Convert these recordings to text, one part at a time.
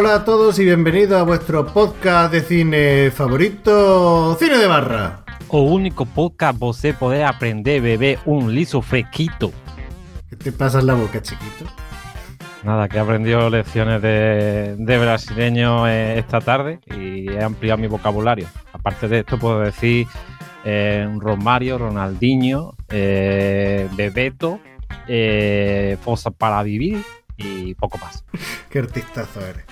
Hola a todos y bienvenidos a vuestro podcast de cine favorito, Cine de Barra. O único podcast você poder aprender a beber un liso fresquito. ¿Qué te pasa en la boca, chiquito? Nada, que he aprendido lecciones de, de brasileño eh, esta tarde y he ampliado mi vocabulario. Aparte de esto, puedo decir eh, Romario, Ronaldinho, eh, Bebeto, eh, Fosa para vivir y poco más. Qué artistazo eres.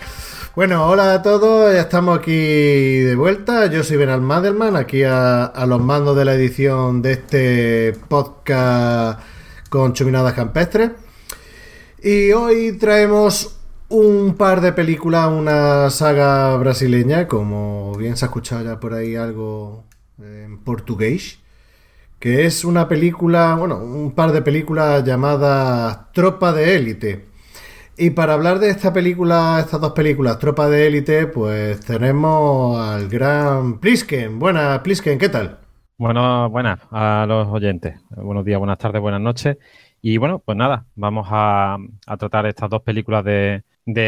Bueno, hola a todos, ya estamos aquí de vuelta. Yo soy Benal Madelman, aquí a, a los mandos de la edición de este podcast con chuminadas campestres. Y hoy traemos un par de películas, una saga brasileña, como bien se ha escuchado ya por ahí algo en portugués, que es una película, bueno, un par de películas llamadas Tropa de Élite. Y para hablar de esta película, estas dos películas, Tropa de Élite, pues tenemos al gran Plisken. Buenas, Plisken, ¿qué tal? Bueno, buenas a los oyentes. Buenos días, buenas tardes, buenas noches. Y bueno, pues nada, vamos a, tratar estas dos películas de,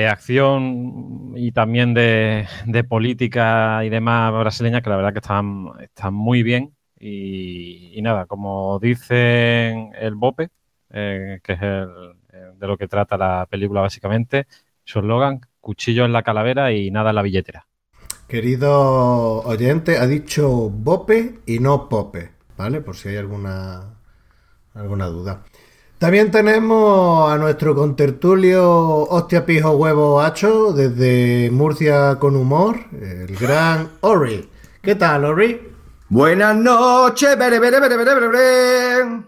acción y también de, política y demás brasileñas que la verdad que están, están muy bien. Y, y nada, como dicen el BOPE, eh, que es el, de lo que trata la película básicamente, su eslogan, cuchillo en la calavera y nada en la billetera. Querido oyente, ha dicho Bope y no Pope, ¿vale? Por si hay alguna, alguna duda. También tenemos a nuestro contertulio Hostia Pijo Huevo Hacho desde Murcia con humor, el gran Ori. ¿Qué tal, Ori? Buenas noches, bere, bere, bere, bere, bere.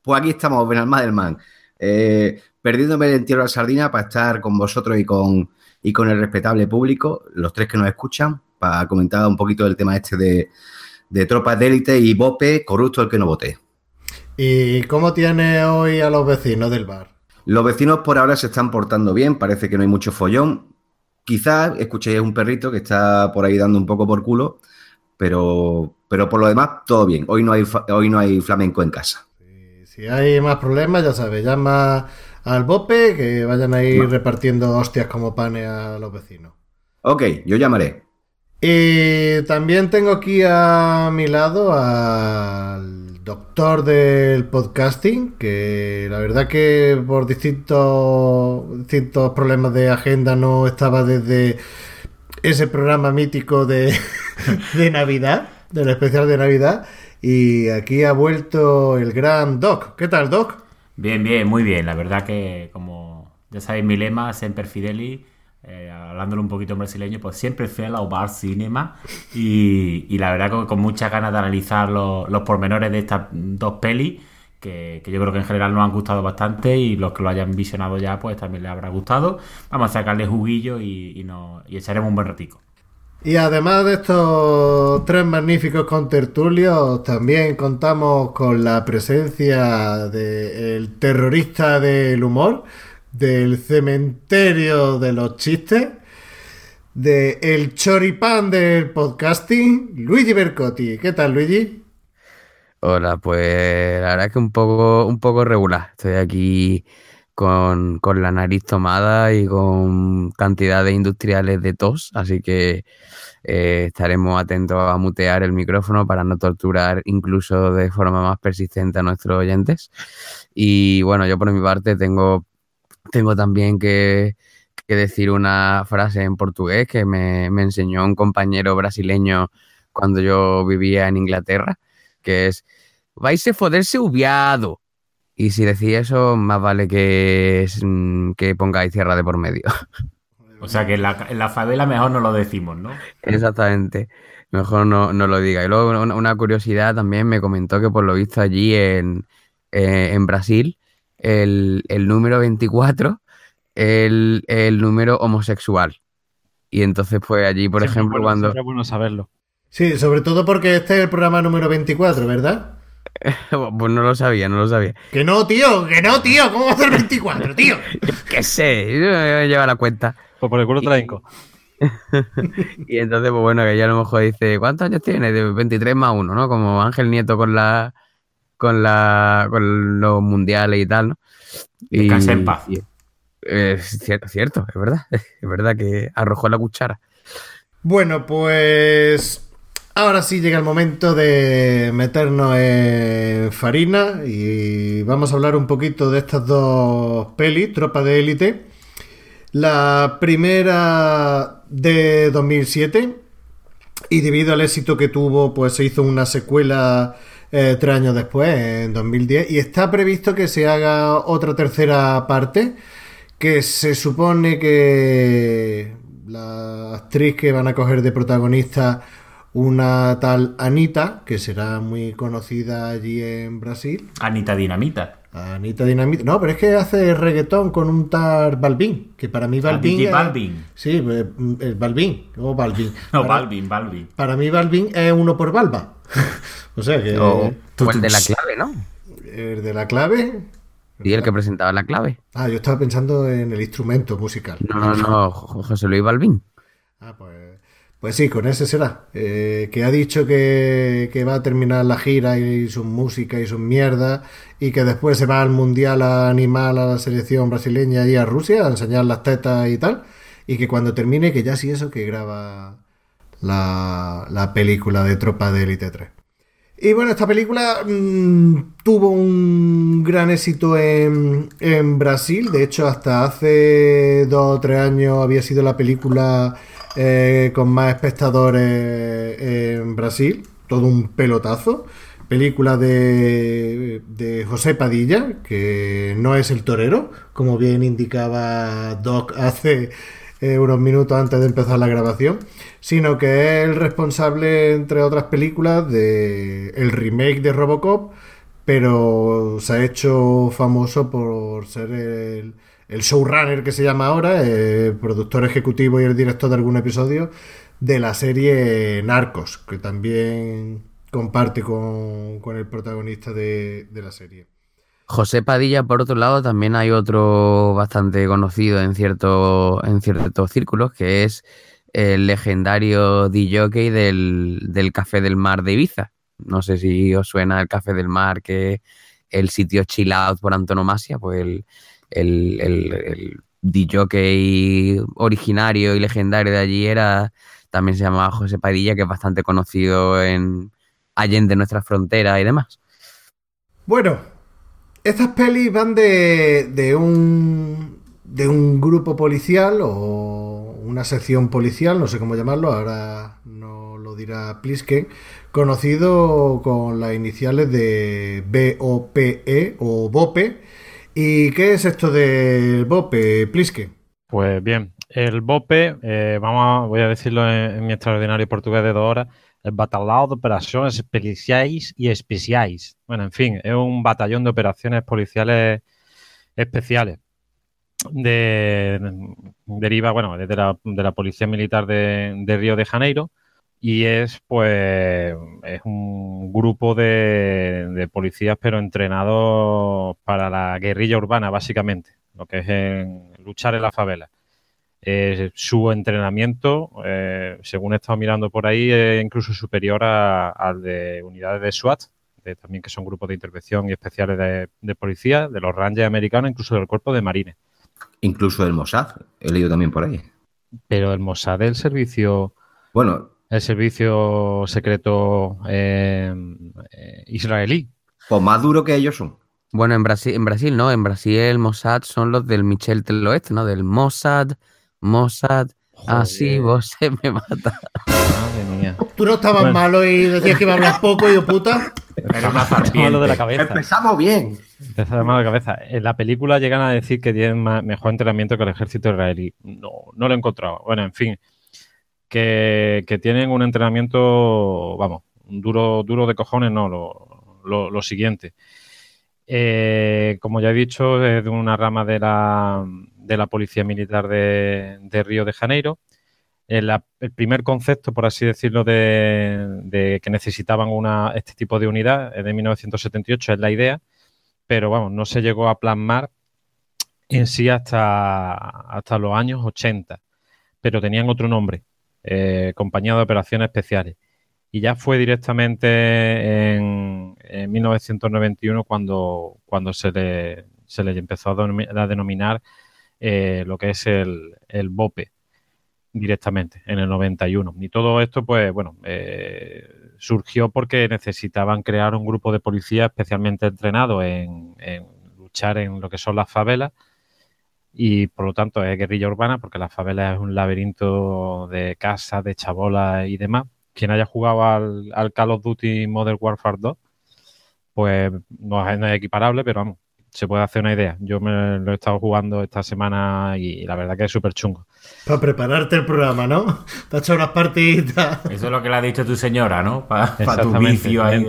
Pues aquí estamos, Benalmadelman. Eh, perdiéndome el entierro de la sardina para estar con vosotros y con, y con el respetable público, los tres que nos escuchan, para comentar un poquito del tema este de, de tropas de élite y Bope, corrupto el que no voté. ¿Y cómo tiene hoy a los vecinos del bar? Los vecinos por ahora se están portando bien, parece que no hay mucho follón. Quizás escuchéis un perrito que está por ahí dando un poco por culo, pero, pero por lo demás todo bien. Hoy no hay, hoy no hay flamenco en casa. Si, si hay más problemas, ya sabes, llama al Bope que vayan a ir no. repartiendo hostias como panes a los vecinos. Ok, yo llamaré. Y también tengo aquí a mi lado al doctor del podcasting, que la verdad que por distintos, distintos problemas de agenda no estaba desde ese programa mítico de, de Navidad, del especial de Navidad. Y aquí ha vuelto el gran Doc. ¿Qué tal, Doc? Bien, bien, muy bien. La verdad que, como ya sabéis, mi lema, Semper Fideli, eh, hablándolo un poquito en brasileño, pues siempre fiel al bar cinema. Y, la verdad que con muchas ganas de analizar los, los pormenores de estas dos pelis, que, que, yo creo que en general nos han gustado bastante y los que lo hayan visionado ya, pues también les habrá gustado. Vamos a sacarle juguillo y, y, nos, y echaremos un buen ratico. Y además de estos tres magníficos contertulios, también contamos con la presencia del de terrorista del humor, del cementerio de los chistes, de el choripán del podcasting, Luigi Bercotti. ¿Qué tal, Luigi? Hola, pues la verdad es que un poco, un poco regular. Estoy aquí con, con la nariz tomada y con cantidad de industriales de tos, así que eh, estaremos atentos a mutear el micrófono para no torturar incluso de forma más persistente a nuestros oyentes. Y bueno, yo por mi parte tengo, tengo también que, que decir una frase en portugués que me, me, enseñó un compañero brasileño cuando yo vivía en Inglaterra, que es, vais a foderse ubiado. Y si decís eso, más vale que, que pongáis tierra de por medio. O sea que en la, en la, favela mejor no lo decimos, ¿no? Exactamente. Mejor no, no lo diga. Y luego una, una, curiosidad también me comentó que por lo visto allí en, eh, en Brasil el, el número 24 el, el número homosexual. Y entonces, pues allí, por Siempre ejemplo, bueno- cuando... bueno saberlo. Sí, sobre todo porque este es el programa número 24, ¿verdad? Pues no lo sabía, no lo sabía. Que no, tío, que no, tío, ¿cómo va a ser 24, tío? ¿Qué sé? Yo me lleva la cuenta. Pues por el culo hinco. Y entonces, pues bueno, que ella a lo mejor dice, ¿cuántos años tiene? De 23 más uno, ¿no? Como Ángel Nieto con la con la con los mundiales y tal, ¿no? Y, Descansa en paz. y- es cierto, cierto, es verdad. Es verdad que arrojó la cuchara. Bueno, pues ahora sí llega el momento de meternos en farina y vamos a hablar un poquito de estas dos pelis, Tropa de Élite. La primera de 2007 y debido al éxito que tuvo, pues se hizo una secuela eh, tres años después, en 2010, y está previsto que se haga otra tercera parte, que se supone que la actriz que van a coger de protagonista una tal Anita, que será muy conocida allí en Brasil. Anita Dinamita. Anita Dinamita. No, pero es que hace reggaetón con un tal Balvin, que para mí Balvin. DJ es- Balvin. Sí, eh, el Balvin, o Balvin. No, Para- Balvin, Balvin. para mí Balvin es uno por Balba. o sea que O, o el de la clave, ¿no? el de la clave. Y el que presentaba la clave. Ah, yo estaba pensando en el instrumento musical. No, no, no, Jo- José Luis Balvin. Ah, pues, pues sí, con ese será. Eh, que ha dicho que, que va a terminar la gira y su música y sus mierdas y que después se va al mundial a animar a la selección brasileña y a Rusia a enseñar las tetas y tal. Y que cuando termine, que ya sí eso, que graba la, la película de Tropa de Élite 3. Y bueno, esta película mm, tuvo un gran éxito en, en Brasil. De hecho, hasta hace dos o tres años había sido la película eh, con más espectadores en Brasil. Todo un pelotazo. Película de, de José Padilla, que no es el torero, como bien indicaba Doc hace eh, unos minutos antes de empezar la grabación, sino que es el responsable, entre otras películas, de el remake de Robocop, pero se ha hecho famoso por ser el, el showrunner que se llama ahora, el productor ejecutivo y el director de algún episodio de la serie Narcos, que también comparte con, con el protagonista de, la serie. José Padilla, por otro lado, también hay otro bastante conocido en, cierto, en ciertos círculos, que es el legendario DJ del, del Café del Mar de Ibiza. No sé si os suena el Café del Mar, que el sitio chill out por antonomasia, pues el, el, el, el DJ originario y legendario de allí era, también se llamaba José Padilla, que es bastante conocido en allende nuestras fronteras y demás. Bueno, estas pelis van de, de un de un grupo policial o una sección policial, no sé cómo llamarlo, ahora no lo dirá Plisken, conocido con las iniciales de BOPE o BOPE. ¿Y qué es esto del BOPE, Plisken? Pues bien, el BOPE, eh, vamos a, voy a decirlo en, mi extraordinario portugués de dos horas, el Batallão de Operaciones Especiais y Especiais. Bueno, en fin, es un batallón de operaciones policiales especiales. De, deriva, bueno, de la, de la Policía Militar de, de Río de Janeiro y es, pues, es un grupo de, de policías, pero entrenados para la guerrilla urbana, básicamente, lo que es en luchar en la favela. Eh, su entrenamiento, eh, según he estado mirando por ahí, es incluso superior al de unidades de SWAT, de- también que son grupos de intervención y especiales de, de policía, de los Rangers americanos, incluso del cuerpo de marines. Incluso el Mossad, he leído también por ahí. Pero el Mossad el servicio, Bueno, el servicio secreto eh, eh, israelí. pues más duro que ellos son. Bueno, en Brasil, en Brasil no, en Brasil el Mossad son los del Michel del Oeste, ¿no? Del Mossad, Mossad, así Joder, vos se me mata. Madre mía. Tú no estabas Bueno. malo y decías que iba a hablar poco, y puta. Era una Malo de la cabeza. Empezamos bien. Empezó de mala cabeza. En la película llegan a decir que tienen mejor entrenamiento que el ejército israelí. No, no lo he encontrado. Bueno, en fin, que, tienen un entrenamiento, vamos, duro, duro de cojones, no, lo, lo- siguiente. Eh, como ya he dicho, es de una rama de la, de la Policía Militar de, de Río de Janeiro. El, primer concepto, por así decirlo, de, de que necesitaban una, este tipo de unidad es de 1978, es la idea, pero vamos, no se llegó a plasmar en sí hasta, hasta los años 80, pero tenían otro nombre, eh, Compañía de Operaciones Especiales. Y ya fue directamente en, en 1991 cuando, cuando se, le, se le empezó a, denominar eh, lo que es el, el, BOPE directamente en el 91. Y todo esto, pues bueno, eh, surgió porque necesitaban crear un grupo de policía especialmente entrenado en, en luchar en lo que son las favelas y por lo tanto es guerrilla urbana porque la favela es un laberinto de casas, de chabolas y demás. Quien haya jugado al, al, Call of Duty Modern Warfare 2, pues no es, no es, equiparable, pero vamos, se puede hacer una idea. Yo me lo he estado jugando esta semana y la verdad que es súper chungo. Para prepararte el programa, ¿no? Te has hecho unas partiditas. Eso es lo que le ha dicho tu señora, ¿no? Para pa tu vicio ahí.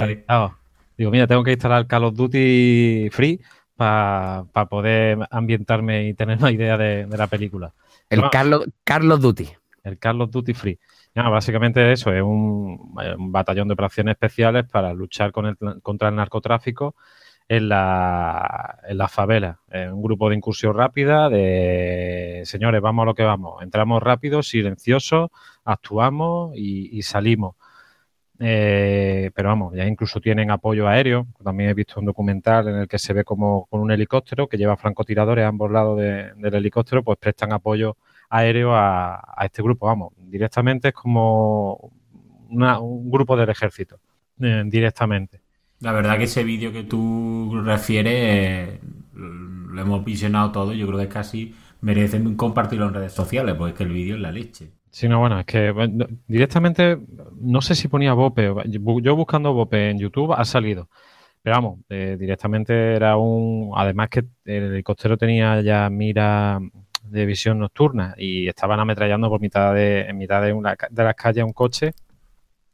Digo, mira, tengo que instalar Call of Duty Free para pa poder ambientarme y tener una idea de, de la película. El no, Carlos, Carlos Duty. El Carlos Duty Free. No, básicamente eso, es un, un, batallón de operaciones especiales para luchar con el, contra el narcotráfico en la, en la favela. Eh, un grupo de incursión rápida de, señores, vamos a lo que vamos. Entramos rápido, silencioso, actuamos y, y salimos. Eh, pero vamos, ya incluso tienen apoyo aéreo. También he visto un documental en el que se ve como con un helicóptero que lleva francotiradores a ambos lados de, del helicóptero, pues prestan apoyo aéreo a, a este grupo. Vamos, directamente es como un grupo del ejército, eh, directamente. La verdad que ese vídeo que tú refieres lo hemos visionado todo. Yo creo que casi merecen compartirlo en redes sociales, porque es que el vídeo es la leche. Sí, no, bueno, es que bueno, directamente no sé si ponía Bope. Yo buscando Bope en YouTube ha salido. Pero vamos, eh, directamente era un. Además que el helicóptero tenía ya mira de visión nocturna y estaban ametrallando por mitad de, en mitad de, una, de las calles un coche.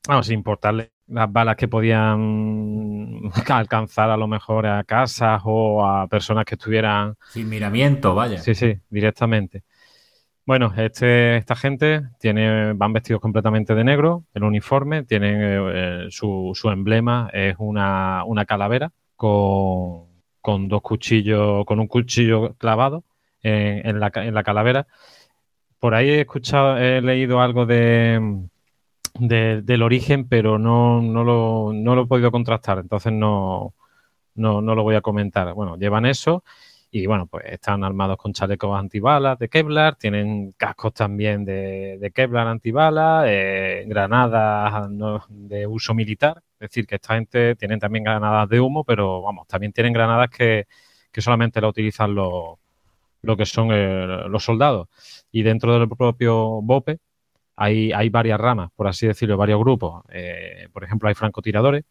Vamos, sin importarle las balas que podían alcanzar a lo mejor a casas o a personas que estuvieran. Sin miramiento, vaya. Sí, sí, directamente. Bueno, este, esta gente tiene, van vestidos completamente de negro, el uniforme, tienen eh, su, su, emblema, es una, una calavera con, con, dos cuchillos, con un cuchillo clavado en, en, la, en, la, calavera. Por ahí he escuchado, he leído algo de, de del origen, pero no, no, lo, no, lo, he podido contrastar, entonces no, no, no lo voy a comentar. Bueno, llevan eso y bueno, pues están armados con chalecos antibalas de Kevlar, tienen cascos también de, de Kevlar antibalas, eh, granadas de uso militar, es decir, que esta gente tienen también granadas de humo, pero vamos, también tienen granadas que, que solamente la utilizan los, lo que son eh, los soldados. Y dentro del propio BOPE hay, hay varias ramas, por así decirlo, varios grupos. Eh, por ejemplo, hay francotiradores,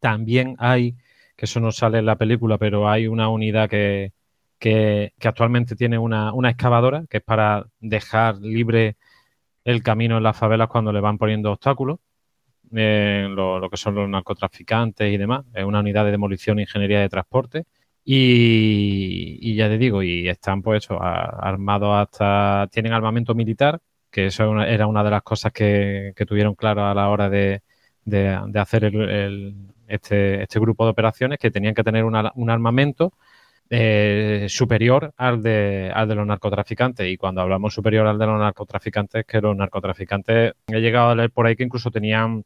también hay, que eso no sale en la película, pero hay una unidad que que, actualmente tiene una, una, excavadora que es para dejar libre el camino en las favelas cuando le van poniendo obstáculos, eh, lo, que son los narcotraficantes y demás. Es una unidad de demolición e ingeniería de transporte. Y, ya te digo, y están pues eso, armados hasta. tienen armamento militar, que eso era una de las cosas que, que tuvieron claro a la hora de, de, hacer el, el, este, este, grupo de operaciones, que tenían que tener una, un armamento eh, superior al de, al de los narcotraficantes. Y cuando hablamos superior al de los narcotraficantes, que los narcotraficantes, he llegado a leer por ahí que incluso tenían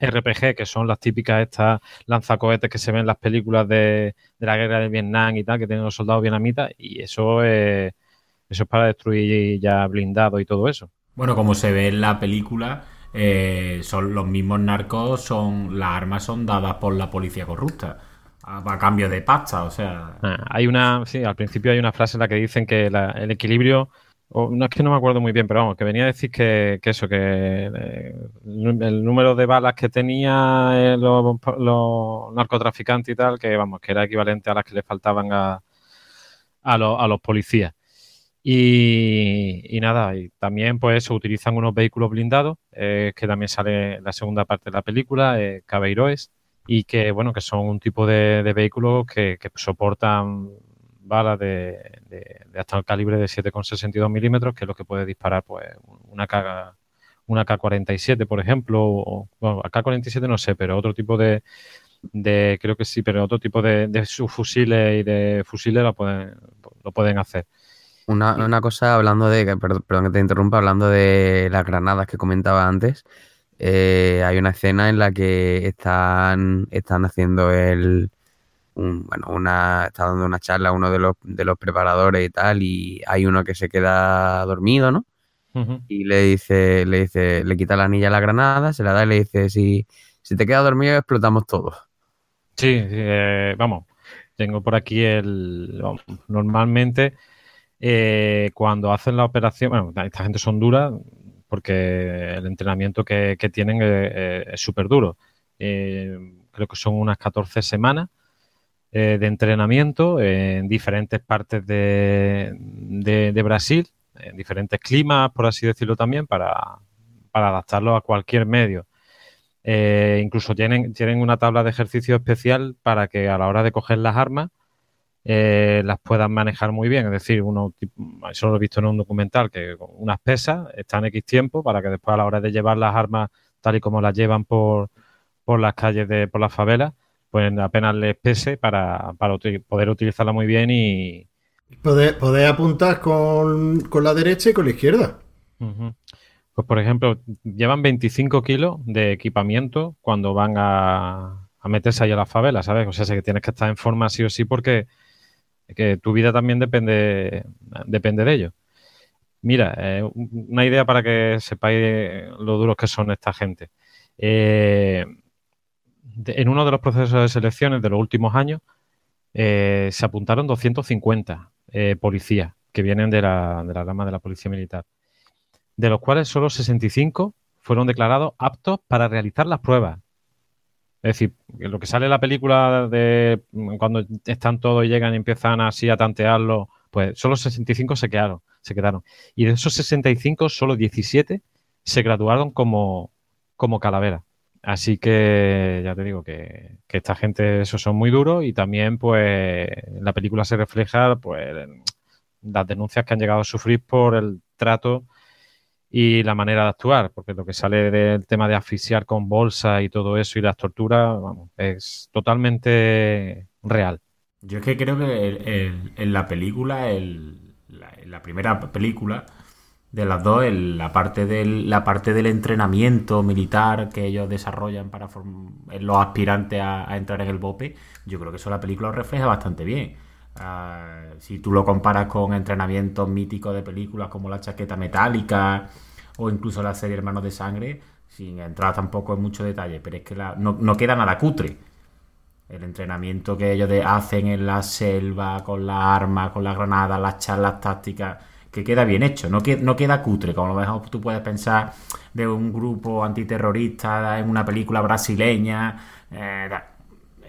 RPG, que son las típicas estas lanzacohetes que se ven en las películas de, de la guerra de Vietnam y tal, que tienen los soldados vietnamitas, y eso es, eso es para destruir ya blindados y todo eso. Bueno, como se ve en la película, eh, son los mismos narcos, son las armas son dadas por la policía corrupta a, cambio de pasta, o sea. Ah, hay una, sí, al principio hay una frase en la que dicen que la, el equilibrio, no es que no me acuerdo muy bien, pero vamos, que venía a decir que, eso, que eh, el número de balas que tenía eh, los, narcotraficantes y tal, que vamos, que era equivalente a las que le faltaban a, a, lo, a los policías. Y, nada, y también pues se utilizan unos vehículos blindados, eh, que también sale la segunda parte de la película, eh, Cabeiroes, y que, bueno, que son un tipo de, de vehículos que, que soportan balas de, de, de hasta el calibre de 7,62 milímetros, que es lo que puede disparar pues una K, una K-47, por ejemplo, o, bueno, K-47 no sé, pero otro tipo de, de, creo que sí, pero otro tipo de, de subfusiles y de fusiles lo pueden, lo pueden hacer. Una, una cosa hablando de, perdón, perdón que te interrumpa, hablando de las granadas que comentaba antes, eh, hay una escena en la que están, están haciendo el, un- bueno, una, está dando una charla a uno de los, de los preparadores y tal, y hay uno que se queda dormido, ¿no? Y le dice, le dice, le quita la anilla a la granada, se la da y le dice, si, si te quedas dormido explotamos todos. Sí, sí, eh, vamos, tengo por aquí el... vamos, normalmente eh, cuando hacen la operación, bueno, esta gente son duras porque el entrenamiento que, tienen es súper duro. Creo que son unas 14 semanas eh, de entrenamiento en diferentes partes de Brasil, en diferentes climas, por así decirlo también, para, para adaptarlo a cualquier medio. Eh, incluso tienen, tienen una tabla de ejercicio especial para que a la hora de coger las armas eh, las puedan manejar muy bien. Es decir, uno, eso lo he visto en un documental, que unas pesas están X tiempo para que después a la hora de llevar las armas tal y como las llevan por, por las calles de, por las favelas, pues apenas les pese para, para poder utilizarla muy bien y, Poder, poder apuntar con, con la derecha y con la izquierda. Pues por ejemplo, llevan 25 kilos de equipamiento cuando van a, a meterse ahí a la favela, ¿sabes? O sea, sé que tienes que estar en forma sí o sí porque que tu vida también depende, depende de ello. Mira, eh, un- una idea para que sepáis lo duros que son esta gente. Eh, en uno de los procesos de selecciones de los últimos años, eh, se apuntaron 250 eh, policías que vienen de la, de la rama de la policía militar de los cuales solo 65 fueron declarados aptos para realizar las pruebas. Es decir, lo que sale en la película de cuando están todos y llegan y empiezan así a tantearlo, pues solo 65 se quedaron, se quedaron. Y de esos 65, solo 17 se graduaron como, como calavera. Así que ya te digo que, que esta gente, esos son muy duros y también, pues, la película se refleja, pues, las denuncias que han llegado a sufrir por el trato y la manera de actuar, porque lo que sale del tema de asfixiar con bolsa y todo eso y las torturas, vamos, es totalmente real. Yo es que creo que en la película, el- en la primera película de las dos, la, parte del, la parte del entrenamiento militar que ellos desarrollan para form- los aspirantes a, a entrar en el BOPE, yo creo que eso la película lo refleja bastante bien. Ah, si tú lo comparas con entrenamientos míticos de películas como La Chaqueta Metálica o incluso la serie Hermanos de Sangre, sin entrar tampoco en mucho detalle, pero es que no, no queda nada cutre. El entrenamiento que ellos hacen en la selva, con las armas, con las granadas, las charlas tácticas, que queda bien hecho, no, que- no queda cutre, como lo mejor tú puedes pensar de un grupo antiterrorista en una película brasileña. eh,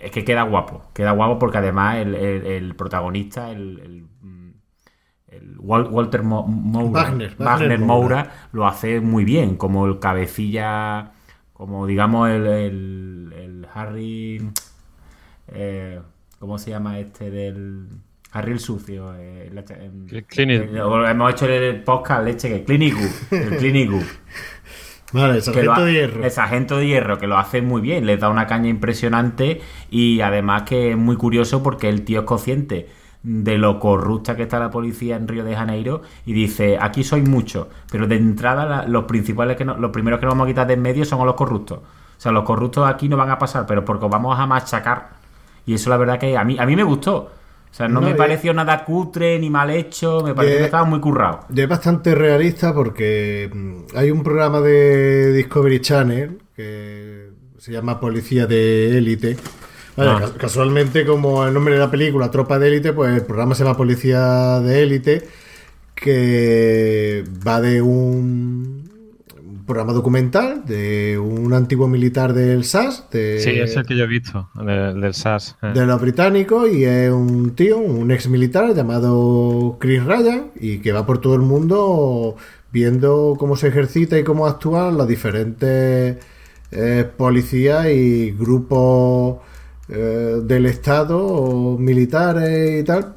es que queda guapo, queda guapo porque además el, el- el protagonista, el, el, el Wal- Walter Mo- Moura, Wagner, Wagner Wagner Moura. Moura, lo hace muy bien, como el cabecilla, como digamos el, el- el Harry, eh, ¿cómo se llama este del Harry el sucio? eh, la- em, Clinic. eh, hemos hecho el podcast leche que Clinic Gu, el Clinic. Vale, el sargento ha- de hierro. El sargento de hierro, que lo hace muy bien, les da una caña impresionante y además que es muy curioso porque el tío es consciente de lo corrupta que está la policía en Río de Janeiro y dice, aquí soy mucho, pero de entrada la- los principales que no- los primeros que nos vamos a quitar de en medio son a los corruptos. O sea, los corruptos aquí no van a pasar, pero porque os vamos a machacar. Y eso la verdad que a mí, a mí me gustó. O sea, no, No, me y- pareció nada cutre ni mal hecho, me pareció Que- que estaba muy currado. Es bastante realista porque mm, hay un programa de Discovery Channel que se llama Policía de Élite. Vale, Ah. ca- Casualmente, como el nombre de la película, Tropa de Élite, pues el programa se llama Policía de Élite, que va de un programa documental de un antiguo militar del SAS, de, Sí, es el que yo he visto, del, del SAS. eh. de los británicos y es un tío, un ex militar llamado Chris Ryan y que va por todo el mundo viendo cómo se ejercita y cómo actúan las diferentes eh, policías y grupos eh, del Estado o militares y tal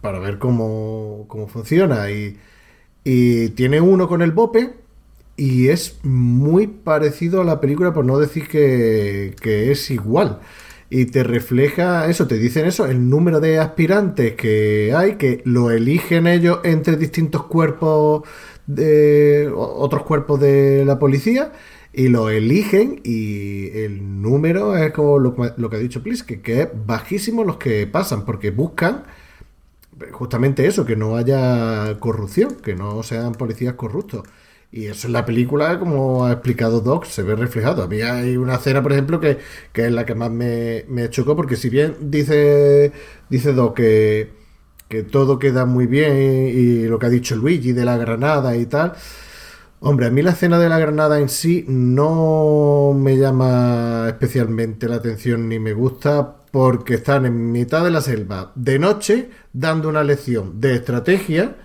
para ver cómo, cómo funciona. Y, y tiene uno con el Bope y es muy parecido a la película, por no decir que, es igual y te refleja eso, te dicen eso, el número de aspirantes que hay, que lo eligen ellos entre distintos cuerpos de otros cuerpos de la policía y lo eligen y el número es como lo, que ha dicho Plis, que, que es bajísimo los que pasan porque buscan justamente eso, que no haya corrupción, que no sean policías corruptos. Y eso en la película, como ha explicado Doc, se ve reflejado. A mí hay una escena, por ejemplo, que, es la que más me, chocó, porque si bien dice, dice Doc que, que todo queda muy bien y, lo que ha dicho Luigi de la granada y tal, hombre, a mí la escena de la granada en sí no me llama especialmente la atención ni me gusta porque están en mitad de la selva de noche dando una lección de estrategia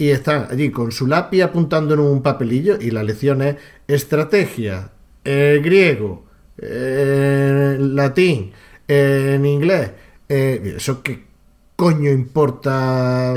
y están allí con su lápiz apuntando en un papelillo y la lección es estrategia, eh, griego, eh, latín, en inglés. Eh, ¿Eso qué coño importa?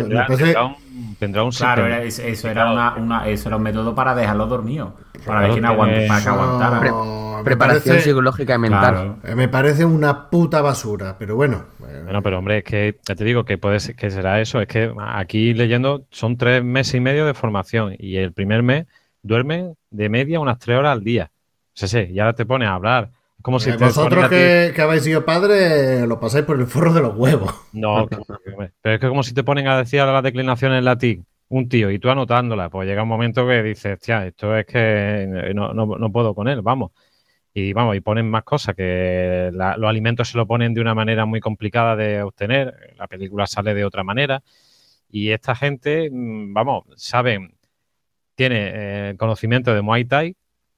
Tendrá, un, Claro, eso, era una, eso era un método para dejarlo dormido. Para ver quién aguante, para que aguantara. preparación psicológica y mental. Me parece una puta basura, pero bueno. Bueno, pero hombre, es que ya te digo que puede ser, que será eso. Es que aquí leyendo son tres meses y medio de formación y el primer mes duermen de media unas tres horas al día. O sea, sí, y ahora te pones a hablar. Como si eh, vosotros que, habéis sido padres lo pasáis por el forro de los huevos. No, pero es que como si te ponen a decir la declinación en latín un tío y tú anotándola, pues llega un momento que dices, tía, esto es que no, no, no puedo con él, vamos y vamos, y ponen más cosas, que los alimentos se lo ponen de una manera muy complicada de obtener, la película sale de otra manera, y esta gente, mm, vamos, saben, tiene eh, conocimiento de Muay Thai,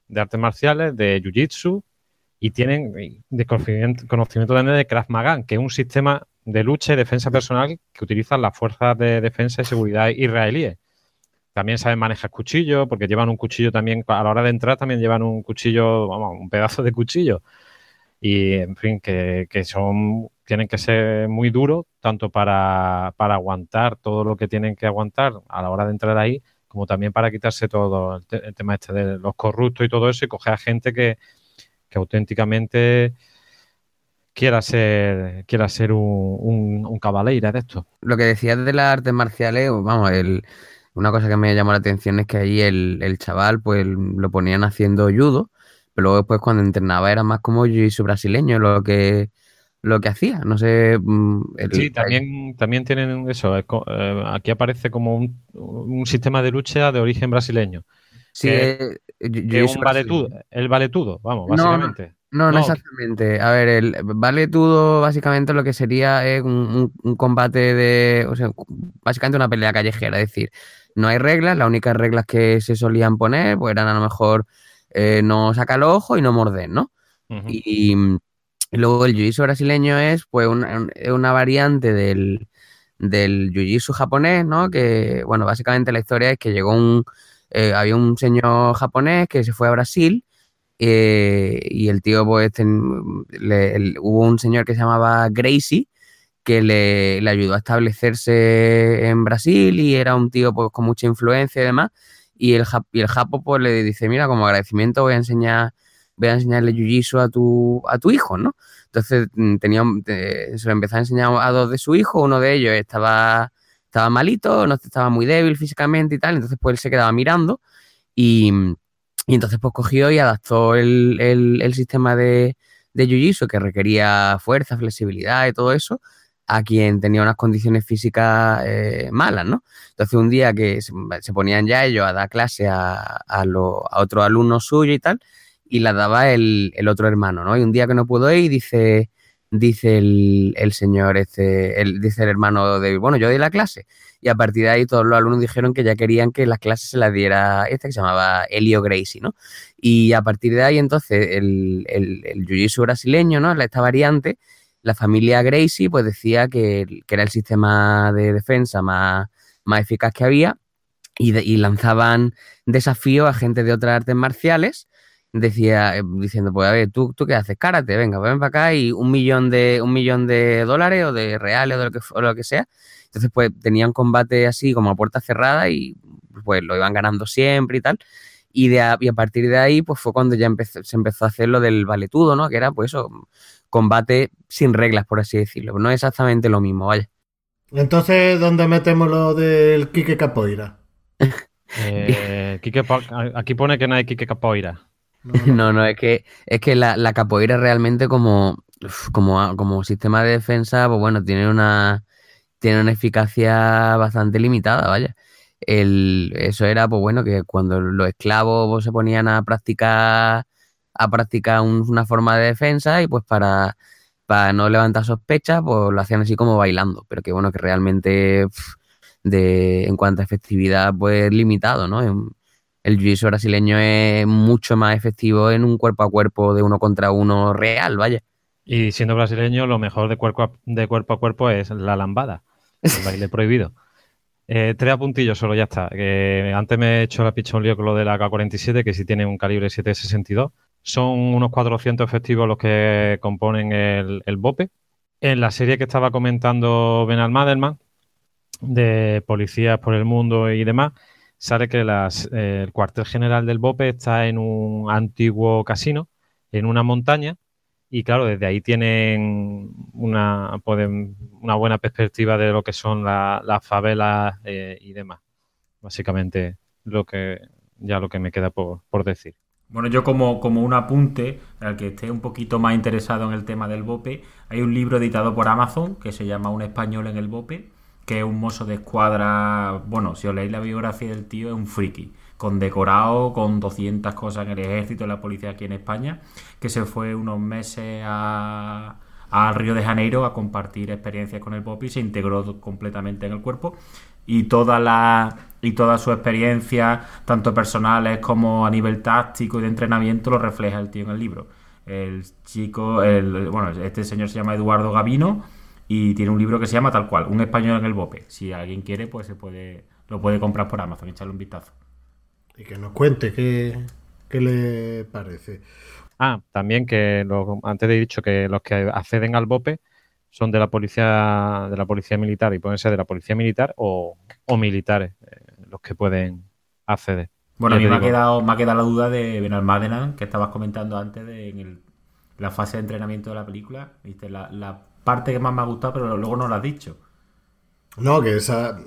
de artes marciales, de Jiu-Jitsu, y tienen conocimiento, conocimiento también de Krav Maga, que es un sistema de lucha y defensa personal que utilizan las fuerzas de defensa y seguridad israelíes. También saben manejar cuchillos, porque llevan un cuchillo también, a la hora de entrar también llevan un cuchillo, vamos, un pedazo de cuchillo. Y, en fin, que, son, tienen que ser muy duros, tanto para, aguantar todo lo que tienen que aguantar a la hora de entrar ahí, como también para quitarse todo el, tema este de los corruptos y todo eso y coger a gente que, auténticamente quiera ser, quiera ser un, un, un cabaleira de esto. Lo que decías de las artes marciales, vamos, el, una cosa que me llamó la atención es que ahí el, chaval pues lo ponían haciendo judo, pero luego después cuando entrenaba era más como jiu brasileño lo que lo que hacía, no sé. Mm, sí, también, también tienen eso. Eh, aquí aparece como un, sistema de lucha de origen brasileño. Sí, que, es un valetudo, el valetudo, vamos, básicamente. No, no, exactamente. A ver, el valetudo básicamente lo que sería es un, un, combate de, o sea, básicamente una pelea callejera, es decir, no hay reglas, las únicas reglas que se solían poner pues eran a lo mejor eh, no sacar los ojos y no morder, ¿no? y, luego el jiu-jitsu brasileño es pues una, variante del, del jiu-jitsu japonés, ¿no? Que, bueno, básicamente la historia es que llegó un, eh, había un señor japonés que se fue a Brasil eh, y el tío, pues, hubo un señor que se llamaba Gracie que le, ayudó a establecerse en Brasil y era un tío pues, con mucha influencia y demás. Y el, y el Japo pues, le dice, mira, como agradecimiento voy a enseñar voy a enseñarle jiu a tu, a tu hijo, ¿no? Entonces mm, tenía, se lo empezó a enseñar a dos de su hijo, uno de ellos estaba, estaba malito, no estaba muy débil físicamente y tal, entonces pues él se quedaba mirando y, entonces pues cogió y adaptó el, el, sistema de, de jiu que requería fuerza, flexibilidad y todo eso a quien tenía unas condiciones físicas eh, malas, ¿no? Entonces un día que se, ponían ya ellos a dar clase a, a, a otros alumnos suyos y tal, y la daba el, otro hermano, ¿no? Y un día que no pudo ir, dice, dice el, señor, este, el, dice el hermano de, bueno, yo di la clase. Y a partir de ahí todos los alumnos dijeron que ya querían que las clases se las diera este que se llamaba Elio Gracie, ¿no? Y a partir de ahí entonces el, el, el jiu-jitsu brasileño, ¿no? Esta variante la familia Gracie pues decía que, era el sistema de defensa más, más eficaz que había y, lanzaban desafíos a gente de otras artes marciales decía, eh, diciendo, pues a ver, ¿tú, tú qué haces? Karate, venga, ven para acá y un millón de, un millón de dólares o de reales o de lo que, o lo que sea. Entonces, pues tenían combate así como a puerta cerrada y pues lo iban ganando siempre y tal. Y, de a, y a partir de ahí, pues fue cuando ya empezó, se empezó a hacer lo del valetudo, ¿no? Que era, pues eso, combate sin reglas, por así decirlo. No es exactamente lo mismo, vaya. Entonces, ¿dónde metemos lo del Kike Capoeira? Eh, Quique aquí pone que no hay Kike Capoeira. No, no, es que, es que la, la capoeira realmente como, como, a- como sistema de defensa, pues bueno, tiene una, tiene una eficacia bastante limitada, vaya. El, eso era, pues bueno, que cuando los esclavos pues, se ponían a practicar, a practicar un- una forma de defensa y pues para, para no levantar sospechas, pues lo hacían así como bailando, pero que bueno, que realmente de, en cuanto a efectividad, pues limitado, ¿no? El jiu-jitsu brasileño es mucho más efectivo en un cuerpo a cuerpo de uno contra uno real, vaya. Y siendo brasileño, lo mejor de cuerpo a, de cuerpo, a cuerpo es la lambada, el baile prohibido. Eh, tres apuntillos solo, ya está. Antes me he hecho la picha un lío con lo de la K-47, que sí tiene un calibre 7.62. Son unos 400 efectivos los que componen el, el BOPE. En la serie que estaba comentando Benal Madelman, de policías por el mundo y demás, sale que las, eh, el cuartel general del BOPE está en un antiguo casino, en una montaña, y claro, desde ahí tienen una, pueden, una buena perspectiva de lo que son la- las favelas eh, y demás. Básicamente, lo que ya lo que me queda por, por decir. Bueno, yo como, como un apunte, al que esté un poquito más interesado en el tema del BOPE, hay un libro editado por Amazon que se llama Un español en el BOPE, que es un mozo de escuadra, bueno, si os leéis la biografía del tío, es un friki, con decorado, con 200 cosas en el ejército y la policía aquí en España, que se fue unos meses a, a Río de Janeiro a compartir experiencias con el BOPE y se integró completamente en el cuerpo y toda la y toda su experiencia, tanto personales como a nivel táctico y de entrenamiento, lo refleja el tío en el libro. El chico, el, bueno, este señor se llama Eduardo Gavino y tiene un libro que se llama tal cual, Un español en el bope. Si alguien quiere, pues se puede, lo puede comprar por Amazon, echarle un vistazo. Y que nos cuente qué, qué le parece. Ah, también que lo- antes he dicho que los que acceden al BOPE son de la policía de la policía militar y pueden ser de la policía militar o, o militares eh, los que pueden acceder. Bueno, a mí me ha, quedado, me ha quedado la duda de Benalmádena, que estabas comentando antes de en el- la fase de entrenamiento de la película. Viste, la, la parte que más me ha gustado, pero luego no lo has dicho. No, que esa.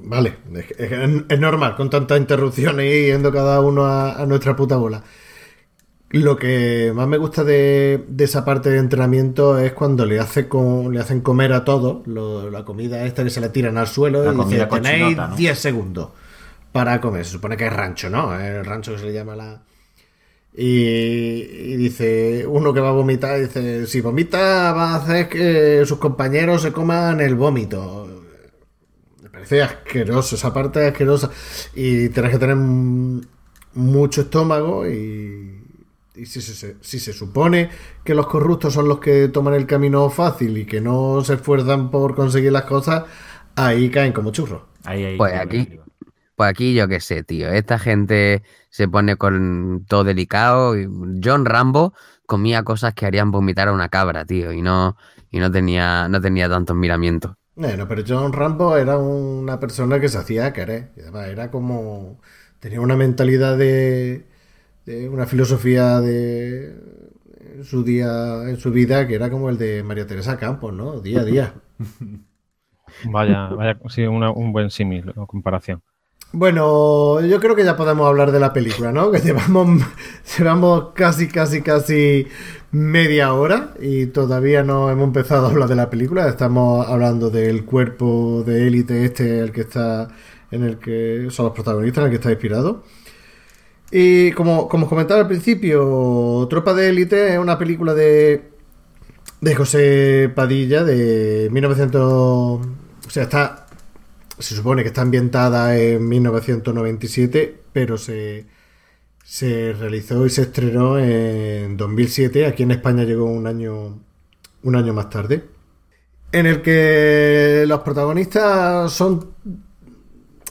Vale, es, normal con tantas interrupciones y yendo cada uno a, a nuestra puta bola. Lo que más me gusta de, de esa parte de entrenamiento es cuando le, hace con, le hacen comer a todos lo- la comida esta que se le tiran al suelo La y dice, tenéis cochinota, ¿no? 10 segundos para comer. Se supone que es rancho, ¿no? El rancho que se le llama la... Y, y dice, uno que va a vomitar, dice, si vomita va a hacer que sus compañeros se coman el vómito. Me parece asqueroso, esa parte es asquerosa. Y tienes que tener mucho estómago y, y si, se- si se supone que los corruptos son los que toman el camino fácil y que no se esfuerzan por conseguir las cosas, ahí caen como churros. Ahí, ahí, Pues aquí-. Pues aquí yo qué sé, tío. Esta gente se pone con todo delicado. y John Rambo comía cosas que harían vomitar a una cabra, tío. Y no, y no tenía, no tenía tantos miramientos. Bueno, pero John Rambo era una persona que se hacía querer. Y además era como. Tenía una mentalidad de. de una filosofía de. en su día. en su vida que era como el de María Teresa Campos, ¿no? Día a día. Vaya, vaya, sí, una- un buen símil o comparación. Bueno, yo creo que ya podemos hablar de la película, ¿no? Que llevamos, llevamos casi, casi, casi media hora y todavía no hemos empezado a hablar de la película. Estamos hablando del cuerpo de élite este, el que está, en el que son los protagonistas, en el que está inspirado. Y como, como os comentaba al principio, Tropa de élite es una película de, de José Padilla de 1900... O sea, está se supone que está ambientada en 1997, pero se, se realizó y se estrenó en 2007. Aquí en España llegó un año, un año más tarde. En el que los protagonistas son.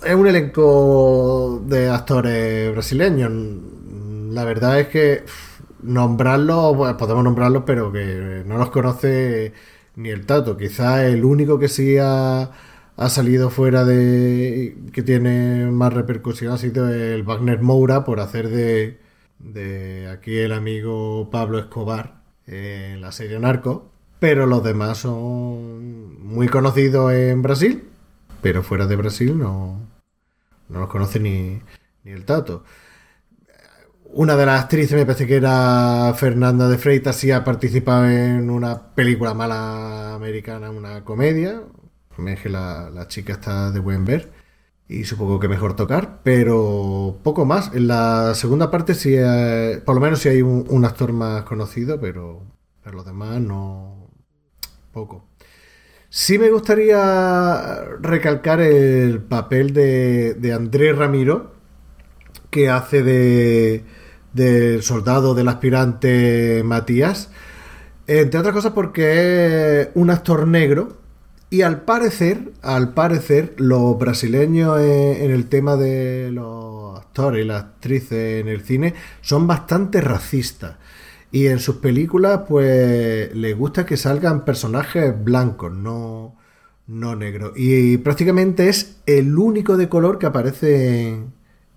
Es un elenco de actores brasileños. la verdad es que nombrarlos, pues, podemos nombrarlos, pero que no los conoce ni el Tato. Quizá el único que sí ha salido fuera de. que tiene más repercusión ha sido el Wagner Moura por hacer de, de aquí el amigo Pablo Escobar en la serie Narco. Pero los demás son muy conocidos en Brasil, pero fuera de Brasil no, no los conoce ni, ni el Tato. Una de las actrices, me parece que era Fernanda de Freitas, sí ha participado en una película mala americana, una comedia. Es que la, la chica está de buen ver y supongo que mejor tocar, pero poco más. En la segunda parte sí, hay- por lo menos sí hay un, un actor más conocido, pero, pero los demás no. Poco. Sí me gustaría recalcar el papel de, de Andrés Ramiro, que hace de del soldado del aspirante Matías, entre otras cosas porque es un actor negro y al parecer, al parecer, los brasileños en, el tema de los actores y las actrices en el cine son bastante racistas. Y en sus películas, pues, les gusta que salgan personajes blancos, no, no negros. Y prácticamente es el único de color que aparece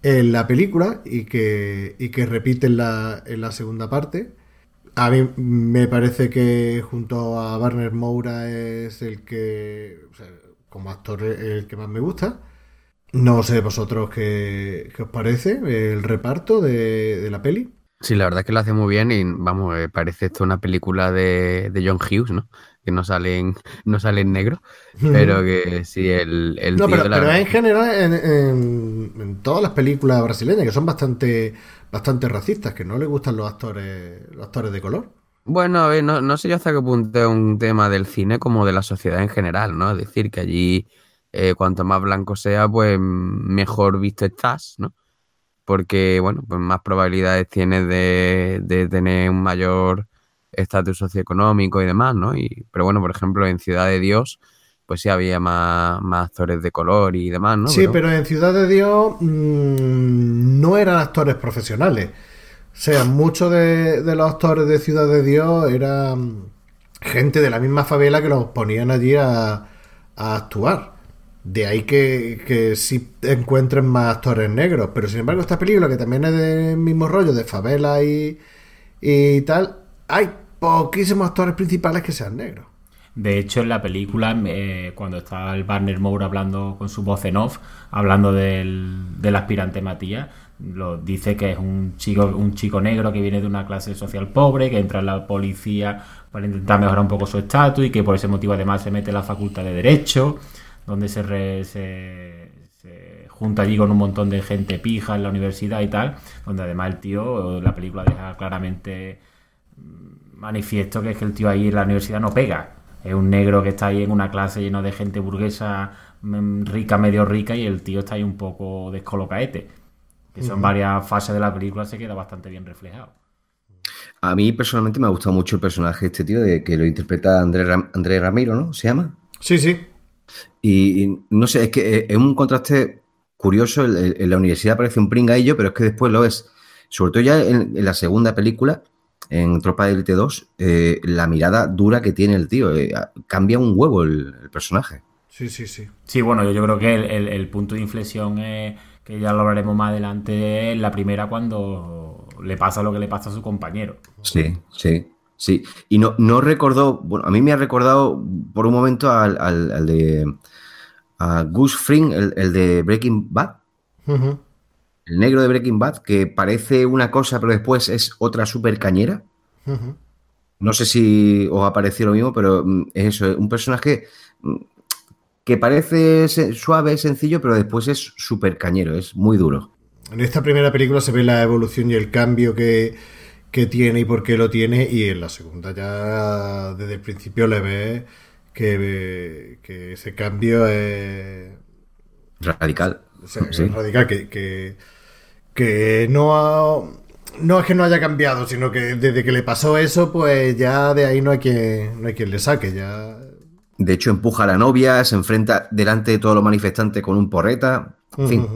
en, la película y que, y que repite la, en la segunda parte. A mí me parece que junto a Barner Moura es el que, como actor, el que más me gusta. No sé vosotros qué, qué os parece el reparto de, de la peli. Sí, la verdad es que lo hace muy bien y vamos, eh, parece esto una película de, de John Hughes, ¿no? Que no salen, no salen negros, pero que sí, el, el No, tío, pero, la pero verdad en general en, en- en todas las películas brasileñas que son bastante, bastante racistas, que no les gustan los actores, los actores de color. Bueno, a ver, no, no sé yo hasta qué punto es un tema del cine como de la sociedad en general, ¿no? Es decir, que allí eh, cuanto más blanco sea, pues mejor visto estás, ¿no? Porque, bueno, pues más probabilidades tienes de, de tener un mayor estatus socioeconómico y demás, ¿no? Y, pero bueno, por ejemplo, en Ciudad de Dios, pues sí había más, más actores de color y demás, ¿no? Sí, pero en Ciudad de Dios mm, no eran actores profesionales. O sea, muchos de, de los actores de Ciudad de Dios eran gente de la misma favela que los ponían allí a, a actuar. De ahí que, que sí encuentren más actores negros. Pero sin embargo, esta película, que también es del mismo rollo, de favela y, y tal, hay poquísimos actores principales que sean negros. De hecho, en la película, eh, cuando está el Barner Moore hablando con su voz en off, hablando del, del aspirante Matías, lo, dice que es un chico, un chico negro que viene de una clase social pobre, que entra en la policía para intentar mejorar un poco su estatus y que por ese motivo además se mete en la facultad de Derecho, donde se, se junta allí con un montón de gente pija en la universidad y tal, donde además el tío, la película deja claramente manifiesto que es que el tío ahí en la universidad no pega. Es un negro que está ahí en una clase lleno de gente burguesa mm, rica, medio rica, y el tío está ahí un poco descolocaete. Que son varias fases de la película, se queda bastante bien reflejado. A mí personalmente me ha gustado mucho el personaje de este tío, de, que lo interpreta Andrés Ram- Andrés Ramiro, ¿no? ¿Se llama? Sí, sí. Y, y no sé, es que eh, es un contraste curioso. En la universidad parece un pringaillo, pero es que después lo es. Sobre todo ya en, en la segunda película, en Tropa de Élite 2, eh, la mirada dura que tiene el tío. eh, cambia un huevo el, el personaje. Sí, sí, sí. Sí, bueno, yo, yo creo que el, el- el punto de inflexión, es, que ya lo hablaremos más adelante, es la primera cuando le pasa lo que le pasa a su compañero. Sí, sí, sí. Y no, no recordó, bueno, a mí me ha recordado por un momento al, al- al de a Gus Fring, el, el de Breaking Bad. Ujú. El negro de Breaking Bad, que parece una cosa, pero después es otra súper cañera. No sé si os ha parecido lo mismo, pero mm, es eso, un personaje mm, que parece suave, sencillo, pero después es súper cañero, es muy duro. En esta primera película se ve la evolución y el cambio que, que tiene y por qué lo tiene, y en la segunda ya desde el principio le ves que, que ese cambio es, Radical. o sea, es Sí. radical, que, que, que no ha- no es que no haya cambiado, sino que desde que le pasó eso, pues ya de ahí no hay quien, no hay quien le saque, ya... De hecho, empuja a la novia, se enfrenta delante de todos los manifestantes con un porreta. En fin,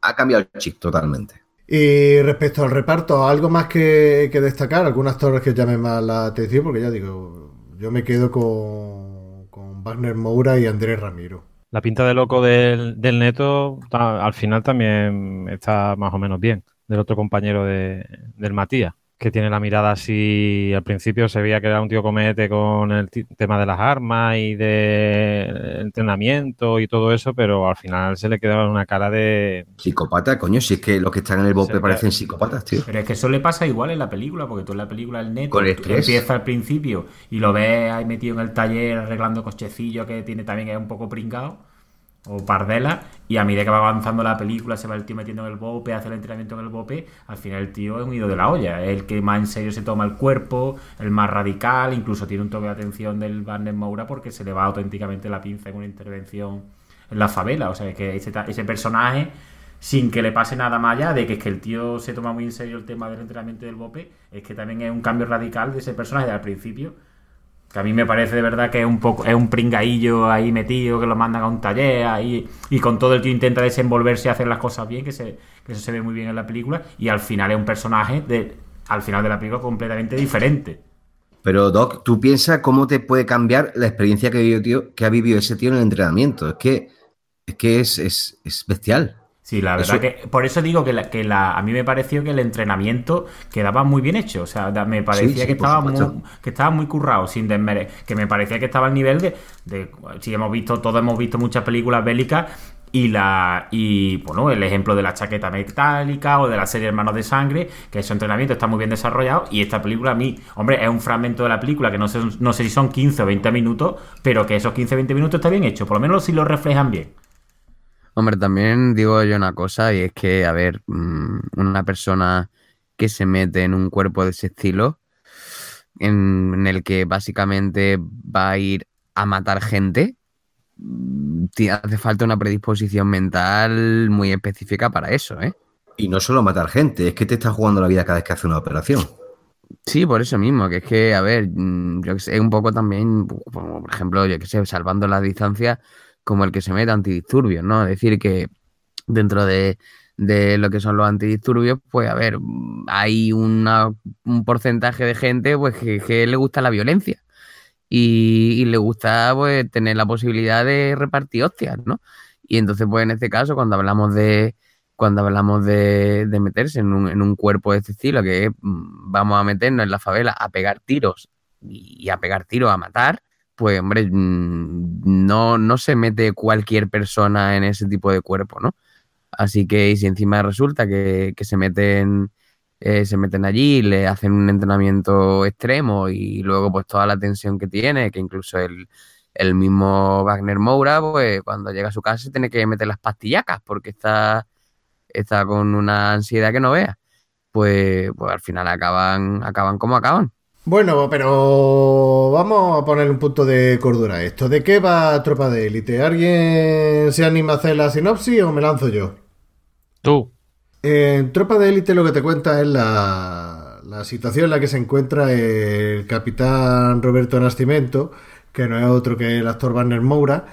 ha cambiado el chip totalmente. Y respecto al reparto, ¿algo más que, que destacar? ¿Algún actor que llame más la atención? Porque ya digo, yo me quedo con, con Wagner Moura y Andrés Ramiro. La pinta de loco del, del neto al final también está más o menos bien, del otro compañero de, del Matías, que tiene la mirada así, al principio se veía que era un tío comete con el tema de las armas y de entrenamiento y todo eso, pero al final se le quedaba una cara de... Psicópata, coño, si es que los que están en el bote Sí, parecen psicópatas, tío. Pero es que eso le pasa igual en la película, porque tú en la película el neto Con el empieza al principio y lo ves ahí metido en el taller arreglando cochecillos que tiene también que es un poco pringado o pardela y a medida que va avanzando la película se va el tío metiendo en el bope, hace el entrenamiento en el bope, al final el tío es un ido de la olla, es el que más en serio se toma el cuerpo, el más radical, incluso tiene un toque de atención del Barnes Moura porque se le va auténticamente la pinza en una intervención en la favela, o sea, es que ese, ese personaje sin que le pase nada más allá de que es que el tío se toma muy en serio el tema del entrenamiento del bope, es que también es un cambio radical de ese personaje al principio, que a mí me parece de verdad que es un poco es un pringaillo ahí metido que lo mandan a un taller ahí y con todo el tío intenta desenvolverse y hacer las cosas bien, que, se, eso se ve muy bien en la película y al final es un personaje de al final de la película completamente diferente. Pero, Doc, tú piensas cómo te puede cambiar la experiencia que, vivió, tío, que ha vivido ese tío en el entrenamiento. Es que es, que es, es, es bestial. Sí, la verdad Eso- que por eso digo que, la, que la, a mí me pareció que el entrenamiento quedaba muy bien hecho. O sea, me parecía Sí, sí, que, estaba muy, que estaba muy currado, sin desmere que me parecía que estaba al nivel de, de si hemos visto, todos hemos visto muchas películas bélicas y la y bueno, el ejemplo de la chaqueta metálica o de la serie Hermanos de Sangre, que ese entrenamiento está muy bien desarrollado y esta película a mí, hombre, es un fragmento de la película que no sé, no sé si son 15 o 20 minutos, pero que esos 15 o 20 minutos está bien hecho, por lo menos si lo reflejan bien. Hombre, también digo yo una cosa, y es que, a ver, mm, una persona que se mete en un cuerpo de ese estilo, en, en el que básicamente va a ir a matar gente, mm, hace falta una predisposición mental muy específica para eso, ¿eh? Y no solo matar gente, es que te está jugando la vida cada vez que hace una operación. Sí, por eso mismo, que es que, a ver, mm, yo que sé, un poco también, como por ejemplo, yo que sé, salvando las distancias, como el que se mete antidisturbios, ¿no? Es decir, que dentro de, de lo que son los antidisturbios, pues, a ver, hay una- un porcentaje de gente, pues, que, le gusta la violencia y, y le gusta, pues, tener la posibilidad de repartir hostias, ¿no? Y entonces, pues, en este caso, cuando hablamos de, cuando hablamos de, de meterse en un, en un cuerpo de este estilo, que mm, vamos a meternos en la favela a pegar tiros y a pegar tiros a matar, pues hombre, mm, no, no se mete cualquier persona en ese tipo de cuerpo, ¿no? Así que y si encima resulta que, que se meten eh, se meten allí, le hacen un entrenamiento extremo y luego pues toda la tensión que tiene, que incluso el, el mismo Wagner Moura, pues cuando llega a su casa se tiene que meter las pastillacas porque está, está con una ansiedad que no vea. Pues, pues al final acaban, acaban como acaban. Bueno, pero vamos a poner un punto de cordura a esto. ¿De qué va Tropa de Élite? ¿Alguien se anima a hacer la sinopsis o me lanzo yo? Tú, En Tropa de Élite lo que te cuenta es la, la situación en la que se encuentra el capitán Roberto Nascimento, que no es otro que el actor Warner Moura,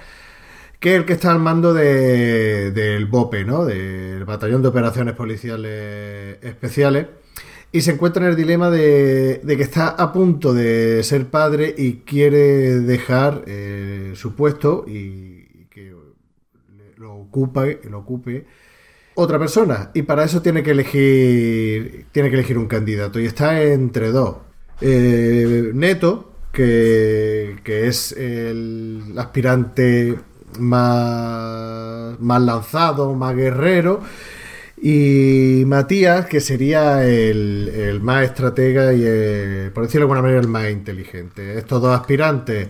que es el que está al mando de- del BOPE, ¿no? Del Batallón de Operaciones Policiales Especiales. Y se encuentra en el dilema de, de que está a punto de ser padre y quiere dejar eh, su puesto y, que lo ocupe, lo ocupe otra persona. Y para eso tiene que elegir. Tiene que elegir un candidato. Y está entre dos. Eh, Neto, que, que es el aspirante más, más lanzado, más guerrero. Y Matías, que sería el, el más estratega y, el, por decirlo de alguna manera, el más inteligente. Estos dos aspirantes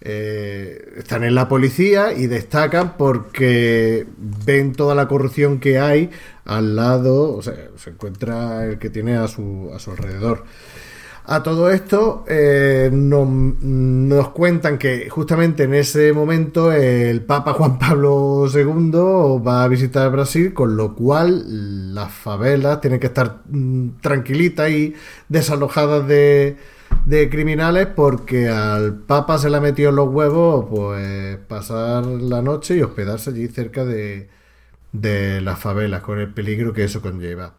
eh, están en la policía y destacan porque ven toda la corrupción que hay al lado, o sea, se encuentra el que tiene a su, a su alrededor. A todo esto eh, nos, cuentan que justamente en ese momento el Papa Juan Pablo II va a visitar Brasil, con lo cual las favelas tienen que estar mm, tranquilitas y desalojadas de, de criminales porque al Papa se le ha metido en los huevos pues pasar la noche y hospedarse allí cerca de, de las favelas con el peligro que eso conlleva.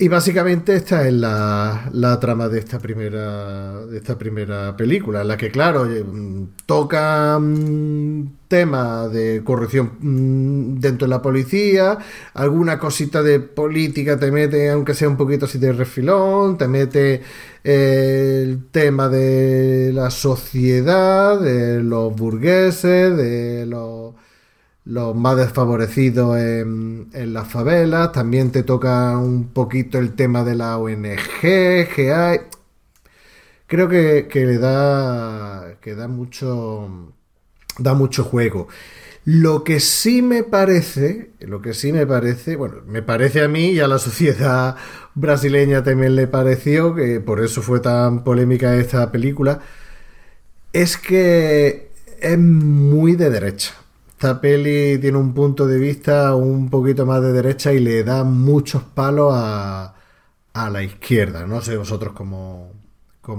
Y básicamente esta es la, la, trama de esta primera de esta primera película, en la que claro mm, toca mm, temas de corrupción mm, dentro de la policía, alguna cosita de política te mete, aunque sea un poquito así de refilón, te mete eh, el tema de la sociedad, de los burgueses, de los los más desfavorecidos en, las favelas, también te toca un poquito el tema de la ONG, que hay... Creo que, le da, que da mucho, da mucho juego. Lo que sí me parece, lo que sí me parece, bueno, me parece a mí y a la sociedad brasileña también le pareció, que por eso fue tan polémica esta película, es que es muy de derecha. Esta peli tiene un punto de vista un poquito más de derecha y le da muchos palos a, la izquierda. No sé vosotros cómo,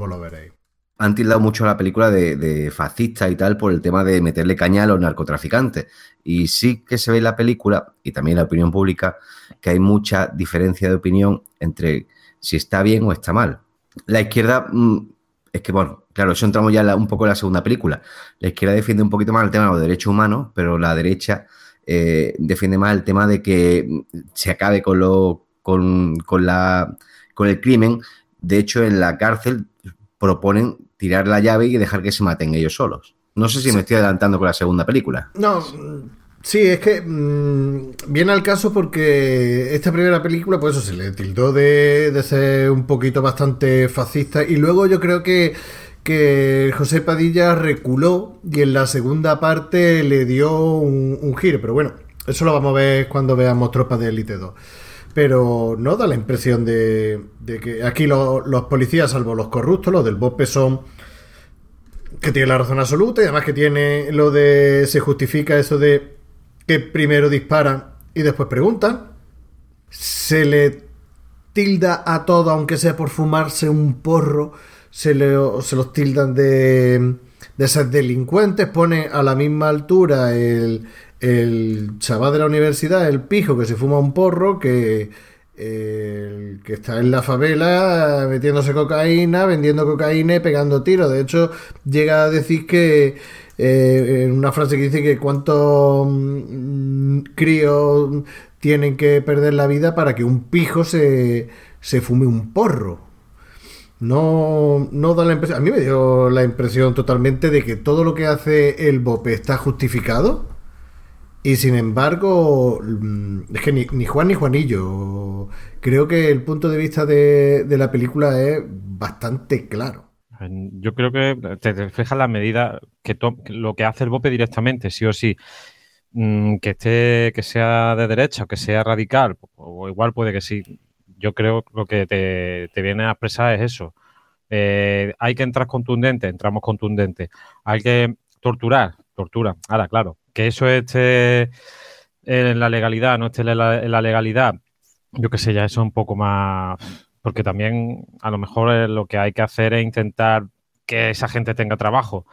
lo veréis. Han tildado mucho la película de, fascista y tal por el tema de meterle caña a los narcotraficantes. Y sí que se ve en la película, y también en la opinión pública, que hay mucha diferencia de opinión entre si está bien o está mal. La izquierda mm, es que, bueno, claro, eso entramos ya un poco en la segunda película. La izquierda defiende un poquito más el tema de los derechos humanos, pero la derecha eh, defiende más el tema de que se acabe con, lo, con, la, con el crimen. De hecho, en la cárcel proponen tirar la llave y dejar que se maten ellos solos. No sé si me estoy adelantando con la segunda película. No, Sí, es que mm, viene al caso porque esta primera película, pues eso, se le tildó de, ser un poquito bastante fascista y luego yo creo que, que José Padilla reculó y en la segunda parte le dio un, giro, pero bueno, eso lo vamos a ver cuando veamos Tropas de Elite 2. Pero no da la impresión de, que aquí los policías, salvo los corruptos, los del BOPE son que tiene la razón absoluta y además que tiene lo de se justifica eso de que primero disparan y después preguntan. Se le tilda a todo, aunque sea por fumarse un porro, se, le, se los tildan de, de ser delincuentes. Pone a la misma altura el, el chaval de la universidad, el pijo que se fuma un porro, que que está en la favela metiéndose cocaína, vendiendo cocaína y pegando tiros. De hecho, llega a decir que eh, una frase que dice que cuántos mm, críos tienen que perder la vida para que un pijo se, se fume un porro. No, no da la impresión. A mí me dio la impresión totalmente de que todo lo que hace el BOPE está justificado. Y sin embargo, mm, es que ni, Juan ni Juanillo. Creo que el punto de vista de la película es bastante claro. Yo creo que te refleja la medida que lo que hace el BOPE directamente, sí o sí. Mm, que esté, que sea de derecha o que sea radical, o igual puede que sí. Yo creo que lo que te, viene a expresar es eso. Eh, hay que entrar contundente, entramos contundente. Hay que torturar, tortura. Ahora, claro, que eso esté en la legalidad, no esté en la legalidad, yo qué sé, ya eso es un poco más porque también a lo mejor eh, lo que hay que hacer es intentar que esa gente tenga trabajo.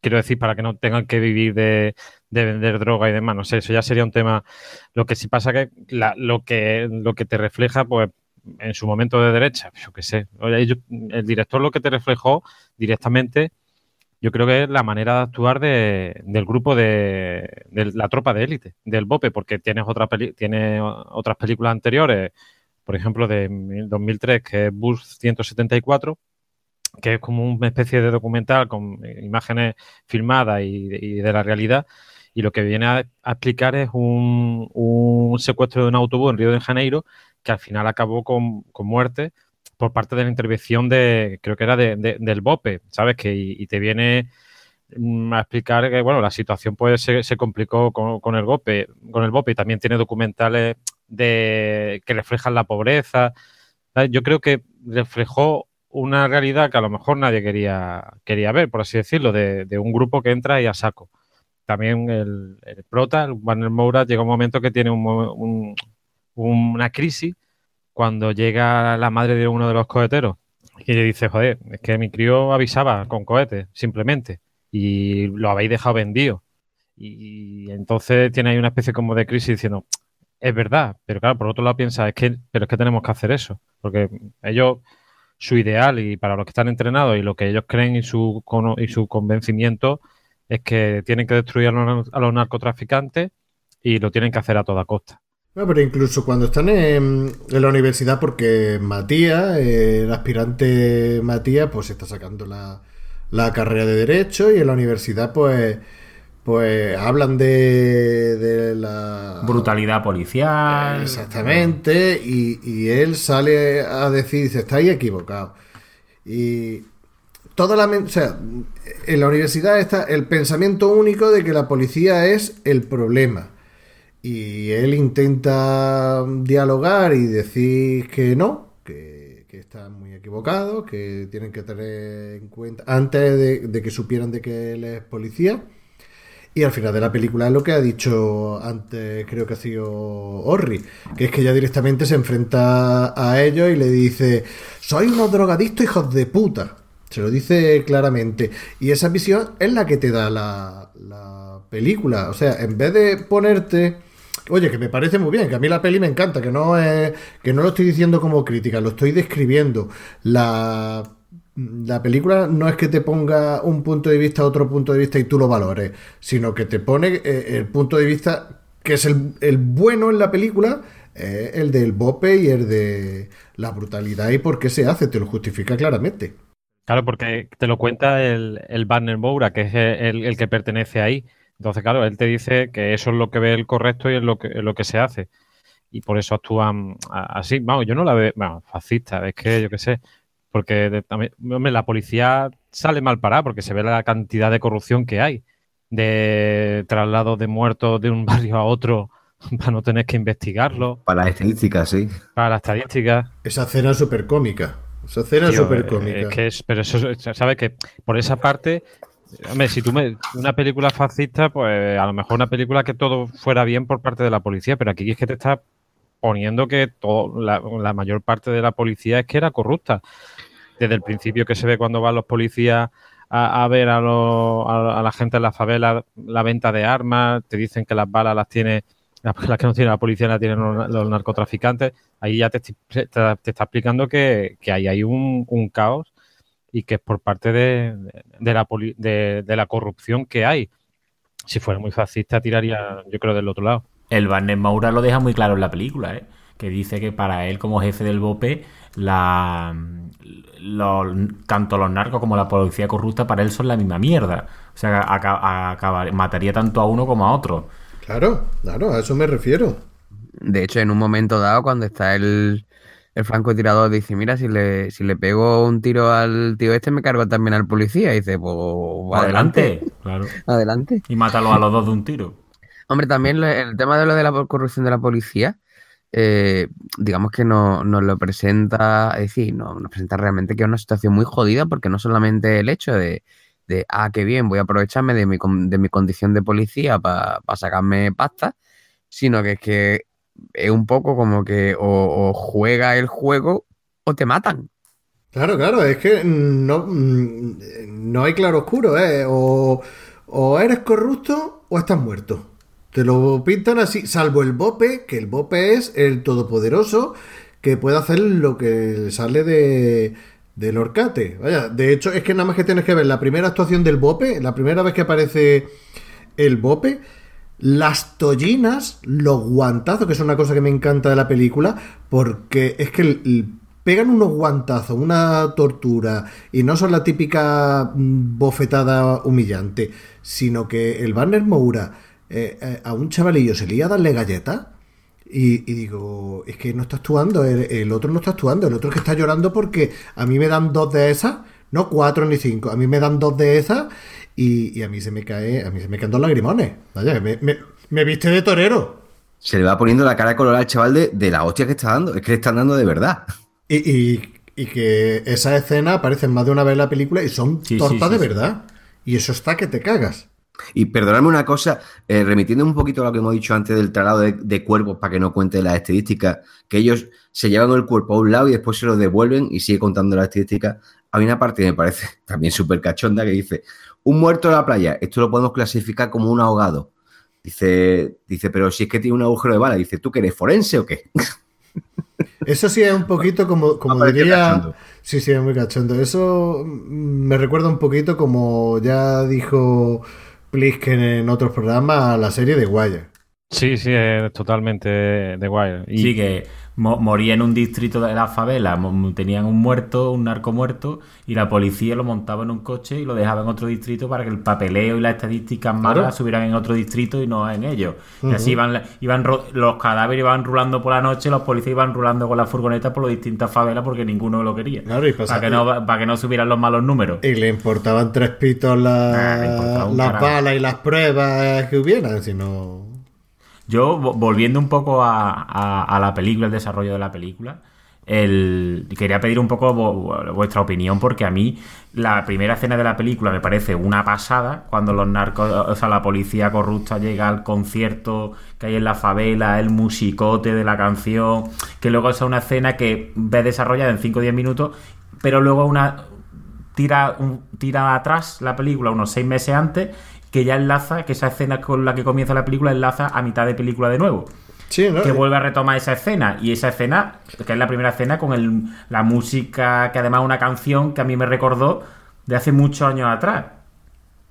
Quiero decir, para que no tengan que vivir de, vender droga y demás. No sé, eso ya sería un tema. Lo que sí pasa que lo que lo que te refleja, pues, en su momento de derecha, yo qué sé. el director lo que te reflejó directamente, yo creo que es la manera de actuar del grupo de, la tropa de élite, del BOPE, porque tienes otra tiene otras películas anteriores por ejemplo, de 2003, que es Bus 174, que es como una especie de documental con imágenes filmadas y, de la realidad. Y lo que viene a, explicar es un, secuestro de un autobús en Río de Janeiro que al final acabó con, muerte por parte de la intervención de, creo que era del BOPE, ¿sabes? Que y, te viene mm, a explicar que, bueno, la situación pues se, complicó con, con, el BOPE, con el BOPE y también tiene documentales de que reflejan la pobreza. Yo creo que reflejó una realidad que a lo mejor nadie quería, quería ver, por así decirlo, de, un grupo que entra y a saco. También el, prota, el Warner Moura, llega un momento que tiene una crisis cuando llega la madre de uno de los coheteros y le dice, joder, es que mi crío avisaba con cohetes, simplemente, y lo habéis dejado vendido. Y entonces tiene ahí una especie como de crisis diciendo, es verdad, pero claro, por otro lado piensa, es que, pero es que tenemos que hacer eso, porque ellos, su ideal y para los que están entrenados y lo que ellos creen y su, y su convencimiento es que tienen que destruir a los, narcotraficantes y lo tienen que hacer a toda costa. No, pero incluso cuando están en, la universidad, porque Matías, el aspirante Matías, pues está sacando la, la carrera de Derecho y en la universidad, pues pues hablan de, la brutalidad policial. Exactamente, y, él sale a decir, dice, estáis equivocados. Y toda la... O sea, en la universidad está el pensamiento único de que la policía es el problema. Y él intenta dialogar y decir que no, que, que están muy equivocados, que tienen que tener en cuenta, antes de, de que supieran de que él es policía, y al final de la película es lo que ha dicho antes, creo que ha sido Orri, que es que ya directamente se enfrenta a ellos y le dice, soy unos drogadictos hijos de puta. Se lo dice claramente. Y esa visión es la que te da la, la película. O sea, en vez de ponerte... Oye, que me parece muy bien, que a mí la peli me encanta, que no es, que no lo estoy diciendo como crítica, lo estoy describiendo. La la película no es que te ponga un punto de vista, otro punto de vista y tú lo valores, sino que te pone eh, el punto de vista que es el, bueno en la película, eh, el del bope y el de la brutalidad y por qué se hace, te lo justifica claramente. Claro, porque te lo cuenta el, Banner Moura, que es el, que pertenece ahí. Entonces, claro, él te dice que eso es lo que ve el correcto y es lo que, es lo que se hace. Y por eso actúan así. Vamos, yo no la veo, bueno, fascista, es que yo qué sé. Porque también, la policía sale mal parada porque se ve la cantidad de corrupción que hay. De traslados de muertos de un barrio a otro para no tener que investigarlo. Para las estadísticas, sí. Para las estadísticas. Esa cena súper cómica. Esa cena súper cómica. Es que es, pero eso, ¿sabes? Que por esa parte, hombre, si tú me. Una película fascista, pues a lo mejor una película que todo fuera bien por parte de la policía, pero aquí es que te está poniendo que todo, la, la mayor parte de la policía es que era corrupta desde el principio que se ve cuando van los policías a, ver a, la gente en la favela la venta de armas, te dicen que las balas las tiene, las, que no tiene la policía las tienen los, narcotraficantes, ahí ya te, está explicando que, ahí hay un, caos y que es por parte de, la, de, la corrupción que hay. Si fuera muy fascista, tiraría, yo creo, del otro lado. El Barnes Maura lo deja muy claro en la película, ¿eh? Que dice que para él como jefe del BOPE, la, tanto los narcos como la policía corrupta para él son la misma mierda. O sea, mataría tanto a uno como a otro. Claro, claro, a eso me refiero. De hecho, en un momento dado, cuando está el, el francotirador, dice, mira, si le, si le pego un tiro al tío este, me cargo también al policía. Y dice, pues, pues adelante. Claro. Adelante. Y mátalo a los dos de un tiro. Hombre, también el tema de lo de la corrupción de la policía, eh, digamos que nos lo presenta, es decir, no, nos presenta realmente que es una situación muy jodida porque no solamente el hecho de, de ah, qué bien, voy a aprovecharme de mi, de mi condición de policía para sacarme pasta, sino que es que es un poco como que o, juega el juego o te matan. Claro, claro, es que no, no hay claro oscuro, ¿eh? O, o eres corrupto o estás muerto. Te lo pintan así, salvo el Bope, que el Bope es el todopoderoso que puede hacer lo que sale de, del Orcate. Vaya, de hecho, es que nada más que tienes que ver la primera actuación del Bope, la primera vez que aparece el Bope, las tollinas, los guantazos, que es una cosa que me encanta de la película, porque es que pegan unos guantazos, una tortura, y no son la típica mm, bofetada humillante, sino que el Banner Moura eh, eh, a un chavalillo se le a darle galletas y, digo, es que no está actuando, el, otro no está actuando, el otro es que está llorando porque a mí me dan dos de esas, no cuatro ni cinco, a mí me dan dos de esas y, a mí se me cae, a mí se me caen dos lagrimones. Vaya, me, viste de torero. Se le va poniendo la cara colorada al chaval de, la hostia que está dando, es que le están dando de verdad. Y, que esa escena aparecen más de una vez en la película y son tortas de verdad. Y eso está que te cagas. Y perdonadme una cosa, eh, remitiendo un poquito a lo que hemos dicho antes del traslado de, cuerpos para que no cuente las estadísticas, que ellos se llevan el cuerpo a un lado y después se lo devuelven y sigue contando las estadísticas. Hay una parte que me parece también súper cachonda que dice, un muerto en la playa, esto lo podemos clasificar como un ahogado. Dice, dice, pero si es que tiene un agujero de bala, dice, ¿tú que eres forense o qué? Eso sí es un poquito como, como diría. Sí, sí, es muy cachondo. Eso me recuerda un poquito como ya dijo Plisken en otros programas la serie de Wire. Sí, sí, es totalmente de Wire. Y... Sí, que moría en un distrito de la favela, tenían un muerto, un narco muerto, y la policía lo montaba en un coche y lo dejaba en otro distrito para que el papeleo y las estadísticas malas subieran en otro distrito y no en ellos. Y así iban, iban los cadáveres iban rulando por la noche, los policías iban rulando con la furgoneta por las distintas favelas porque ninguno lo quería. para, que no, para que no subieran los malos números. Y le importaban tres pitos la, ah, las balas y las pruebas que hubieran, si no... Yo, volviendo un poco a, la película, el desarrollo de la película, el, quería pedir un poco vuestra opinión porque a mí la primera escena de la película me parece una pasada cuando los narcos, o sea, la policía corrupta llega al concierto que hay en la favela, el musicote de la canción, que luego es una escena que ve desarrollada en 5 o 10 minutos, pero luego una tira, tira atrás la película unos 6 meses antes que ya enlaza, que esa escena con la que comienza la película enlaza a mitad de película de nuevo. Sí, ¿no? Que vuelve a retomar esa escena. Y esa escena, que es la primera escena con el, la música, que además es una canción que a mí me recordó de hace muchos años atrás.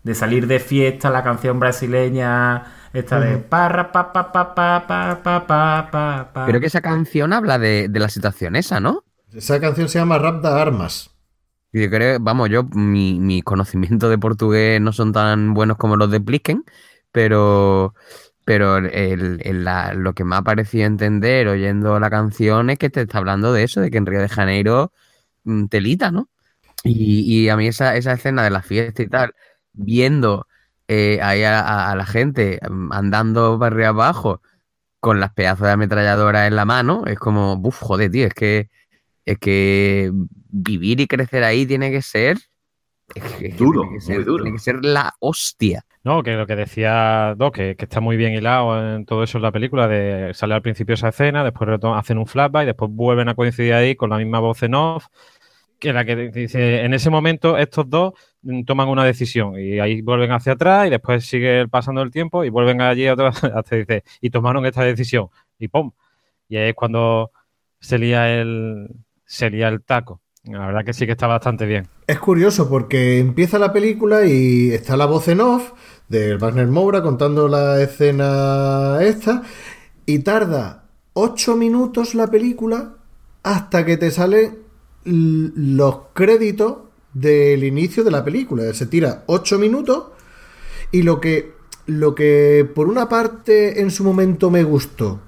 De salir de fiesta, la canción brasileña, esta de parra pa pa pa pa pa pa pa pa. Pero que esa canción habla de, de la situación esa, ¿no? Esa canción se llama Rap da Armas. Yo creo, vamos, yo, mi, mi conocimiento de portugués no son tan buenos como los de Plisken, pero, pero el, lo que me ha parecido entender oyendo la canción es que te está hablando de eso, de que en Río de Janeiro mm, telita, ¿no? Y, a mí esa, esa escena de la fiesta y tal, viendo eh, ahí a, la gente mm, andando para arriba abajo con las pedazos de ametralladora en la mano, es como, buf, joder, tío, es que, es que vivir y crecer ahí tiene que ser duro, tiene que ser, muy duro. Tiene que ser la hostia. No, que lo que decía Doc, que, está muy bien hilado en todo eso en la película, de sale al principio esa escena, después hacen un flashback y después vuelven a coincidir ahí con la misma voz en off, que la que dice, en ese momento estos dos toman una decisión y ahí vuelven hacia atrás y después sigue pasando el tiempo y vuelven allí otra hasta dice, y tomaron esta decisión y ¡pum! Y ahí es cuando se el, sería el taco. La verdad que sí que está bastante bien. Es curioso porque empieza la película y está la voz en off de Wagner Moura contando la escena esta y tarda 8 minutos la película hasta que te salen los créditos del inicio de la película. Se tira 8 minutos y lo que, lo que por una parte en su momento me gustó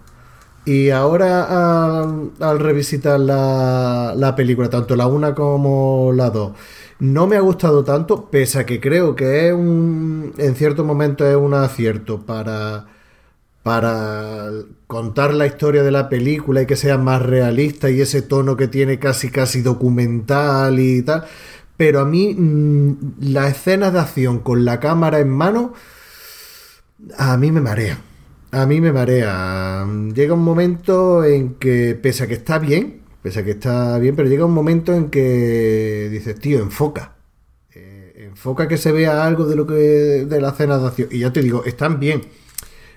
y ahora al, revisitar la, la, película, tanto la una como la dos, no me ha gustado tanto, pese a que creo que es un, en cierto momento es un acierto para, para contar la historia de la película y que sea más realista y ese tono que tiene casi casi documental y tal. Pero a mí mm, las escenas de acción con la cámara en mano, a mí me marean a mí me marea. Llega un momento en que, pese a que está bien, pese a que está bien, pero llega un momento en que dices, tío, enfoca. Eh, enfoca que se vea algo de lo que de la escena de acción. Y ya te digo, están bien.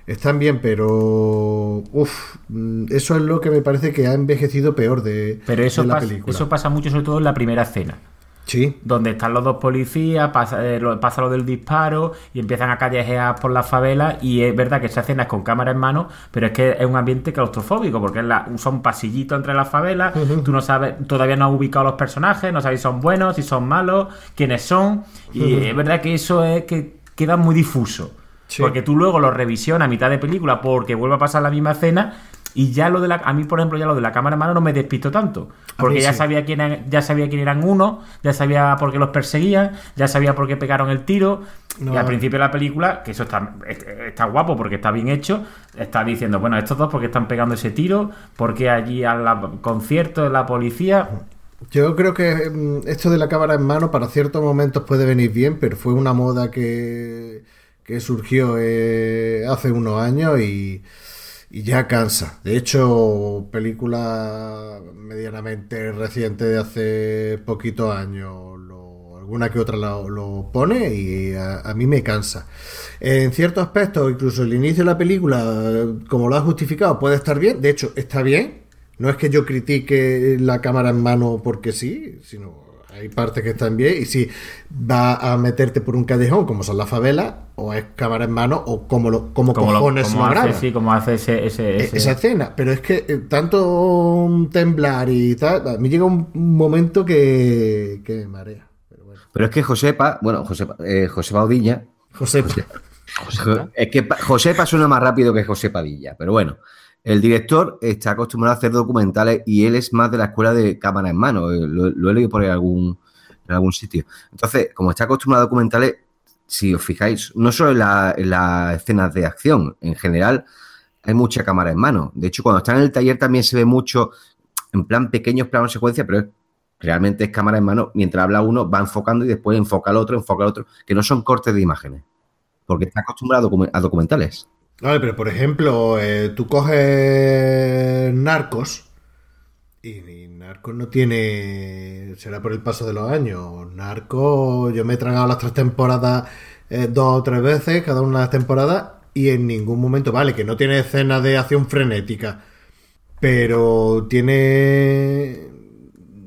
Están bien, pero. Uf, eso es lo que me parece que ha envejecido peor de, pero eso la película. Eso pasa mucho, sobre todo en la primera escena. Sí. Donde están los dos policías, pasa, eh, lo, del disparo y empiezan a callejear por la favela. Y es verdad que esa escena es con cámara en mano, pero es que es un ambiente claustrofóbico porque es la, son pasillitos entre las favelas. Tú no sabes, todavía no has ubicado los personajes, no sabes si son buenos, si son malos, quiénes son. Y es verdad que eso es que queda muy difuso. Porque tú luego lo revisionas a mitad de película porque vuelve a pasar la misma escena y ya lo de la. A mí, por ejemplo, ya lo de la cámara en mano no me despisto tanto. Porque ya, sabía quién, ya sabía quién eran uno, ya sabía por qué los perseguían, ya sabía por qué pegaron el tiro. Y al principio de la película, que eso está, está guapo porque está bien hecho, está diciendo, bueno, estos dos porque están pegando ese tiro, porque allí al concierto de la policía. Yo creo que mm, esto de la cámara en mano para ciertos momentos puede venir bien, pero fue una moda que, que surgió eh, hace unos años y y ya cansa. De hecho, película medianamente reciente de hace poquitos años, alguna que otra lo, lo pone y a, a, mí me cansa. En ciertos aspectos, incluso el inicio de la película, como lo ha justificado, puede estar bien. De hecho, está bien. No es que yo critique la cámara en mano porque sí, sino hay partes que están bien. Y si va a meterte por un callejón, como son las favelas, o es cámara en mano, o como, lo, como, como cojones lo, como hace, sí, como hace ese, ese, ese... esa escena. Pero es que eh, tanto temblar y tal, a mí llega un momento que, que me marea. Pero, bueno. pero es que Josepa, bueno, Josepa, eh, José Baudilla. Josepa. José, es que Josepa suena más rápido que José Padilla, pero bueno. El director está acostumbrado a hacer documentales y él es más de la escuela de cámara en mano. eh, Lo, he leído por ahí algún, en algún sitio. Entonces, como está acostumbrado a documentales, si os fijáis, no solo en, la, en las escenas de acción, en general hay mucha cámara en mano. De hecho, cuando está en el taller también se ve mucho, en plan pequeños planos secuencia, pero realmente es cámara en mano. Mientras habla uno, va enfocando y después enfoca al otro, enfoca al otro, que no son cortes de imágenes. Porque está acostumbrado a documentales. Vale, pero por ejemplo, eh, tú coges Narcos y, Narcos no tiene. Será por el paso de los años. Narcos, yo me he tragado las tres temporadas eh, dos o tres veces, cada una de las temporadas, y en ningún momento, vale, que no tiene escenas de acción frenética, pero tiene.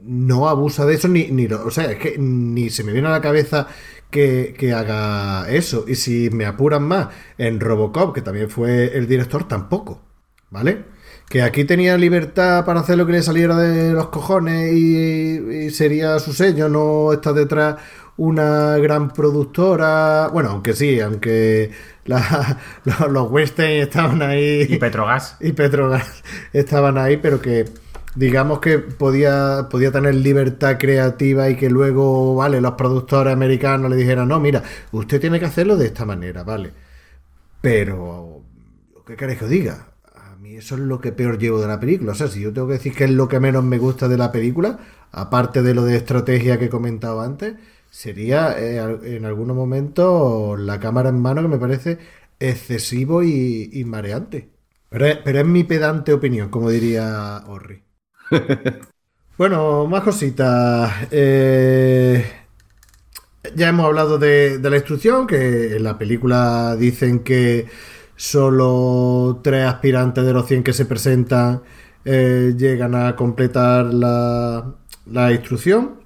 No abusa de eso, ni, ni. O sea, es que ni se me viene a la cabeza que, que, haga eso. Y si me apuran más, en Robocop, que también fue el director, tampoco. ¿Vale? Que aquí tenía libertad para hacer lo que le saliera de los cojones y, y sería su sello, no está detrás una gran productora. Bueno, aunque sí, aunque la, los, los Western estaban ahí. Y Petrogas. Y Petrogas estaban ahí, pero que digamos que podía, podía tener libertad creativa y que luego, vale, los productores americanos le dijeran, no, mira, usted tiene que hacerlo de esta manera, vale. Pero, ¿qué queréis que os diga? A mí eso es lo que peor llevo de la película. O sea, si yo tengo que decir que es lo que menos me gusta de la película, aparte de lo de estrategia que he comentado antes, sería eh, en algunos momentos la cámara en mano que me parece excesivo y, y mareante. Pero pero es mi pedante opinión, como diría Orri. bueno, más cositas. Eh, ya hemos hablado de, la instrucción, que en la película dicen que solo tres aspirantes de los 100 que se presentan eh, llegan a completar la, la instrucción.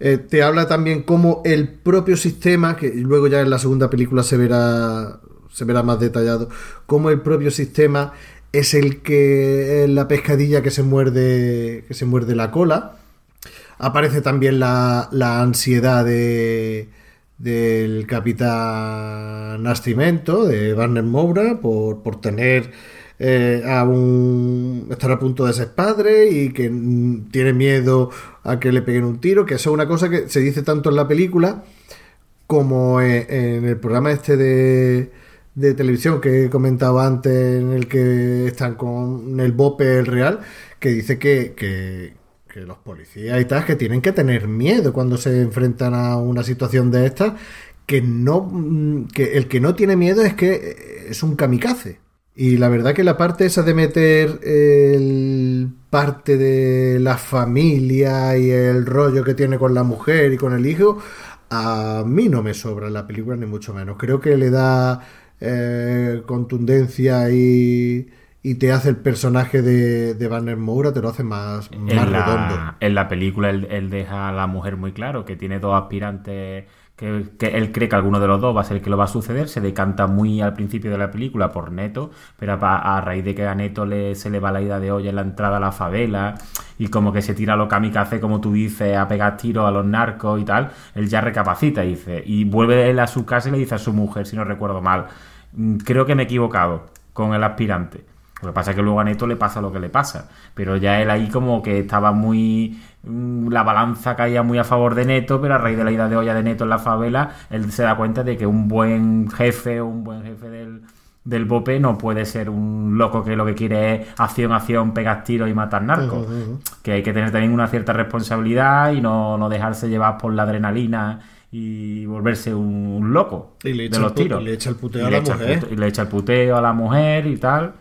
Eh, te habla también cómo el propio sistema, que luego ya en la segunda película se verá, se verá más detallado, cómo el propio sistema es el que la pescadilla que se muerde que se muerde la cola. Aparece también la, la ansiedad de del capitán Nascimento de Barner Moura por, por tener eh, a un estar a punto de ser padre y que tiene miedo a que le peguen un tiro que eso es una cosa que se dice tanto en la película como en, en el programa este de de televisión que he comentado antes, en el que están con el BOPE real, que dice que, que, los policías y tal, que tienen que tener miedo cuando se enfrentan a una situación de esta, que no, que el que no tiene miedo es que es un kamikaze. Y la verdad que la parte esa de meter el parte de la familia y el rollo que tiene con la mujer y con el hijo, a mí no me sobra la película ni mucho menos. Creo que le da eh, contundencia y, y, te hace el personaje de, de Banner Moura, te lo hace más, en más la, redondo. En la película él, él, deja a la mujer muy claro que tiene dos aspirantes. Que, que, él cree que alguno de los dos va a ser el que lo va a suceder, se decanta muy al principio de la película por Neto, pero a, a raíz de que a Neto le, se le va la ida de olla en la entrada a la favela y como que se tira a lo kamikaze, como tú dices, a pegar tiros a los narcos y tal, él ya recapacita y dice, y vuelve él a su casa y le dice a su mujer, si no recuerdo mal, creo que me he equivocado con el aspirante. Lo que pasa es que luego a Neto le pasa lo que le pasa. Pero ya él ahí como que estaba muy... La balanza caía muy a favor de Neto, pero a raíz de la ida de olla de Neto en la favela, él se da cuenta de que un buen jefe o un buen jefe del, del BOPE no puede ser un loco que lo que quiere es acción, acción, pegar tiros y matar narcos. Que hay que tener también una cierta responsabilidad y no, no dejarse llevar por la adrenalina y volverse un, loco y le de los tiros. Y le echa el puteo a la mujer. y le echa el puteo a la mujer y tal.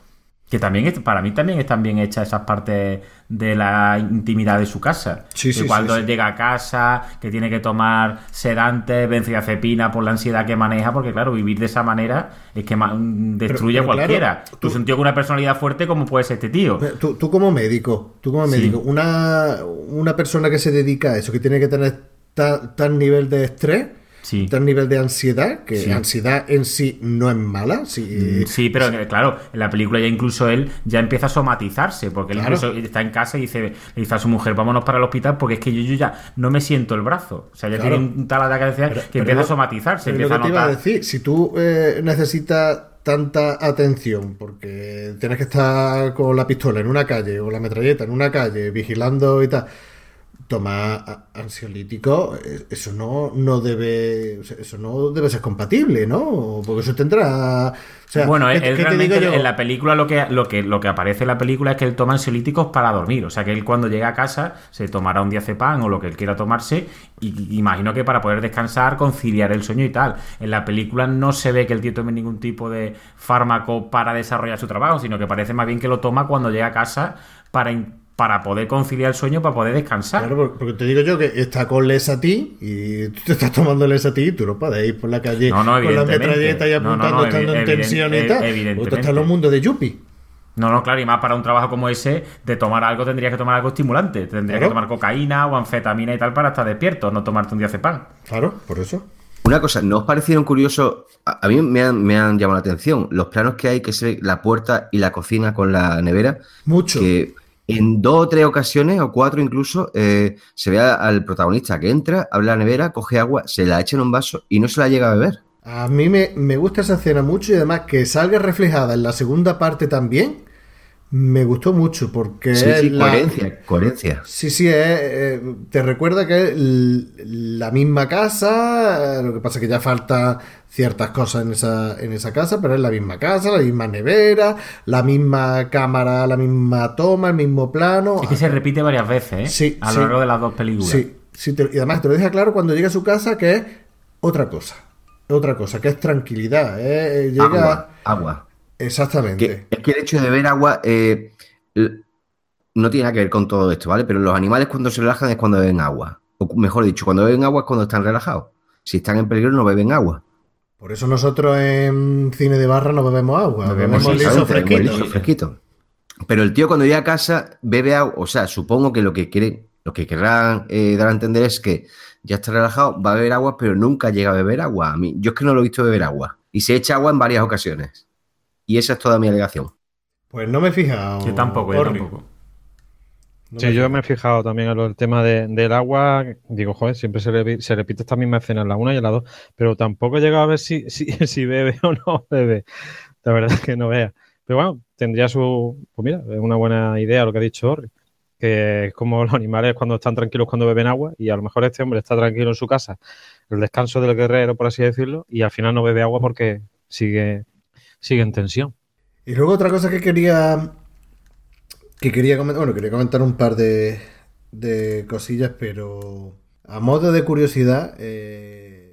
Que también, es- para mí también están bien hechas esas partes de la intimidad de su casa. Sí, Que sí, cuando sí, él llega a casa, que tiene que tomar sedantes, benzodiazepina por la ansiedad que maneja, porque claro, vivir de esa manera es que ma- destruye pero a cualquiera. claro, tú, tú- sentido con una personalidad fuerte como puede ser este tío. Tú, tú como médico, tú como médico, una, una persona que se dedica a eso, que tiene que tener ta- tal nivel de estrés, Sí. tal nivel de ansiedad, que Sí. ansiedad en sí no es mala, sí, Sí, pero claro, en la película ya incluso él ya empieza a somatizarse, porque él Claro. incluso está en casa y dice, le dice a su mujer, vámonos para el hospital porque es que yo, yo ya no me siento el brazo. O sea, ya Claro. tiene un tal ataque de ansiedad Pero- que pero empieza a somatizarse, empieza a lo que te iba a notar. decir, si tú eh, necesitas tanta atención porque tienes que estar con la pistola en una calle o la metralleta en una calle vigilando y tal, tomar a- ansiolítico, eh, eso no, no debe, eso no debe ser compatible, ¿no? Porque eso tendrá, o sea, bueno, ¿qué- él, qué él te realmente en la película lo que, lo, que, lo que aparece en la película es que él toma ansiolíticos para dormir. O sea, que él cuando llega a casa se tomará un diazepam o lo que él quiera tomarse y imagino que para poder descansar, conciliar el sueño y tal. En la película no se ve que el tío tome ningún tipo de fármaco para desarrollar su trabajo, sino que parece más bien que lo toma cuando llega a casa para, para poder conciliar el sueño, para poder descansar. Claro, por- porque te digo yo que está con Lesatí y tú te estás tomando Lesatí y tú no puedes ir por la calle No, no, con la metralleta y No, no, apuntando no, estando en tensión y tal. evidentemente. Porque está en los mundos de Yuppie. No, no, claro, y más para un trabajo como ese, de tomar algo tendrías que tomar algo estimulante. Tendrías Claro. que tomar cocaína o anfetamina y tal para estar despierto, no tomarte un diazepam. Claro, por eso. Una cosa, ¿no os parecieron curiosos? A, a mí me han, me han llamado la atención los planos que hay que se ve la puerta y la cocina con la nevera. Mucho. Que en dos o tres ocasiones, o cuatro incluso, eh, se ve al protagonista que entra, abre la nevera, coge agua, se la echa en un vaso y no se la llega a beber. A mí me, me gusta esa escena mucho y además que salga reflejada en la segunda parte también, me gustó mucho porque Sí, es sí, la- coherencia, coherencia. Sí, sí, eh, te recuerda que es la misma casa, eh, lo que pasa es que ya falta ciertas cosas en esa, en esa casa, pero es la misma casa, la misma nevera, la misma cámara, la misma toma, el mismo plano. Es que se repite varias veces, ¿eh? Sí, a lo sí. largo de las dos películas. Sí, sí, te- y además te lo deja claro cuando llega a su casa que es otra cosa, otra cosa, que es tranquilidad, eh, llega... Agua, agua. Exactamente. Que- es que el hecho de beber agua eh, no tiene nada que ver con todo esto, ¿vale? Pero los animales cuando se relajan es cuando beben agua. O mejor dicho, cuando beben agua es cuando están relajados. Si están en peligro no beben agua. Por eso nosotros en cine de barra no bebemos agua, Bebemos bebemos liso fresquito. liso fresquito. Pero el tío cuando llega a casa bebe agua, o sea, supongo que lo que quiere, lo que querrán eh, dar a entender es que ya está relajado, va a beber agua, pero nunca llega a beber agua. A mí, yo es que no lo he visto beber agua. Y se echa agua en varias ocasiones. Y esa es toda mi alegación. Pues no me he fijado. Yo tampoco, yo tampoco. No Sí, me yo me he fijado también en lo- el tema de- del agua. Digo, joder, siempre se repite esta misma escena en la una y en la dos, pero tampoco he llegado a ver si, si, si bebe o no bebe. La verdad es que no vea. Pero bueno, tendría su. Pues mira, es una buena idea lo que ha dicho Orri, que es como los animales cuando están tranquilos cuando beben agua, y a lo mejor este hombre está tranquilo en su casa, el descanso del guerrero, por así decirlo, y al final no bebe agua porque sigue, sigue en tensión. Y luego otra cosa que quería. Que quería comentar. Bueno, quería comentar un par de, de cosillas, pero. A modo de curiosidad. eh,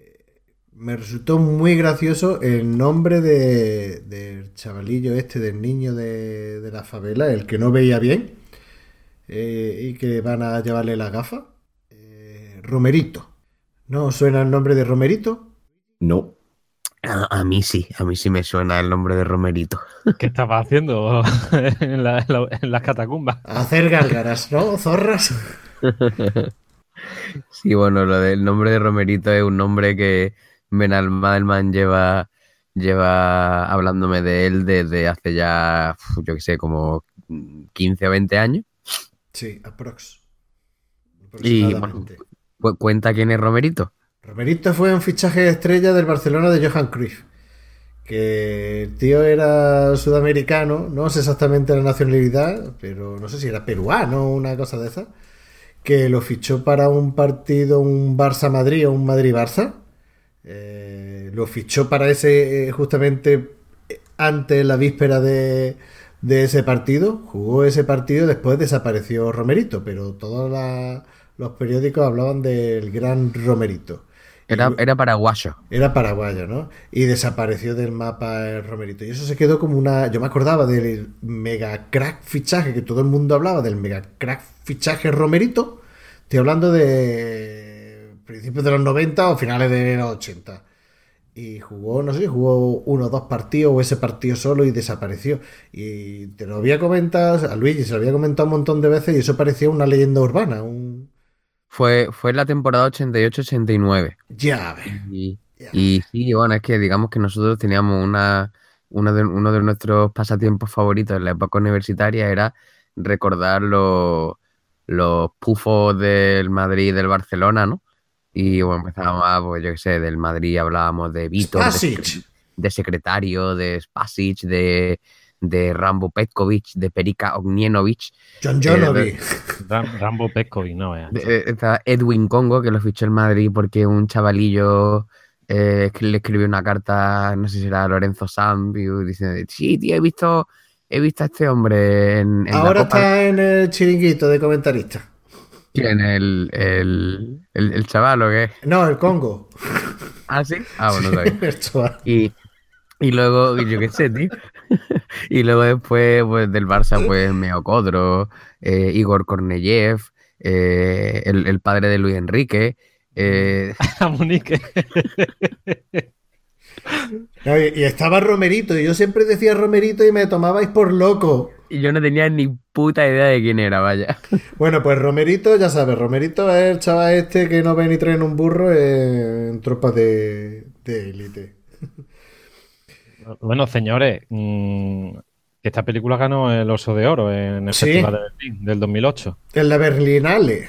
me resultó muy gracioso el nombre de, del chavalillo este, del niño de, de la favela, el que no veía bien. eh, y que van a llevarle la gafa. eh, Romerito. ¿No suena el nombre de Romerito? No. A, a mí sí, a mí sí me suena el nombre de Romerito. ¿Qué estaba haciendo en, la- en la- en las catacumbas? Hacer gárgaras, ¿no? Zorras. Sí, bueno, lo del nombre de Romerito es un nombre que Benal Madelman lleva, lleva hablándome de él desde hace ya, yo qué sé, como 15 o 20 años. Sí, aprox. Y. Cu- cuenta quién es Romerito. Romerito fue un fichaje estrella del Barcelona de Johan Cruyff. Que el tío era sudamericano, no sé exactamente la nacionalidad, pero no sé si era peruano o una cosa de esa. Que lo fichó para un partido, un Barça-Madrid o un Madrid-Barça. Eh, lo fichó para ese, eh, justamente eh, antes, la víspera de, de ese partido. Jugó ese partido, después desapareció Romerito, pero todos los periódicos hablaban del gran Romerito. Era, era paraguayo. Era paraguayo, ¿no? Y desapareció del mapa el Romerito. Y eso se quedó como una. Yo me acordaba del mega crack fichaje, que todo el mundo hablaba del mega crack fichaje Romerito. Estoy hablando de principios de los 90 o finales de los 80. Y jugó, no sé, jugó uno o dos partidos o ese partido solo y desapareció. Y te lo había comentado, a Luigi se lo había comentado un montón de veces y eso parecía una leyenda urbana. Un... Fue, fue la temporada 88-89. Ya. Y, Ya. y sí, bueno, es que digamos que nosotros teníamos una, uno, de, uno de nuestros pasatiempos favoritos en la época universitaria era recordar los, los pufos del Madrid y del Barcelona, ¿no? Y bueno, empezábamos a, pues yo qué sé, del Madrid hablábamos de Vítor, de, de secretario, de Spasic, de, de Rambo Petkovic, de Perica Ognienovic. John Eh, Jonovi. Ram- Rambo Pescovi, no eh, está Edwin Congo, que lo fichó el Madrid porque un chavalillo eh, le escribió una carta, no sé si era a Lorenzo Sanz, y dice, sí, tío, he visto, he visto a este hombre en, en la Ahora Copa- está en el chiringuito de comentarista. ¿Quién? El, el, el, el chaval o qué? No, el Congo. Ah, sí. Ah, bueno, está bien. El chaval. Y, y luego, yo qué sé, tío. y luego después, pues del Barça, pues Meo Codro, eh, Igor Korneyev, eh, el, el padre de Luis Enrique. eh, A Munique. No, y, y estaba Romerito, y yo siempre decía Romerito y me tomabais por loco. y yo no tenía ni puta idea de quién era, vaya. Bueno, pues Romerito, ya sabes, Romerito es el chaval este que no ve ni trae en un burro en tropas de de élite. Bueno, señores, mm, que esta película ganó el Oso de Oro en el Sí. Festival de Berlín del 2008. En la Berlinale.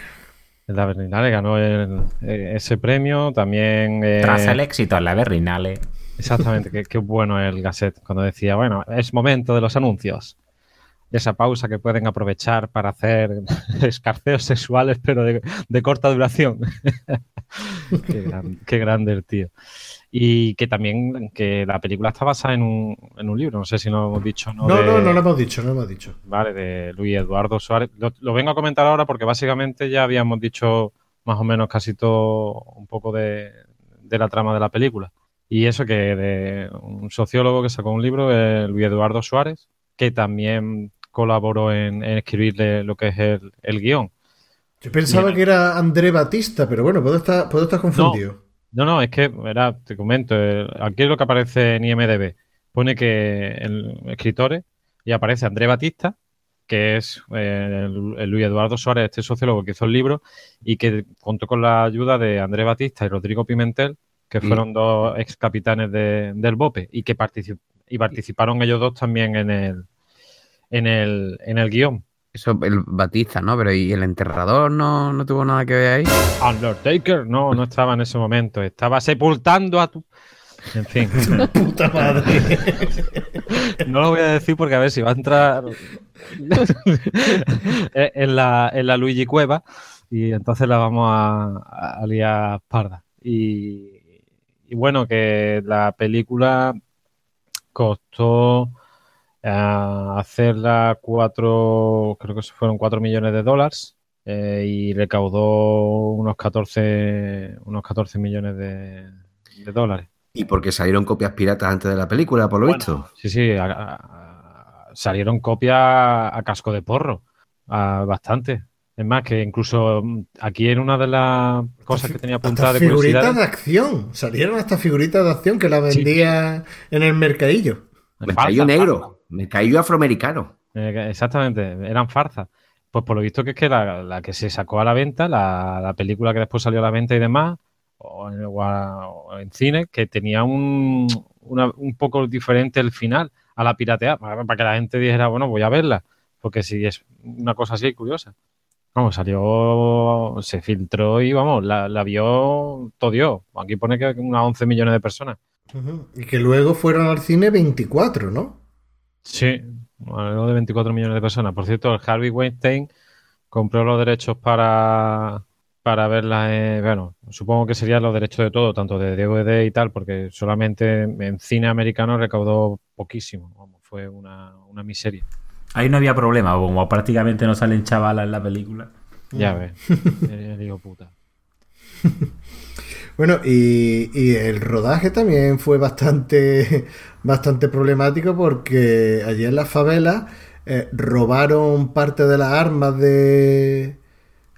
En la Berlinale ganó el- eh, ese premio. También. eh, Tras el éxito en la Berlinale. Exactamente, qué, qué bueno el Gasset cuando decía, bueno, es momento de los anuncios. Esa pausa que pueden aprovechar para hacer escarceos sexuales, pero de, de corta duración. qué, gran- qué grande el tío. Y que también que la película está basada en un, en un libro, no sé si no hemos dicho. No, de- no, no lo hemos dicho, no lo hemos dicho. Vale, de Luis Eduardo Suárez. Lo, lo vengo a comentar ahora porque básicamente ya habíamos dicho más o menos casi todo un poco de, de la trama de la película. Y eso que de un sociólogo que sacó un libro, eh, Luis Eduardo Suárez, que también colaboró en, en escribirle lo que es el, el guion. Yo pensaba que era André Batista, pero bueno, puedo estar, puedo estar confundido. No, no, es que, verá, te comento, eh, aquí es lo que aparece en IMDB. Pone que el escritor y aparece André Batista, que es eh, el, el Luis Eduardo Suárez, este sociólogo que hizo el libro, y que contó con la ayuda de André Batista y Rodrigo Pimentel, que Sí. fueron dos ex capitanes de- del BOPE, y que particip- y participaron ellos dos también en el, en el, en el guion. Eso, el Batista, ¿no? Pero ¿y el enterrador no, no tuvo nada que ver ahí? Undertaker, no, no estaba en ese momento, estaba sepultando a tu... En fin. Puta madre. No lo voy a decir porque a ver si va a entrar en, la, en la Luigi Cueva y entonces la vamos a, a liar parda. Y, y bueno, que la película costó eh, hacerla cuatro, creo que fueron cuatro millones de dólares eh, y recaudó unos 14, unos 14 millones de, de dólares. Y porque salieron copias piratas antes de la película, por lo Bueno, visto. Sí, sí, a- a- salieron copias a casco de porro, a- bastante. Es más, que incluso mm, aquí en una de las cosas que tenía apuntada de figuritas de acción. Salieron hasta figuritas de acción que la vendía en el mercadillo. Mercadillo negro, mercadillo afroamericano. Eh, exactamente, eran farsas. Pues por lo visto que es que la, la que se sacó a la venta, la, la película que después salió a la venta y demás, o en, o a- o en cine, que tenía un, una- un poco diferente el final a la pirateada, para, para que la gente dijera, bueno, voy a verla, porque si es una cosa así curiosa. Vamos, salió, se filtró y vamos, la, la vio todo Dios. Aquí pone que unas 11 millones de personas. Y que luego fueron al cine 24, ¿no? Sí, algo de 24 millones de personas. Por cierto, el Harvey Weinstein compró los derechos para, para verla. en- bueno, supongo que serían los derechos de todo, tanto de DVD y tal, porque solamente en cine americano recaudó poquísimo. Vamos, fue una, una miseria. Ahí no había problema, como prácticamente no salen chavalas en la película. Ya ves, hijo puta. Bueno, y, y el rodaje también fue bastante, bastante problemático porque allí en las favelas eh, robaron parte de las armas de,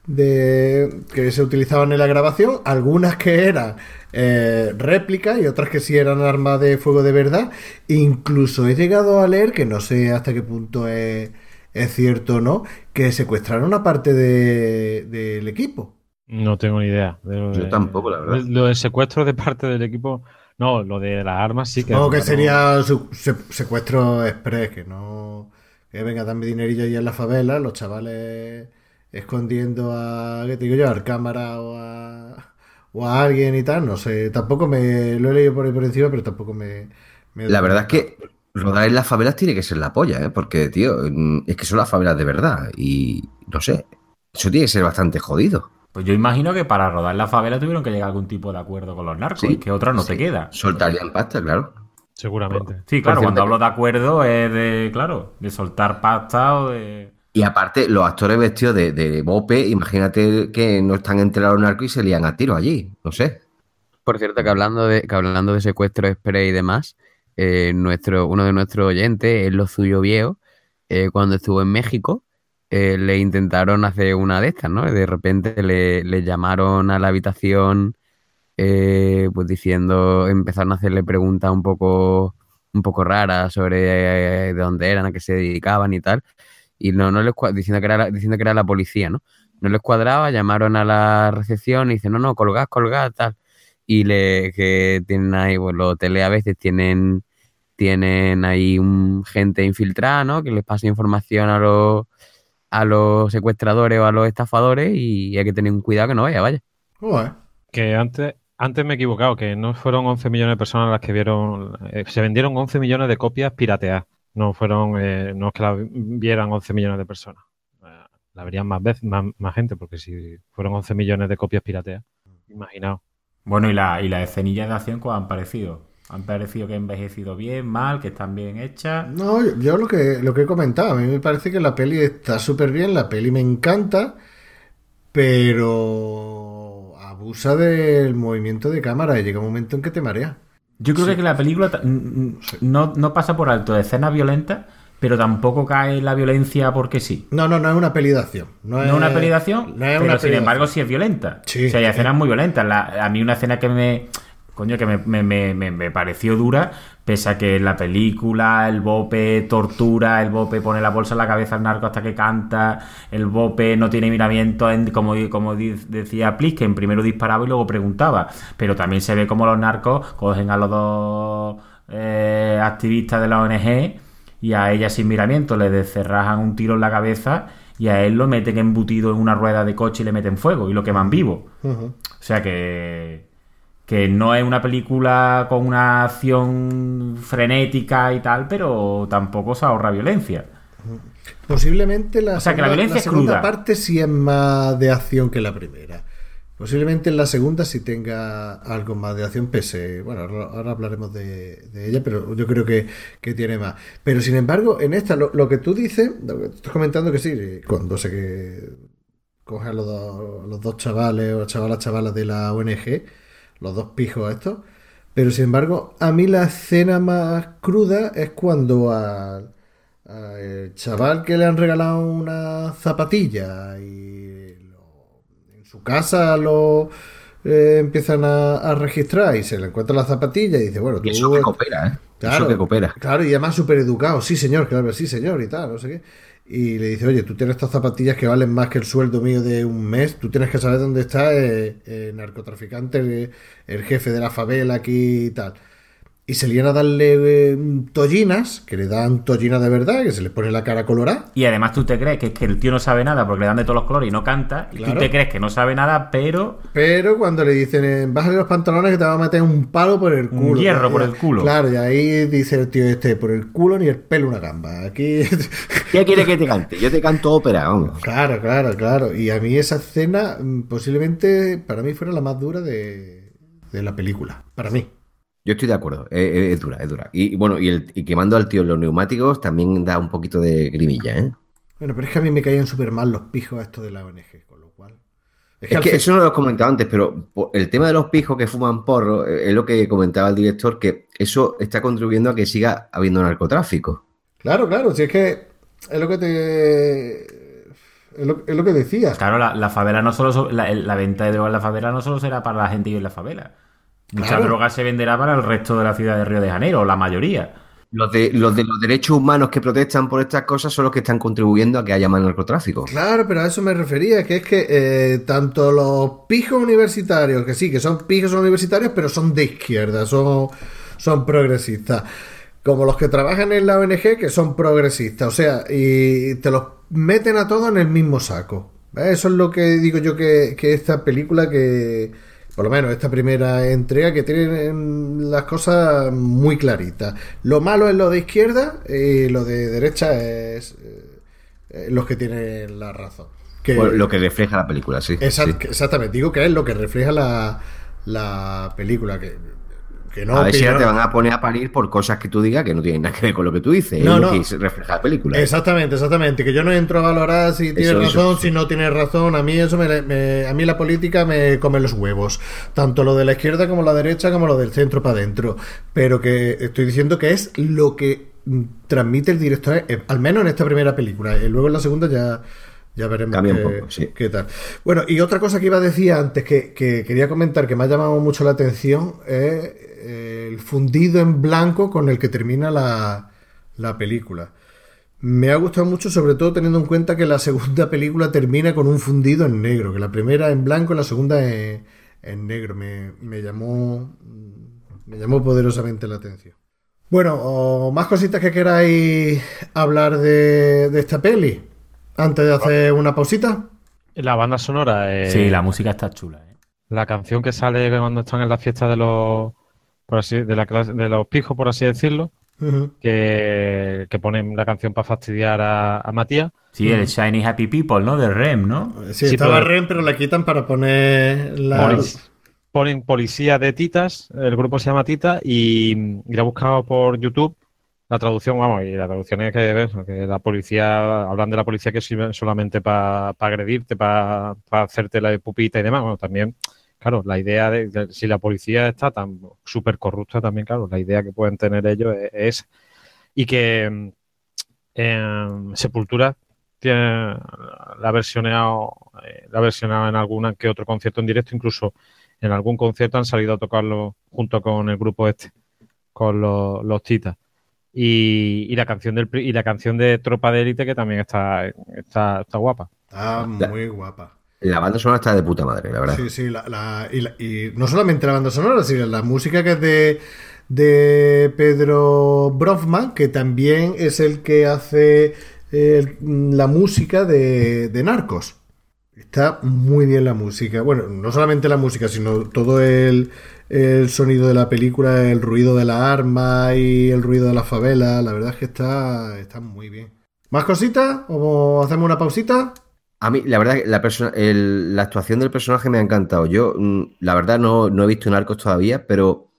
de que se utilizaban en la grabación, algunas que eran eh, réplicas y otras que sí eran armas de fuego de verdad. Incluso he llegado a leer, que no sé hasta qué punto es, es cierto o no, que secuestraron una parte de- del equipo. No tengo ni idea. de lo Yo de- tampoco, la verdad. Lo del secuestro de parte del equipo. No, lo de las armas sí que. No, que sería su- se- secuestro express, que no. Que venga, dame dinerillo ahí en la favela, los chavales escondiendo a. ¿Qué te digo yo? A cámara o a. O a alguien y tal, no sé. Tampoco me. Lo he leído por ahí por encima, pero tampoco me. me- La verdad es que rodar en las favelas tiene que ser la polla, ¿eh? Porque, tío, es que son las favelas de verdad. Y no sé, eso tiene que ser bastante jodido. Pues yo imagino que para rodar la favela tuvieron que llegar a algún tipo de acuerdo con los narcos, Sí, que otra no sí. te queda. Soltarían pasta, claro. Seguramente. Sí, claro, cuando hablo de acuerdo es de, claro, de soltar pasta o de... Y aparte, los actores vestidos de, de bope, imagínate que no están enterados los narcos y se lían a tiro allí. No sé. Por cierto, que hablando de, que hablando de secuestro express y demás, eh, nuestro, uno de nuestros oyentes, es lo suyo viejo, eh, cuando estuvo en México, eh, le intentaron hacer una de estas, ¿no? De repente le, le llamaron a la habitación, eh, pues diciendo, empezaron a hacerle preguntas un poco, un poco raras sobre eh, de dónde eran, a qué se dedicaban y tal, y no, no les diciendo que era la, diciendo que era la policía, ¿no? No les cuadraba, llamaron a la recepción y dicen, no, no, colgad, colgad, tal y le que tienen ahí, pues los hoteles a veces tienen, tienen ahí un gente infiltrada, ¿no? Que les pasa información a los, a los secuestradores o a los estafadores y hay que tener un cuidado que no vaya, vaya. Que antes, antes me he equivocado, que no fueron 11 millones de personas las que vieron. eh, se vendieron 11 millones de copias pirateadas. No fueron, eh, no es que la vieran 11 millones de personas. Eh, La verían más veces, más, más gente, porque si fueron 11 millones de copias pirateadas, imaginaos. Bueno, y, la, y las escenillas de acción, ¿cómo han parecido? ¿Han parecido que han envejecido bien, mal, que están bien hechas? No, yo, yo lo que lo que he comentado, a mí me parece que la peli está súper bien, la peli me encanta, pero abusa del movimiento de cámara y llega un momento en que te marea. Yo creo que la película no, no pasa por alto de escenas violentas, pero tampoco cae la violencia porque sí. No, no, no es una peli de acción. No No es es una peli de acción, no es pero una sin embargo sí es violenta. Sí. o sea, hay escenas muy violentas. La- a mí una escena que me... Coño, que me, me- me- me- pareció dura, pese a que en la película el Bope tortura, el Bope pone la bolsa en la cabeza al narco hasta que canta, el Bope no tiene miramiento, en, como, como decía Plisken, primero disparaba y luego preguntaba. Pero también se ve como los narcos cogen a los dos eh, activistas de la ONG y a ella sin miramiento le descerrajan un tiro en la cabeza y a él lo meten embutido en una rueda de coche y le meten fuego y lo queman vivo. O sea que, que no es una película con una acción frenética y tal, pero tampoco se ahorra violencia. Posiblemente la, O sea, que la segunda- violencia segunda cruda. parte sí es más de acción que la primera. Posiblemente en la segunda sí tenga algo más de acción, pese. Bueno, ahora, hablaremos de, de ella, pero yo creo que, que tiene más. Pero sin embargo, en esta, lo, lo que tú dices, lo que estás comentando que sí, cuando se que coge a los los dos chavales o chavalas, chavalas de la ONG, los dos pijos estos. Pero sin embargo, a mí la escena más cruda es cuando al al chaval que le han regalado una zapatilla y lo- en su casa lo eh, empiezan a, a registrar y se le encuentra la zapatilla y dice, bueno, tú... Y eso que coopera, ¿eh? Claro, Eso que coopera. Claro, y además súper educado. Sí, señor, claro, sí, señor, y tal, no sé qué. Y le dice, oye, tú tienes estas zapatillas que valen más que el sueldo mío de un mes. Tú tienes que saber dónde está eh, el narcotraficante, el, el jefe de la favela aquí y tal. Y se lían a darle eh, tollinas, que le dan tollinas de verdad, que se le pone la cara colorada. Y además tú te crees que es que el tío no sabe nada porque le dan de todos los colores y no canta. Y Claro. tú te crees que no sabe nada, pero Pero cuando le dicen, eh, bájale los pantalones que te va a meter un palo por el Un culo. hierro Ya- por el culo. Claro, y ahí dice el tío este, por el culo ni el pelo una gamba. Aquí... ¿Qué quiere que te cante? Yo te canto ópera, vamos. Claro, claro, claro. Y a mí esa escena mm, posiblemente para mí fuera la más dura de, de la película. Para mí. Yo estoy de acuerdo, es, es- es dura, es dura. Y, y bueno, y, el, y quemando al tío en los neumáticos también da un poquito de grimilla, ¿eh? Bueno, pero es que a mí me caían súper mal los pijos estos de la ONG, con lo cual... Es que, eso no lo he comentado antes, pero el tema de los pijos que fuman porro eh, es lo que comentaba el director, que eso está contribuyendo a que siga habiendo narcotráfico. Claro, claro, si es que es lo que te... Es lo, que decías. Claro, la, favela no solo... La, venta de droga en la favela no solo será para la gente y en la favela. Mucha droga se venderá para el resto de la ciudad de Río de Janeiro, la mayoría. Los de, los de los derechos humanos que protestan por estas cosas son los que están contribuyendo a que haya más narcotráfico. Claro, pero a eso me refería, que es que eh, tanto los pijos universitarios, que sí, que son pijos universitarios, pero son de izquierda, son, son progresistas, como los que trabajan en la ONG, que son progresistas, o sea, y te los meten a todos en el mismo saco. Eso es lo que digo yo que, que esta película que por lo menos esta primera entrega que tiene las cosas muy claritas. Lo malo es lo de izquierda y lo de derecha es eh, los que tienen la razón. lo que refleja la película, sí. Exactamente, digo que es lo que refleja la, la película. Que a ver si te van a poner a parir por cosas que tú digas que no tienen nada que ver con lo que tú dices. No, no. que refleja la película. Exactamente, exactamente. Que yo no entro a valorar si tienes razón, si no tienes razón. A mí eso me, a mí la política me come los huevos. Tanto lo de la izquierda como la derecha, como lo del centro para adentro. Pero que estoy diciendo que es lo que transmite el director, eh, al menos en esta primera película. Y luego en la segunda ya. Ya veremos qué, tal. Bueno, y otra cosa que iba a decir antes, que, que, quería comentar, que me ha llamado mucho la atención, es el fundido en blanco con el que termina la, la película. Me ha gustado mucho, sobre todo teniendo en cuenta que la segunda película termina con un fundido en negro, que la primera en blanco y la segunda en, negro. Me, llamó me llamó poderosamente la atención. Bueno, más cositas que queráis hablar de, de esta peli antes de hacer una pausita. La banda sonora. Eh, sí, la música está chula. Eh. La canción que sale cuando están en la fiesta de los por así, de, la clase, de los pijos, por así decirlo, que, ponen la canción para fastidiar a, Matías. Sí, el Shiny Happy People, ¿no? De Rem, ¿no? Sí, estaba Rem, pero la quitan para poner la... Ponen, policía de Titas, el grupo se llama Tita, y, y la he buscado por YouTube la traducción, vamos, y la traducción es que, que la policía, hablan de la policía que sirve solamente para agredirte, para hacerte la pupita y demás. Bueno, también claro, la idea de, si la policía está tan súper corrupta también, claro, la idea que pueden tener ellos es, y que eh, Sepultura tiene la versionado, eh, la versionado en alguna que otro concierto en directo, incluso en algún concierto han salido a tocarlo junto con el grupo este, con los, los Titas. Y, la canción del y la canción de Tropa de Élite que también está, está, está guapa. Está muy guapa. La banda sonora está de puta madre, la verdad. Sí, sí, y, no solamente la banda sonora, sino la música que es de, de Pedro Brofman, que también es el que hace la música de, Narcos. Está muy bien la música. Bueno, no solamente la música, sino todo el, el sonido de la película, el ruido de la arma y el ruido de la favela. La verdad es que está, está muy bien. ¿Más cositas? ¿O hacemos una pausita? A mí, la verdad, la, la actuación del personaje me ha encantado. Yo, mm, la verdad, no, he visto Narcos todavía, pero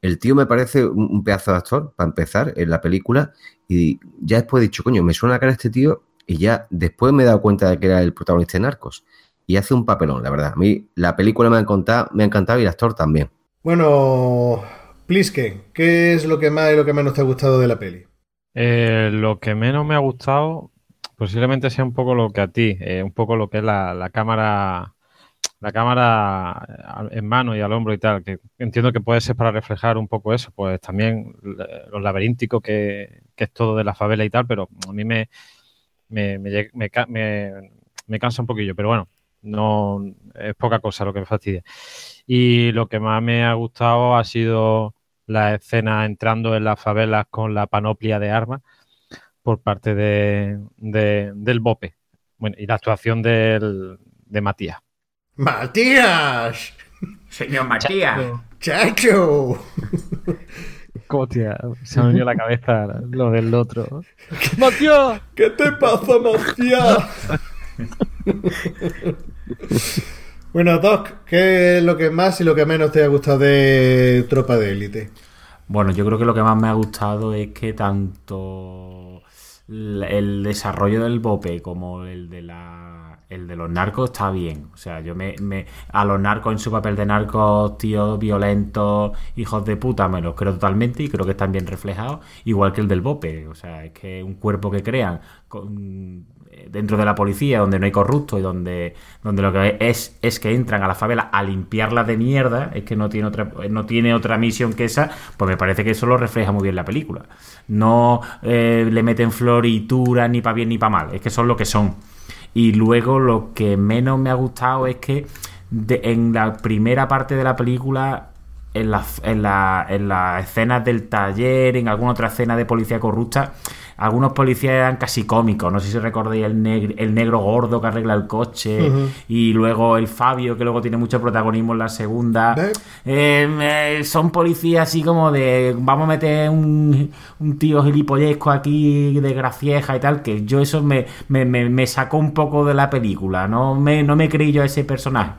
el tío me parece un, pedazo de actor, para empezar, en la película. Y ya después he dicho, coño, me suena la cara este tío. Y ya después me he dado cuenta de que era el protagonista de Narcos. Y hace un papelón, la verdad. A mí la película me ha encantado, me ha encantado y el actor también. Bueno, Pliske, ¿qué es lo que más y lo que menos te ha gustado de la peli? Eh, lo que menos me ha gustado, Posiblemente sea un poco lo que a ti, eh, un poco lo que es la, cámara la cámara en mano y al hombro y tal, que entiendo que puede ser para reflejar un poco eso, pues también lo laberíntico que, es todo de la favela y tal, pero a mí me, me, me, cansa un poquillo, pero bueno, no es poca cosa lo que me fastidia. Y lo que más me ha gustado ha sido la escena entrando en las favelas con la panoplia de armas por parte de, del Bope. Bueno, y la actuación del, de Matías. ¡Matías! Señor Matías. ¡Chacho! Cotia, se me unió la cabeza lo del otro. ¡Matías! ¿Qué te pasa, Matías? bueno, Doc, ¿qué es lo que más y lo que menos te ha gustado de Tropa de Élite? Bueno, yo creo que lo que más me ha gustado es que tanto el desarrollo del BOPE como el de la el de los narcos está bien. O sea, yo me, me, a los narcos en su papel de narcos, tíos violentos, hijos de puta, me los creo totalmente y creo que están bien reflejados, igual que el del Bope. O sea, es que un cuerpo que crean con, dentro de la policía, donde no hay corruptos y donde, donde lo que es es que entran a la favela a limpiarla de mierda, es que no tiene otra, no tiene otra misión que esa, pues me parece que eso lo refleja muy bien la película. No eh, le meten floritura ni para bien ni para mal, es que son lo que son. Y luego lo que menos me ha gustado es que en la primera parte de la película en las en la, en escenas del taller, en alguna otra escena de policía corrupta, algunos policías eran casi cómicos. No sé si recordáis el, el negro gordo que arregla el coche y luego el Fabio, que luego tiene mucho protagonismo en la segunda. Em, eh, son policías así como de vamos a meter un, un tío gilipollesco aquí de gracieja y tal, que yo eso me, me, me, sacó un poco de la película. No me, no me creí yo a ese personaje.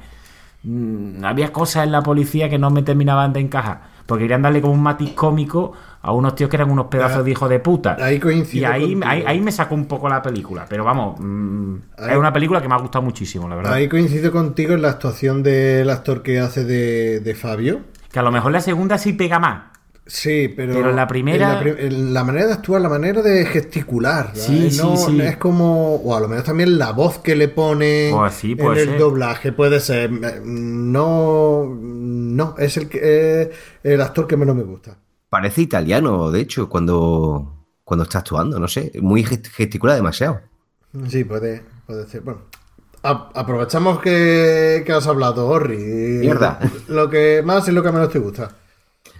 Mm, había cosas en la policía que no me terminaban de encajar. Porque querían darle como un matiz cómico a unos tíos que eran unos pedazos de hijos de puta. Ahí Y ahí, ahí, me sacó un poco la película. Pero vamos, mm, es una película que me ha gustado muchísimo, la verdad. Ahí coincido contigo en la actuación del actor que hace de, de Fabio. Que a lo mejor la segunda sí pega más. Sí, pero, pero la primera. la, manera de actuar, la manera de gesticular. Sí, no, sí, Es como. O a lo menos también la voz que le pone pues en el doblaje puede ser. No. No, es el, que, el actor que menos me gusta. Parece italiano, de hecho, cuando, cuando está actuando, no sé. Muy gesticula demasiado. Sí, puede, puede ser. Bueno, aprovechamos que, que has hablado, Orri. Mierda. Lo que más y lo que menos te gusta.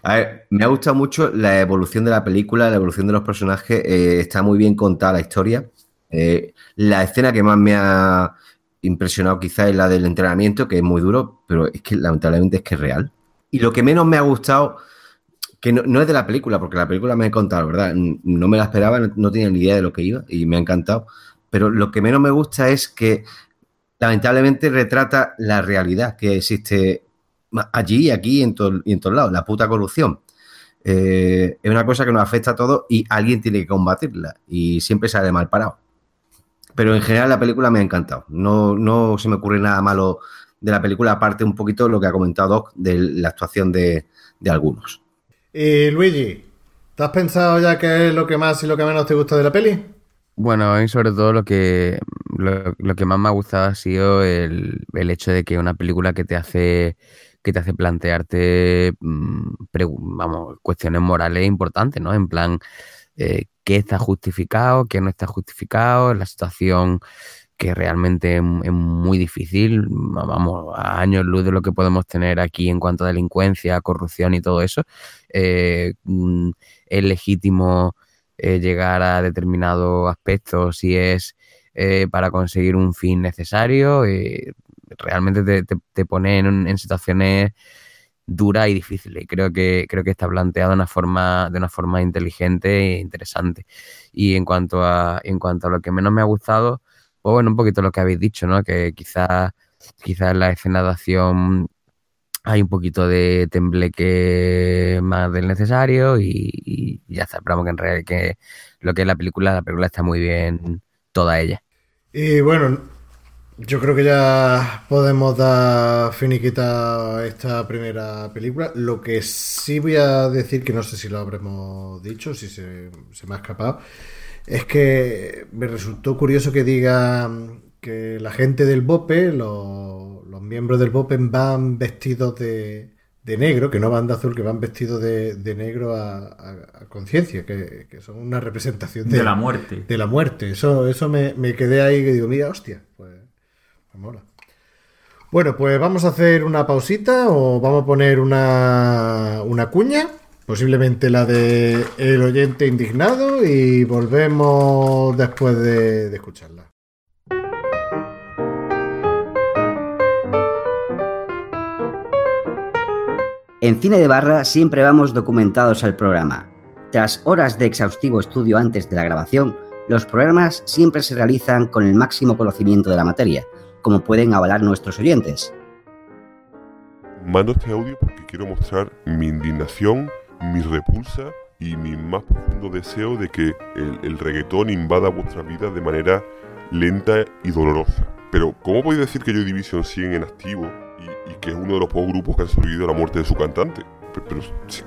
A ver, me ha gustado mucho la evolución de la película, la evolución de los personajes. Eh, está muy bien contada la historia. Eh, la escena que más me ha impresionado quizás es la del entrenamiento, que es muy duro, pero es que lamentablemente es que es real. Y lo que menos me ha gustado, que no, es de la película, porque la película me ha contado, ¿verdad? No me la esperaba, no tenía ni idea de lo que iba y me ha encantado. Pero lo que menos me gusta es que lamentablemente retrata la realidad que existe allí, aquí y en, y en todos lados, la puta corrupción. Eh, es una cosa que nos afecta a todos y alguien tiene que combatirla y siempre sale mal parado. Pero en general la película me ha encantado. No, no se me ocurre nada malo de la película, aparte un poquito lo que ha comentado Doc de la actuación de, algunos. Y Luigi, ¿te has pensado ya qué es lo que más y lo que menos te gusta de la peli? Bueno, y sobre todo lo que, lo, que más me ha gustado ha sido el, el hecho de que una película que te hace que te hace plantearte, mm, vamos, cuestiones morales importantes, ¿no? En plan, eh, ¿qué está justificado, qué no está justificado? La situación que realmente es, muy difícil, vamos, a años luz de lo que podemos tener aquí en cuanto a delincuencia, corrupción y todo eso. Eh, mm, es legítimo eh, llegar a determinados aspectos si es para conseguir un fin necesario realmente te, te, pone en, situaciones duras y difíciles. Creo que, creo que está planteado de una forma, de una forma inteligente e interesante. Y en cuanto a, en cuanto a lo que menos me ha gustado, pues bueno, un poquito lo que habéis dicho, ¿no? Que quizás quizás en la escena de acción hay un poquito de tembleque más del necesario y, ya está. Esperamos que en realidad que lo que es la película, la película está muy bien toda ella. Y bueno, yo creo que ya podemos dar finiquita a esta primera película. Lo que sí voy a decir, que no sé si lo habremos dicho, si se, me ha escapado, es que me resultó curioso que diga que la gente del BOPE, los, miembros del BOPE van vestidos de, negro, que no van de azul, que van vestidos de, negro a, conciencia, que, son una representación de, la muerte. De la muerte. Eso, eso me, me quedé ahí que digo, mira, hostia, pues bueno, pues vamos a hacer una pausita o vamos a poner una, una cuña, posiblemente la de el oyente indignado y volvemos después de, de escucharla. En Cine de Barra siempre vamos documentados al programa. Tras horas de exhaustivo estudio antes de la grabación, los programas siempre se realizan con el máximo conocimiento de la materia, como pueden avalar nuestros oyentes. Mando este audio porque quiero mostrar mi indignación, mi repulsa y mi más profundo deseo de que el, reggaetón invada vuestra vida de manera lenta y dolorosa. Pero, ¿cómo podéis decir que Joy Division siguen en activo y, y que es uno de los pocos grupos que han sobrevivido a la muerte de su cantante? Pero, pero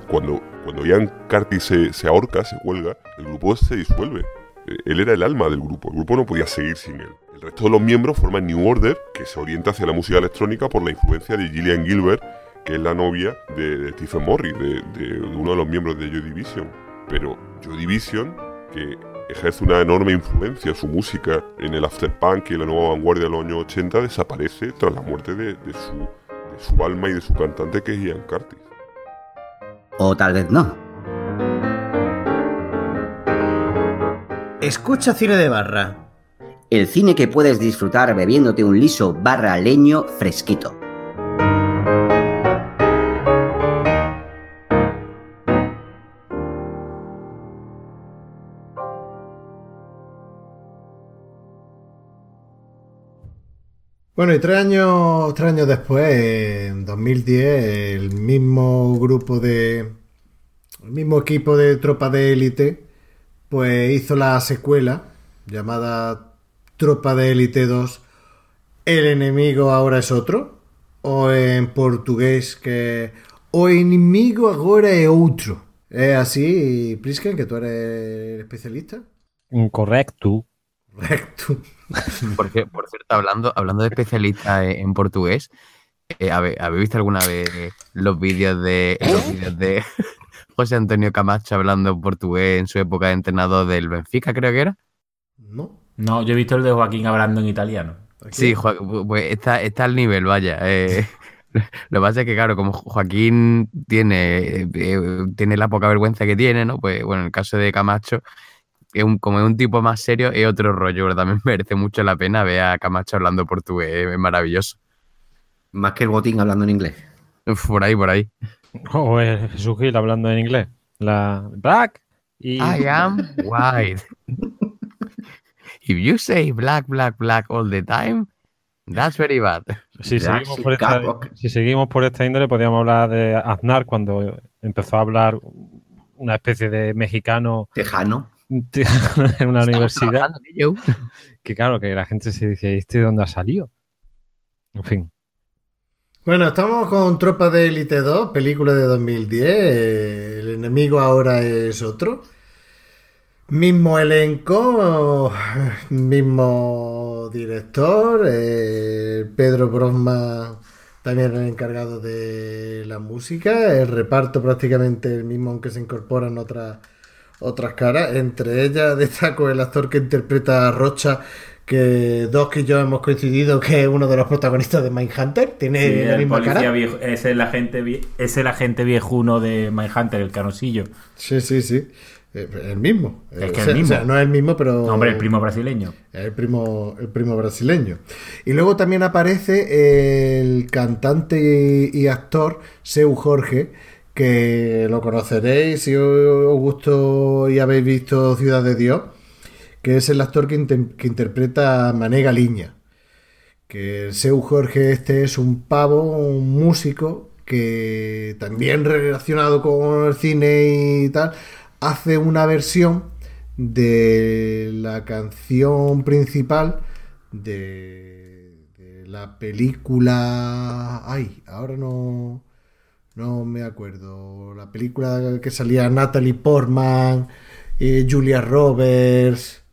cuando, cuando Ian Carty se, se ahorca, se cuelga, el grupo se disuelve. Eh, Él era el alma del grupo, el grupo no podía seguir sin él. El resto de los miembros forman New Order, que se orienta hacia la música electrónica por la influencia de Gillian Gilbert, que es la novia de, de Stephen Morris, de, uno de los miembros de Joy Division. Pero Joy Division, que ejerce una enorme influencia su música en el afterpunk y la nueva vanguardia de los años 80, desaparece tras la muerte de su alma y de su cantante, que es Ian Curtis. O tal vez no. Escucha cine de barra. El cine que puedes disfrutar bebiéndote un liso barra leño fresquito. Bueno, y tres años, tres años después, en 2010, el mismo grupo de. El mismo equipo de tropa de élite, pues hizo la secuela llamada Tropa de Élite 2. El enemigo ahora es otro. O en portugués que. O inimigo ahora es otro. Es así, Prisken, que tú eres especialista. Incorrecto. Correcto. Porque, por cierto, hablando, hablando de especialistas en, en portugués, eh, ¿habe- ¿habéis visto alguna vez los vídeos de los vídeos de José Antonio Camacho hablando portugués en su época de entrenador del Benfica, creo que era? ¿No? No, yo he visto el de Joaquín hablando en italiano. Sí, Jo- pues está, está al nivel, vaya. eh. lo que pasa es que, claro, como Jo- Joaquín tiene, eh, tiene la poca vergüenza que tiene, ¿no? Pues bueno, en el caso de Camacho, es un, como es un tipo más serio, es otro rollo, pero también merece mucho la pena ver a Camacho hablando portugués, es maravilloso. Más que el botín hablando en inglés. Uf, Por ahí, por ahí. O es Jesús Gil hablando en inglés. La Black y I am white. If you say black, black, black all the time, that's very bad. Si seguimos, por esta, si seguimos por esta índole, podríamos hablar de Aznar cuando empezó a hablar una especie de mexicano Tejano. en una universidad. Que claro, que la gente se dice, ¿y este de dónde ha salido? En fin. Bueno, estamos con Tropa de Élite 2, película de 2010. eh, El enemigo ahora es otro. Mismo elenco, mismo director. eh, Pedro Brosma también el encargado de la música. El reparto prácticamente el mismo, aunque se incorporan otras otras caras. Entre ellas destaco el actor que interpreta a Rocha, que Doc y yo hemos coincidido que es uno de los protagonistas de Mindhunter. Tiene Sí, la el misma cara. viejo- es el agente es el agente viejuno de Mindhunter, el canosillo. Sí, sí, sí. Eh, El mismo. Es que o el mismo. o sea, no es el mismo, pero. No, hombre, el primo brasileño. El primo, el primo brasileño. Y luego también aparece el cantante y, y actor Seu Jorge, que lo conoceréis si os gustó y habéis visto Ciudad de Dios, que es el actor que, inter- que interpreta a Mané Galiña. Que el Seu Jorge este es un pavo, un músico que también relacionado con el cine y tal, hace una versión de la canción principal de, de la película... Ay, ahora no, no me acuerdo. La película que salía Natalie Portman, eh, Julia Roberts,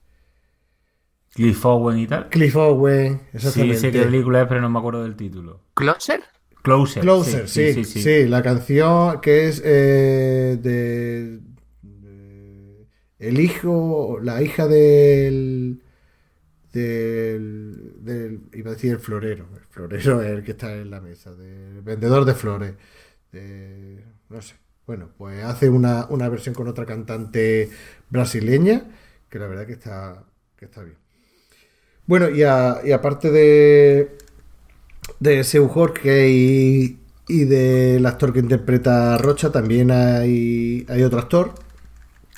Cliff Owen y tal. Cliff Owen, Sí, exactamente. sé qué película es, pero no me acuerdo del título. ¿Closer? Closer. Closer, sí, sí, la canción que es eh, de- el hijo, la hija del, del, del- iba a decir el florero, el florero es el que está en la mesa, del vendedor de flores, no sé, bueno, pues hace una, una versión con otra cantante brasileña que la verdad que está, que está bien. Bueno, y, a- y aparte de, de Seu Jorge y, y del actor que interpreta a Rocha, también hay, hay otro actor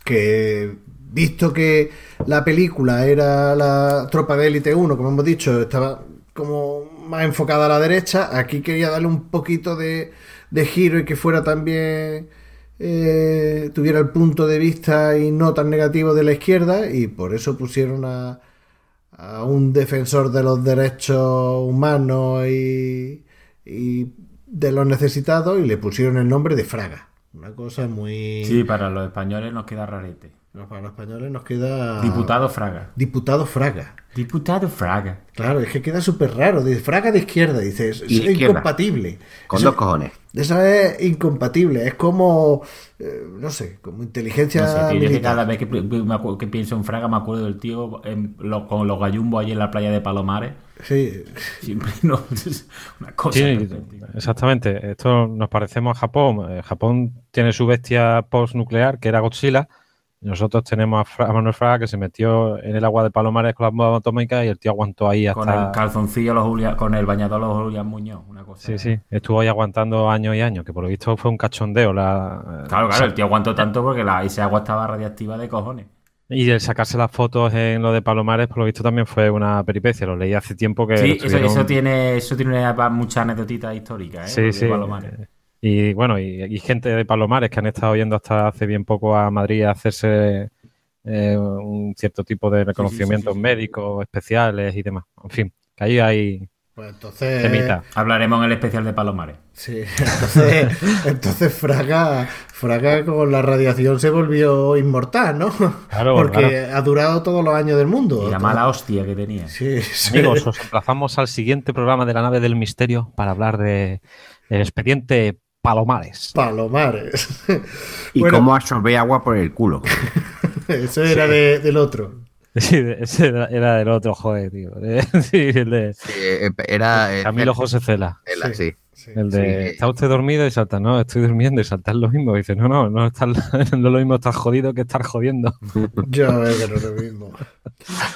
que, visto que la película era la Tropa de Élite 1, como hemos dicho, estaba como más enfocada a la derecha, aquí quería darle un poquito de, de giro y que fuera también... eh, tuviera el punto de vista y no tan negativo de la izquierda y por eso pusieron a, a un defensor de los derechos humanos y, y de los necesitados y le pusieron el nombre de Fraga. Una cosa muy... Sí, para los españoles nos queda rarete. No, para los españoles nos queda... Diputado Fraga. Diputado Fraga. Diputado Fraga. Claro, es que queda súper raro. Dice, Fraga de izquierda, dices, es izquierda. incompatible. Con Eso- dos cojones. Eso es incompatible. Es como, eh, no sé, como inteligencia No sé, tío, yo que militar. cada vez que, me acuerdo- que pienso en Fraga me acuerdo del tío en lo- con los gallumbos allí en la playa de Palomares. Sí, Siempre no, es una cosa. Sí, exactamente. Esto nos parecemos a Japón. Eh, Japón tiene su bestia post-nuclear, que era Godzilla. Nosotros tenemos a, Fra- a Manuel Fraga, que se metió en el agua de Palomares con las bombas atómicas y el tío aguantó ahí Con el hasta... calzoncillo, los Julia- con el bañador los Julián Muñoz. Una cosa. Sí, sí, estuvo ahí aguantando años y años, que por lo visto fue un cachondeo. La, Claro, o claro, sea, el tío aguantó tanto porque la, esa agua estaba radiactiva de cojones. Y el sacarse las fotos en lo de Palomares, por lo visto también fue una peripecia. Lo leí hace tiempo que... Sí, eso, eso tiene, eso tiene muchas anécdotitas históricas, ¿eh? Sí, sí. Palomares. Y bueno, y, y gente de Palomares que han estado yendo hasta hace bien poco a Madrid a hacerse eh, un cierto tipo de reconocimientos sí, sí. médicos especiales y demás. En fin, que ahí hay pues entonces... temita. Hablaremos en el especial de Palomares. Sí, entonces, entonces Fraga, Fraga con la radiación se volvió inmortal, ¿no? Claro, Porque ha durado todos los años del mundo. Y la mala hostia que tenía. Sí, sí. Amigos, os emplazamos al siguiente programa de la nave del misterio para hablar de el expediente Palomares. Palomares. Y Bueno. cómo absorbe agua por el culo. Eso era de- del otro. Sí, ese era, era del otro, joder, tío. Sí, el de Sí, eh, era. Camilo José Cela. Cela, sí. Sí. El de, Sí. ¿está usted dormido? Y salta, no, estoy durmiendo. Y salta es lo mismo. Y dice, no, no, no, está, no es lo mismo estar jodido que estar jodiendo. Yo veo que no es lo mismo.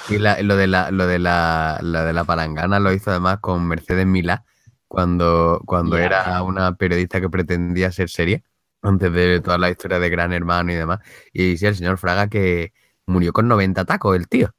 Y la- lo de la, lo de la, lo de la palangana lo hizo además con Mercedes Milá cuando, cuando era una periodista que pretendía ser seria, antes de toda la historia de Gran Hermano y demás. Y sí, el señor Fraga que murió con 90 tacos, el tío.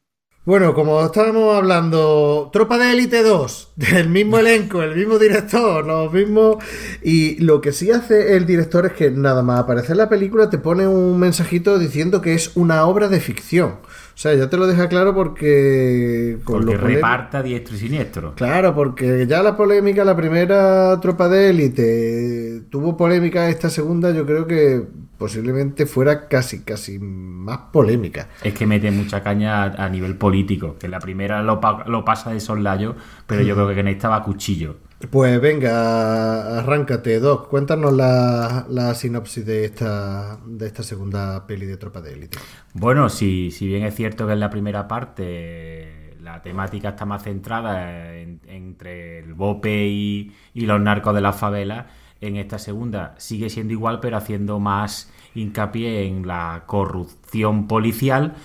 Bueno, como estábamos hablando, Tropa de Élite 2, del mismo elenco, el mismo director, los mismos... Y lo que sí hace el director es que nada más aparecer en la película te pone un mensajito diciendo que es una obra de ficción. O sea, ya te lo deja claro porque... con Porque reparta diestro y siniestro. Claro, porque ya la polémica, la primera tropa de élite tuvo polémica, esta segunda yo creo que posiblemente fuera casi, casi más polémica. Es que mete mucha caña a, a nivel político. Que la primera lo, pa- lo pasa de soslayo, pero yo creo que en esta va a cuchillo. Pues venga, arráncate, Doc, cuéntanos la, la sinopsis de esta, de esta segunda peli de tropa de élite. Bueno, si, si bien es cierto que en la primera parte la temática está más centrada en- entre el bope y, y los narcos de la favela, en esta segunda sigue siendo igual, pero haciendo más hincapié en la corrupción policial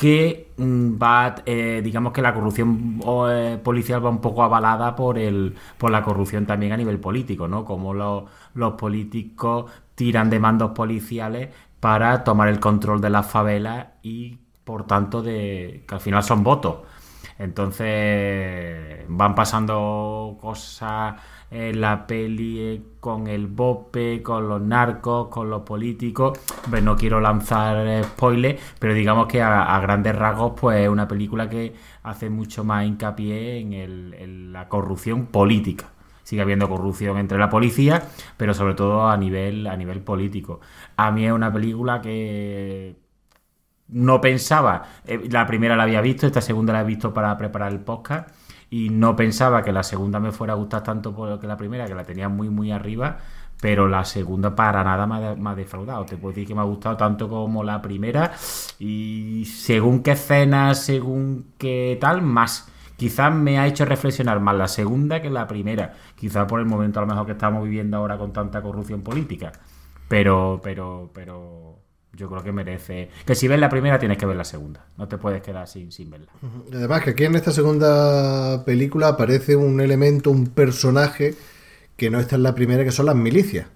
que mm, va, eh, digamos que la corrupción eh, policial va un poco avalada por el por la corrupción también a nivel político, ¿no? Como los, los políticos tiran de mandos policiales para tomar el control de las favelas y por tanto de que al final son votos. Entonces van pasando cosas en la peli eh, con el bope, con los narcos, con los políticos. Hombre, no quiero lanzar eh, spoilers, pero digamos que a, grandes rasgos, pues es una película que hace mucho más hincapié en, en la corrupción política. Sigue habiendo corrupción entre la policía, pero sobre todo a nivel, a nivel político. A mí es una película que no pensaba, eh, la primera la había visto, esta segunda la he visto para preparar el podcast y no pensaba que la segunda me fuera a gustar tanto que la primera, que la tenía muy muy arriba, pero la segunda para nada me ha, me ha defraudado. Te puedo decir que me ha gustado tanto como la primera y según qué escenas, según qué tal, más. Quizás me ha hecho reflexionar más la segunda que la primera. Quizás por el momento a lo mejor que estamos viviendo ahora con tanta corrupción política. Pero, pero, pero yo creo que merece. Que si ves la primera tienes que ver la segunda. No te puedes quedar sin, sin verla. Además que aquí en esta segunda película aparece un elemento, un personaje que no está en la primera, que son las milicias.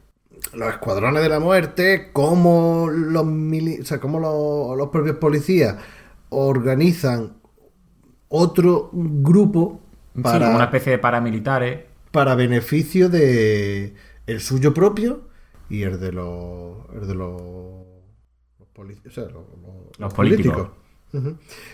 Los escuadrones de la muerte, cómo los, mili- o sea, cómo los, los propios policías organizan otro grupo Sí, para, como una especie de paramilitares. para beneficio de el suyo propio y el de los, el de los, los, poli- o sea, los- los- Los los políticos.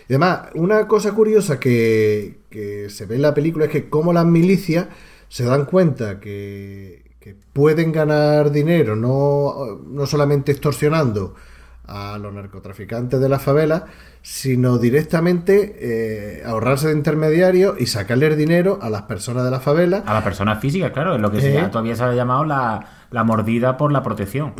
Y además, una cosa curiosa que, que se ve en la película es que como las milicias se dan cuenta que, que pueden ganar dinero, no, no solamente extorsionando a los narcotraficantes de la favela, sino directamente eh, ahorrarse de intermediarios y sacarle el dinero a las personas de la favela. A la persona física, claro, es lo que Eh. todavía se ha llamado la, la mordida por la protección.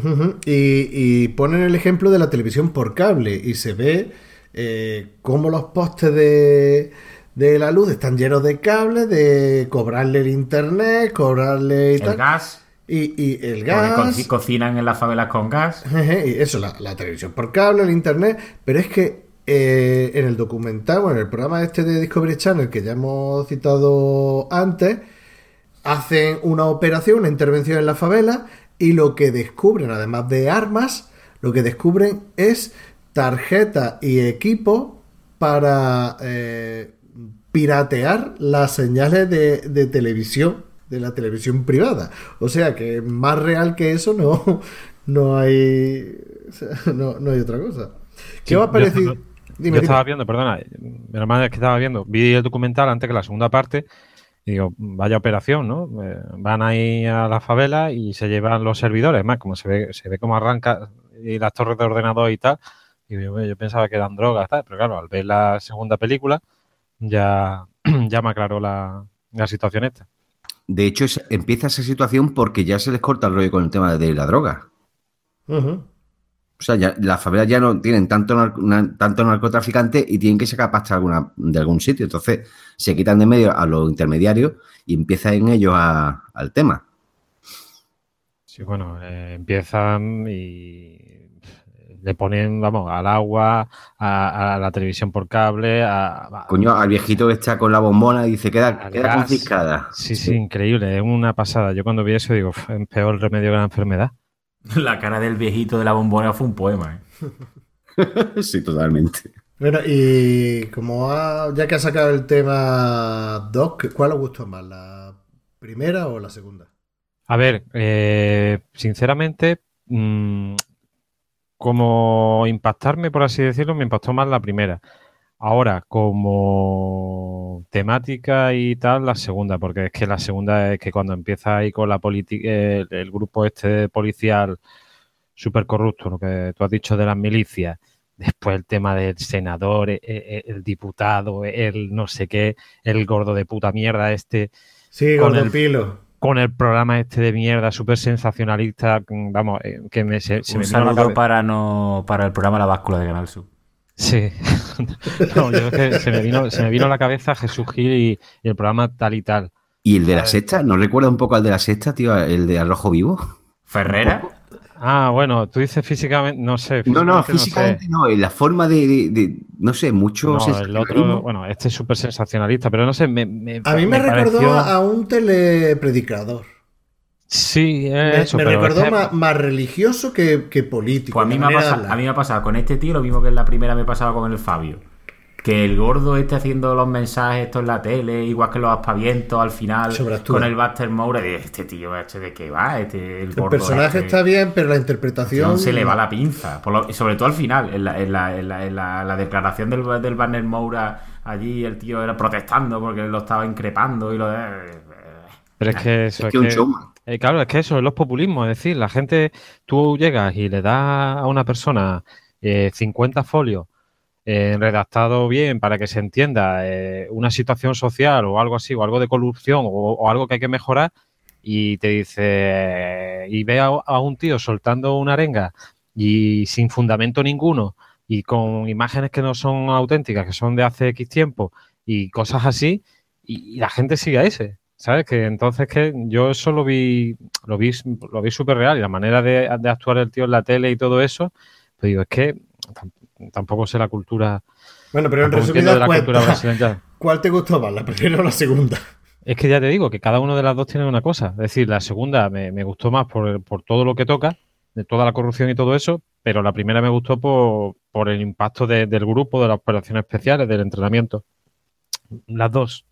Y, y ponen el ejemplo de la televisión por cable y se ve eh, cómo los postes de, de la luz están llenos de cables, de cobrarle el internet, cobrarle y El tal. gas, Y, y el gas. co- cocinan en las favelas con gas. Y eso, la, la televisión por cable, el internet, pero es que eh, en el documental, bueno, en el programa este de Discovery Channel que ya hemos citado antes, hacen una operación, una intervención en la favela y lo que descubren, además de armas, lo que descubren es tarjetas y equipo para eh, piratear las señales de, de televisión, de la televisión privada. O sea que más real que eso no, no hay o sea, no, no hay otra cosa. ¿Qué Sí, os ha yo parecido? estaba- Dime, yo estaba viendo, perdona, mi hermana es que estaba viendo, vi el documental antes que la segunda parte y digo, vaya operación, ¿no? Eh, van ahí a la favela y se llevan los servidores, más como se ve, se ve cómo arranca y las torres de ordenador y tal. Y yo, yo pensaba que eran drogas, tal, pero claro, al ver la segunda película ya, ya me aclaró la, la situación esta. De hecho, es- empieza esa situación porque ya se les corta el rollo con el tema de la droga. O sea, ya, las favelas ya no tienen tanto, nar- na- tanto narcotraficante y tienen que sacar pasta alguna, de algún sitio. Entonces, se quitan de medio a los intermediarios y empiezan ellos a- al tema. Sí, bueno, eh, empiezan y le ponen, vamos, al agua, a, a la televisión por cable, a, a- Coño, al viejito que está con la bombona y dice, queda, queda gas. confiscada. Sí, sí, increíble, es una pasada. Yo cuando vi eso digo, "Uf, es peor el remedio que la enfermedad. La cara del viejito de la bombona fue un poema. ¿eh? sí, totalmente. Bueno, y como ha- ya que ha sacado el tema Doc, ¿cuál os gustó más? ¿La primera o la segunda? A ver, eh, sinceramente, mm, como impactarme, por así decirlo, me impactó más la primera. Ahora, como temática y tal, la segunda, porque es que la segunda es que cuando empieza ahí con la política, el, el grupo este policial súper corrupto, lo que tú has dicho de las milicias, después el tema del senador, e- e- el, diputado, el no sé qué, el gordo de puta mierda este Sí, Con Gordo el- Pilo. Con el programa este de mierda súper sensacionalista, mm, vamos, eh, que me, se, se un me la saludo para, no, para el programa La Báscula de Canal Sur. Sí, No, yo es que se me vino, se me vino a la cabeza Jesús Gil y, y el programa tal y tal. ¿Y el de la sexta? ¿No recuerda un poco al de la sexta, tío? El de Arrojo Vivo. Ferrera, Ah, bueno, tú dices físicamente, no sé. No, no, sé. físicamente no, en la forma de, de- de- no sé, mucho No, el sensacionalismo. otro, bueno, este es súper sensacionalista, pero no sé, me, me- A mí me, recordó pareció- a un telepredicador. Sí, es Me, eso, me pero recordó es que- más, más religioso que, que político. pues a mí, me ha pasado, a mí me ha pasado con este tío lo mismo que en la primera me pasaba con el Fabio. Que el gordo esté haciendo los mensajes estos en la tele, igual que los aspavientos al final, con el Buster Moore, de este tío, este de qué va, este, el El gordo personaje este". está bien, pero la interpretación. se le va la pinza. Por lo- sobre todo al final, en la, en la- en la- en la- la declaración del, del Banner Moura, allí el tío era protestando porque lo estaba increpando y lo de. Pero es que eso Es es que un que- showman. Eh, claro, es que eso es los populismos, es decir, la gente, tú llegas y le das a una persona eh, 50 folios eh, redactado bien para que se entienda eh, una situación social o algo así, o algo de corrupción o, algo que hay que mejorar, y te dice, y ve a, un tío soltando una arenga y sin fundamento ninguno y con imágenes que no son auténticas, que son de hace X tiempo y cosas así, y, la gente sigue a ese. ¿Sabes? Que entonces que yo eso lo vi, lo vi, lo vi súper real y la manera de, de actuar el tío en la tele y todo eso, pues digo, es que tampoco sé la cultura, Bueno, pero en resumidas la cultura cuentas, brasileña. ¿cuál te gustó más, la primera o la segunda? Es que ya te digo que cada una de las dos tiene una cosa. Es decir, la segunda me, me gustó más por, por todo lo que toca, de toda la corrupción y todo eso, pero la primera me gustó por, por el impacto de- del grupo, de las operaciones especiales, del entrenamiento. Las dos.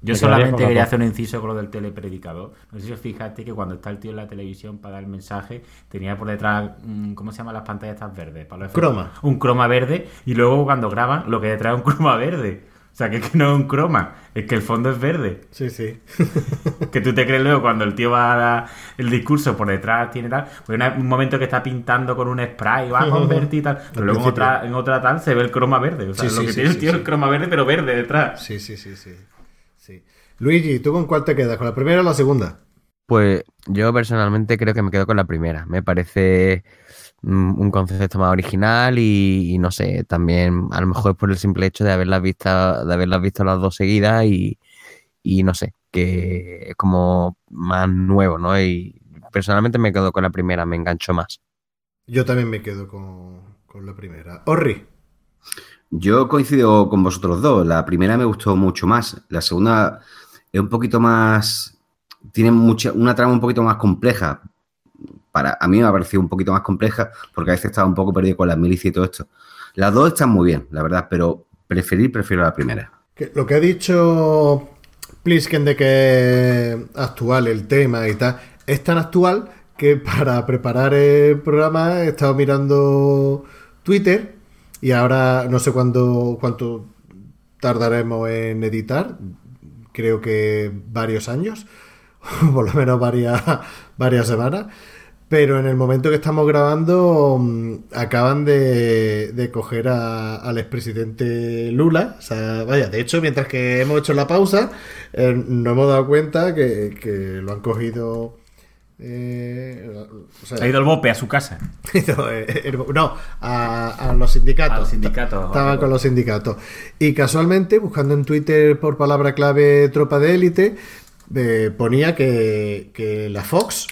Yo solamente quería hacer un inciso con lo del telepredicador. No sé si os fijaste que cuando está el tío en la televisión para dar el mensaje, tenía por detrás, mm, ¿cómo se llaman las pantallas estas verdes? Para los. Croma. Un croma verde. Y luego cuando graban, lo que detrás es un croma verde. O sea, que, es que no es un croma, es que el fondo es verde. Sí, sí. Que tú te crees luego cuando el tío va a dar el discurso por detrás, tiene tal. Pues un momento que está pintando con un spray, va a convertir y tal. Pero luego en otra, en otra tal se ve el croma verde. O sea, Sí, lo sí, que sí, tiene el tío es el croma verde, pero verde detrás. Sí, sí, sí, sí. Luigi, ¿tú con cuál te quedas? ¿Con la primera o la segunda? Pues yo personalmente creo que me quedo con la primera. Me parece mm, un concepto más original y, y no sé, también a lo mejor por el simple hecho de haberlas visto, de haberlas visto las dos seguidas y, y no sé, que es como más nuevo, ¿no? Y personalmente me quedo con la primera, me engancho más. Yo también me quedo con, con la primera. Orri. Yo coincido con vosotros dos. La primera me gustó mucho más. La segunda es un poquito más. Tiene mucha, una trama un poquito más compleja. Para, a mí me ha parecido un poquito más compleja porque a veces estaba un poco perdido con las milicias y todo esto. Las dos están muy bien, la verdad, pero preferir, prefiero la primera. Lo que ha dicho Plisken de que actual el tema y tal, es tan actual que para preparar el programa he estado mirando Twitter y ahora no sé cuándo, cuánto tardaremos en editar, creo que varios años, por lo menos varias, varias semanas. Pero en el momento que estamos grabando, mm, acaban de, de coger a- al expresidente Lula. O sea, vaya, de hecho, mientras que hemos hecho la pausa, eh, nos hemos dado cuenta que, que lo han cogido. Eh, o sea, Ha ido el bope a su casa. eh, no, a, a los sindicatos. A los sindicatos, Estaba con los sindicatos. Y casualmente, buscando en Twitter por palabra clave tropa de élite, eh, ponía que, que la Fox,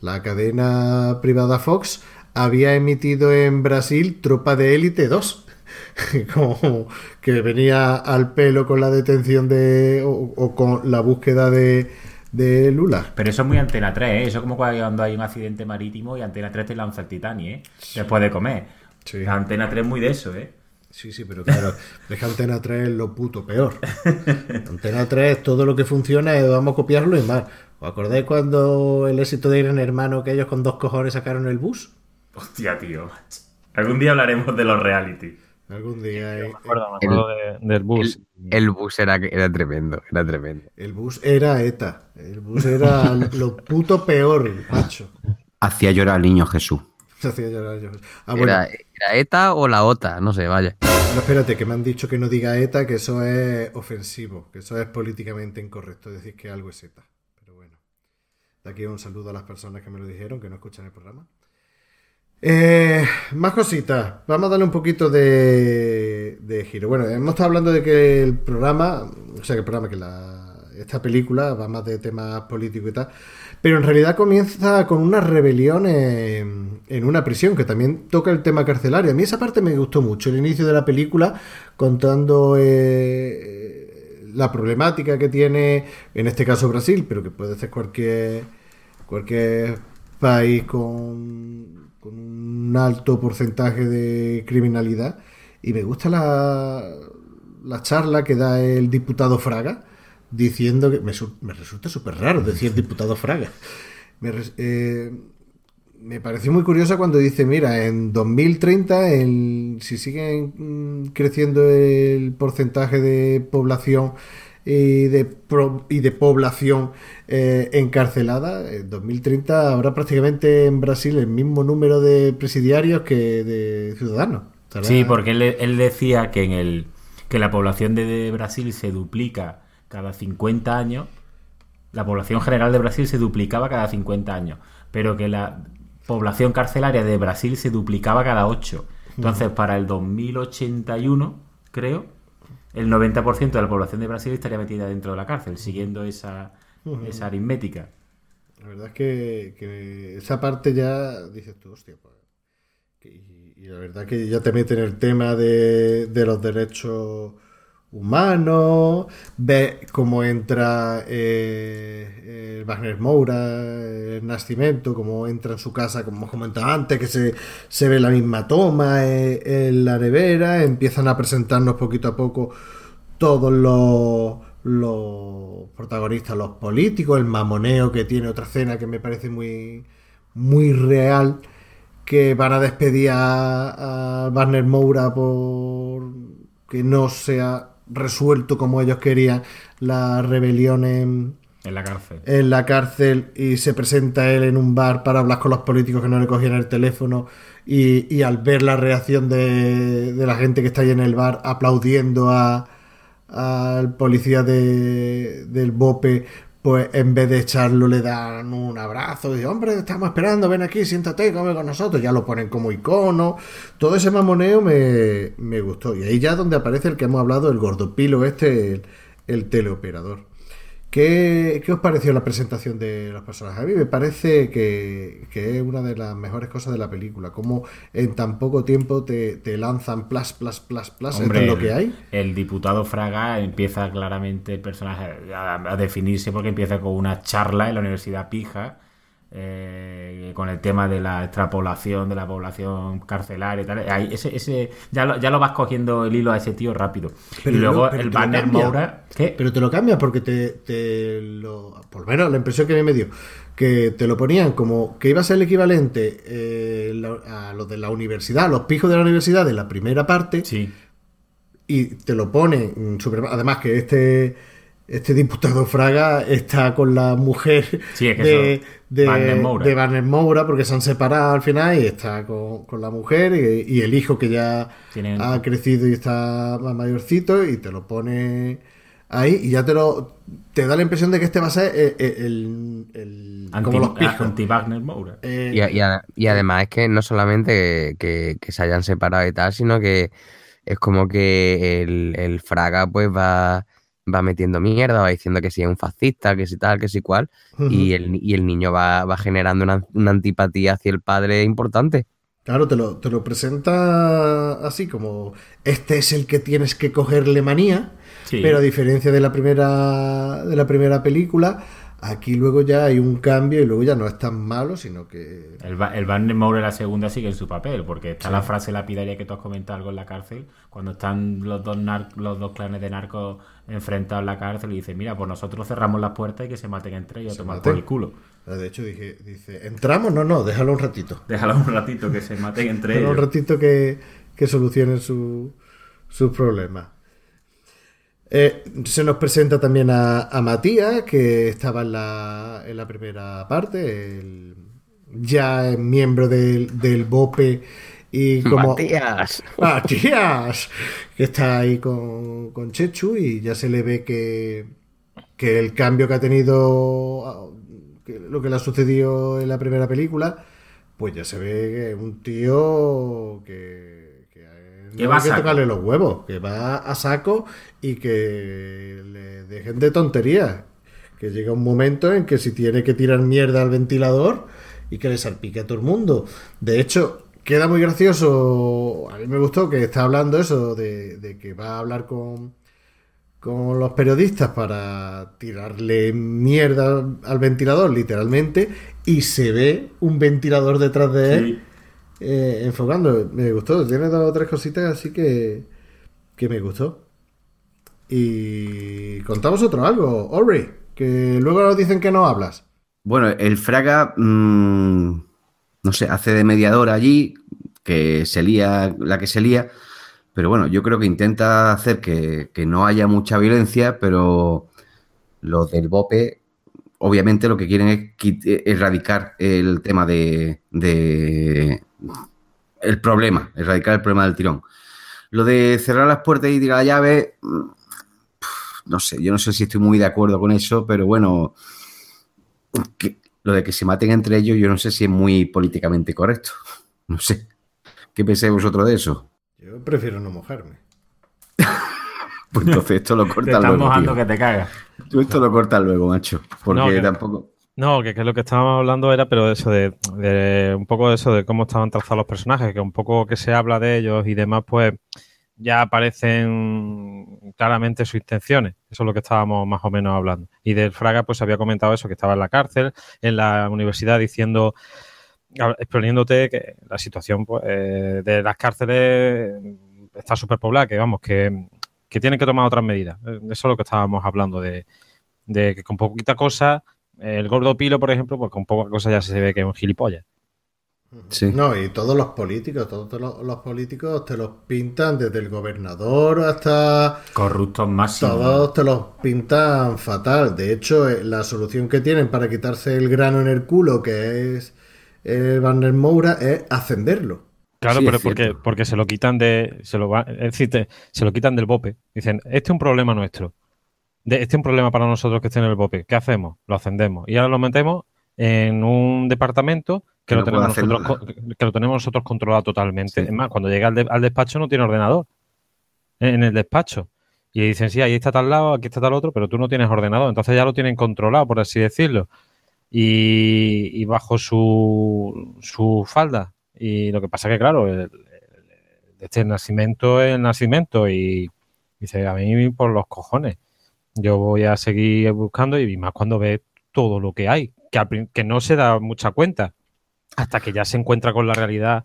la cadena privada Fox, había emitido en Brasil Tropa de Élite 2. Como que venía al pelo con la detención de. o, o con la búsqueda de, de Lula. Pero eso es muy Antena 3, ¿eh? Eso es como cuando hay un accidente marítimo y Antena 3 te lanza el Titanic, ¿eh? Después de comer. Sí. La Antena 3 es muy de eso, ¿eh? Sí, sí, pero claro, es que Antena 3 es lo puto peor. Antena 3, todo lo que funciona, es vamos a copiarlo y más. ¿Os acordáis cuando el éxito de Irene Hermano, que ellos con dos cojones sacaron el bus? Hostia, tío. macho. Algún día hablaremos de los reality. Algún día. eh, Me acuerdo, me acuerdo de- del bus. El bus era, era tremendo, era tremendo. El bus era ETA. El bus era lo puto peor, macho. Hacía llorar al niño Jesús. Hacía llorar yo. Ah, bueno, Era, era ETA o la OTA, no sé, vaya. no, espérate, que me han dicho que no diga ETA, que eso es ofensivo, que eso es políticamente incorrecto, decir que algo es ETA. Pero bueno, de aquí un saludo a las personas que me lo dijeron, que no escuchan el programa. Eh, más cositas. Vamos a darle un poquito de, de giro. Bueno, hemos estado hablando de que el programa, o sea, que el programa, que la, esta película va más de temas políticos y tal, pero en realidad comienza con una rebelión en, una prisión, que también toca el tema carcelario. A mí esa parte me gustó mucho, el inicio de la película, contando eh, la problemática que tiene, en este caso Brasil, pero que puede ser cualquier, cualquier país con, con un alto porcentaje de criminalidad. Y me gusta la, la charla que da el diputado Fraga diciendo que me, me resulta súper raro decir diputado Fraga. Me, eh, me pareció muy curiosa cuando dice, mira, en 2030, el- si sigue mm, creciendo el porcentaje de población y de, pro- y de población eh, encarcelada, en 2030 habrá prácticamente en Brasil el mismo número de presidiarios que de ciudadanos. Sí, porque él, él decía que en el que la población de, de Brasil se duplica cada 50 años. La población general de Brasil se duplicaba cada 50 años, pero que la población carcelaria de Brasil se duplicaba cada 8. Entonces, para el 2081, creo, el 90% de la población de Brasil estaría metida dentro de la cárcel, siguiendo esa, esa aritmética. La verdad es que, que esa parte ya dices tú, hostia, pues, y, y la verdad que ya te mete en el tema de, de los derechos humanos, ves cómo entra eh, eh, Wagner Moura, el nacimiento, cómo entra en su casa, como hemos comentado antes, que se, se ve la misma toma eh, en la nevera, empiezan a presentarnos poquito a poco todos los, los protagonistas, los políticos, el mamoneo que tiene otra escena que me parece muy, muy real, que van a despedir a, a Barner Moura por que no sea resuelto como ellos querían la rebelión en, En la cárcel. en la cárcel y se presenta él en un bar para hablar con los políticos que no le cogían el teléfono y, y al ver la reacción de, de la gente que está ahí en el bar aplaudiendo a al policía de, del BOPE pues en vez de echarlo le dan un abrazo y hombre estamos esperando ven aquí siéntate come con nosotros ya lo ponen como icono. Todo ese mamoneo me, me gustó. Y ahí ya donde aparece el que hemos hablado el gordopilo este el, el teleoperador ¿Qué, ¿Qué os pareció la presentación de los personajes? A mí me parece que, que es una de las mejores cosas de la película. Cómo en tan poco tiempo te, te lanzan plas, plas, plas, plas. Hombre, esto es lo que hay. El diputado Fraga empieza claramente el personaje a, a definirse porque empieza con una charla en la Universidad Pija eh, con el tema de la extrapolación de la población carcelaria y tal. Ahí, ese, ese, ya, lo, ya lo vas cogiendo el hilo a ese tío rápido. Pero y luego pero el Banner cambia. Moura. ¿Qué? Pero te lo cambias porque te, te lo. Por lo menos la impresión que me dio. Que te lo ponían como que iba a ser el equivalente eh, la- a lo de la universidad, a los pijos de la universidad de la primera parte. Sí. y te lo pone super- además que este este diputado Fraga está con la mujer Sí, es que de, de, de Barnes Moura porque se han separado al final y está con, con la mujer y, y el hijo que ya Tienen- ha crecido y está más mayorcito y te lo pone ahí y ya te lo te da la impresión de que este va a ser el, el- el- Anti, como los pijos anti Wagner Moura. Eh, Y, a- y a- y además es que no solamente que, que se hayan separado y tal, sino que es como que el, el Fraga pues va, va metiendo mierda, va diciendo que si es un fascista, que si tal, que si cual, y, el, y el niño va, va generando una, una antipatía hacia el padre importante. Claro, te lo, te lo presenta así como este es el que tienes que cogerle manía, Sí. pero a diferencia de la primera de la primera película, aquí luego ya hay un cambio y luego ya no es tan malo, sino que El, el Barney Moore en la segunda sigue en su papel, porque está la frase lapidaria que tú has comentado algo en la cárcel, cuando están los dos nar- los dos clanes de narcos enfrentados en la cárcel y dice, mira, pues nosotros cerramos las puertas y que se maten entre ellos a tomar maten. por el culo. de hecho dije, dice, ¿entramos? No, no, déjalo un ratito. Déjalo un ratito que se maten entre Déjalo un ellos. ratito que, que solucionen su- sus problemas. Eh, se nos presenta también a, a Matías, que estaba en la, en la primera parte, el- ya es miembro del, del BOPE y como... Matías. Matías, que está ahí con, con Chechu y ya se le ve que, que el cambio que ha tenido, que lo que le ha sucedido en la primera película, pues ya se ve que es un tío que, que Que no va hay a que saco. tocarle los huevos, que va a saco y que le dejen de tonterías. Que llega un momento en que si tiene que tirar mierda al ventilador y que le salpique a todo el mundo. De hecho, queda muy gracioso. A mí me gustó que está hablando eso de, de que va a hablar con, con los periodistas para tirarle mierda al ventilador, literalmente, y se ve un ventilador detrás de él Sí. eh, enfocando. Me gustó. Tiene dos o tres cositas así que, que me gustó. Y contamos otro algo, Ori, que luego nos dicen que no hablas. Bueno, el Fraga, mm, no sé, hace de mediador allí, que se lía la que se lía, pero bueno, yo creo que intenta hacer que, que no haya mucha violencia, pero los del BOPE, obviamente lo que quieren es quit- erradicar el tema de, el problema, erradicar el problema del tirón. Lo de cerrar las puertas y tirar la llave, mm, no sé, yo no sé si estoy muy de acuerdo con eso, pero bueno, lo de que se maten entre ellos, yo no sé si es muy políticamente correcto. No sé. ¿Qué pensáis vosotros de eso? Yo prefiero no mojarme. Pues entonces esto lo Te cortan estás luego. mojando tío. que te cagas. Tú esto lo cortas luego, macho. Porque No, que- tampoco. No, que, que lo que estábamos hablando era, pero eso de, de un poco de eso de cómo estaban trazados los personajes, que un poco que se habla de ellos y demás, pues ya aparecen claramente sus intenciones. Eso es lo que estábamos más o menos hablando. Y del Fraga, pues había comentado eso, que estaba en la cárcel, en la universidad, diciendo, exponiéndote que la situación pues, eh, de las cárceles está súper poblada, que vamos, que que tienen que tomar otras medidas. Eh, Eso es lo que estábamos hablando, de, de que con poquita cosa, el gordo pilo, por ejemplo, pues con poca cosa ya se ve que es un gilipollas. Sí. No, y todos los políticos, todos los, los políticos te los pintan desde el gobernador hasta Corruptos máximos. todos te los pintan fatal. De hecho, eh, la solución que tienen para quitarse el grano en el culo, que es el Banner Moura, es ascenderlo. Claro, Sí, pero porque, porque se lo quitan de. Se lo va, es decir, te- se lo quitan del BOPE. Dicen, este es un problema nuestro. De, este es un problema para nosotros que esté en el BOPE. ¿Qué hacemos? Lo ascendemos. Y ahora lo metemos en un departamento que, Que lo, tenemos nosotros, nada. co- que lo tenemos nosotros controlado totalmente. Sí. Es más, cuando llega al, de- al despacho no tiene ordenador. En, en el despacho. Y dicen, sí, ahí está tal lado, aquí está tal otro, pero tú no tienes ordenador. Entonces ya lo tienen controlado, por así decirlo. Y, y bajo su, su falda. Y lo que pasa que, claro, el, este nacimiento es el nacimiento y dice, a mí por los cojones. Yo voy a seguir buscando y más cuando ve todo lo que hay, que, al que no se da mucha cuenta, hasta que ya se encuentra con la realidad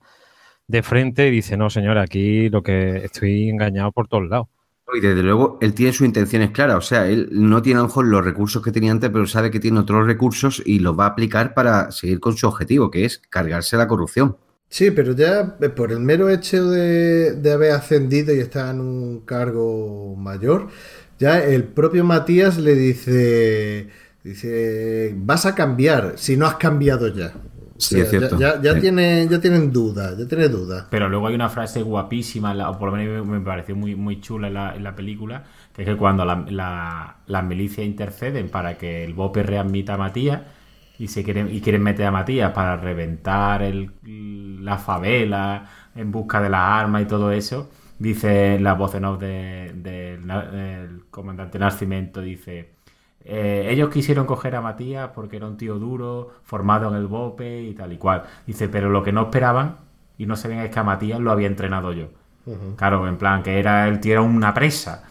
de frente y dice, no, señora, aquí lo que estoy engañado por todos lados. Y desde luego, él tiene sus intenciones claras. O sea, él no tiene a lo mejor los recursos que tenía antes, pero sabe que tiene otros recursos y los va a aplicar para seguir con su objetivo, que es cargarse la corrupción. Sí, pero ya eh, por el mero hecho de, de haber ascendido y estar en un cargo mayor, ya el propio Matías le dice, dice, vas a cambiar si no has cambiado ya. Sí, es cierto. Ya, ya, ya Sí. tiene- ya tienen dudas, ya tiene dudas. Pero luego hay una frase guapísima, la- o por lo menos me pareció muy, muy chula en la, en la película, que es que cuando la- la- las milicias interceden para que el BOPE readmita a Matías y, se quieren, y quieren meter a Matías para reventar el, la favela en busca de las armas y todo eso, dice la voz en off de- de- del comandante Nascimento, dice... Eh, ellos quisieron coger a Matías porque era un tío duro, formado en el BOPE y tal y cual. Dice, pero lo que no esperaban y no sabían es que a Matías lo había entrenado yo. Claro, en plan, que era el tío era una presa.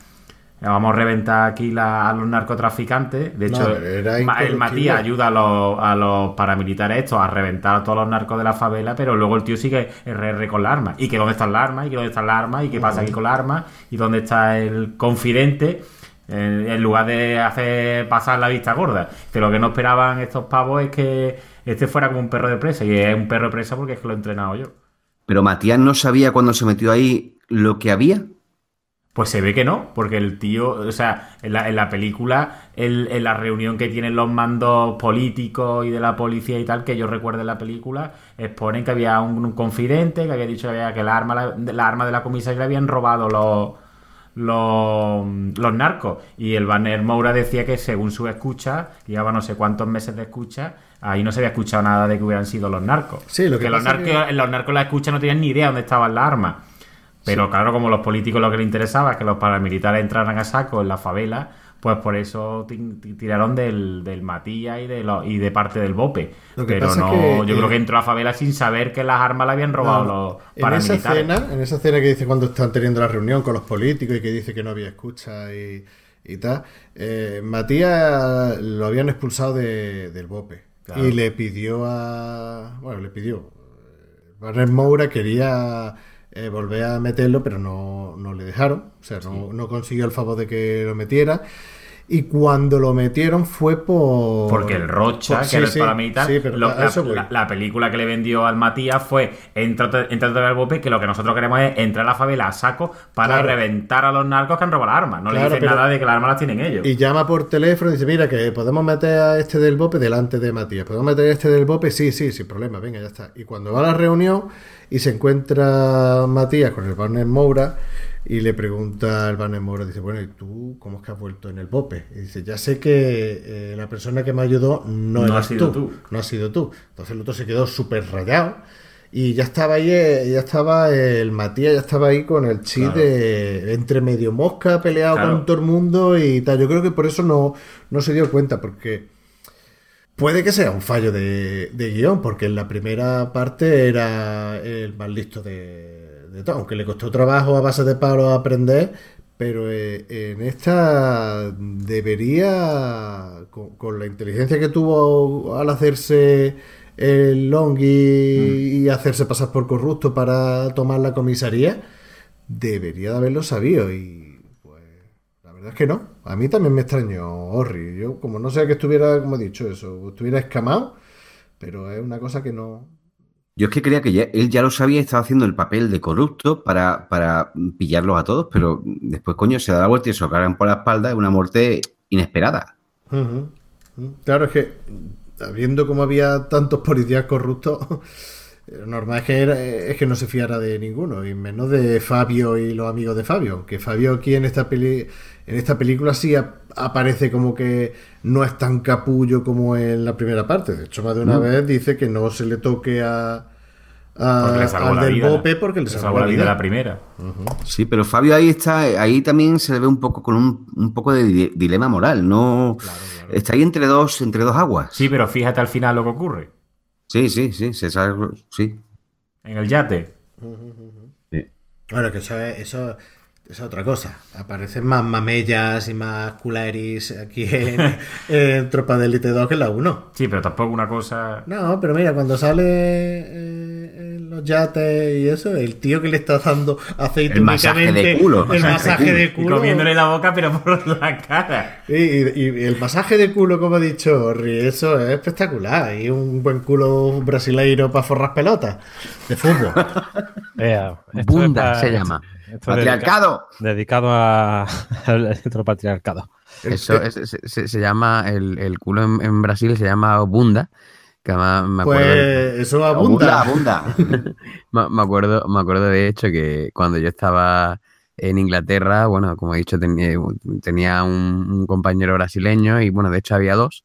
Vamos a reventar aquí la- a los narcotraficantes. De eh, hecho, el. Matías ayuda a los, a los paramilitares estos a reventar a todos los narcos de la favela, pero luego el tío sigue RR con la arma. ¿Y que dónde están las armas? ¿Y que dónde están las armas? ¿Y qué pasa aquí con las armas? ¿Y dónde está el confidente? En, en lugar de hacer pasar la vista gorda. Que lo que no esperaban estos pavos es que este fuera como un perro de presa. Y es un perro de presa porque es que lo he entrenado yo. Pero Matías no sabía cuando se metió ahí lo que había. Pues se ve que no, porque el tío, o sea, en la, en la película, el- en la reunión que tienen los mandos políticos y de la policía y tal, que yo recuerdo en la película, exponen que había un, un confidente que había dicho que, había, que la arma, la, la arma de la comisaría le habían robado los, los, los narcos. Y el Banner Moura decía que según su escucha, llevaba no sé cuántos meses de escucha, ahí no se había escuchado nada de que hubieran sido los narcos. Sí, lo que los narcos, que- los narcos la escucha no tenían ni idea dónde estaban las armas. Pero claro, como los políticos lo que les interesaba es que los paramilitares entraran a saco en la favela, pues por eso ti- ti- tiraron del, del Matías y de, lo- y de parte del Bope. Pero no, que, yo creo eh, que entró a la favela sin saber que las armas le habían robado No, los en esa paramilitares. cena, en esa cena que dice cuando están teniendo la reunión con los políticos y que dice que no había escucha y, y tal, eh, Matías lo habían expulsado de- del BOPE Claro. y le pidió a, bueno, le pidió, eh, Barnes Moura quería eh, volver a meterlo, pero no, no le dejaron, o sea, no, no consiguió el favor de que lo metiera. Y cuando lo metieron fue por. Porque el Rocha, por- que sí, era el sí, paramilitar, sí, pero lo- la, la- la película que le vendió al Matías fue entra entra al Bope, que lo que nosotros queremos es entrar a la favela a saco para Claro. reventar a los narcos que han robado las armas. No le dicen nada de que las armas las tienen ellos. Y llama por teléfono y dice, mira, que podemos meter a este del BOPE delante de Matías. ¿Podemos meter a este del BOPE? Sí, sí, sin problema, venga, ya está. Y cuando va a la reunión y se encuentra Matías con el Barnes Moura y le pregunta al Barnes Moura, dice, bueno, ¿y tú cómo es que has vuelto en el BOPE? Y dice, ya sé que eh, la persona que me ayudó no, No has sido tú, tú. no ha sido tú. Entonces el otro se quedó súper rayado. Y ya estaba ahí, eh, ya estaba el Matías, ya estaba ahí con el chi Claro. de entre medio mosca, peleado Claro. con todo el mundo y tal. Yo creo que por eso no, no se dio cuenta, porque puede que sea un fallo de, de guion, porque en la primera parte era el más listo de, de todo, aunque le costó trabajo a base de palos aprender, pero eh, en esta debería, con, con la inteligencia que tuvo al hacerse el long y, y hacerse pasar por corrupto para tomar la comisaría, debería de haberlo sabido y pues verdad es que no. A mí también me extrañó Orri. Yo, como no sé que estuviera, como he dicho, eso, estuviera escamado, pero es una cosa que no. Yo es que creía que él ya lo sabía y estaba haciendo el papel de corrupto para, para pillarlos a todos, pero después, coño, se da la vuelta y se lo cargan por la espalda. Es una muerte inesperada. Ujú. Claro, es que habiendo como había tantos policías corruptos, lo normal es que, era- es que no se fiara de ninguno, y menos de Fabio y los amigos de Fabio. Que Fabio aquí en esta peli, en esta película sí ap- aparece como que no es tan capullo como en la primera parte. De hecho, más de una vez dice que no se le toque a, a- Porque le salvó al la del vida. Bope porque le salvó la vida. la primera. Sí, pero Fabio ahí está, ahí también se le ve un poco con un, un poco de di- dilema moral, ¿no? Está ahí entre dos, entre dos aguas. Sí, pero fíjate al final lo que ocurre. Sí, sí, sí, se sabe, sí. En el yate. Bueno, que eso es, eso, eso es otra cosa. Aparecen más mamellas y más culeris aquí en, en Tropa de Elite 2 que en la 1. Sí, pero tampoco una cosa. No, pero mira, cuando sale eh, en los yates y eso, el tío que le está dando aceite El masaje de culo, el masaje masaje de Y culo. comiéndole la boca, pero por la cara. Y, y- y el masaje de culo, como ha dicho Orri, eso es espectacular. Y un buen culo brasileiro para forrar pelotas de fútbol. Es Bunda se llama. Esto es ¡Patriarcado! dedica- dedicado a- al otro patriarcado. Eso es- se, llama, el, el culo en, en Brasil se llama bunda, que además me acuerdo, Pues eso Abunda, abunda. abunda. me, me acuerdo, me acuerdo de hecho que cuando yo estaba en Inglaterra, bueno, como he dicho, tenía, tenía un, un compañero brasileño y bueno, de hecho había dos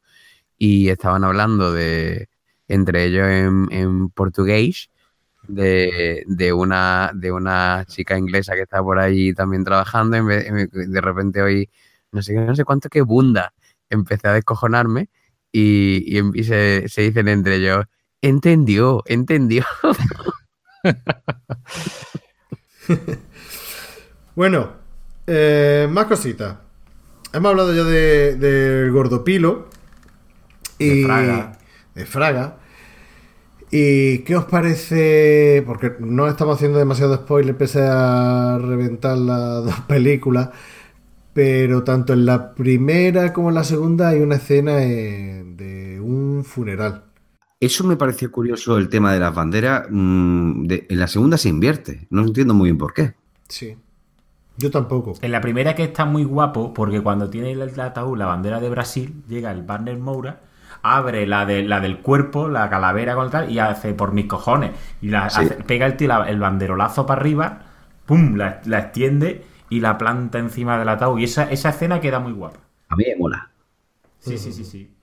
y estaban hablando de, entre ellos en, en portugués, de, de una, de una chica inglesa que está por ahí también trabajando y de repente hoy, no sé, no sé cuánto que bunda, empecé a descojonarme y, y, y se, se dicen entre ellos, entendió, entendió. Bueno, eh, más cositas. Hemos hablado ya de- del gordopilo. Y De Fraga. de Fraga. ¿Y qué os parece? Porque no estamos haciendo demasiado spoiler pese a reventar las dos películas. Pero tanto en la primera como en la segunda hay una escena eh, de un funeral. Eso me pareció curioso el tema de las banderas. mm, de- en la segunda se invierte. No entiendo muy bien por qué. Sí. Yo tampoco. En la primera que está muy guapo, porque cuando tiene el el ataúd la bandera de Brasil, llega el Banner Moura, abre la, de, la del cuerpo, la calavera con tal, y hace por mis cojones. Y la, Sí. hace- pega el, tío la- el banderolazo para arriba, pum, la, la extiende y la planta encima del ataúd. Y esa, esa escena queda muy guapa. A mí me mola. Sí, sí, sí, sí.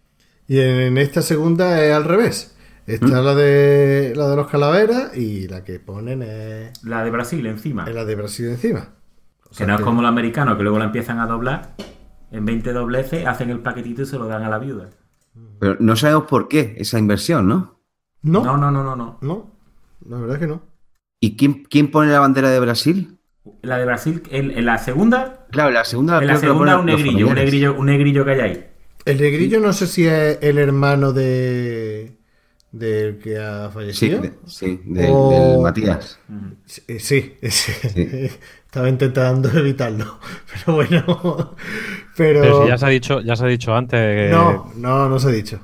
Y en esta segunda es al revés. Está la de la de los calaveras y la que ponen es, La de Brasil encima. es la de Brasil encima. O Que sea no es que- como los americanos, que luego la empiezan a doblar. En 20 dobleces hacen el paquetito y se lo dan a la viuda. Pero no sabemos por qué esa inversión, ¿no? No, No, no, no, no, no, no. la verdad es que no. ¿Y quién, quién pone la bandera de Brasil? La de Brasil, en, en la segunda, Claro, la segunda. en la segunda un negrillo, un negrillo, un negrillo que hay ahí. El negrillo no sé si es el hermano de del que ha Sí, fallecido. de- sí, de- O- del Matías. Sí, sí, sí. estaba intentando evitarlo, pero bueno, pero, Pero si ya se ha dicho, ya se ha dicho antes. que- no, no, no se ha dicho.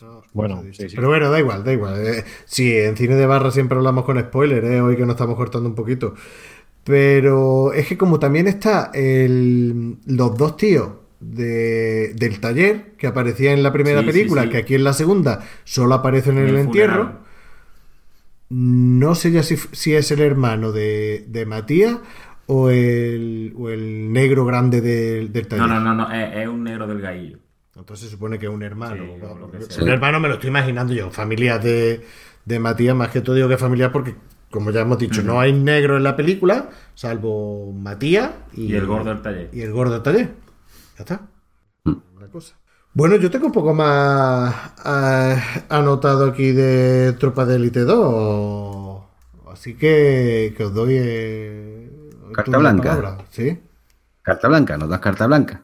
No, no Bueno, se ha dicho. sí, sí. Pero bueno, da igual, da igual. Eh, sí, en cine de barra siempre hablamos con spoilers, eh, hoy que nos estamos cortando un poquito. Pero es que como también está el, los dos tíos de- del taller que aparecían en la primera Sí, película, sí. que aquí en la segunda solo aparecen en, En el, el entierro. No sé ya si, si es el hermano de, de Matías o el, o el negro grande del, del taller. No, no, no, no, es, es un negro del gaillo. Entonces se supone que es un hermano. Sí, Un hermano me lo estoy imaginando yo. Familia de, de Matías, más que todo digo que familiar porque, como ya hemos dicho, no hay negro en la película, salvo Matías y, Y el gordo del taller. Y el gordo del taller. Ya está. Una cosa. Bueno, yo tengo un poco más ah, anotado aquí de Tropa de Elite 2. Así que, que os doy. eh, Carta blanca. palabra. Sí. Carta blanca, nos das carta blanca.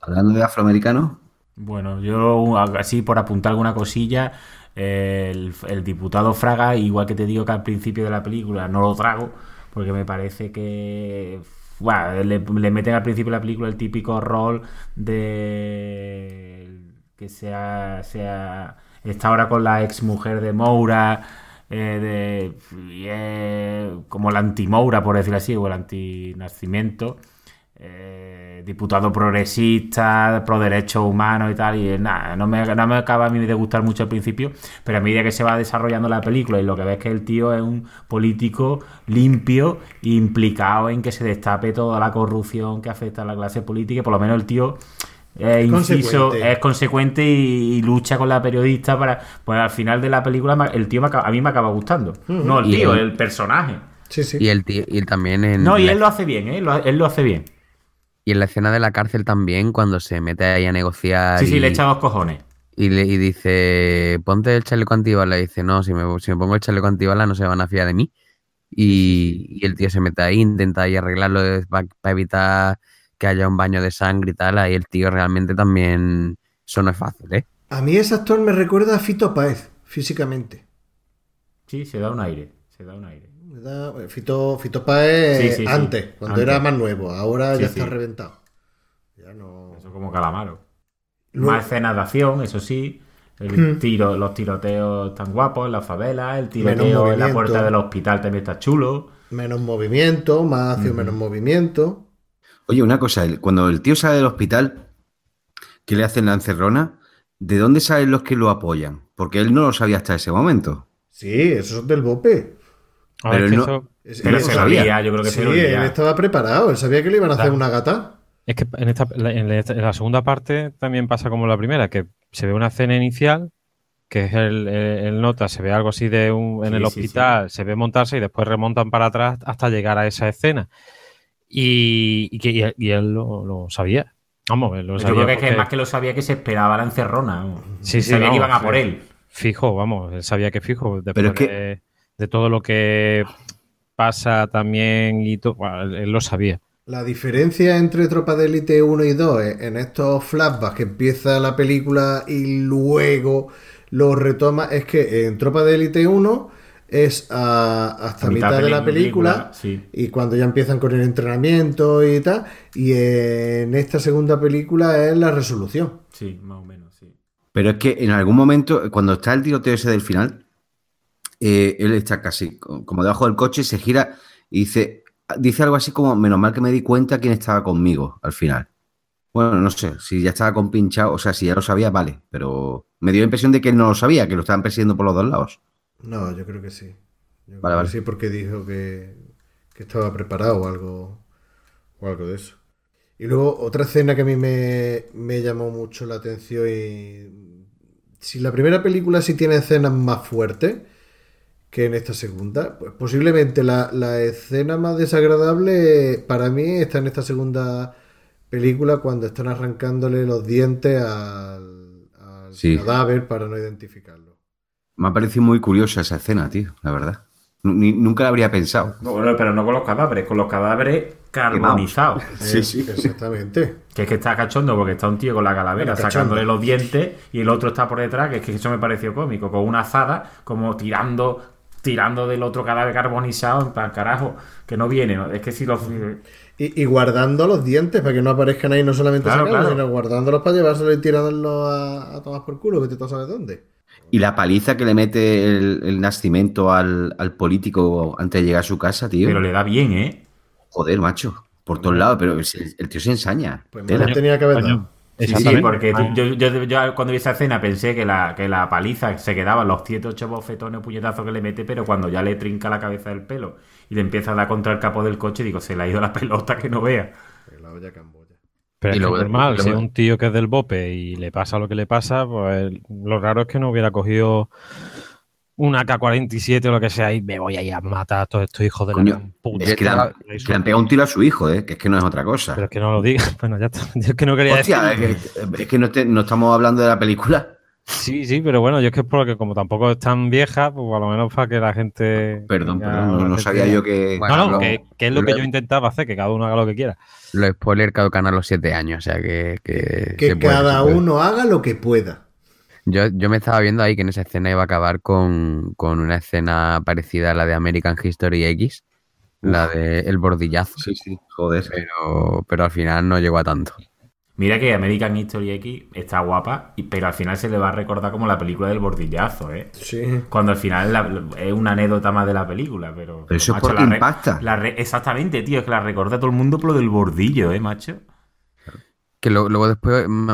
Hablando de afroamericanos, Bueno, yo así por apuntar alguna cosilla, eh, el, el diputado Fraga, igual que te digo que al principio de la película no lo trago, porque me parece que le, le meten al principio de la película el típico rol de que sea, sea está ahora con la ex mujer de Moura, eh, de, es como la anti-Moura, por decirlo así, o el anti-nacimiento. eh, diputado progresista, pro derechos humanos y tal, y eh, nada, no me, no me acaba a mí de gustar mucho al principio, pero a medida que se va desarrollando la película y lo que ves que el tío es un político limpio, implicado en que se destape toda la corrupción que afecta a la clase política, y por lo menos el tío es inciso, Consecuente. es consecuente y, y lucha con la periodista para, pues al final de la película el tío me acaba- a mí me acaba gustando, no el tío, el- el personaje. Sí, sí. Y, el tío- y también en, No, y la, él lo hace bien, ¿eh? Lo- él lo hace bien. y en la escena de la cárcel también, cuando se mete ahí a negociar Sí, sí, le echa dos cojones. y le- y dice, ponte el chaleco antibala. Y dice, no, si me, si me pongo el chaleco antibala no se van a fiar de mí. Y, y el tío se mete ahí, intenta ahí arreglarlo para evitar que haya un baño de sangre y tal. Ahí el tío realmente también, eso no es fácil, ¿eh? A mí ese actor me recuerda a Fito Páez, físicamente. Sí, se da un aire, se da un aire. Me da- Fito, Fito Páez Sí, sí, sí. antes, cuando Antes. era más nuevo. Ahora Sí, ya sí. está reventado. Ya no. Eso como calamaro. Luego- Más escenas de acción, eso sí. El Hmm. tiro, los tiroteos tan guapos en la favela, el tiroteo en la puerta del hospital también está chulo. Menos movimiento, más acción, menos movimiento. Oye, una cosa, cuando el tío sale del hospital, que le hacen la encerrona, ¿de dónde salen los que lo apoyan? Porque él no lo sabía hasta ese momento. Sí, eso es del Bope. A Pero que no- eso- Pero él- se sabía, yo creo que sí, se él estaba preparado. Él sabía que le iban a hacer una gata. Es que en, esta, en, la, en la segunda parte también pasa como la primera, que se ve una escena inicial, que es el, el- el nota, se ve algo así de un, en Sí, el sí, hospital, se ve montarse y después remontan para atrás hasta llegar a esa escena. Y, y que, y él, y él lo, lo sabía. Vamos, él lo Yo sabía. creo que, es que más que lo sabía que se esperaba la encerrona. Sí, sí, sabía que iban a por él. Fijo, vamos, él sabía que fijo. Después Pero es que- de, de todo lo que pasa también y todo, bueno, él, lo sabía. La diferencia entre Tropa de Élite 1 y 2 es en estos flashbacks que empieza la película y luego lo retoma es que en Tropa de Élite 1 es a- hasta A mitad, de la película, sí. y cuando ya empiezan con el entrenamiento y tal y en esta segunda película es la resolución. Sí, más o menos, sí. Pero es que en algún momento, cuando está el tiroteo ese del final, eh, él está casi co- como debajo del coche, se gira y dice, dice algo así como, menos mal que me di cuenta quién estaba conmigo al final. Bueno, no sé, si ya estaba compinchado, o sea, si ya lo sabía, vale, pero me dio la impresión de que él no lo sabía, que lo estaban persiguiendo por los dos lados. No, yo creo que sí. Yo creo Vale, que sí porque dijo que, que estaba preparado o algo, o algo de eso. Y luego otra escena que a mí me, me llamó mucho la atención y si la primera película sí tiene escenas más fuertes que en esta segunda, pues posiblemente la, la escena más desagradable para mí está en esta segunda película cuando están arrancándole los dientes al, al Sí. cadáver para no identificarlo. Me ha parecido muy curiosa esa escena, tío, la verdad. Ni- nunca la habría pensado. No, bueno, pero no con los cadáveres, con los cadáveres carbonizados. Sí, sí. Exactamente. Que es que está cachondo porque está un tío con la calavera Bueno, sacándole los dientes y el otro está por detrás, que es que eso me pareció cómico, con una azada como tirando tirando del otro cadáver carbonizado, en plan, carajo, que no viene, ¿no? es que si los... Y, y guardando los dientes para que no aparezcan ahí, no solamente Claro, sacarlos, claro. sino guardándolos para llevárselos y tirándolos a, a tomar por culo, que tú sabes dónde. Y la paliza que le mete el, el nacimiento al, al político antes de llegar a su casa, tío. Pero le da bien, ¿eh? Joder, macho. Por todos lados, pero el, el tío se ensaña. Pues me lo tenía que haber dado. Sí, sí, porque tú- yo, yo- yo cuando vi esa escena pensé que la, que la paliza se quedaba en los 7 8 bofetones o puñetazos que le mete, pero cuando ya le trinca la cabeza del pelo y le empieza a dar contra el capó del coche, digo, se le ha ido la pelota que no vea. La olla. Pero Y es que es normal, si es un tío que es del BOPE y le pasa lo que le pasa, pues lo raro es que no hubiera cogido una K-47 o lo que sea y me voy a ir a matar a todos estos hijos de la Coño, puta. Es que le, han, que le han pegado un tiro a su hijo, ¿eh? que es que no es otra cosa. Pero es que no lo digas. Bueno, ya está. Yo es que no quería Hostia, es que, es que no, te- no estamos hablando de la película. Sí, sí, pero bueno, yo es que es porque como tampoco es tan vieja, pues a lo menos para que la gente... Perdón, perdón, no, sabía yo que. Bueno, No, no, lo- que, que es lo que yo intentaba hacer, que cada uno haga lo que quiera. Los spoilers caducan a los 7 años, o sea que. Que, Que se cada puede. uno haga lo que pueda. Yo, yo me estaba viendo ahí que en esa escena iba a acabar con, con una escena parecida a la de American History X, la de El Bordillazo. Sí, sí, joder. Pero, pero al final no llegó a tanto. Mira que American History X está guapa, y- pero al final se le va a recordar como la película del bordillazo, ¿eh? Sí. Cuando al final la- es una anécdota más de la película, pero... Pero eso es porque la re- impacta. la re- exactamente, tío, es que la recuerda a todo el mundo por lo del bordillo, ¿eh, macho? Que lo- luego después, mm,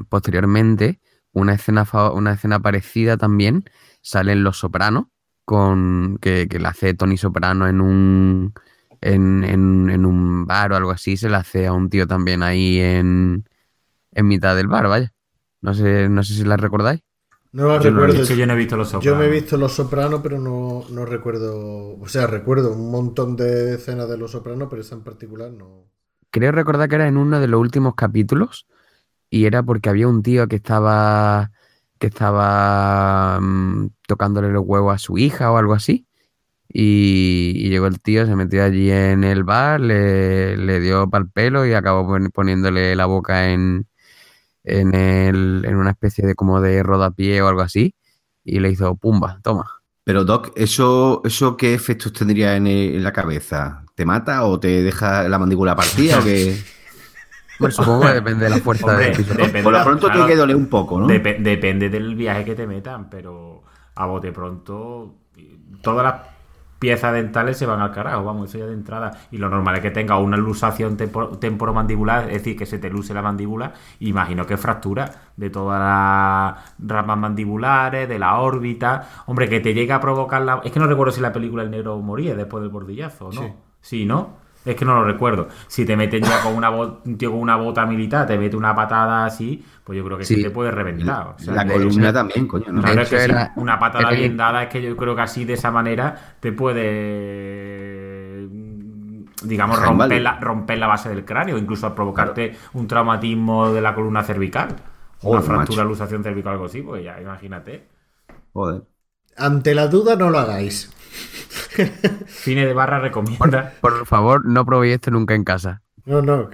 mm, posteriormente, una escena, una escena parecida también sale en Los Sopranos, con, que, que la hace Tony Soprano en un, en, en- en un bar o algo así, se la hace a un tío también ahí en, en mitad del bar, vaya. No sé, no sé si la recordáis. No la Yo no lo he recuerdo. Es que yo no he visto los Yo sopranos. me he visto Los Sopranos, pero no, no recuerdo. O sea, recuerdo un montón de escenas de Los Sopranos, pero esa en particular no. Creo recordar que era en uno de los últimos capítulos y era porque había un tío que estaba que estaba mm, tocándole los huevos a su hija o algo así y, y llegó el tío, se metió allí en el bar, le, le dio pal pelo y acabó pon- poniéndole la boca en, en, el, en una especie de como de rodapié o algo así y le hizo pumba, toma. Pero Doc, ¿eso, eso qué efectos tendría en, en la cabeza? ¿Te mata o te deja la mandíbula partida o qué? Bueno, supongo que depende de la fuerza Hombre, del piso. depende- Por lo pronto claro, tiene que doler un poco, ¿no? Depe- depende del viaje que te metan, pero a bote pronto todas las piezas dentales se van al carajo, vamos, eso ya de entrada. Y lo normal es que tenga una luxación tempo- temporomandibular, es decir, que se te luce la mandíbula. Imagino que fractura de todas las ramas mandibulares, de la órbita. Hombre, que te llega a provocar la... Es que no recuerdo si la película El Negro moría después del bordillazo, ¿no? Sí. Sí, ¿no? Es que no lo recuerdo. Si te meten ya con una un tío con una bota militar, te mete una patada así, pues yo creo que sí, Sí. te puede reventar. O sea, la columna también, coño, ¿no? De Claro, es que una patada era- bien dada es que yo creo que así, de esa manera, te puede, mm, digamos, romper la, romper la base del cráneo, incluso provocarte un traumatismo de la columna cervical. Joder, una fractura, macho. luxación cervical o algo así, pues ya, imagínate. Joder. Ante la duda, no lo hagáis. Cine de barra recomienda. Por favor, no probéis esto nunca en casa. No, no.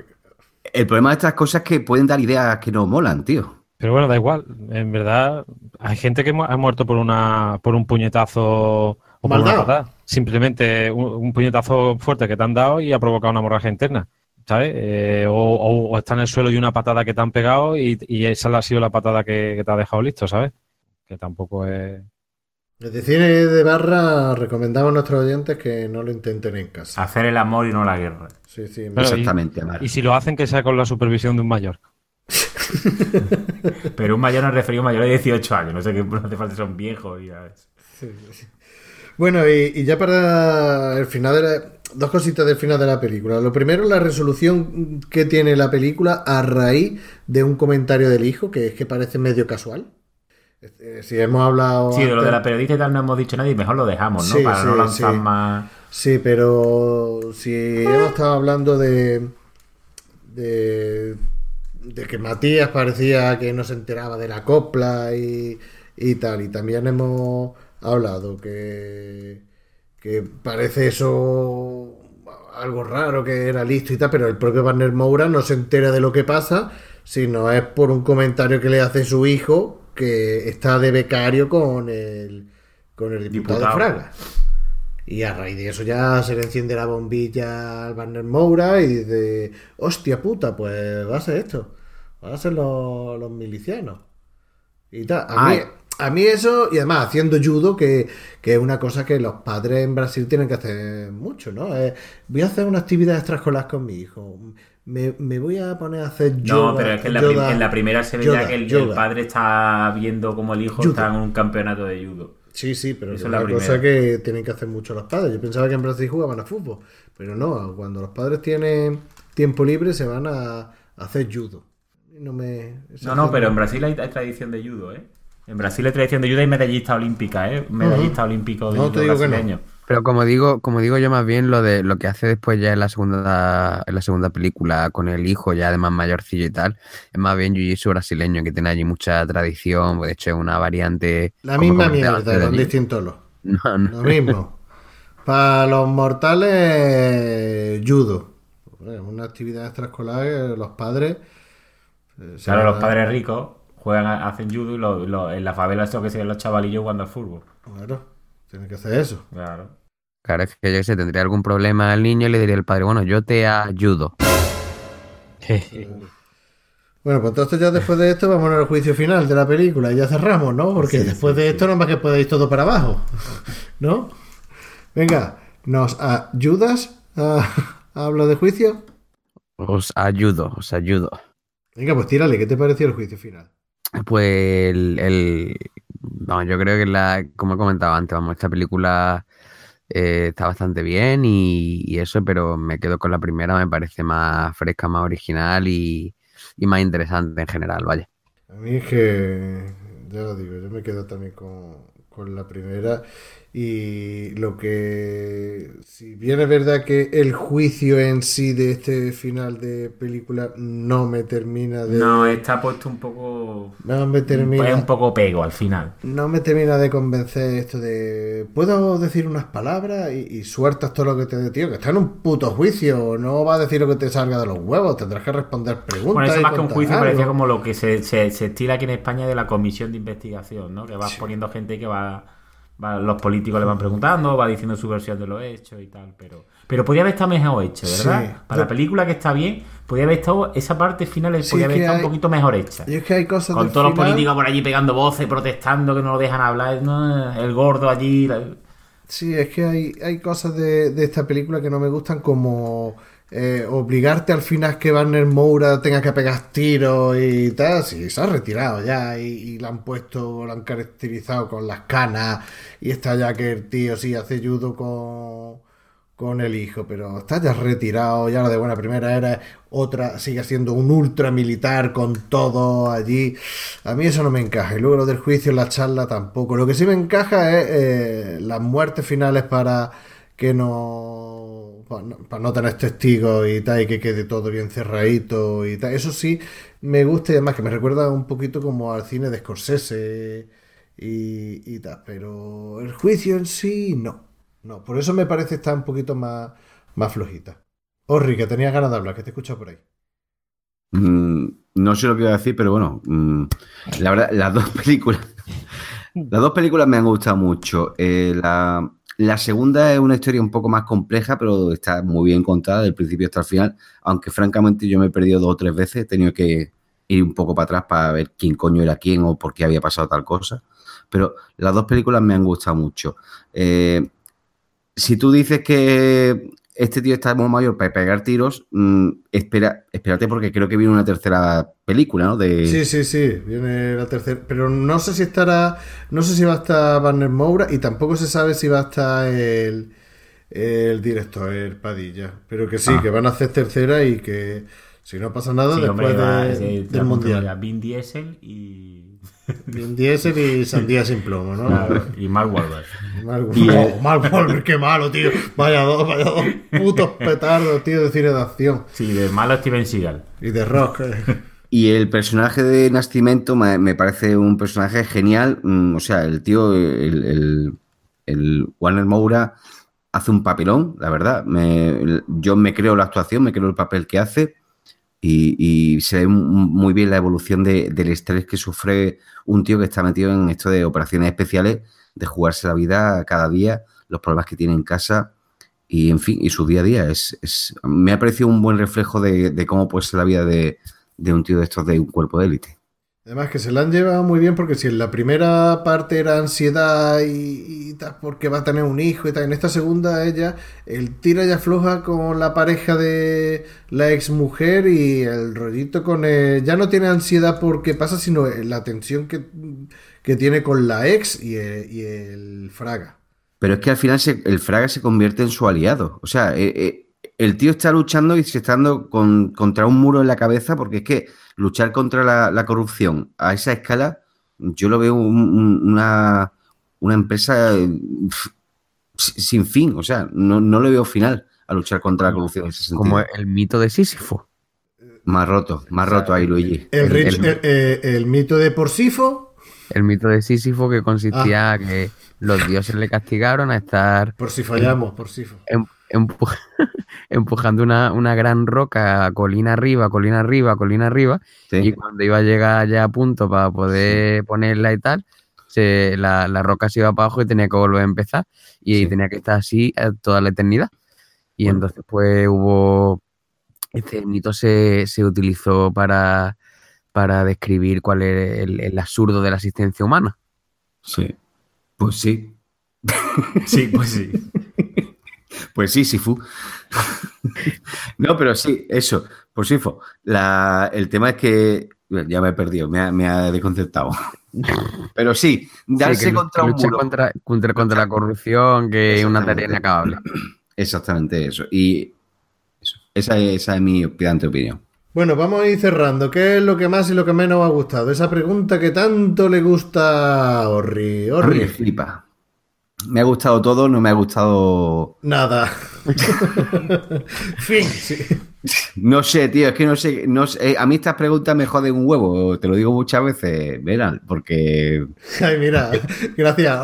El problema de estas cosas es que pueden dar ideas que no molan, tío. Pero bueno, da igual. En verdad, hay gente que mu- ha muerto por una por un puñetazo o por una patada. Simplemente un, un puñetazo fuerte que te han dado y ha provocado una hemorragia interna. ¿Sabes? Eh, o, o- o está en el suelo y una patada que te han pegado y, y esa ha sido la patada que, que te ha dejado listo, ¿sabes? Que tampoco es. Desde cine de barra recomendamos a nuestros oyentes que no lo intenten en casa. Hacer el amor y no la guerra. Sí, sí. Pero- Exactamente, Amar. Y si lo hacen, que sea con la supervisión de un mayor. Pero un mayor nos referido a un mayor de 18 años. No sé qué, no hace falta, son viejos. Y ya es. Bueno, y, y ya para el final de la- Dos cositas del final de la película. Lo primero, la resolución que tiene la película a raíz de un comentario del hijo, que es que parece medio casual. Eh, Si hemos hablado... Sí, de lo de la periodista y tal no hemos dicho nada y mejor lo dejamos, ¿no? Sí, Para no lanzar sí. más. Sí, pero si hemos estado hablando de, de, de que Matías parecía que no se enteraba de la copla y, y tal, y también hemos hablado que, que parece eso algo raro, que era listo y tal, pero el propio Barner Moura no se entera de lo que pasa, sino es por un comentario que le hace su hijo que está de becario con el, con el diputado, Diputado. Fraga. Y a raíz de eso ya se le enciende la bombilla al Barner Moura y dice, hostia puta, pues va a ser esto, van a ser los, los milicianos. Y tal. A, mí, a mí eso, y además haciendo judo, que, que es una cosa que los padres en Brasil tienen que hacer mucho, ¿no? Eh, voy a hacer una actividad extraescolar con mi hijo. Me, me voy a poner a hacer No, yoga. pero es que en la, yoga- prim- en la primera se ve ya que el, padre está viendo como el hijo está en un campeonato de judo. Sí, sí, pero Eso es una cosa que tienen que hacer mucho los padres. Yo pensaba que en Brasil jugaban a fútbol, pero no, cuando los padres tienen tiempo libre se van a, a hacer judo. No, me, No, no, pero en Brasil hay, hay tradición de judo, ¿eh? En Brasil hay tradición de judo y medallista olímpica, ¿eh? Medallista olímpico de No, judo te digo que no. Pero como digo, como digo yo más bien lo de lo que hace después ya en la segunda, en la segunda película con el hijo ya además mayorcillo y tal, es más bien jiu-jitsu brasileño que tiene allí mucha tradición, de hecho es una variante. La misma mierda, con distintos los. No, no. Lo mismo. Para los mortales, judo. Es una actividad extraescolar que los padres. eh, Claro, los padres ricos juegan, hacen judo y lo- lo- en la favela esto que se ven los chavalillos jugando al fútbol. Claro, tienen que hacer eso. Claro. Claro, es que yo sé, tendría algún problema el niño y le diría al padre, bueno, yo te ayudo. Bueno, pues entonces ya después de esto vamos al juicio final de la película y ya cerramos, ¿no? Porque Sí, después sí, de sí. esto nada más que podéis todo para abajo, ¿no? Venga, ¿nos ayudas a, a hablar de juicio? Os ayudo, os ayudo. Venga, pues tírale, ¿qué te pareció el juicio final? Pues el, el- vamos, yo creo que la, como he comentado antes, vamos, esta película eh, está bastante bien y, eso, pero me quedo con la primera, me parece más fresca, más original y, y más interesante en general, vaya. A mí es que, ya lo digo, yo me quedo también con, con la primera y lo que, si bien es verdad que el juicio en sí de este final de película no me termina de... No, está puesto un poco. no me termina... Es un poco pego al final. No me termina de convencer esto de. Puedo decir unas palabras y, y sueltas todo lo que te dé, tío. Que está en un puto juicio. No va a decir lo que te salga de los huevos. Tendrás que responder preguntas. Bueno, eso más que un juicio algo. parecía como lo que se, se, se estila aquí en España de la comisión de investigación, ¿no? Que vas poniendo gente que va, va- Los políticos le van preguntando, va diciendo su versión de los hechos y tal, pero. Pero podía haber estado mejor hecho, ¿verdad? Sí. Para la película que está bien, podía haber estado. Esa parte final Sí, podía haber estado hay- un poquito mejor hecha. Y es que hay cosas Con todos los políticos por allí pegando voces, protestando, que no lo dejan hablar, ¿no? el gordo allí. la- Sí, es que hay, hay cosas de, de esta película que no me gustan, como eh, obligarte al final que Warner Moura tenga que pegar tiros y tal. Sí, se ha retirado ya y, la han puesto, lo han caracterizado con las canas y está ya que el tío sí hace judo con, con el hijo, pero está ya retirado, ya lo de buena primera era otra, sigue siendo un ultra militar con todo allí. A mí eso no me encaja. Y luego lo del juicio la charla tampoco. Lo que sí me encaja es eh, las muertes finales para que no para, no. tener testigos y tal, y que quede todo bien cerradito y tal. Eso sí me gusta y además que me recuerda un poquito como al cine de Scorsese y, tal. Pero el juicio en sí, no. No, por eso me parece estar un poquito más, más flojita. Orri, que tenía ganas de hablar, que te he escuchado por ahí. Mm, no sé lo que iba a decir, pero bueno, mm, la verdad, las dos películas, las dos películas me han gustado mucho. Eh, la, la segunda es una historia un poco más compleja, pero está muy bien contada del principio hasta el final, aunque francamente yo me he perdido dos o tres veces, he tenido que ir un poco para atrás para ver quién coño era quién o por qué había pasado tal cosa. Pero las dos películas me han gustado mucho. Eh, si tú dices que este tío está muy mayor para pegar tiros, mm, espera, espérate porque creo que viene una tercera película, ¿no? De, Sí, sí, sí, viene la tercera. Pero no sé si estará, no sé si va a estar Warner Moura y tampoco se sabe si va a estar el, el director, el Padilla. Pero que sí, Ah. que van a hacer tercera y que si no pasa nada Sí, después hombre, va, de- ese- del Mundial. Vin Diesel y. Bien diésel y sandía sin plomo, ¿no? Claro, y Mark Wahlberg. Mark, oh, eh, Mark Wahlberg, qué malo, tío. Vaya dos, vaya dos putos petardos, tío, de cine de acción. Sí, de malo Steven Seagal. Y de rock. eh. Y el personaje de Nascimento me, me parece un personaje genial. mm, O sea, el tío, el, el- el Warner Moura hace un papelón, la verdad. Me- yo me creo la actuación, me creo el papel que hace. Y, y se ve mu- muy bien la evolución de- del estrés que sufre un tío que está metido en esto de operaciones especiales, de jugarse la vida cada día, los problemas que tiene en casa y, en fin, y su día a día. Es, es- me ha parecido un buen reflejo de, de cómo puede ser la vida de, de un tío de estos de un cuerpo de élite. Además que se la han llevado muy bien porque si en la primera parte era ansiedad y, porque va a tener un hijo y tal, en esta segunda ella, el tira y afloja con la pareja de la ex mujer y el rollito con el, ya no tiene ansiedad porque pasa, sino la tensión que, que tiene con la ex y el, y el fraga. Pero es que al final se- el Fraga se convierte en su aliado. O sea, eh, eh, el tío está luchando y se está dando con- contra un muro en la cabeza porque es que luchar contra la, la corrupción a esa escala, yo lo veo un- un- una, una empresa eh, si- sin fin. O sea, no, no le veo final a luchar contra la corrupción en ese sentido. Como el mito de Sísifo. Más roto, más roto ahí, Luigi. El, El- rich- el- el- eh, el mito de Porsifo, El mito de Sísifo que consistía que los dioses le castigaron a estar por si fallamos, Porsifo. em- empu- empujando una, una gran roca colina arriba, colina arriba, colina arriba, Sí. y cuando iba a llegar ya a punto para poder ponerla y tal, se, la, la roca se iba para abajo y tenía que volver a empezar y Sí. tenía que estar así eh, toda la eternidad. Y Bueno. entonces pues hubo, este mito se, se utilizó para, para describir cuál es el, el absurdo de la existencia humana. Sí. Pues sí. Sí, pues sí. Pues sí, Sifu. no, pero sí, eso. Por Sifo. La, el tema es que. Ya me he perdido, me ha, me ha desconcertado. Pero sí, darse Sí, que lu- contra que un muro. contra, contra, contra la corrupción, que es una tarea inacabable. Exactamente eso. Y eso. Esa, es, esa es mi pedante opinión. Bueno, vamos a ir cerrando. ¿Qué es lo que más y lo que menos os ha gustado? Esa pregunta que tanto le gusta a Orri. A mí me Orri. flipa. Me ha gustado todo, no me ha gustado. Nada. fin. sí. No sé, tío, es que no sé. No sé. eh, A mí estas preguntas me joden un huevo. Te lo digo muchas veces, verán, porque. Ay, mira. Gracias,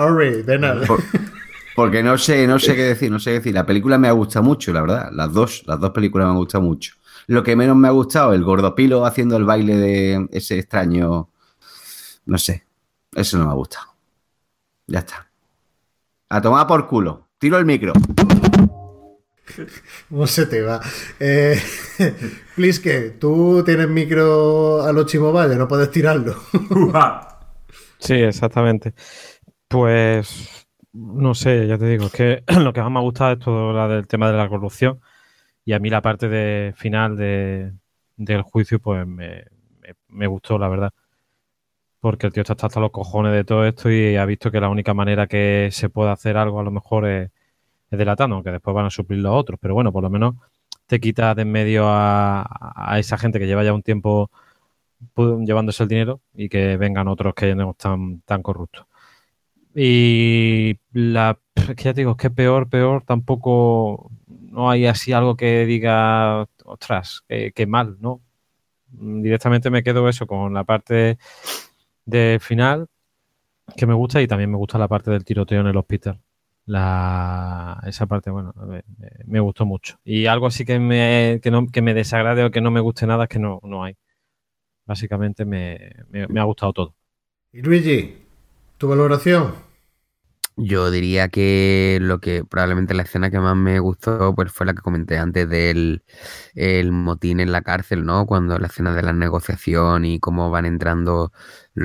nada. por- porque no sé, no sé qué decir, no sé qué decir. La película me ha gustado mucho, la verdad. Las dos, las dos películas me han gustado mucho. Lo que menos me ha gustado, el gordopilo haciendo el baile de ese extraño. No sé. Eso no me ha gustado. Ya está. A tomar por culo. Tiro el micro. ¿Cómo se te va? Eh, Pliske, tú tienes micro a los Chimobaya, no puedes tirarlo. Sí, exactamente. Pues no sé, ya te digo, es que lo que más me ha gustado es todo lo del tema de la corrupción y a mí la parte de final de, del juicio pues me, me- me gustó, la verdad. Porque el tío está hasta los cojones de todo esto y ha visto que la única manera que se puede hacer algo a lo mejor es, es delatando, aunque después van a suplir los otros. Pero bueno, por lo menos te quitas de en medio a, esa gente que lleva ya un tiempo llevándose el dinero y que vengan otros que no están tan corruptos. Y la, que ya te digo, es que peor, peor, tampoco no hay así algo que diga, ostras, qué, mal, ¿no? Directamente me quedo eso con la parte del final que me gusta y también me gusta la parte del tiroteo en el hospital. La, esa parte, bueno, me, me- me gustó mucho. Y algo así que me, que no, que me desagrade o que no me guste nada es que no, no hay. Básicamente me, me- me ha gustado todo. Y Luigi, tu valoración. Yo diría que lo que probablemente la escena que más me gustó pues fue la que comenté antes del el motín en la cárcel, ¿no? Cuando la escena de la negociación y cómo van entrando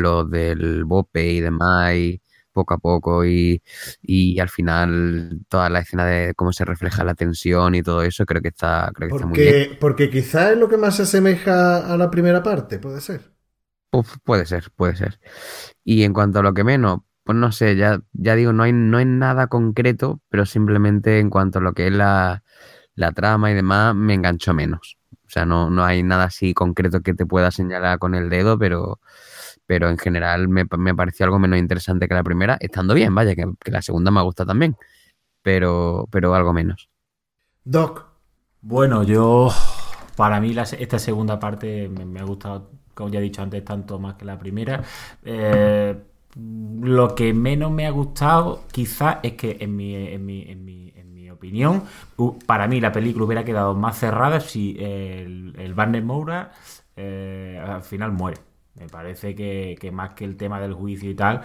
los del BOPE y demás y poco a poco y, y al final toda la escena de cómo se refleja la tensión y todo eso creo que está, creo que está muy bien. Porque, porque quizás es lo que más se asemeja a la primera parte, puede ser. Puede ser, puede ser. Y en cuanto a lo que menos, pues no sé, ya, ya digo, no hay, no hay nada concreto, pero simplemente en cuanto a lo que es la, la trama y demás, me enganchó menos. O sea, no, no hay nada así concreto que te pueda señalar con el dedo, pero, pero en general me, pa- me pareció algo menos interesante que la primera, estando bien, vaya, que, que la segunda me gusta también, pero, pero algo menos. Doc, Bueno, yo, para mí la se- esta segunda parte me, me ha gustado, como ya he dicho antes, tanto más que la primera. Eh, lo que menos me ha gustado quizás es que en mi, en mi, en mi, en mi opinión, para mí la película hubiera quedado más cerrada si el, el Barney Moura eh, al final muere. Me parece que, que más que el tema del juicio y tal,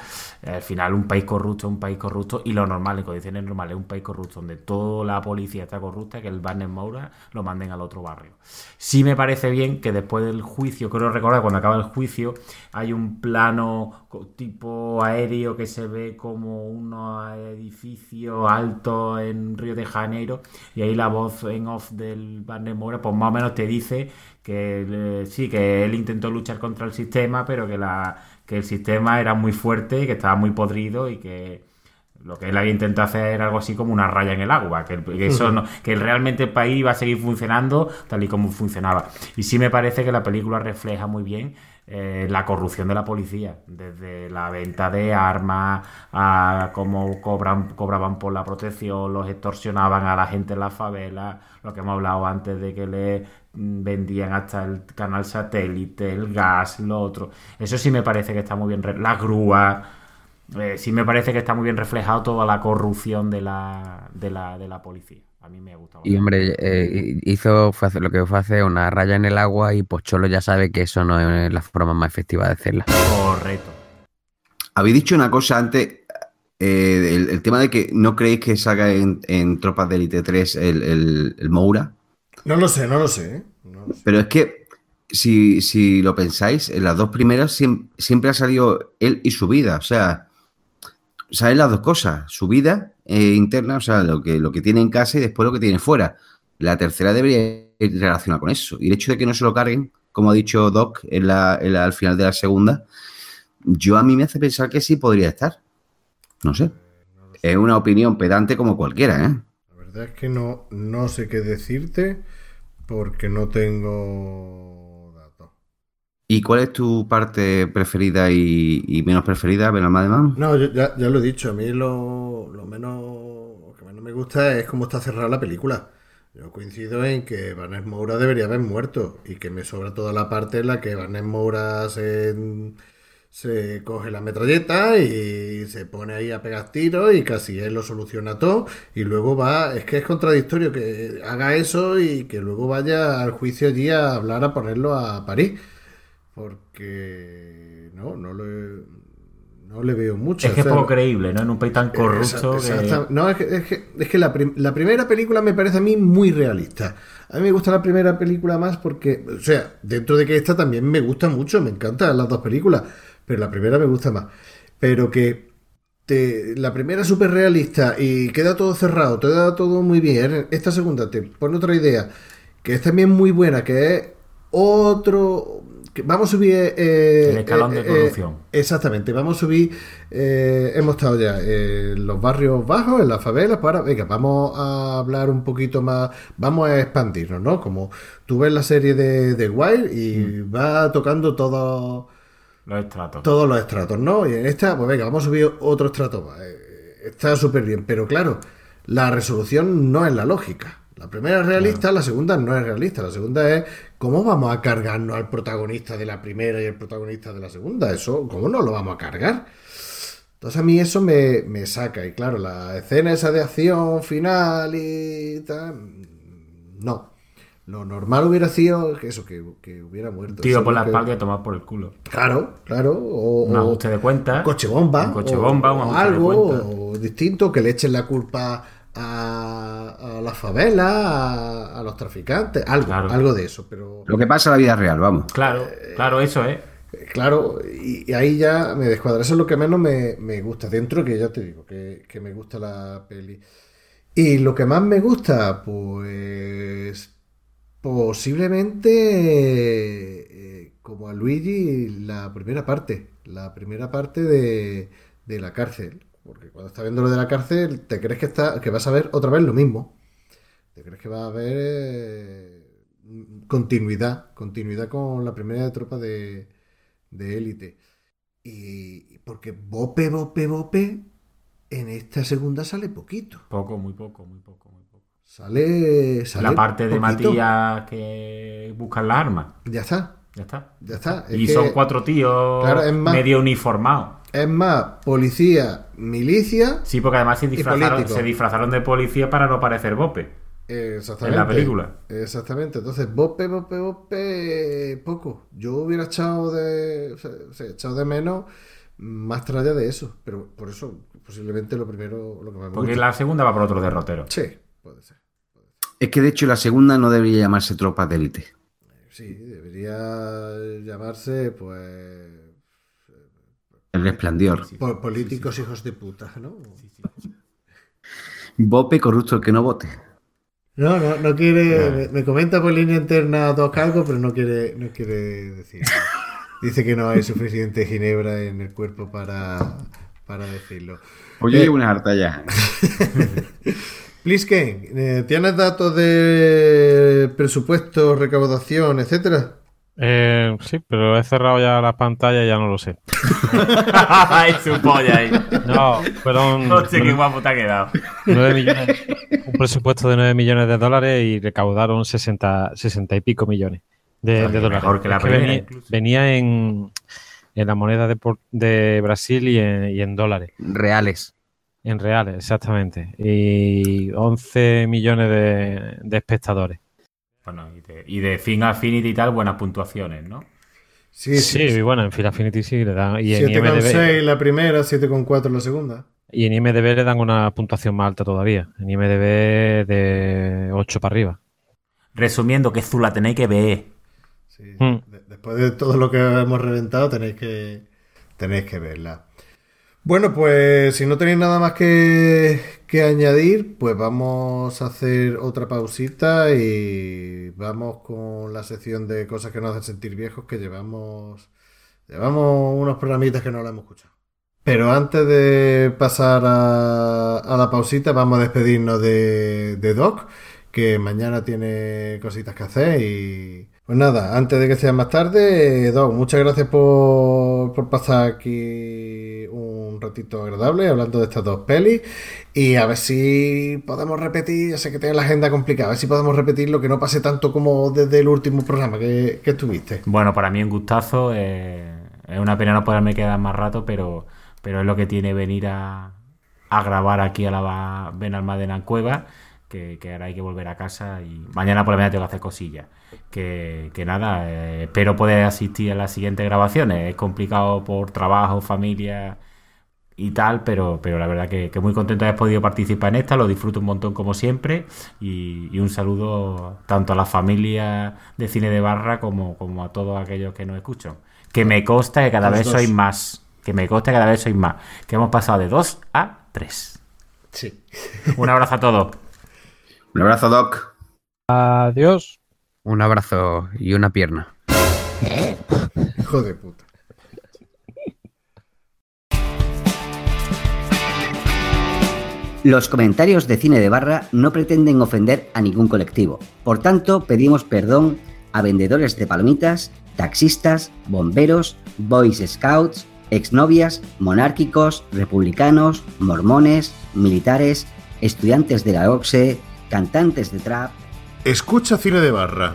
al final un país corrupto es un país corrupto y lo normal, en condiciones normales, un país corrupto donde toda la policía está corrupta, que el Barney Moura lo manden al otro barrio. Sí me parece bien que después del juicio, creo recordar cuando acaba el juicio, hay un plano tipo aéreo que se ve como unos edificios altos en Río de Janeiro y ahí la voz en off del Barney Moura pues más o menos te dice que eh, sí, que él intentó luchar contra el sistema, pero que, la, que el sistema era muy fuerte, que estaba muy podrido y que lo que él había intentado hacer era algo así como una raya en el agua, que, el- que eso no- que realmente el país iba a seguir funcionando tal y como funcionaba. Y sí me parece que la película refleja muy bien eh, la corrupción de la policía, desde la venta de armas a cómo cobran, cobraban por la protección, los extorsionaban a la gente en la favela, lo que hemos hablado antes de que le mm, vendían hasta el canal satélite, el gas, lo otro. Eso sí me parece que está muy bien, las grúas. Eh, sí me parece que está muy bien reflejado toda la corrupción de la, de la, de la policía. A mí me ha gustado. Y hombre, eh, hizo fue hacer- lo que fue hacer una raya en el agua y Pocholo ya sabe que eso no es la forma más efectiva de hacerla. Correcto. Habéis dicho una cosa antes, eh, el, el tema de que no creéis que salga en, en Tropas de Elite 3 el, el- el Moura, No lo sé, no lo sé. ¿eh? No lo sé. pero es que si, si lo pensáis, en las dos primeras siem- siempre, ha salido él y su vida, o sea, salen las dos cosas, su vida eh, interna, o sea, lo que, lo que tiene en casa y después lo que tiene fuera. La tercera debería ir relacionada con eso. Y el hecho de que no se lo carguen, como ha dicho Doc en la- al final de la segunda, yo a mí me hace pensar que sí podría estar. No sé. Es una opinión pedante como cualquiera, ¿eh? La verdad es que no, no sé qué decirte porque no tengo. ¿Y cuál es tu parte preferida y, menos preferida, Benalmádena? No, yo ya, ya lo he dicho, a mí lo, menos lo que menos me gusta es cómo está cerrada la película. Yo coincido en que Barnes Moura debería haber muerto y que me sobra toda la parte en la que Barnes Moura se, se coge la metralleta y se pone ahí a pegar tiros y casi él lo soluciona todo y luego va, es que es contradictorio que haga eso y que luego vaya al juicio allí a hablar a ponerlo a París porque no, no le, no le veo mucho. Es que o es poco creíble, ¿no? En un país tan corrupto que... exacta- No, es que, es que- es que la, prim- la primera película me parece a mí muy realista. A mí me gusta la primera película más porque, o sea, dentro de que esta también me gusta mucho, me encantan las dos películas, pero la primera me gusta más. Pero que te- la primera es súper realista y queda todo cerrado, te da todo muy bien. Esta segunda te pone otra idea que es también muy buena, que es otro... vamos a subir... eh, El escalón de eh, eh, corrupción. Exactamente, vamos a subir, eh, hemos estado ya en los barrios bajos, en las favelas, ahora, venga, vamos a hablar un poquito más, vamos a expandirnos, ¿no? Como tú ves la serie de, de Wild y va tocando todo, Los estratos. todos los estratos, ¿no? Y en esta, pues venga, vamos a subir otro estrato más. Eh, Está súper bien, pero claro, la resolución no es la lógica. La primera es realista, la segunda no es realista. La segunda es cómo vamos a cargarnos al protagonista de la primera y el protagonista de la segunda. Eso, ¿cómo no lo vamos a cargar? Entonces a mí eso me, me saca. Y claro, la escena esa de acción final y tal. No. Lo normal hubiera sido que eso, que, que hubiera muerto. Eso por la que- espalda y tomar por el culo. Claro, claro. O, Un ajuste de cuenta. un coche bomba. Un coche bomba, un o, algo distinto, que le echen la culpa a, a las favelas, a, a los traficantes, algo, Claro. algo de eso. Pero Lo que pasa en la vida real, vamos. Claro, claro, eso es. eh, claro, y, y ahí ya me descuadra. Eso es lo que menos me, me gusta. Dentro que ya te digo, que, que me gusta la peli. Y lo que más me gusta, pues posiblemente eh, como a Luigi la primera parte, la primera parte de, de la cárcel, porque cuando estás viendo lo de la cárcel te crees que está que vas a ver otra vez lo mismo, te crees que va a haber eh, continuidad, continuidad con la primera de tropa de de élite y porque Bope, Bope, Bope en esta segunda sale poquito, Poco, muy poco, muy poco, muy poco. sale, sale La parte de. Matías que buscan las armas. ya está. Ya está. Ya está. Es y que- son cuatro tíos Claro, es más- medio uniformados. Es más, policía, milicia. Sí, porque además se disfrazaron, político. se disfrazaron de policía para no parecer Bope. Exactamente. En la película. Exactamente. Entonces, Bope, Bope, Bope, poco. Yo hubiera echado de, o sea, o sea, echado de menos más tralla de eso. Pero por eso, posiblemente lo primero, lo que más me Porque gusta. la segunda va por otro derrotero. Sí, puede ser. Es que de hecho la segunda no debería llamarse Tropas de Élite. Sí, debería llamarse, pues. El Resplandor. po- políticos hijos de puta, ¿no? Bope corrupto el que no vote. No, no, no quiere. Me, me comenta por línea interna dos cargos, pero no quiere, no quiere decir. Dice que no hay suficiente ginebra en el cuerpo para, para decirlo. Pues yo Eh. llevo unas hartas ya. Plisken, eh, ¿tienes datos de presupuesto, recaudación, etcétera? Eh, sí, pero he cerrado ya la pantalla y ya no lo sé. ¡Ay, su polla ahí! No, fueron Hostia, qué guapo te ha quedado. 9 millones, un presupuesto de 9 millones de dólares y recaudaron 60, 60 y pico millones de, Oye, de dólares. mejor que la Es primera, venía, venía en, en la moneda de, de Brasil y en, y en dólares. Reales. En reales, exactamente. Y 11 millones de, de espectadores. Bueno, y de, y de Fin Affinity y tal, buenas puntuaciones, ¿no? Sí, Sí, sí. bueno, en Final Affinity sí le dan. Y en, IMDb, 7,6 la primera, 7,4 la segunda. y en IMDb le dan una puntuación más alta todavía. En IMDb de 8 para arriba. Resumiendo, que Zula tenéis que ver. Sí. Mm. De- Después de todo lo que hemos reventado, tenéis que, tenéis que verla. Bueno, pues si no tenéis nada más que, que añadir, pues vamos a hacer otra pausita y vamos con la sección de cosas que nos hacen sentir viejos que llevamos, llevamos unos programitas que no la hemos escuchado. Pero antes de pasar a, a la pausita, vamos a despedirnos de, de Doc, que mañana tiene cositas que hacer y... Pues nada, antes de que sea más tarde, Doc, muchas gracias por, por pasar aquí un ratito agradable hablando de estas dos pelis y a ver si podemos repetir, ya sé que tienes la agenda complicada, a ver si podemos repetir lo que no pase tanto como desde el último programa que, estuviste. Bueno, para mí un gustazo. eh, es una pena no poderme quedar más rato, pero, pero es lo que tiene venir a, grabar aquí a la Benalmádena en Cueva, que, que ahora hay que volver a casa y mañana por la mañana tengo que hacer cosillas. Que, que nada, eh, espero poder asistir a las siguientes grabaciones. Es complicado por trabajo, familia y tal, pero, pero la verdad que, que muy contento de haber podido participar en esta, lo disfruto un montón como siempre y, y un saludo tanto a la familia de Cine de Barra como, como a todos aquellos que nos escuchan. Que me consta que cada los vez dos. sois más, que me consta que cada vez sois más, que hemos pasado de 2 a 3. Sí. Un abrazo a todos. Un abrazo, Doc. Adiós. Un abrazo y una pierna. Hijo de puta. Los comentarios de Cine de Barra no pretenden ofender a ningún colectivo. Por tanto, pedimos perdón a vendedores de palomitas, taxistas, bomberos, boys scouts, exnovias, monárquicos, republicanos, mormones, militares, estudiantes de la OXE, cantantes de trap, Escucha cine de barra.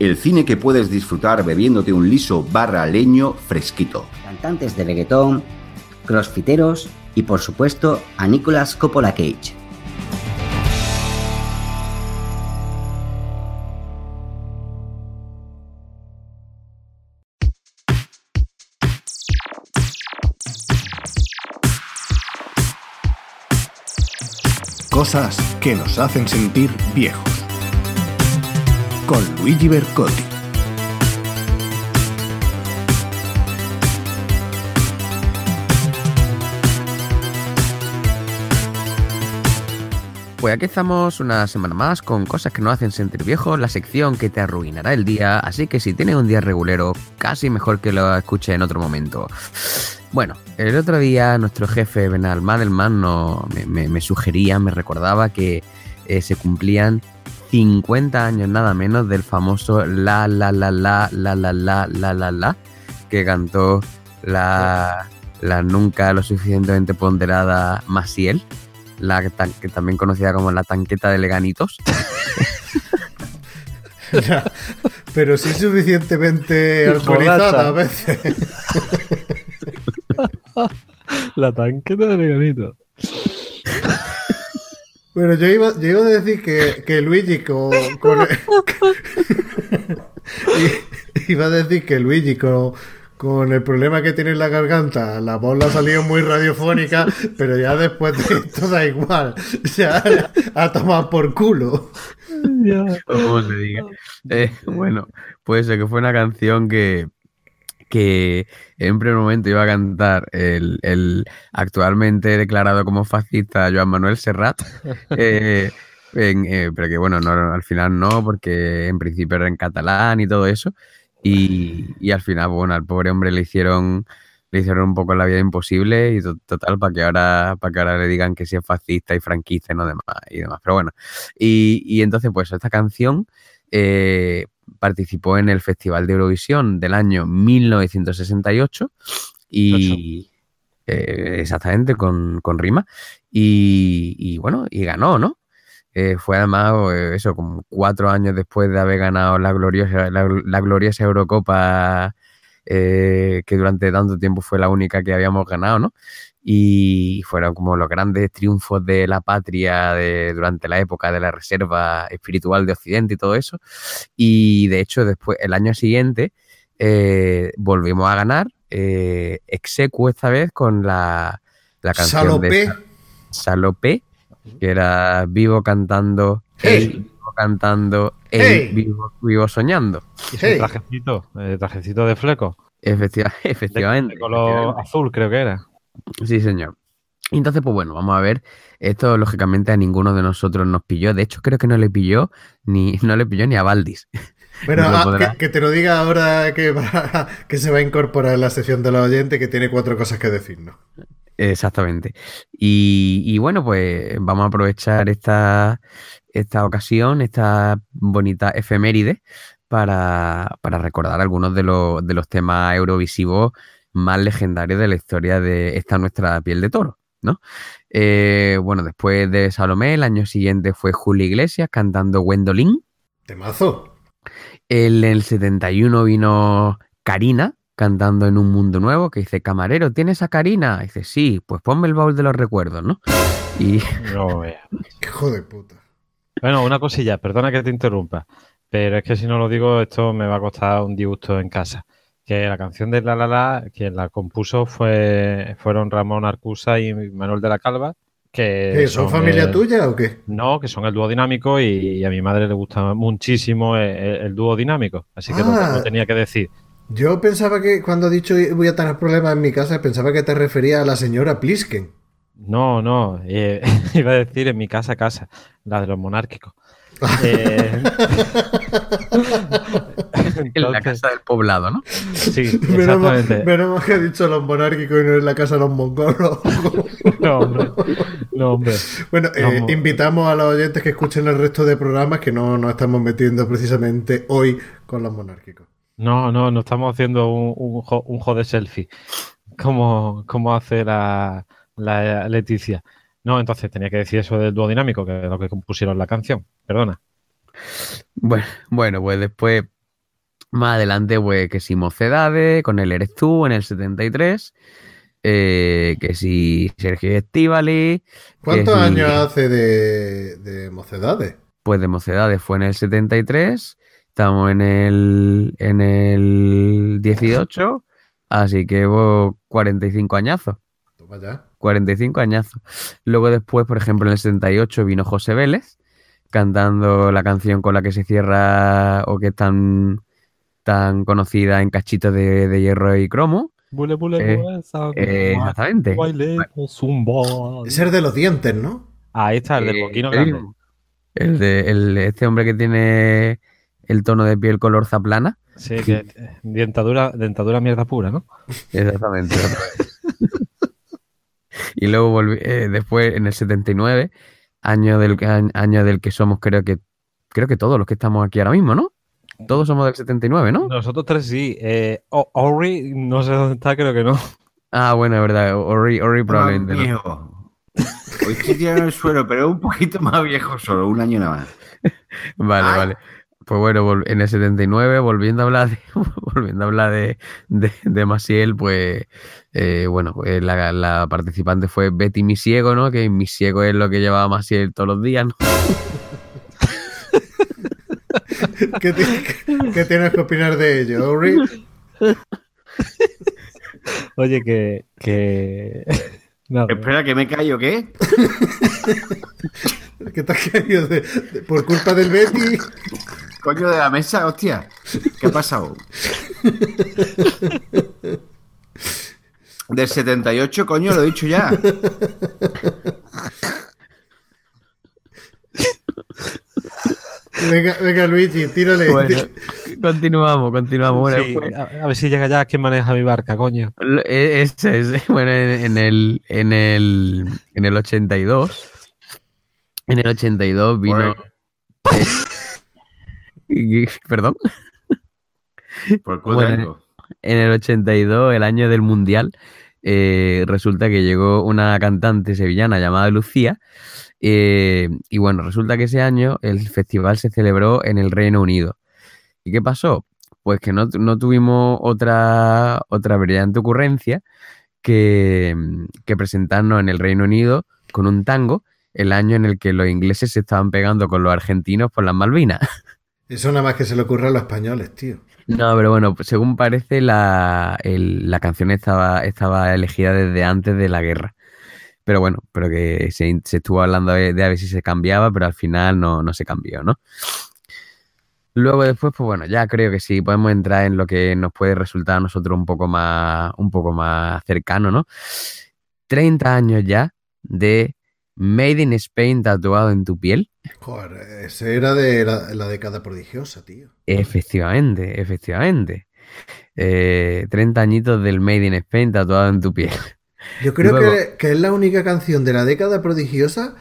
El cine que puedes disfrutar bebiéndote un liso barra leño fresquito. cantantes de reggaetón, crossfiteros y por supuesto a Nicolas Coppola Cage. Cosas que nos hacen sentir viejos. Con Luigi Bercotti. Pues aquí estamos una semana más con cosas que nos hacen sentir viejos, la sección que te arruinará el día, así que si tienes un día regulero, casi mejor que lo escuches en otro momento. Bueno, el otro día nuestro jefe Benal Madelman me, sugería, me recordaba que eh, se cumplían 50 años nada menos del famoso La La La La La La La La La La que cantó la, la nunca lo suficientemente ponderada Maciel la tan- que también conocida como la tanqueta de Leganitos. Pero sí suficientemente alcoholizada a veces. La tanqueta de Leganito. Bueno, yo iba, yo iba a decir que, que Luigi con, con- iba a decir que Luigi con, con el problema que tiene en la garganta, la voz le ha salido muy radiofónica, pero ya después de esto da igual. Ya a tomar por culo. Como se diga. Eh, bueno, pues que fue una canción que, que en primer momento iba a cantar el, el actualmente declarado como fascista Joan Manuel Serrat. eh, en- eh, pero que bueno, no, al final no, porque en principio era en catalán y todo eso. Y, y al final, bueno, al pobre hombre le hicieron, le hicieron un poco la vida imposible y to- total para que ahora, para que ahora le digan que sí es fascista y franquista y no demás y demás. Pero bueno. Y, y entonces, pues esta canción eh, participó en el Festival de Eurovisión del año 1968 y eh, exactamente con, con rima. Y, y bueno, y ganó, ¿no? Eh, fue además eh, eso, como cuatro años después de haber ganado la gloriosa, la, la gloriosa Eurocopa, eh, que durante tanto tiempo fue la única que habíamos ganado, ¿no? Y fueron como los grandes triunfos de la patria de, durante la época de la Reserva Espiritual de Occidente y todo eso. Y de hecho, después, el año siguiente, eh, volvimos a ganar, execuo esta vez con la, la canción de Salopé. Sa- Salopé, que era vivo cantando, Hey. vivo cantando, Hey. vivo, vivo soñando. Y trajecito, eh, trajecito de fleco. Efectiva- efectivamente. de color efectivamente. azul, creo que era. Sí, señor. Entonces, pues bueno, vamos a ver. Esto, lógicamente, a ninguno de nosotros nos pilló. De hecho, creo que no le pilló ni, no le pilló ni a Valdis. Bueno, No ah, podrá. que, que te lo diga ahora que, va- que se va a incorporar en la sección de los oyentes que tiene cuatro cosas que decirnos. Exactamente. Y, y bueno, pues vamos a aprovechar esta, esta ocasión, esta bonita efeméride, para, para recordar algunos de los, de los temas eurovisivos más legendarios de la historia de esta nuestra piel de toro, ¿no? Eh, bueno, después de Salomé, el año siguiente fue Julio Iglesias cantando Gwendolyn. Temazo. En el 71 vino Karina cantando en Un Mundo Nuevo, que dice, camarero, ¿tienes a Karina? dice, sí, pues ponme el baúl de los recuerdos, ¿no? Y No vea. Hijo de puta. Bueno, una cosilla, perdona que te interrumpa, pero es que si no lo digo, esto me va a costar un disgusto en casa. Que la canción de La La La, quien la compuso fue, fueron Ramón Arcusa y Manuel de la Calva, que ¿Qué, ¿Son familia el- tuya o qué? No, que son el dúo dinámico y, y a mi madre le gusta muchísimo el, el dúo dinámico, así que lo- Ah. lo tenía que decir. Yo pensaba que cuando he dicho voy a tener problemas en mi casa, pensaba que te refería a la señora Plisken. No, no, eh, iba a decir en mi casa, casa, la de los monárquicos. Eh, en la casa del poblado, ¿no? Sí, exactamente. menos mal que he dicho los monárquicos y no en la casa de los mongolos. No, hombre. No, hombre. Bueno, eh, invitamos a los oyentes que escuchen el resto de programas que no nos estamos metiendo precisamente hoy con los monárquicos. No, no, no estamos haciendo un, un, jo- un jo de selfie. Como, como hace la, la Leticia. No, entonces tenía que decir eso del dúo dinámico, que es lo que compusieron la canción. Perdona. Bueno, bueno, pues después, más adelante, pues que si Mocedades, con el Eres tú en el 73, eh, que si Sergio Estivali, ¿Cuántos si- años hace de, de mocedades? pues de Mocedades fue en el 73, estamos en el, en el 18, así que hubo 45 añazos. Toma ya. 45 añazos. Luego después, por ejemplo, en el 68 vino José Vélez cantando la canción con la que se cierra o que es tan, tan conocida en cachitos de, de hierro y cromo. Bule, bule, Eh, bule, esa- Eh, exactamente. bailemos zumba. Es el de los dientes, ¿no? Ahí está, el del Eh, boquino el grande. El de el- este hombre que tiene el tono de piel color zaplana. Sí, que eh, dentadura, dentadura mierda pura, ¿no? Exactamente. y luego volví, eh, después en el 79, año del, que- año del que somos, creo que creo que todos los que estamos aquí ahora mismo, ¿no? Todos somos del 79, ¿no? Nosotros tres sí. Eh, O- Ori, no sé dónde está, creo que no. Ah, bueno, es verdad. Ori, Ori probablemente. ¿no? viejo. Hoy estoy tirado en el suelo, pero un poquito más viejo solo, un año nada más. Vale, Ay. vale. Pues bueno, en el 79, volviendo a hablar de, volviendo a hablar de, de, de Maciel, pues eh, bueno, pues la, la participante fue Betty Misiego, ¿no? Que Misiego es lo que llevaba Maciel todos los días, ¿no? ¿Qué, ti- qué tienes que opinar de ello, Ori? Oye, que. que... Nada, Espera, que me callo, ¿qué? ¿Qué te has caído de- de- por culpa del Betty? Coño de la mesa, hostia. ¿Qué ha pasado? Del 78, coño, lo he dicho ya. Venga, venga Luigi, tírale. Bueno, continuamos, continuamos. Bueno, Sí, pues, a, a ver si llega ya quien maneja mi barca, coño. e- ese es, bueno, en, en el, en, el, en el 82, en el 82 vino... eh, y- perdón. Por Bueno, tengo. en el 82, el año del Mundial, eh, resulta que llegó una cantante sevillana llamada Lucía. Eh, y bueno, resulta que ese año el festival se celebró en el Reino Unido. ¿Y qué pasó? Pues que no, no tuvimos otra, otra brillante ocurrencia que, que presentarnos en el Reino Unido con un tango el año en el que los ingleses se estaban pegando con los argentinos por las Malvinas. Eso nada más que se le ocurre a los españoles, tío. No, pero bueno, según parece, la, el- la canción estaba, estaba elegida desde antes de la guerra. Pero bueno, pero que se, se estuvo hablando de, de a ver si se cambiaba, pero al final no, no se cambió, ¿no? Luego después, pues bueno, ya creo que sí, podemos entrar en lo que nos puede resultar a nosotros un poco más, un poco más cercano, ¿no? 30 años ya de Made in Spain tatuado en tu piel. Joder, ese era de la, la década prodigiosa, tío. Efectivamente, efectivamente. Eh, 30 añitos del Made in Spain tatuado en tu piel. Yo creo Luego- que, que es la única canción de la década prodigiosa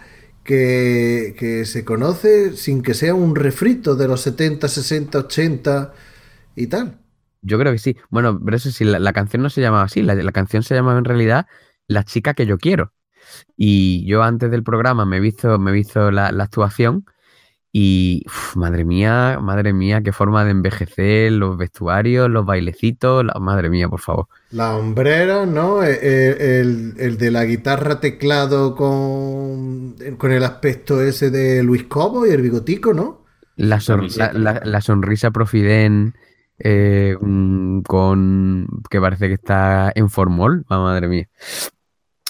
que, que se conoce sin que sea un refrito de los 70, 60, 80 y tal. Yo creo que sí. Bueno, pero eso sí, la, la canción no se llamaba así. La, la canción se llamaba en realidad La chica que yo quiero. Y yo antes del programa me he visto, me he visto la, la actuación y uf, madre mía, madre mía, qué forma de envejecer, los vestuarios, los bailecitos, la- madre mía, por favor. La hombrera, ¿no? E- e- El, el de la guitarra teclado con, con el aspecto ese de Luis Cobo y el bigotico, ¿no? La, la- la sonrisa profiden eh, mm, con que parece que está en formol, ah, madre mía.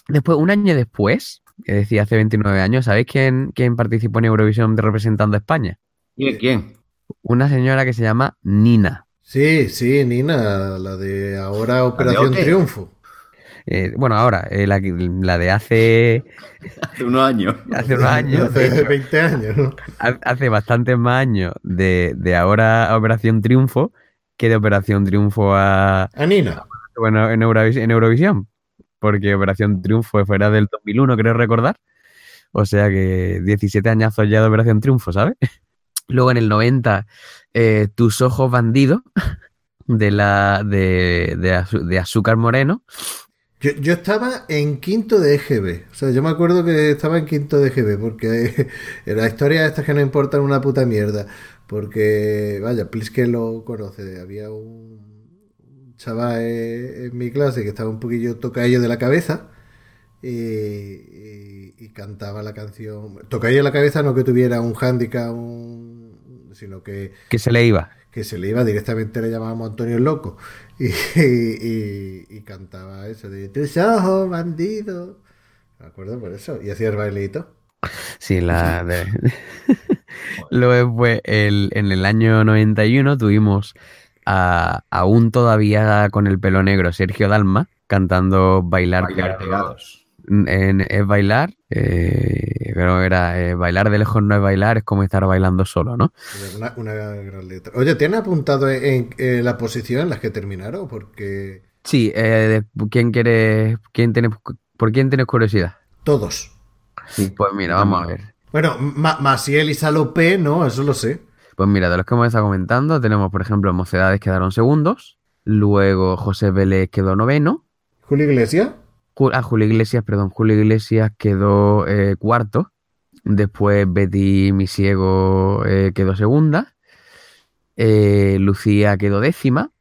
Después, un año después, que decía hace 29 años, ¿sabéis quién, quién participó en Eurovisión de representando a España? ¿Quién? ¿Quién? Una señora que se llama Nina. Sí, sí, Nina, la de ahora Operación. Triunfo. Eh, bueno, ahora, eh, la, la de hace, Hace unos años. hace unos años, de Hace hecho, 20 años, ¿no? ha- hace bastantes más años de, de ahora a Operación Triunfo que de Operación Triunfo a, A Nina. Bueno, en Eurovis- en Eurovisión, porque Operación Triunfo fuera del 2001, creo recordar. O sea que 17 añazos ya de Operación Triunfo, ¿sabes? Luego en el 90, eh, Tus ojos bandidos, de, la, de, de, Azúcar Moreno. Yo, yo estaba en quinto de EGB. O sea, yo me acuerdo que estaba en quinto de EGB, porque la historia estas que no importan una puta mierda. Porque, vaya, Plis que lo conoce. Había un chaval en, en mi clase que estaba un poquillo tocadillo de la cabeza y, y- y cantaba la canción. Tocadillo de la cabeza, no que tuviera un handicap, un- sino que que se le iba. que se le iba directamente, le llamábamos Antonio el Loco, y, y- cantaba eso de tus ojos, bandido. Me acuerdo por eso, y hacía el bailito. Sí, la de... Luego después, el, en el año 91 tuvimos a, aún todavía con el pelo negro Sergio Dalma cantando Bailar, Bailar Pegado. pegados. En, es bailar, eh, pero era eh, bailar de lejos no es bailar, es como estar bailando solo, ¿no? Una, una gran letra. Oye, ¿tienes apuntado en, en la posición en las que terminaron? Porque Sí, eh, ¿quién quiere, quién tiene, por quién tienes curiosidad? todos. Pues mira, vamos a ver. Bueno, Ma- Maciel y Salopé, no, eso lo sé. Pues mira, de los que hemos estado comentando, tenemos, por ejemplo, Mocedades quedaron segundos, luego José Vélez quedó noveno, Julio Iglesias. Ju- ah, Julio Iglesias, perdón, Julio Iglesias quedó eh, cuarto, después Betty Misiego eh, quedó segunda, eh, Lucía quedó décima,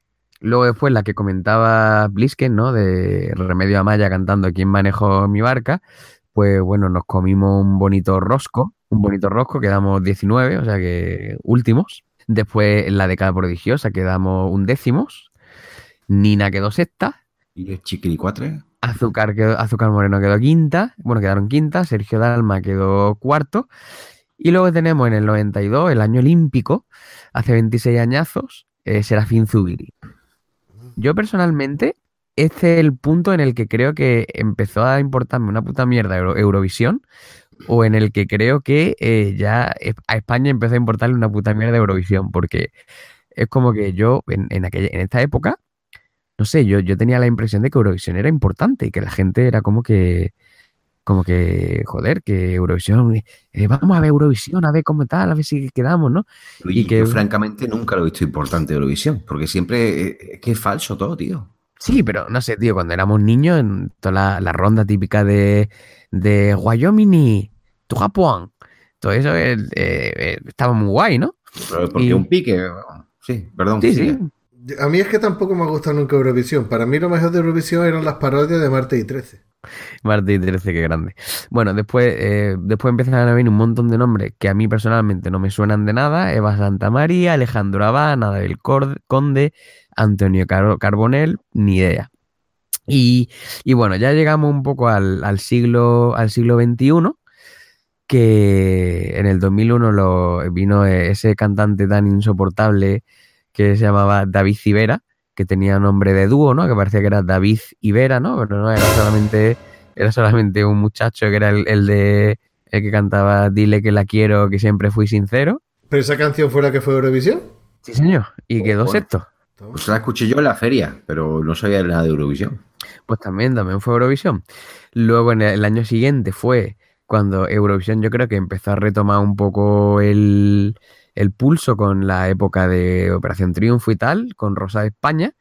luego después la que comentaba Blisken, ¿no? De Remedio Amaya cantando ¿Quién manejó mi barca? Pues bueno, nos comimos un bonito rosco, un bonito rosco, quedamos 19, o sea que últimos. Después en la década prodigiosa quedamos undécimos, Nina quedó sexta, ¿Y el chiquilicuatre? Azúcar, quedó- Azúcar Moreno quedó quinta, bueno, quedaron quinta, Sergio Dalma quedó cuarto, y luego tenemos en el 92, el año olímpico, hace 26 añazos, eh, Serafín Zubiri. Yo personalmente, este es el punto en el que creo que empezó a importarme una puta mierda Euro- Eurovisión, o en el que creo que eh, ya a España empezó a importarle una puta mierda Eurovisión, porque es como que yo en, en aquella, en esta época no sé, yo, yo tenía la impresión de que Eurovisión era importante y que la gente era como que, como que, joder, que Eurovisión, eh, vamos a ver Eurovisión, a ver cómo tal, a ver si quedamos, ¿no? Y que- yo francamente nunca lo he visto importante Eurovisión, porque siempre eh, es que es falso todo, tío. Sí, pero no sé, tío, cuando éramos niños, en toda la, la ronda típica de, de Wyoming, tu Japón, todo eso eh, eh, estaba muy guay, ¿no? Pero porque Y- un pique. Sí, perdón. Sí, sí. A mí es que tampoco me ha gustado nunca Eurovisión. Para mí lo mejor de Eurovisión eran las parodias de Marte y 13. Martes y 13, qué grande. Bueno, después, eh, después empiezan a venir un montón de nombres que a mí personalmente no me suenan de nada. Eva Santa María, Alejandro Abad, Adabel Cor- Conde, Antonio Car- Carbonell, ni idea. Y, y bueno, ya llegamos un poco al, al siglo, al siglo XXI, que en el 2001 lo, vino ese cantante tan insoportable que se llamaba David Civera, que tenía nombre de dúo, ¿no? Que parecía que era David Ibera, ¿no? Pero no, era solamente, era solamente un muchacho que era el, el de el que cantaba Dile que la quiero, que siempre fui sincero. ¿Pero esa canción fue la que fue Eurovisión? Sí, señor. Y quedó Bueno. sexto. Pues la escuché yo en la feria, pero no sabía nada de Eurovisión. Pues también, también fue Eurovisión. Luego en el año siguiente fue cuando Eurovisión yo creo que empezó a retomar un poco el, el pulso con la época de Operación Triunfo y tal, con Rosa de España.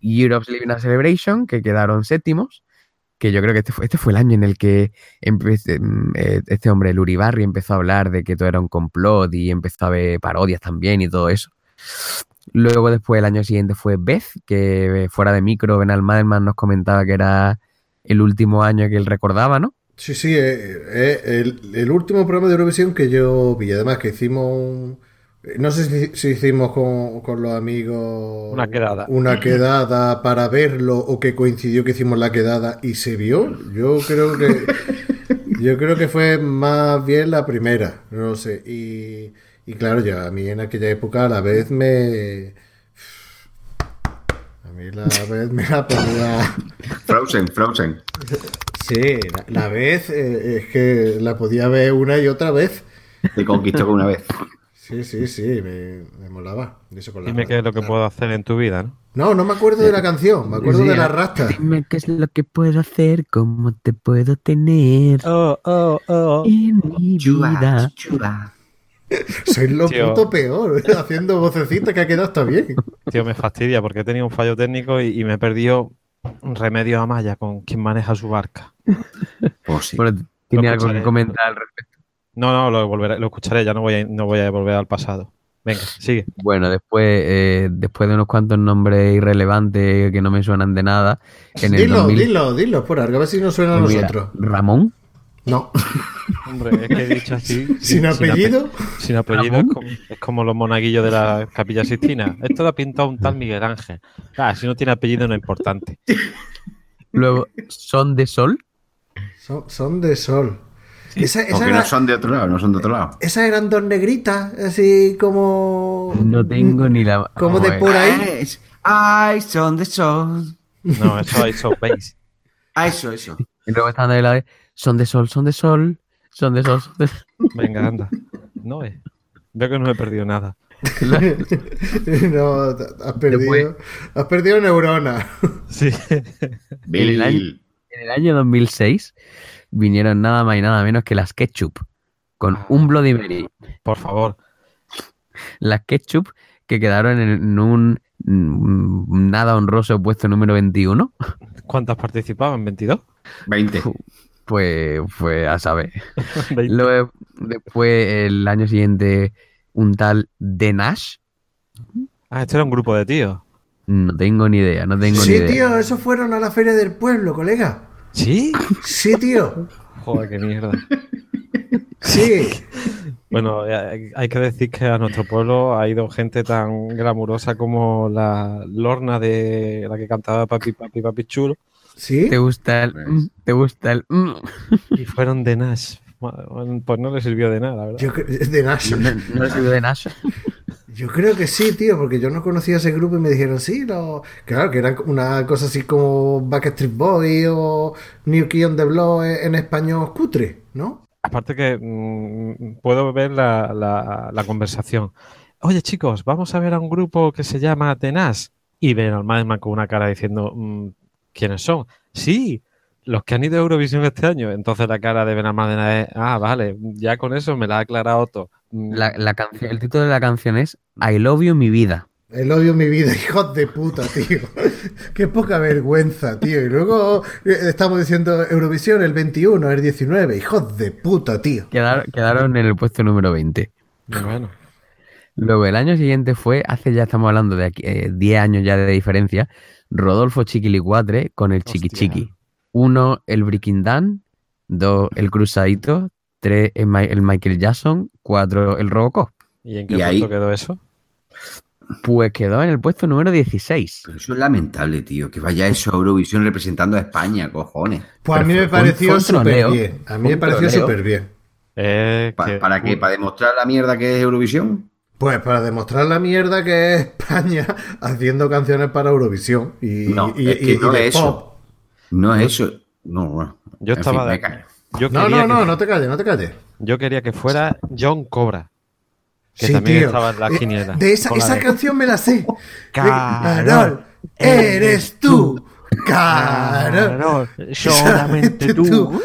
Y Europe's Living a Celebration, que quedaron séptimos, que yo creo que este fue, este fue el año en el que mm, eh, este hombre, el Uribarri, empezó a hablar de que todo era un complot y empezó a ver parodias también y todo eso. Luego después el año siguiente fue Beth, que eh, fuera de micro, Benal Madelman nos comentaba que era el último año que él recordaba, ¿no? Sí, sí, eh, eh, el, el último programa de Eurovisión que yo vi, además que hicimos un- No sé si, si hicimos con, con los amigos Una quedada. una quedada para verlo o que coincidió que hicimos la quedada y se vio. Yo creo que yo creo que fue más bien la primera, no lo sé. Y, y claro, ya a mí en aquella época a la vez me mí la vez me la ponía Frozen, Frozen. Sí, la, la vez eh, es que la podía ver una y otra vez. Te conquistó con una vez. Sí, sí, sí, me, me molaba. Y eso con la Dime qué es lo que la- puedo hacer en tu vida, ¿no? No, no me acuerdo de la canción, me acuerdo Sí, de la rasta. Dime qué es lo que puedo hacer, cómo te puedo tener Oh, oh, oh. en mi vida. chula. Soy lo Tío. puto peor, haciendo vocecita que ha quedado hasta bien. Tío, me fastidia porque he tenido un fallo técnico y, y me he perdido un remedio a Maya con quien maneja su barca. Pues sí. Bueno, ¿tiene Lo algo que comentar al respecto? No, no, lo, volveré, lo escucharé, ya no voy, a, no voy a volver al pasado. Venga, sigue. Bueno, después, eh, después de unos cuantos nombres irrelevantes que no me suenan de nada, en el Dilo, 2000 dilo, dilo, por algo, a ver si nos suena a Pues mira, nosotros. Ramón, No, Hombre, es que he dicho así. sin ape- apellido. Sin apellido es como, es como los monaguillos de la Capilla Sistina. Esto lo ha pintado un tal Miguel Ángel. Ah, si no tiene apellido no es importante. luego Son de Sol, Son, son de sol. Esa, esa Porque era- no son de otro lado, no son de otro lado. esas eran dos negritas, así como. no tengo ni la... Como de por ahí. Ay, son de sol. No, eso hay so base. Ah, eso, eso. Y luego están de la Son de Sol, Son de Sol, Son de Sol. Son de Sol. Venga, anda. No es. Veo que no he perdido nada. no, has perdido. Después- Has perdido neuronas. Sí. Bill. año- En el año 2006 vinieron nada más y nada menos que las Ketchup, con un Bloody Mary. Por favor. Las Ketchup que quedaron en, en un mm, nada honroso puesto número 21. ¿Cuántas participaban? ¿22? 20. Pues, pues a saber. 20. Luego, después, el año siguiente, un tal The Nash. Ah, este era un grupo de tíos. No tengo ni idea, no tengo ni Sí, idea. tío, esos fueron a la feria del pueblo, colega. ¿Sí? Sí, tío. Joder, qué mierda. Sí. Bueno, eh, hay hay que decir que a nuestro pueblo ha ido gente tan glamurosa como la Lorna de la que cantaba Papi, Papi, Papi Chulo. Sí. ¿Te gusta el... mm? ¿Te gusta el... mm? Y fueron de Nash. Pues no le sirvió de nada, verdad. Yo, de Nash. ¿No, no le sirvió de Nash? Yo creo que sí, tío, porque yo no conocía ese grupo y me dijeron sí, lo... claro, que eran una cosa así como Backstreet Boy o New Kid on the Block en en español cutre, ¿no? Aparte que mm, puedo ver la, la- la conversación. Oye, chicos, vamos a ver a un grupo que se llama Tenaz. Y ven al Madelman con una cara diciendo, ¿quiénes son? Sí, los que han ido a Eurovisión este año. Entonces la cara de Ben Almádena es, ah, vale, ya con eso me la ha aclarado todo. Mm, La, la canción, el título de la canción es I Love You, mi vida. El odio en mi vida, hijos de puta, tío. Qué poca vergüenza, tío. Y luego eh, estamos diciendo Eurovisión el 21, el 19, hijos de puta, tío. Quedaron, quedaron en el puesto número 20. Bueno, Luego, el año siguiente fue, hace ya estamos hablando de aquí, eh, 10 años ya de diferencia, Rodolfo Chiquilicuatre con el Chiqui Hostia. Chiqui. Uno, el Breaking Down. Dos, el Cruzadito. Tres, el, Ma- el Michael Jackson. Cuatro, el Robocop. ¿Y en qué Y punto ahí- quedó eso? Pues quedó en el puesto número 16. Pero eso es lamentable, tío. Que vaya eso a Eurovisión representando a España, cojones. Pues a mí me pareció súper bien. A mí me pareció súper bien. Eh, Pa- que- ¿Para qué? ¿Para demostrar la mierda que es Eurovisión? Pues para demostrar la mierda que es España haciendo canciones para Eurovisión. Y, No, y- es que y- no y es eso. pop. No es eso. No, bueno. Yo En estaba fin, de-. Yo No, no, no, que- no te calles, no te calles. Yo quería que fuera John Cobra. Que Sí, también tío. estaba en la Eh, quiniela. De esa, esa de- canción me la sé. Carol, eres tú. Carol, Carol, solamente tú.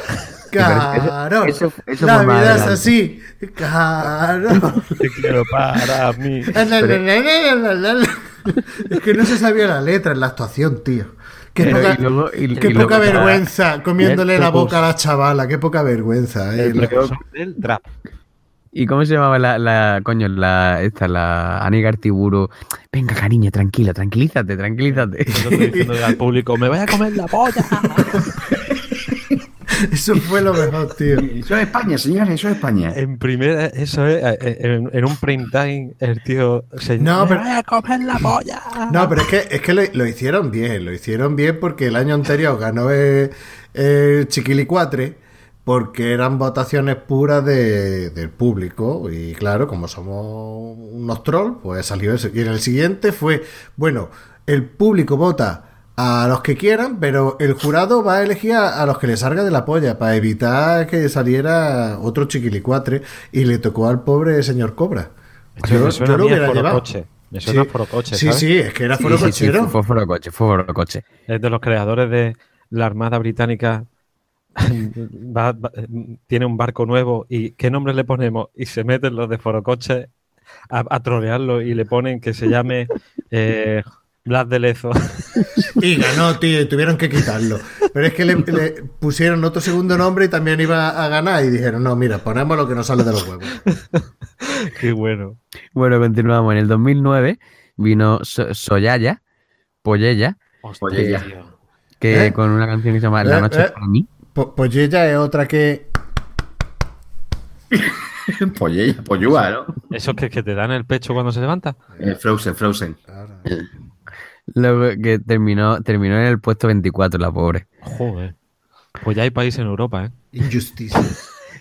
Carol, Eso- eso- eso la vida es así. Carol. Te quiero para mí. Es que no se sabía la letra en la actuación, tío. Qué Pero, poca, y luego- y- qué y poca luego- vergüenza comiéndole la boca a la chavala, qué poca vergüenza. eh. El trap. ¿Y cómo se llamaba la, la coño, la, esta, la Ani Gartiburu? Venga, cariño, tranquilo, tranquilízate, tranquilízate. Estoy diciendo al público, me voy a comer la polla. Eso fue lo mejor, tío. Eso es España, señores, eso es España. En primera, eso es, eh, en, en un prime time, el tío se No, pero- voy a comer la polla. No, pero es que, es que lo, lo hicieron bien, lo hicieron bien porque el año anterior ganó el, el Chiquilicuatre porque eran votaciones puras de- del público y claro, como somos unos trolls, pues salió eso. Y en el siguiente fue, bueno, el público vota a los que quieran, pero el jurado va a elegir a, a los que le salga de la polla para evitar que saliera otro Chiquilicuatre y le tocó al pobre señor Cobra. Eso me suena lo hubiera llevado. Me suena a Forocoche, Sí, ¿sabes? sí, es que era Sí, foro sí, sí, cochero. fue fue coche, fue coche. Es de los creadores de la Armada Británica. Va- va- tiene un barco nuevo y ¿qué nombre le ponemos? Y se meten los de Forocoche a, a trolearlo y le ponen que se llame eh, Blas de Lezo. Y ganó, tío, y tuvieron que quitarlo. Pero es que le, le pusieron otro segundo nombre y también iba a ganar y dijeron, no, mira, ponemos lo que nos sale de los huevos. Qué bueno. Bueno, continuamos. En el 2009 vino So- Soyaya, Poyella, tío. que ¿Eh? con una canción que se llama La Eh, Noche eh. es para mí. Po- Pues ella es otra que... Pollella, pollúa, ¿no? Esos que, que te dan el pecho cuando se levanta. Eh, Frozen, Frozen. Luego que terminó, terminó en el puesto 24, la pobre. Joder. Pues ya hay países en Europa, ¿eh? Injusticia.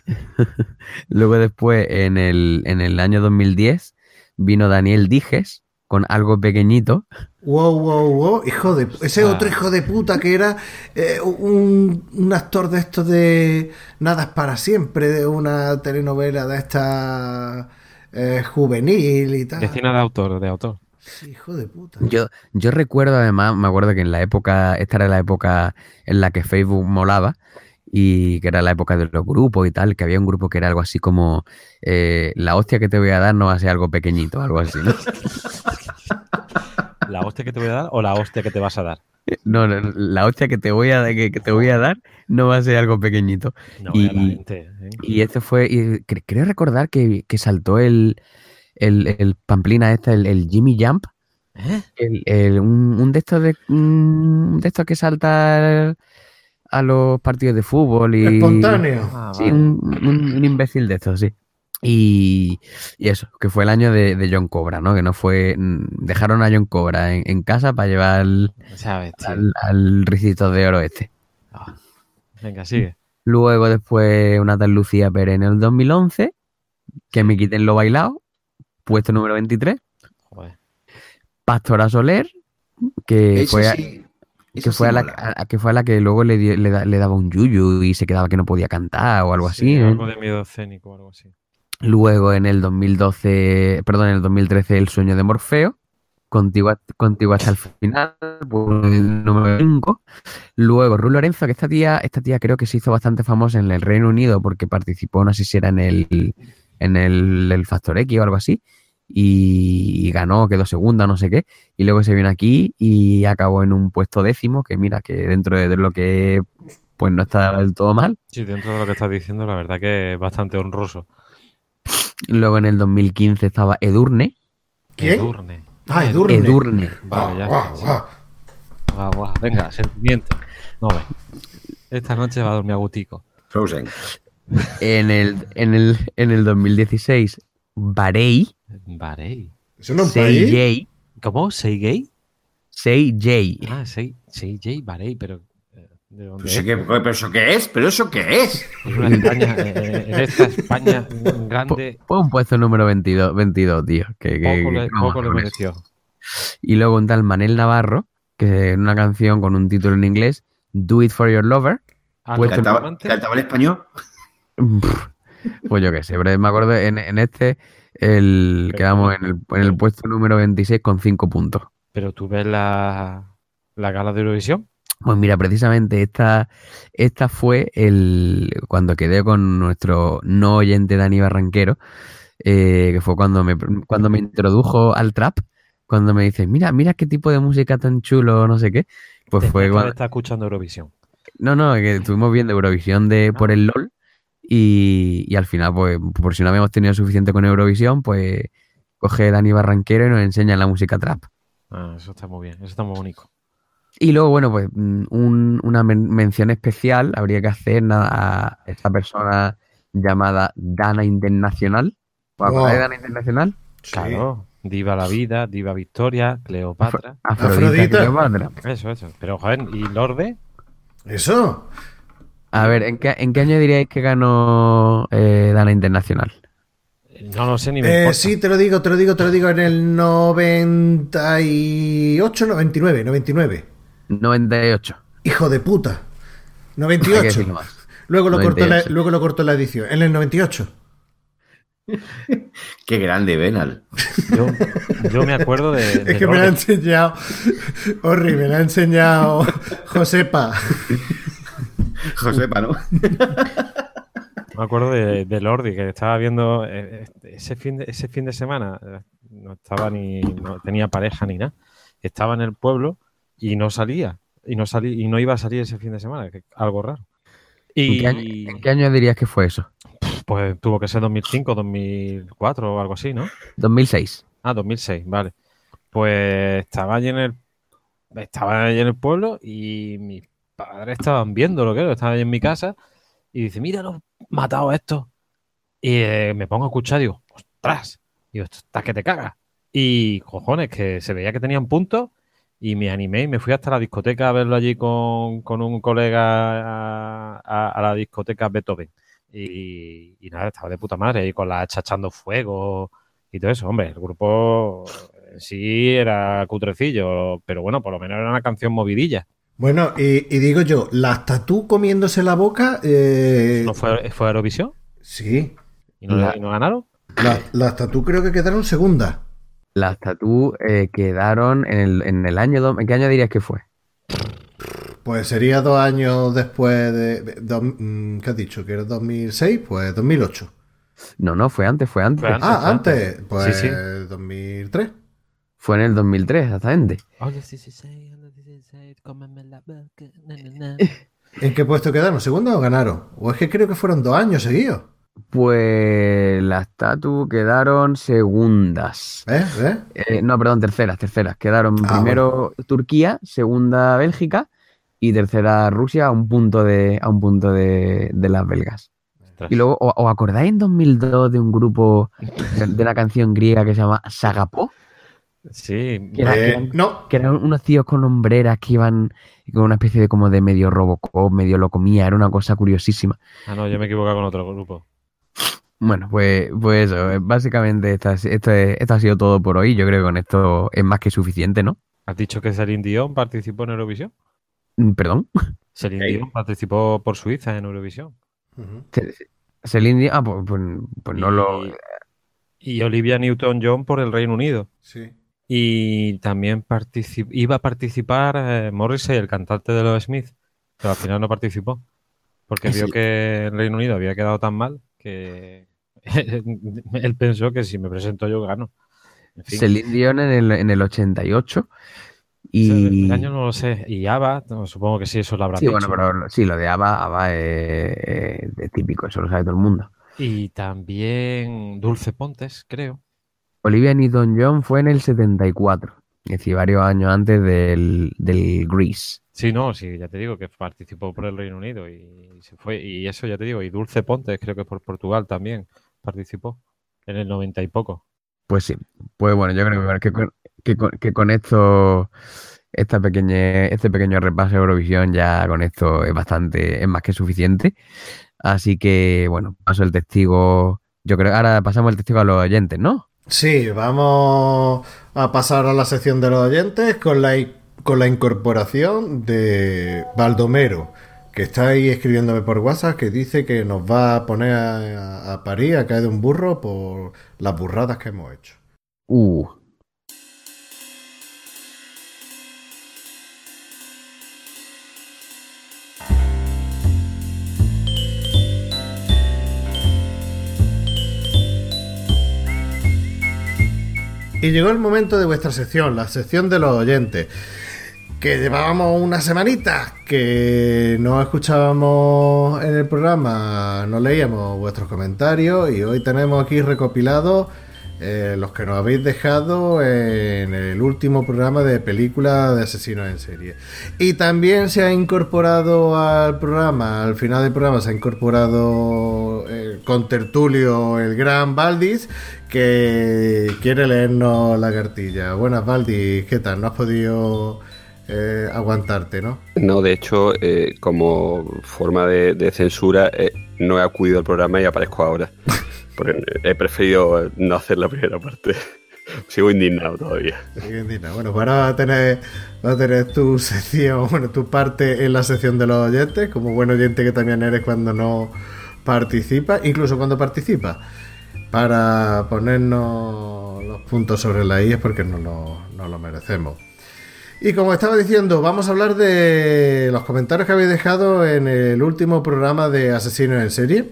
Luego después, en el, en el año 2010, vino Daniel Dijes con algo pequeñito. Wow, wow, wow. Hijo de... Ese otro hijo de puta que era eh, un, un actor de estos de Nada es para siempre, de una telenovela de esta eh, juvenil y tal. De cine de autor, de autor. Hijo de puta. Yo, yo recuerdo además, me acuerdo que en la época, esta era la época en la que Facebook molaba y que era la época de los grupos y tal, que había un grupo que era algo así como eh, la hostia que te voy a dar no va a ser algo pequeñito, algo así, ¿no? ¿La hostia que te voy a dar o la hostia que te vas a dar? No, no, la hostia que te voy a que, que te voy a dar no va a ser algo pequeñito. No, Y- gente, ¿eh? Y este fue, y cre- creo recordar que, que saltó el, el, el pamplina este, el, el Jimmy Jump, ¿Eh? el, el- un, un de estos de un de estos que salta a los partidos de fútbol y Espontáneo. Ah, sí, vale. un, un- un imbécil de estos, sí. Y, y eso, que fue el año de, de John Cobra, ¿no? Que no fue. mm, Dejaron a John Cobra en, en casa para llevar al, ¿Sabes, al, al ricito de oro este. Ah. Venga, sigue. Luego, después, una tal Lucía Pérez en el 2011, que me quiten lo bailado, puesto número 23. Joder. Pastora Soler, que fue, a, sí, que, fue sí a, la, a- que fue a la que luego le, dio- le, da- le daba un yuyu y se quedaba que no podía cantar o algo Sí, así. ¿eh? Algo de miedo escénico o algo así. Luego en el 2012, perdón, en el 2013 El sueño de Morfeo, contigo, contigo hasta el final, pues, el número 5. Luego Ru Lorenzo, que esta tía, esta tía creo que se hizo bastante famosa en el Reino Unido porque participó, no sé si era en el, en el, el Factor X o algo así, y, y ganó, quedó segunda, no sé qué, y luego se vino aquí y acabó en un puesto décimo, que mira, que dentro de lo que pues no está del todo mal. Sí, dentro de lo que estás diciendo, la verdad que es bastante honroso. Luego en el 2015 estaba Edurne. ¿Quién? Edurne. Ah, Edurne. Edurne. Vale, ya. Guau, guau. buah, buah. Venga, sentimiento. No, ve. Esta noche va a dormir a gutico. Frozen. En el, en el, en el 2016, Barei, Barey. ¿Eso no es un país? ¿Cómo? ¿Sei gay? Seijay, Ah, Sei, Sei J. Barey, pero. eh, ¿De dónde ¿Pero eso es? qué, pero eso qué es? ¿Pero eso qué es? Es una España, eh, en esta España grande, Fue un puesto número 22, 22 tío. Que, que- poco le, que- poco le mereció. Y luego un tal Manel Navarro, que es una canción con un título en inglés, Do It For Your Lover. Ah, Pues ¿no, ¿Cantaba, Cantante? cantaba en español? Pues yo qué sé, pero me acuerdo en, en este el, quedamos en el, en el puesto número 26 con 5 puntos. Pero tú ves la, la gala de Eurovisión. Pues mira, precisamente esta, esta fue el cuando quedé con nuestro no oyente Dani Barranquero, eh, que fue cuando me, cuando me introdujo al trap, cuando me dice, mira, mira qué tipo de música tan chulo, no sé qué. Pues fue cuando, estar escuchando Eurovisión. No, no, que estuvimos viendo Eurovisión de, por el LOL y, y al final, pues, por si no habíamos tenido suficiente con Eurovisión, pues coge Dani Barranquero y nos enseña la música trap. Ah, eso está muy bien, eso está muy bonito. Y luego, bueno, pues mm, un- una men- mención especial habría que hacer nada, a esta persona llamada Dana Internacional. ¿Os acordáis de Wow. Dana Internacional? Sí. Claro, Diva la Vida, Diva Victoria, Cleopatra. Afrodita. Afrodita. Cleopatra. Eso, eso. Pero, joder, ¿y Lorde? Eso. A ver, ¿en qué, en qué año diríais que ganó eh, Dana Internacional? No lo sé ni me Eh, importa. sí, te lo digo, te lo digo, te lo digo en el 98, 99, 99. 98. Hijo de puta. Hay que 98. decirlo más. Luego lo, cortó la, 98. luego lo cortó la edición. En el 98. Qué grande, Benal. Yo, yo me acuerdo de. de Es que me la ha enseñado. Horrible, me la ha enseñado Josepa. Josepa, ¿no? Me acuerdo de, de Lordi, que estaba viendo eh, eh, ese fin de, ese fin de semana, eh, no estaba ni, no tenía pareja ni nada. Estaba en el pueblo y no salía. Y no salí, y no iba a salir ese fin de semana, que algo raro. ¿En qué, año, Y en qué año dirías que fue eso? pues tuvo que ser 2005, 2004 o algo así, ¿no? 2006. Ah, 2006, vale. Pues estaba allí en el estaba allí en el pueblo y mis padres estaban viendo lo que era, estaban en mi casa y dice, mira, los matado a estos. Y eh, me pongo a escuchar digo, ostras, digo, esto está que te cagas. Y cojones, que se veía que tenían puntos y me animé y me fui hasta la discoteca a verlo allí con, con un colega a, la discoteca Beethoven. Y, y nada, estaba de puta madre ahí con la hacha echando fuego y todo eso. Hombre, el grupo en sí era cutrecillo, pero bueno, por lo menos era una canción movidilla. Bueno, y, y digo yo, ¿las tatú comiéndose la boca? eh, ¿No fue, fue Eurovisión? Sí. ¿Y no, La- y no ganaron? La- las tatú creo que quedaron segundas. Las tatú eh, quedaron en el, en el año... ¿En qué año dirías que fue? Pues sería dos años después de... mm, ¿Qué has dicho? ¿Que era 2006? Pues 2008. No, no, fue antes, fue antes. Fue antes. Ah, antes. Pues Sí, sí. 2003. Fue en el 2003, exactamente. ¿En qué puesto quedaron? ¿Segunda o ganaron? O es que creo que fueron dos años seguidos. Pues las tatu quedaron segundas. ¿Ves? Eh, no, perdón, terceras, terceras. Quedaron Ah, primero Turquía, segunda Bélgica y tercera Rusia a un punto de, a un punto de, de las belgas. Y luego, ¿o- ¿os acordáis en 2002 de un grupo de de una canción griega que se llama Sagapó? Sí, Que era- Eh, que eran- no. que eran unos tíos con hombreras que iban con una especie de como de medio Robocop, medio locomía, era una cosa curiosísima. Ah, no, yo me he equivocado con otro grupo. Bueno, pues, pues eso, eh, básicamente esta- esto, es- esto ha sido todo por hoy. Yo creo que con esto es más que suficiente, ¿no? ¿Has dicho que Celine Dion participó en Eurovisión? Mm, Perdón. Celine. Dion participó por Suiza en Eurovisión. Celine Dion, ah, pues, pues- pues no Y- lo... Y Olivia Newton-John por el Reino Unido. Sí. Y también iba a participar eh, Morrissey, el cantante de los Smith, pero al final no participó. Porque Es vio que el Reino Unido había quedado tan mal que él pensó que si me presento yo gano. En fin, Celine Dion en el, en el 88 y... el año no lo sé. Y ABBA, no, supongo que sí, eso lo habrá Sí, dicho. bueno, pero sí, lo de ABBA, ABBA es típico, eso lo sabe todo el mundo. Y también Dulce Pontes, creo. Olivia Newton-John fue en el 74. Es decir, varios años antes del, del Grease. Sí, no, sí, ya te digo que participó por el Reino Unido y se fue. Y eso ya te digo, y Dulce Pontes, creo que por Portugal también participó en el 90 y poco. Pues sí, pues bueno, yo creo que, con- que con- que con esto, esta pequeña, este pequeño repaso de Eurovisión ya con esto es bastante, es más que suficiente. Así que, bueno, paso el testigo. Yo creo que ahora pasamos el testigo a los oyentes, ¿no? Sí, vamos a pasar a la sección de los oyentes con la, con la incorporación de Baldomero, que está ahí escribiéndome por WhatsApp, que dice que nos va a poner a, a parir, a caer de un burro por las burradas que hemos hecho. Uh, Y llegó el momento de vuestra sección, la sección de los oyentes. Que llevábamos una semanita que no escuchábamos en el programa, no leíamos vuestros comentarios y hoy tenemos aquí recopilados eh, los que nos habéis dejado en el último programa de películas de asesinos en serie. Y también se ha incorporado al programa, al final del programa se ha incorporado eh, con tertulio el gran Valdis, que quiere leernos la cartilla. Buenas Valdis, ¿qué tal? ¿No has podido eh, aguantarte, no? No, de hecho, eh, como forma de, de censura, eh, no he acudido al programa y aparezco ahora. Porque he preferido no hacer la primera parte. Sigo indignado todavía. Sigue indignado. Bueno, pues ahora vas a tener, vas a tener tu sección, bueno, tu parte en la sección de los oyentes, como buen oyente que también eres cuando no participas, incluso cuando participas, para ponernos los puntos sobre la I es porque no lo, no lo merecemos. Y como estaba diciendo, vamos a hablar de los comentarios que habéis dejado en el último programa de Asesinos en Serie.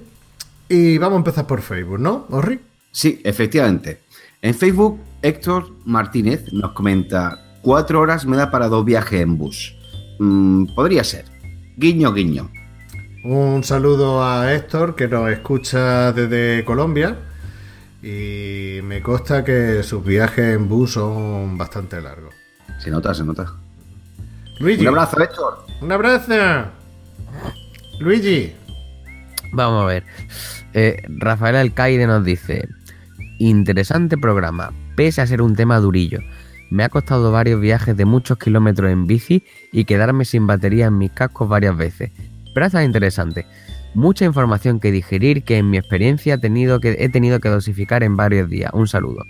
Y vamos a empezar por Facebook, ¿no, Orri? Sí, efectivamente. En Facebook, Héctor Martínez nos comenta: Cuatro horas me da para dos viajes en bus. Mm, podría ser. Guiño, guiño. Un saludo a Héctor que nos escucha desde Colombia y me consta que sus viajes en bus son bastante largos. Se nota, se nota. Luigi, Un abrazo, Héctor. un abrazo. Luigi, vamos a ver. Eh, Rafael Alcaide nos dice: Interesante programa, pese a ser un tema durillo. Me ha costado varios viajes de muchos kilómetros en bici y quedarme sin batería en mis cascos varias veces. Pero está interesante. Mucha información que digerir que en mi experiencia he tenido que, he tenido que dosificar en varios días. Un saludo.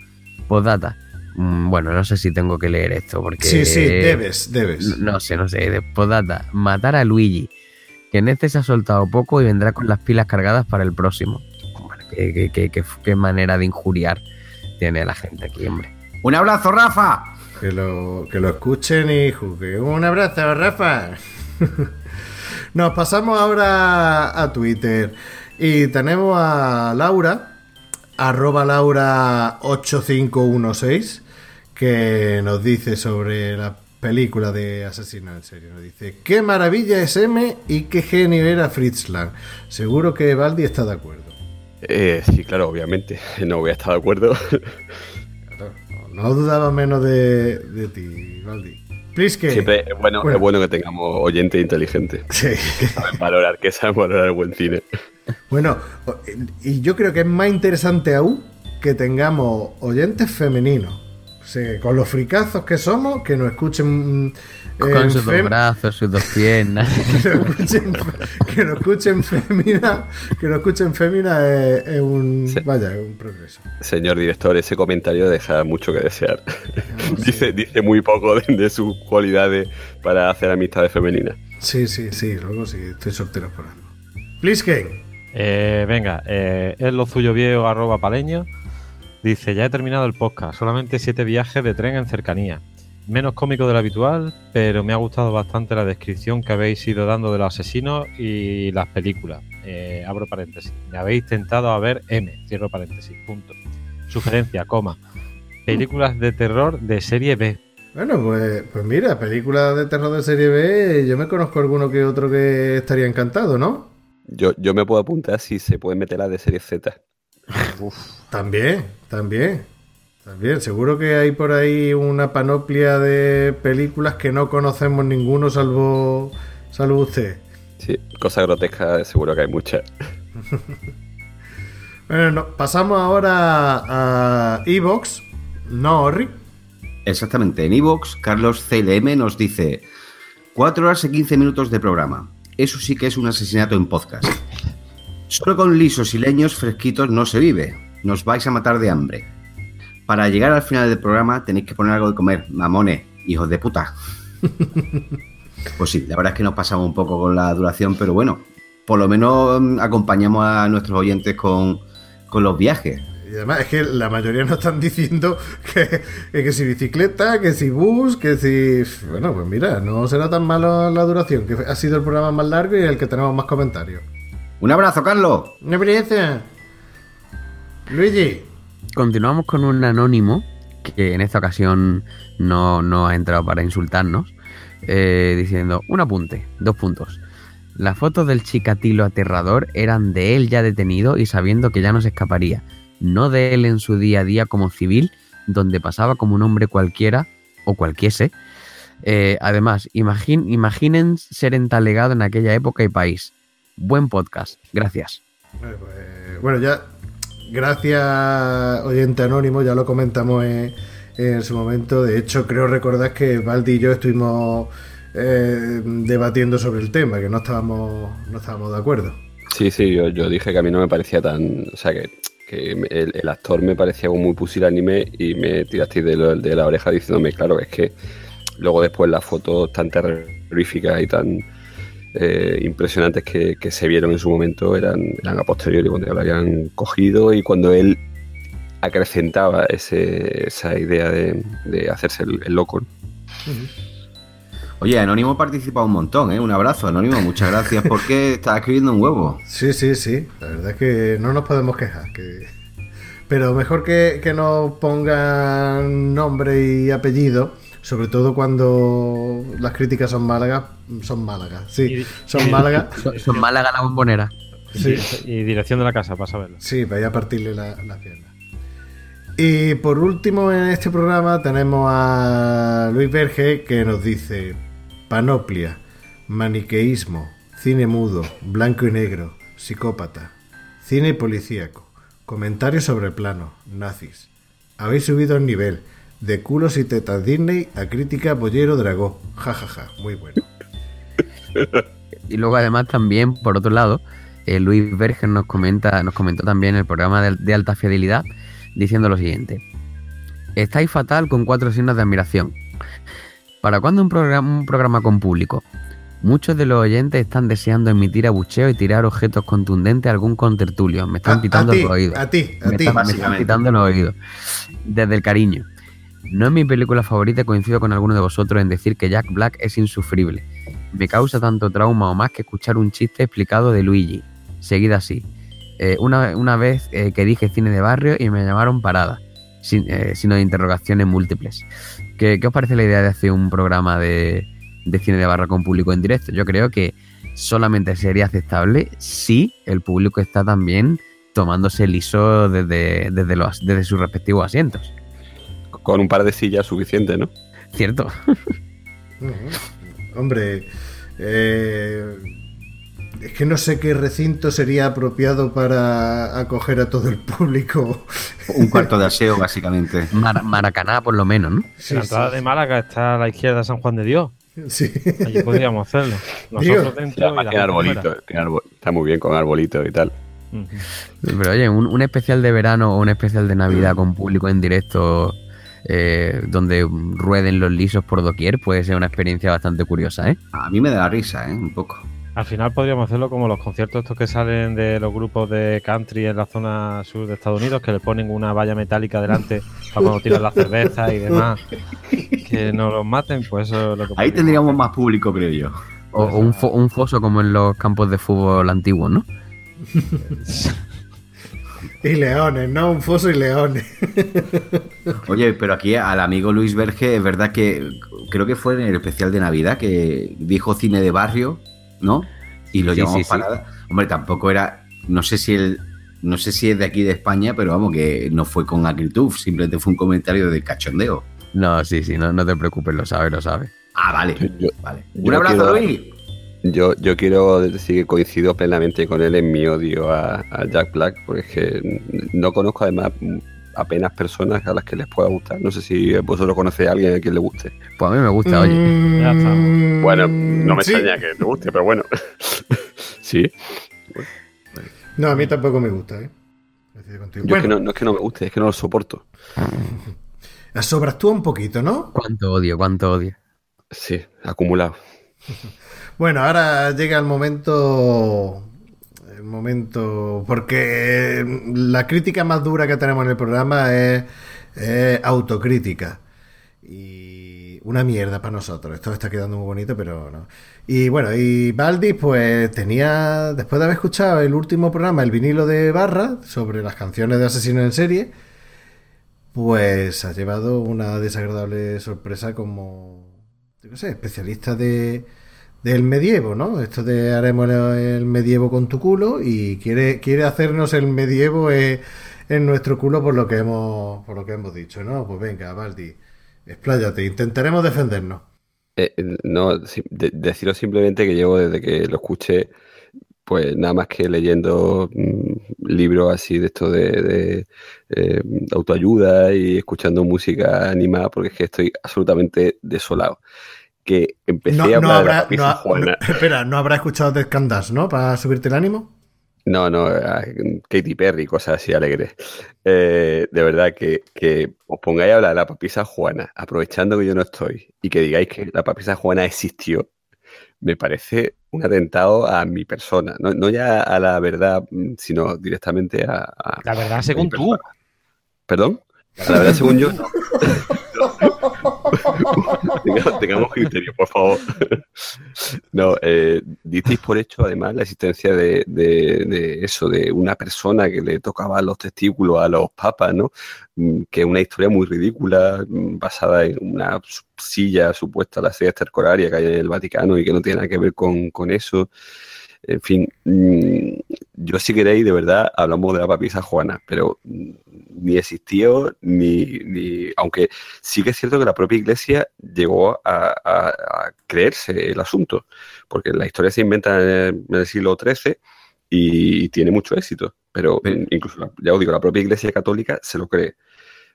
Postdata. Mm, Bueno, no sé si tengo que leer esto porque... sí, sí, debes, debes. No, no sé, no sé. Postdata. Matar a Luigi. Que en este se ha soltado poco y vendrá con las pilas cargadas para el próximo. Bueno, qué, qué- qué- qué- qué manera de injuriar tiene la gente aquí, hombre. Un abrazo, Rafa. Que lo, que lo escuchen y juzguen. Un abrazo, Rafa. Nos pasamos ahora a Twitter y tenemos a Laura, arroba Laura8516, que nos dice sobre la película de Asesino en serie. Nos dice, qué maravilla es M y qué genio era Fritz Lang. Seguro que Baldi está de acuerdo. Eh, sí, claro, obviamente. No voy a estar de acuerdo. Claro, no, no dudaba menos de, de ti, Baldi. Siempre es bueno, Bueno. es bueno que tengamos oyentes inteligentes. Sí. Que saben valorar, que saben valorar el buen cine. Bueno, y yo creo que es más interesante aún que tengamos oyentes femeninos. O sea, con los fricazos que somos, que nos escuchen. Mm, Con sus dos fem- brazos, sus dos piernas. que nos escuchen, que escuchen fémina, que nos escuchen fémina es, es un Sí. vaya, es un progreso. Señor director, ese comentario deja mucho que desear. Ah, sí. dice, dice muy poco de, de sus cualidades para hacer amistades femeninas. Sí, sí, sí, luego sí, estoy soltero por algo. Please Ken. Eh, venga, eh, es lo suyo viejo arroba paleño. Dice, ya he terminado el podcast, solamente siete viajes de tren en cercanía. Menos cómico de lo habitual, pero me ha gustado bastante la descripción que habéis ido dando de los asesinos y las películas. Eh, abro paréntesis. Me habéis tentado a ver M, cierro paréntesis, punto. Sugerencia, coma. Películas de terror de serie B. Bueno, pues, pues mira, películas de terror de serie B, yo me conozco alguno que otro que estaría encantado, ¿no? Yo, yo me puedo apuntar si se puede meter la de serie Z. También, también. También, seguro que hay por ahí una panoplia de películas que no conocemos ninguno salvo, salvo usted. Sí, cosas grotescas seguro que hay muchas. Bueno, no, pasamos ahora a Evox, ¿no, Orri? Exactamente, en Evox, Carlos CLM nos dice 4 horas y 15 minutos de programa. Eso sí que es un asesinato en podcast. Solo con lisos y leños fresquitos no se vive. Nos vais a matar de hambre. Para llegar al final del programa tenéis que poner algo de comer, mamones, hijos de puta. Pues sí, la verdad es que nos pasamos un poco con la duración, pero bueno, por lo menos mm, acompañamos a nuestros oyentes con, con los viajes. Y además es que la mayoría nos están diciendo que, que si bicicleta, que si bus, que si... Bueno, pues mira, no será tan malo la duración, que ha sido el programa más largo y el que tenemos más comentarios. Un abrazo, Carlos. ¡Una experiencia! Luigi. Continuamos con un anónimo que en esta ocasión no, no ha entrado para insultarnos, eh, diciendo un apunte, dos puntos. Las fotos del chicatilo aterrador eran de él ya detenido y sabiendo que ya no se escaparía, no de él en su día a día como civil, donde pasaba como un hombre cualquiera o cualquiese. Eh, además, imagin- imaginen ser entalegado en aquella época y país. Buen podcast, gracias. Pues, bueno, ya, gracias, oyente anónimo, ya lo comentamos en, en su momento. De hecho, creo recordar que Valdi y yo estuvimos eh, debatiendo sobre el tema, que no estábamos, no estábamos de acuerdo. Sí, sí, yo, yo dije que a mí no me parecía tan. O sea, que, el, el actor me parecía muy pusilánime y me tirasteis de, de la oreja diciéndome, claro, es que luego después las fotos tan terroríficas y tan eh, impresionantes que, que se vieron en su momento eran, eran a posteriori, cuando ya lo habían cogido y cuando él acrecentaba ese, esa idea de, de hacerse el, el loco. ¿no? Oye, Anónimo participa un montón, ¿eh? Un abrazo, Anónimo. Muchas gracias porque está escribiendo un huevo. Sí, sí, sí. La verdad es que no nos podemos quejar. Que... Pero mejor que, que nos pongan nombre y apellido, sobre todo cuando las críticas son málagas. Son málagas, sí. Son málagas. Son, son Málaga la bombonera. Sí. Y dirección de la casa, para saberlo. Sí, vaya a partirle la, la pierna. Y por último en este programa tenemos a Luis Verge que nos dice panoplia, maniqueísmo, cine mudo, blanco y negro, psicópata, cine policíaco, comentarios sobre el plano, nazis. Habéis subido el nivel de culos y tetas Disney a crítica bollero dragó. Ja, ja, ja, muy bueno. Y luego además también, por otro lado, eh, Luis Berger nos comenta, nos comentó también el programa de, de alta fidelidad, diciendo lo siguiente. Estáis fatal con cuatro signos de admiración. ¿Para cuándo un programa, un programa con público? Muchos de los oyentes están deseando emitir abucheo y tirar objetos contundentes a algún contertulio. Me están A- a pitando ti, los oídos. a ti, a me ti. están, me están pitando los oídos. Desde el cariño. No es mi película favorita, coincido con alguno de vosotros en decir que Jack Black es insufrible. Me causa tanto trauma o más que escuchar un chiste explicado de Luigi. Seguida así. Eh, una, una vez eh, que dije cine de barrio y me llamaron parada, sin, eh, sino de interrogaciones múltiples. ¿Qué, qué os parece la idea de hacer un programa de, de cine de barra con público en directo? Yo creo que solamente sería aceptable si el público está también tomándose liso desde, desde sus respectivos asientos. Con un par de sillas suficiente, ¿no? ¿Cierto? Hombre, eh, es que no sé qué recinto sería apropiado para acoger a todo el público. Un cuarto de aseo, básicamente. Mar- Maracaná, por lo menos, ¿no? Sí, la entrada sí, de Málaga está a la izquierda de San Juan de Dios. sí. Allí podríamos hacerlo. Nosotros dentro y la arbolito, arbol- está muy bien con arbolito y tal. Pero oye, un, un especial de verano o un especial de Navidad con público en directo eh, donde rueden los lisos por doquier puede ser una experiencia bastante curiosa, ¿eh? A mí me da risa, ¿eh? Un poco. Al final podríamos hacerlo como los conciertos estos que salen de los grupos de country en la zona sur de Estados Unidos, que le ponen una valla metálica delante para cuando tiran la cerveza y demás, que no los maten, pues eso es lo que Ahí podríamos tendríamos hacer. más público, creo yo. O, o un, fo- un foso como en los campos de fútbol antiguos, ¿no? Y leones, ¿no? Un foso y leones. Oye, pero aquí al amigo Luis Verge, es verdad que creo que fue en el especial de Navidad que dijo cine de barrio, ¿no? Y lo Sí, llamamos sí, sí. parada. Hombre, tampoco era. No sé si él no sé si es de aquí de España, pero vamos, que no fue con acritud, simplemente fue un comentario de cachondeo. No, sí, sí, no, no te preocupes, lo sabes, lo sabes. Ah, vale. Yo- vale. yo Un abrazo, quiero- Luis. Yo, yo quiero decir que coincido plenamente con él en mi odio a, a Jack Black, porque es que no conozco además apenas personas a las que les pueda gustar. No sé si vosotros conocéis a alguien a quien le guste. Pues a mí me gusta, oye. Mm, Bueno, no me sí. extraña que te guste, pero bueno. sí. No, a mí tampoco me gusta, ¿eh? Yo es que no, no es que no me guste, es que no lo soporto. sobras tú un poquito, ¿no? Cuánto odio, cuánto odio. Sí, acumulado. Bueno, ahora llega el momento. El momento. Porque la crítica más dura que tenemos en el programa es, es autocrítica. Y una mierda para nosotros. Esto está quedando muy bonito, pero no. Y bueno, y Baldi, pues tenía. Después de haber escuchado el último programa, el vinilo de Barra, sobre las canciones de asesinos en serie, pues ha llevado una desagradable sorpresa como. Yo qué sé, especialista de del medievo, ¿no? Esto de haremos el, medievo con tu culo y quiere, quiere hacernos el medievo eh, en nuestro culo por lo que hemos por lo que hemos dicho, ¿no? Pues venga, Baldi, expláyate, intentaremos defendernos. Eh, no, deciros simplemente que llevo desde que lo escuché, pues nada más que leyendo mm, libros así de esto de, de, eh, autoayuda y escuchando música animada, porque es que estoy absolutamente desolado. Que empecé No, a no hablar de la papisa no, Juana. no- espera, ¿no habrá escuchado Death Can Dance, ¿no? Para subirte el ánimo. No, no, a Katy Perry, cosas así alegres. Eh, de verdad que, que os pongáis a hablar de la papisa Juana, aprovechando que yo no estoy, y que digáis que la papisa Juana existió, me parece un atentado a mi persona. No, no ya a la verdad, mm, sino directamente a. a- La verdad, según tú. persona. ¿Perdón? La verdad, según yo, no. Tenga- tengamos criterio, por favor. No, eh, por hecho, además, la existencia de, de- eso, de una persona que le tocaba los testículos a los papas, ¿no? Mm, Que es una historia muy ridícula, mm, basada en una silla supuesta, la silla estercoraria que hay en el Vaticano y que no tiene nada que ver con, con eso. En fin, mm, yo si queréis, de verdad, hablamos de la papisa Juana, pero ni existió, ni, ni- Aunque sí que es cierto que la propia iglesia llegó a, a- a creerse el asunto, porque la historia se inventa en el, siglo XIII y tiene mucho éxito, pero incluso, ya os digo, la propia iglesia católica se lo cree.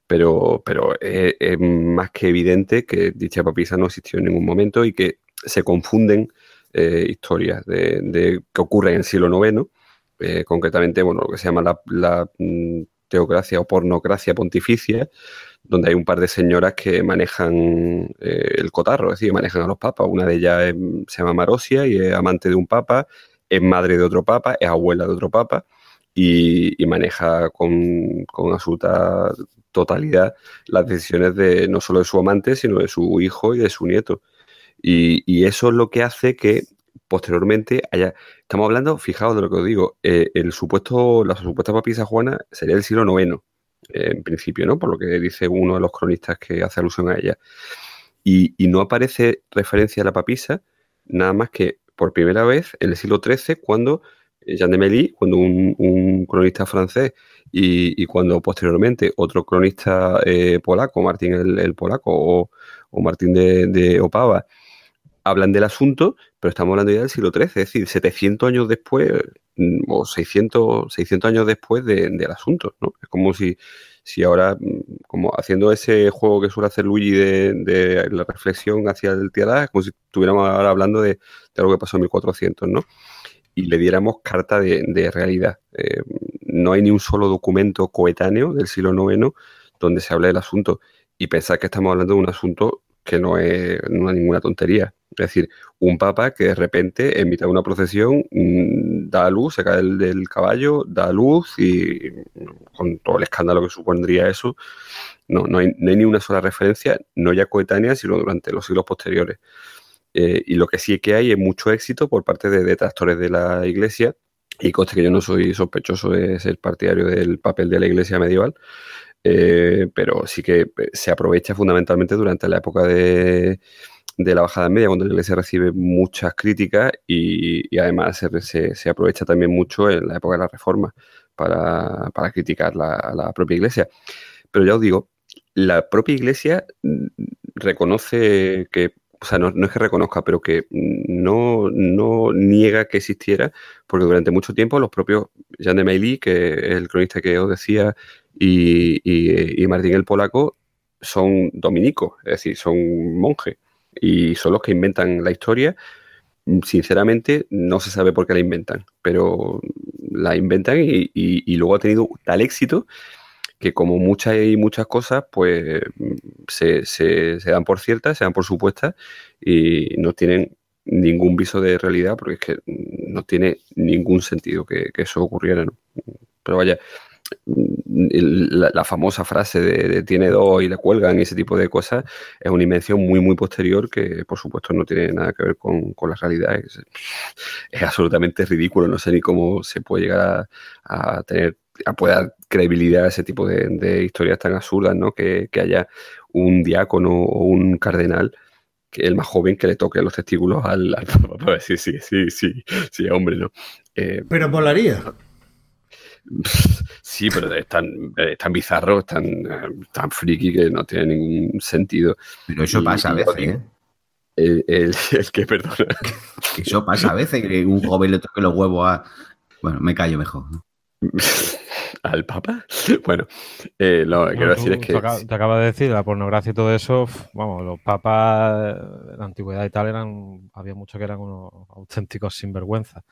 Pero, pero es, es más que evidente que dicha papisa no existió en ningún momento y que se confunden eh, historias de, de- que ocurren en el siglo IX, eh, concretamente, bueno, lo que se llama la, la, mm, teocracia o pornocracia pontificia, donde hay un par de señoras que manejan eh, el cotarro, es decir, manejan a los papas. Una de ellas se llama Marosia y es amante de un papa, es madre de otro papa, es abuela de otro papa y, maneja con, con absoluta totalidad las decisiones de no solo de su amante, sino de su hijo y de su nieto. Y eso es lo que hace que posteriormente haya. Estamos hablando, fijaos de lo que os digo, eh, el supuesto, la supuesta papisa Juana sería del siglo IX, eh, en principio, ¿no? Por lo que dice uno de los cronistas que hace alusión a ella. Y, no aparece referencia a la papisa, nada más que por primera vez en el siglo XIII, cuando eh, Jean de Mély, cuando un, cronista francés y, cuando posteriormente otro cronista polaco, Martín el, polaco o, Martín de Opava, hablan del asunto, pero estamos hablando ya del siglo XIII, es decir, 700 años después mm, o 600, 600 años después de- del asunto, ¿no? Es como si, si ahora, mm, como haciendo ese juego que suele hacer Luigi de, de la reflexión hacia el Tiadá, es como si estuviéramos ahora hablando de, algo que pasó en 1400, ¿no? Y le diéramos carta de, realidad. Eh, no hay ni un solo documento coetáneo del siglo IX donde se hable del asunto. Y pensar que estamos hablando de un asunto que no es, no es ninguna tontería. Es decir, un papa que de repente, en mitad de una procesión, mm, da a luz, se cae del, del caballo, da a luz y con todo el escándalo que supondría eso, no, no, hay, no hay ni una sola referencia, no ya coetánea, sino durante los siglos posteriores. Eh, y lo que sí que hay es mucho éxito por parte de detractores de la Iglesia, y conste que yo no soy sospechoso de ser partidario del papel de la Iglesia medieval, eh, pero sí que eh, se aprovecha fundamentalmente durante la época de, de la bajada media, cuando la Iglesia recibe muchas críticas y, además se, se- se aprovecha también mucho en la época de la Reforma. para, para criticar la, la propia iglesia. Pero ya os digo, la propia iglesia mm, reconoce que, o sea, no, no es que reconozca, pero que no, no niega que existiera, porque durante mucho tiempo los propios Jean de Meilly, que es el cronista que os decía, y, y- y Martín el Polaco, son dominicos, es decir, son monjes, y son los que inventan la historia. Sinceramente, no se sabe por qué la inventan, pero la inventan y, luego ha tenido tal éxito que como muchas y muchas cosas, pues se, se- se dan por ciertas, se dan por supuestas y no tienen ningún viso de realidad porque es que no tiene ningún sentido que, eso ocurriera. Pero vaya, la, famosa frase de, tiene dos y le cuelgan y ese tipo de cosas es una invención muy, muy posterior que, por supuesto, no tiene nada que ver con, con la realidad. Es, absolutamente ridículo. No sé ni cómo se puede llegar a, tener, a poder dar credibilidad a ese tipo de, historias tan absurdas, ¿no? Que, haya un diácono o un cardenal que el más joven que le toque los testículos al, al decir sí, sí, sí, sí, hombre, ¿no? Eh, Pero volaría. Sí, pero es tan, es tan bizarro, es tan, eh, tan friki que no tiene ningún sentido. Pero eso Y- pasa a veces, ¿eh? El, el- el que, perdona. Eso pasa a veces, que un joven le toque los huevos a... Bueno, me callo mejor. ¿Al Papa? Bueno, eh, lo que quiero decir es que. tú acabas- te acabas de decir, la pornografía y todo eso, vamos, los papas de la antigüedad y tal eran, había muchos que eran unos auténticos sinvergüenza.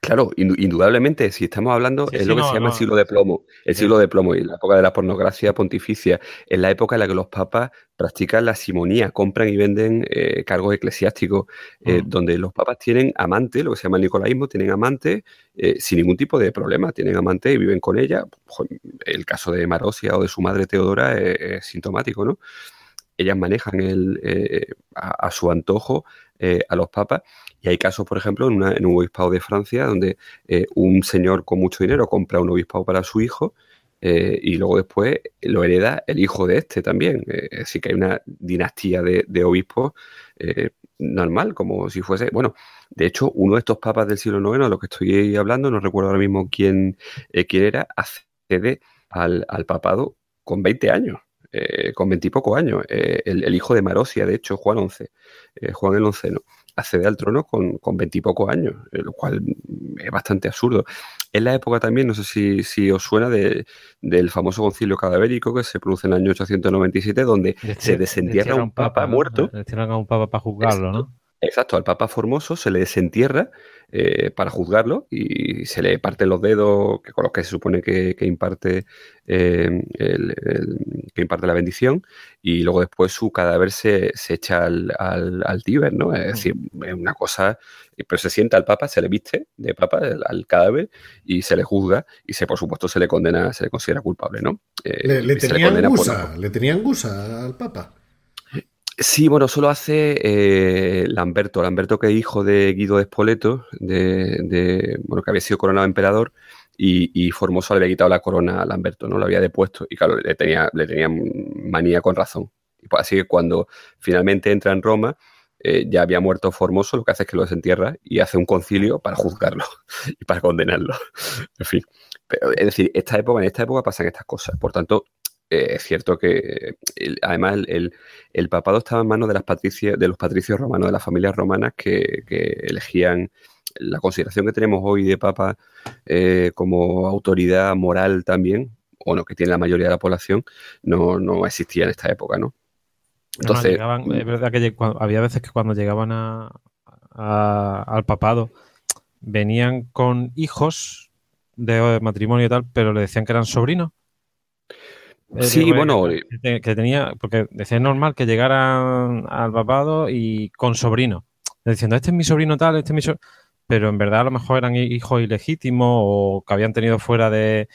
Claro, indu- indudablemente, si estamos hablando, Sí, es sí, lo que no, se llama no. el siglo de plomo. El Sí. siglo de plomo y la época de la pornografía pontificia es la época en la que los papas practican la simonía, compran y venden eh, cargos eclesiásticos, eh, Mm. donde los papas tienen amantes, lo que se llama el nicolaísmo, tienen amantes eh, sin ningún tipo de problema, tienen amantes y viven con ella. El caso de Marosia o de su madre Teodora es, es sintomático, ¿no? Ellas manejan el, eh, a, a su antojo eh, a los papas. Y hay casos, por ejemplo, en, una- un obispado de Francia, donde eh, un señor con mucho dinero compra un obispado para su hijo eh, y luego después lo hereda el hijo de este también. Eh, es decir, que hay una dinastía de, obispos eh, normal, como si fuese. Bueno, de hecho, uno de estos papas del siglo IX, de lo que estoy hablando, no recuerdo ahora mismo quién, eh, quién era, accede al, papado con 20 años. eh, con 20 y pocos años. Eh, el, hijo de Marosia, de hecho, Juan XI, eh, Juan el Onceno, accede al trono con, con 20 y pocos años, eh, lo cual es bastante absurdo. Es la época también, no sé si, si os suena, de- del famoso concilio cadavérico que se produce en el año 897, donde se desentierra un papa ¿no? muerto. Destierran a un papa para juzgarlo, ¿no? Exacto, al Papa Formoso se le desentierra eh, para juzgarlo y se le parten los dedos que con los que se supone que, que imparte eh, el- el- que imparte la bendición y luego después su cadáver se, se echa al, al, al Tíber, ¿no? Es decir, es una cosa, pero se sienta al Papa, se le viste de Papa al, al cadáver y se le juzga y se por supuesto se le condena, se le considera culpable, ¿no? Eh, Le, le por- gusa, le tenían gusa al Papa. Sí, bueno, solo hace eh, Lamberto. Lamberto, que es hijo de Guido de Spoleto, de, bueno, que había sido coronado emperador, y, y Formoso le había quitado la corona a Lamberto, ¿no? Lo había depuesto. Y claro, le tenía, le tenía manía con razón. Y pues así que cuando finalmente entra en Roma, eh, ya había muerto Formoso, lo que hace es que lo desentierra y hace un concilio para juzgarlo y para condenarlo. En fin. Pero, es decir, esta época, en esta época pasan estas cosas. Por tanto, eh, es cierto que el- además el, el- el papado estaba en manos de las de los patricios romanos, de las familias romanas que, que elegían la consideración que tenemos hoy de papa eh, como autoridad moral también, o no, que tiene la mayoría de la población, no, no existía en esta época, ¿no? Entonces, llegaban- es verdad que cuando- había veces que cuando llegaban a, a- al papado venían con hijos de matrimonio y tal, pero le decían que eran sobrinos. Sí, bueno, que, tenía, porque decía es normal que llegaran al papado y con sobrino, diciendo este es mi sobrino tal, este es mi sobrino, pero en verdad a lo mejor eran hi- hijos ilegítimos o que habían tenido fuera de,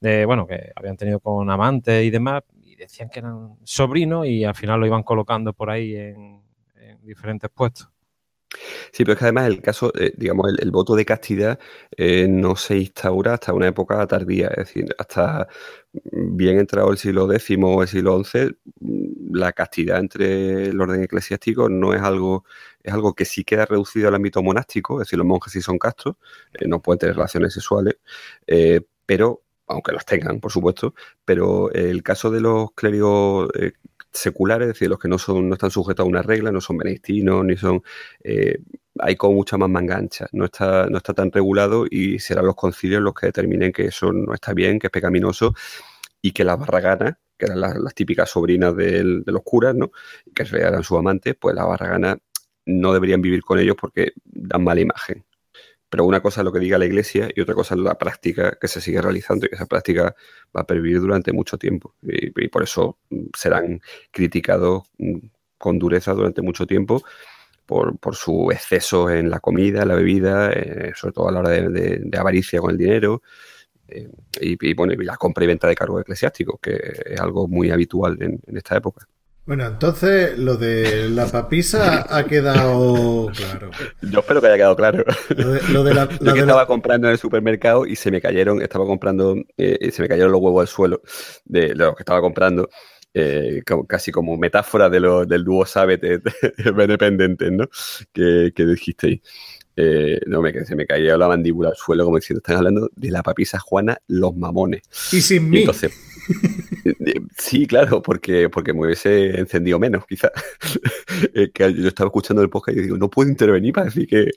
de, bueno, que habían tenido con amantes y demás, y decían que eran sobrinos y al final lo iban colocando por ahí en, en diferentes puestos. Sí, pero es que además el caso, eh, digamos, el, voto de castidad eh, no se instaura hasta una época tardía, es decir, hasta bien entrado el siglo X o el siglo XI, mm, la castidad entre el orden eclesiástico no es algo, es algo que sí queda reducido al ámbito monástico, es decir, los monjes sí son castos, eh, no pueden tener relaciones sexuales, eh, pero, aunque las tengan, por supuesto, pero el caso de los clérigos eh, seculares, es decir, los que no son, no están sujetos a una regla, no son benedictinos, ni son eh, hay como mucha más mangancha, no está, no está tan regulado y serán los concilios los que determinen que eso no está bien, que es pecaminoso y que las barraganas, que eran las, típicas sobrinas de los curas, ¿no? que eran sus amantes, pues las barraganas no deberían vivir con ellos porque dan mala imagen. Pero una cosa es lo que diga la iglesia y otra cosa es la práctica que se sigue realizando y esa práctica va a pervivir durante mucho tiempo. Y, por eso mm, serán criticados mm, con dureza durante mucho tiempo por, su exceso en la comida, la bebida, eh, sobre todo a la hora de, avaricia con el dinero. Eh, y, bueno, y la compra y venta de cargos eclesiásticos, que es algo muy habitual en esta época. Bueno, entonces lo de la papisa ha quedado claro. Yo espero que haya quedado claro. Lo de, la, Yo que estaba comprando en el supermercado y se me cayeron, estaba comprando, eh, y se me cayeron los huevos al suelo de, lo que estaba comprando. Eh, casi como metáfora de lo, del dúo Sabet dependiente, ¿no? Que, que dijisteis. Eh, no, me, se me caía la mandíbula al suelo como diciendo, están hablando de la papisa Juana, los mamones. Y sin mí. entonces, sí, claro, porque, porque me hubiese encendido menos, quizás. que yo estaba escuchando el podcast y digo, no puedo intervenir para decir que,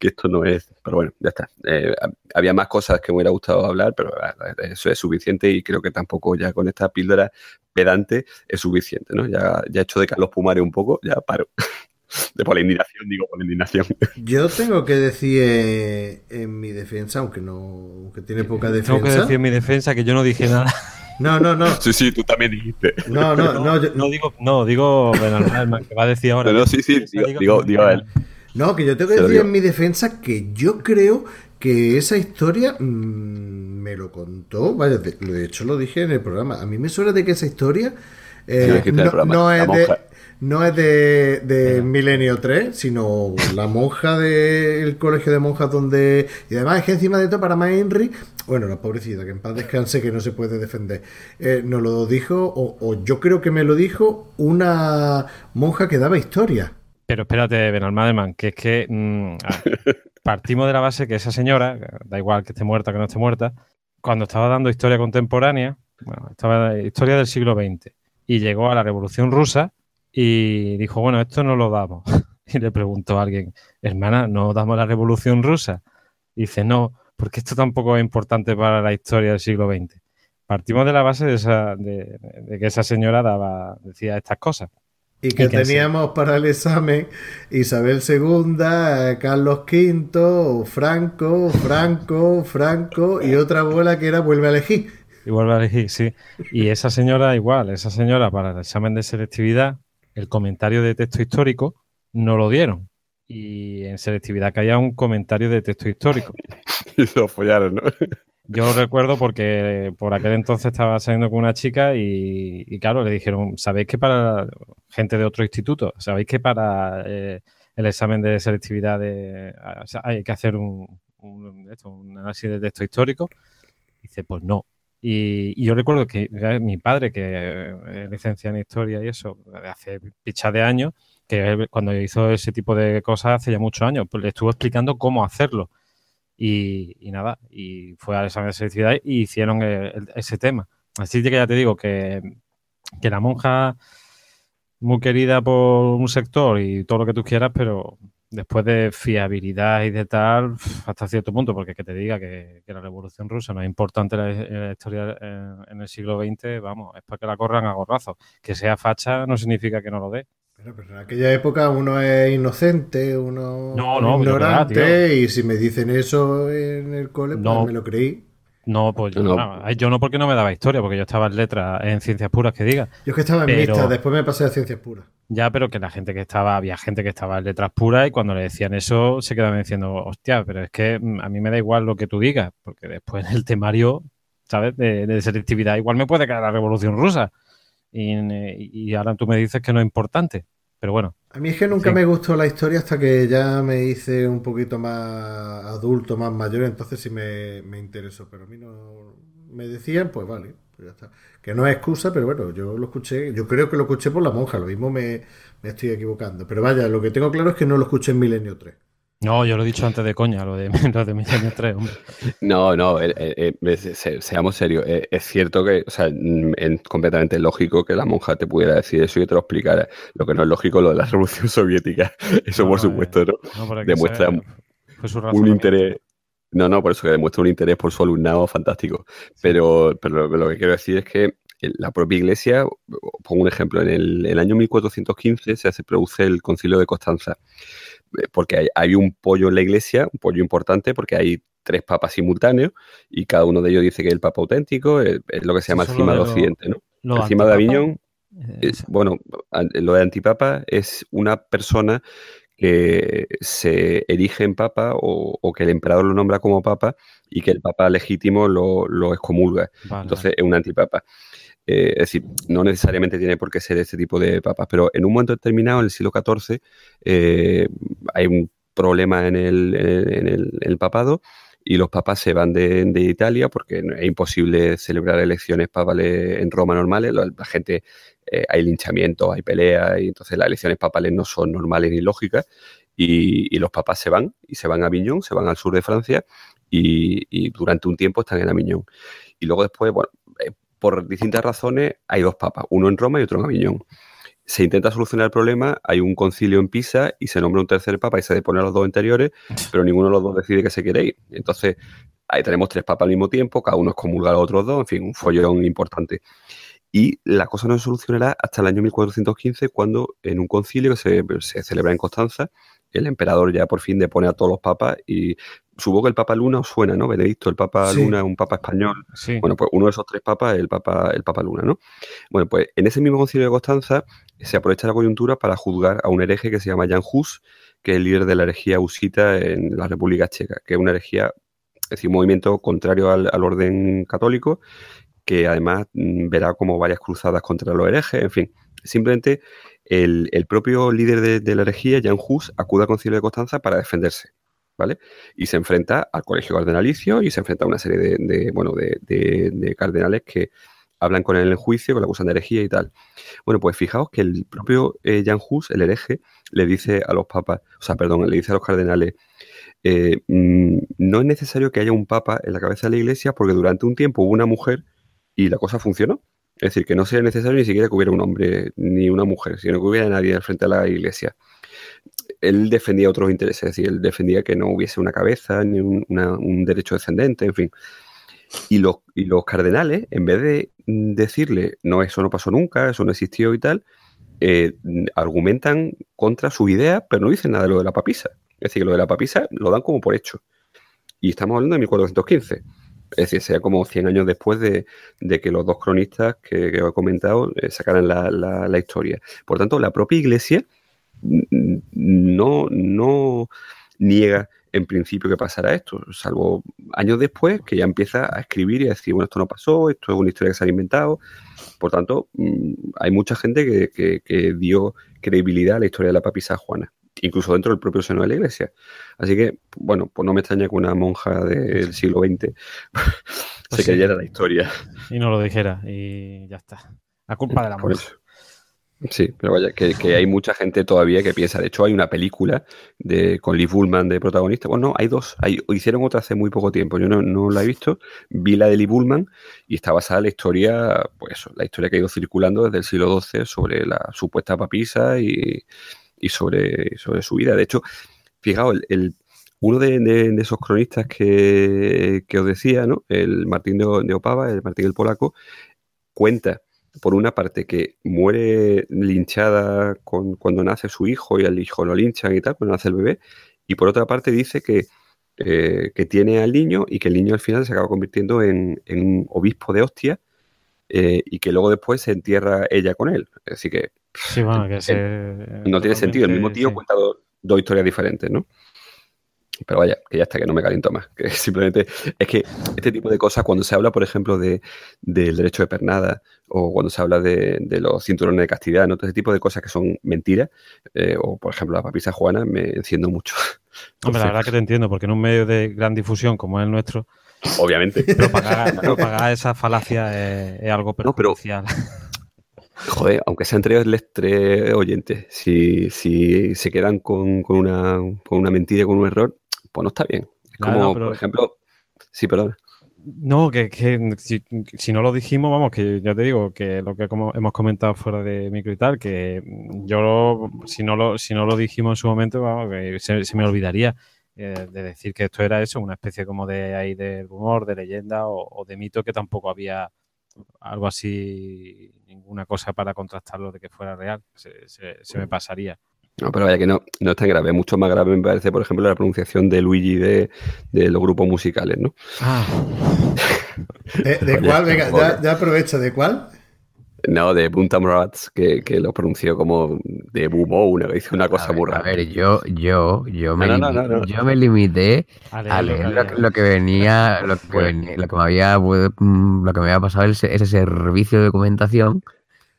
esto no es. Pero bueno, ya está. Eh, había más cosas que me hubiera gustado hablar, pero eso es suficiente y creo que tampoco ya con esta píldora pedante es suficiente, ¿no? Ya, ya he hecho de Carlos Pumare un poco, ya paro. de por la indignación, digo, por la indignación. Yo tengo que decir eh, en mi defensa, aunque no aunque tiene poca defensa. Tengo que decir en mi defensa que yo no dije nada. No, no, no. Sí, sí, tú también dijiste. No, no, no. No, digo, no, digo que va a decir ahora. No, sí, sí, digo, digo, a él. No, que yo tengo que decir en mi defensa que yo creo que esa historia mm, me lo contó, vaya, de, hecho lo dije en el programa, a mí me suena de que esa historia eh, no, es de, no es de, Milenio 3, sino la monja del colegio de monjas donde... Y además es que encima de todo para más Henry, bueno, la pobrecita, que en paz descanse, que no se puede defender, eh, nos lo dijo, o, yo creo que me lo dijo, una monja que daba historia. Pero espérate, Benalmademan, que es que mm, partimos de la base que esa señora, da igual que esté muerta que no esté muerta, cuando estaba dando historia contemporánea, bueno, estaba historia del siglo XX, y llegó a la Revolución Rusa, y dijo, bueno, esto no lo damos. Y le preguntó a alguien, hermana, ¿no damos la revolución rusa? Y dice, no, porque esto tampoco es importante para la historia del siglo XX. Partimos de la base de, esa, de, que esa señora daba, decía estas cosas. Y que, teníamos para el examen Isabel II, Carlos V, Franco, Franco, Franco y otra abuela que era vuelve a elegir. Y vuelve a elegir, sí. Y esa señora igual, esa señora para el examen de selectividad el comentario de texto histórico no lo dieron. Y en selectividad caía un comentario de texto histórico. y lo follaron, ¿no? Yo lo recuerdo porque por aquel entonces estaba saliendo con una chica y, claro, le dijeron, ¿sabéis que para gente de otro instituto, sabéis que para eh, el examen de selectividad hay que hacer un, un análisis de texto histórico? dice, pues no. Y, yo recuerdo que mi padre, que es licenciado en historia y eso, hace picha de años, que cuando hizo ese tipo de cosas hace ya muchos años, pues le estuvo explicando cómo hacerlo. Y, nada, y fue al examen de selectividad y hicieron ese tema. Así que ya te digo que, que la monja muy querida por un sector y todo lo que tú quieras, pero después de fiabilidad y de tal, hasta cierto punto, porque que te diga que, la Revolución Rusa no es importante en la, historia en, el siglo XX, vamos, es para que la corran a gorrazos. Que sea facha no significa que no lo dé. Pero, en aquella época uno es inocente, uno es ignorante, y si me dicen eso en el cole, pues me lo creí. No, pues yo no. yo no porque no me daba historia, porque yo estaba en letras, en ciencias puras, que diga. Yo es que estaba en mixta, después me pasé a ciencias puras. Ya, pero que la gente que estaba, había gente que estaba en letras puras y cuando le decían eso se quedaban diciendo, hostia, pero es que mm, a mí me da igual lo que tú digas, porque después en el temario, ¿sabes? De, selectividad igual me puede caer la revolución rusa. Y, y ahora tú me dices que no es importante. Pero bueno. A mí es que nunca me gustó la historia hasta que ya me hice un poquito más adulto, más mayor, entonces sí me, me interesó. Pero a mí no. Me decían, pues vale, pues ya está. Que no es excusa, pero bueno, yo lo escuché. Yo creo que lo escuché por la monja, lo mismo me, estoy equivocando. Pero vaya, lo que tengo claro es que no lo escuché en Milenio 3. No, yo lo he dicho antes de coña, lo de, lo de Milenio 3, hombre. No, no, eh, eh, eh, se- seamos serios. eh, es cierto que, o sea, mm, es completamente lógico que la monja te pudiera decir eso y te lo explicara. Lo que no es lógico es lo de la Revolución Soviética. Eso, No, por supuesto, ¿no? Demuestra un interés. No, no, por eso que demuestra un interés por su alumnado fantástico. Pero, pero lo, lo que quiero decir es que la propia iglesia, pongo un ejemplo, en el, el año 1415 se hace, produce el concilio de Constanza, porque hay, hay un pollo en la iglesia, un pollo importante, porque hay tres papas simultáneos y cada uno de ellos dice que es el papa auténtico, es, es lo que se llama Eso el cima de Occidente, ¿no? el cima de Aviñón eh, es- bueno, lo de antipapa es una persona que se erige en papa o, o que el emperador lo nombra como papa y que el papa legítimo lo, lo excomulga. Vale, Entonces es un antipapa. Eh, es decir, no necesariamente tiene por qué ser este tipo de papas, pero en un momento determinado, en el siglo XIV, eh, hay un problema en el, en el- en el- papado y los papas se van de, de Italia porque es imposible celebrar elecciones papales en Roma normales. La, gente, eh, hay linchamientos, hay peleas, y entonces las elecciones papales no son normales ni lógicas. Y, y los papas se van, y se van a Aviñón, se van al sur de Francia, y, y durante un tiempo están en Aviñón. Y luego después, bueno, por distintas razones, hay dos papas, uno en Roma y otro en Aviñón. Se intenta solucionar el problema, hay un concilio en Pisa y se nombra un tercer papa y se depone a los dos anteriores, pero ninguno de los dos decide que se quiere ir. Entonces, ahí tenemos tres papas al mismo tiempo, cada uno excomulga a los otros dos, en fin, un follón importante. Y la cosa no se solucionará hasta el año 1415, cuando en un concilio que se, se celebra en Constanza, el emperador ya por fin depone a todos los papas y supongo que el Papa Luna os suena, ¿no? Benedicto, el Papa Sí. Luna, un papa español. Sí. Bueno, pues uno de esos tres papas es el Papa, el Papa Luna, ¿no? Bueno, pues en ese mismo concilio de Constanza se aprovecha la coyuntura para juzgar a un hereje que se llama Jan Hus, que es el líder de la herejía husita en la República Checa, que es una herejía, es decir, un movimiento contrario al, al orden católico, que además mm, verá como varias cruzadas contra los herejes, en fin, simplemente el, el propio líder de, de la herejía, Jan Hus, acude al concilio de Constanza para defenderse. ¿Vale? Y se enfrenta al colegio cardenalicio y se enfrenta a una serie de, bueno, de, de- de cardenales que hablan con él en juicio, que lo acusan de herejía y tal. Bueno, pues fijaos que el propio eh, Jan Hus, el hereje, le dice a los papas, o sea, perdón, le dice a los cardenales, eh, mm, no es necesario que haya un papa en la cabeza de la iglesia porque durante un tiempo hubo una mujer y la cosa funcionó. Es decir, que no sería necesario ni siquiera que hubiera un hombre ni una mujer, sino que hubiera nadie al frente de la iglesia. Él defendía otros intereses, es decir, él defendía que no hubiese una cabeza ni un, derecho descendente, en fin. Y los, y los cardenales, en vez de decirle, no, eso no pasó nunca, eso no existió y tal, eh, argumentan contra sus ideas, pero no dicen nada de lo de la papisa. Es decir, lo de la papisa lo dan como por hecho. Y estamos hablando de 1415. Es decir, sea como 100 años después de, de que los dos cronistas que, he comentado eh, sacaran la, la- historia. Por tanto, la propia iglesia no, no niega en principio que pasará esto, salvo años después que ya empieza a escribir y a decir, bueno, esto no pasó, esto es una historia que se ha inventado. Por tanto, mm, hay mucha gente que, que- que dio credibilidad a la historia de la papisa Juana, incluso dentro del propio seno de la iglesia. Así que, bueno, pues no me extraña que una monja del siglo XX se sí. creyera la historia. Y no lo dijera y ya está. La culpa de la monja. Sí, pero vaya, que, hay mucha gente todavía que piensa. De hecho, hay una película de, con Liv Ullman de protagonista. Bueno, no, hay dos. Hay, hicieron otra hace muy poco tiempo. Yo no, no la he visto. Vi la de Liv Ullman y está basada en la historia, pues la historia que ha ido circulando desde el siglo XII sobre la supuesta papisa y, y sobre, sobre su vida. De hecho, fijaos, el, el- uno de esos cronistas que, que os decía, ¿no? El Martín de, de Opava, el Martín el Polaco, cuenta por una parte que muere linchada con- cuando nace su hijo y al hijo lo linchan y tal, cuando nace el bebé, y por otra parte dice que, eh, que tiene al niño y que el niño al final se acaba convirtiendo en, en un obispo de hostia eh, y que luego después se entierra ella con él. Decir que Sí, bueno, que se. no tiene sentido. El mismo tío sí. cuenta do- dos historias diferentes, ¿no? Pero vaya, que ya está, que no me caliento más. Que simplemente es que este tipo de cosas, cuando se habla, por ejemplo, de, del derecho de pernada o cuando se habla de, de los cinturones de castidad, ¿no? todo ese tipo de cosas que son mentiras, eh, o por ejemplo la papisa juana, me enciendo mucho. Hombre, la verdad que te entiendo, porque en un medio de gran difusión como es el nuestro, obviamente. propagar, propagar esa falacia es, es algo No, pero- perjudicial. Joder, aunque sean tres, tres oyentes, si, si se quedan con, con una, con una mentira, con un error, pues no está bien. Es Claro, como, pero- por ejemplo, sí, perdón. No, que, que si, si no lo dijimos, vamos, que ya te digo, que lo que como hemos comentado fuera de micro y tal, que yo lo- si no lo, si no lo dijimos en su momento, vamos, que se, se me olvidaría eh, de decir que esto era eso, una especie como de ahí de rumor, de leyenda o, o de mito que tampoco había algo así, ninguna cosa para contrastarlo de que fuera real. Se, se- se me pasaría. No, pero vaya que no, no es tan grave. Mucho más grave me parece, por ejemplo, la pronunciación de Luigi de, de los grupos musicales, ¿no? Ah, ¿De, cuál? Venga, ya, aprovecho. ¿De cuál? No, de Buntam Rats, que, que lo pronunció como de Bumo, una, hizo una cosa a ver, muy a rara. ver, yo, yo, yo me, No, no, limi- no, no, no. yo me limité a a leer lo que que- lo que venía, lo que, venía- lo que me había, mm, lo que me había pasado el se- ese servicio de documentación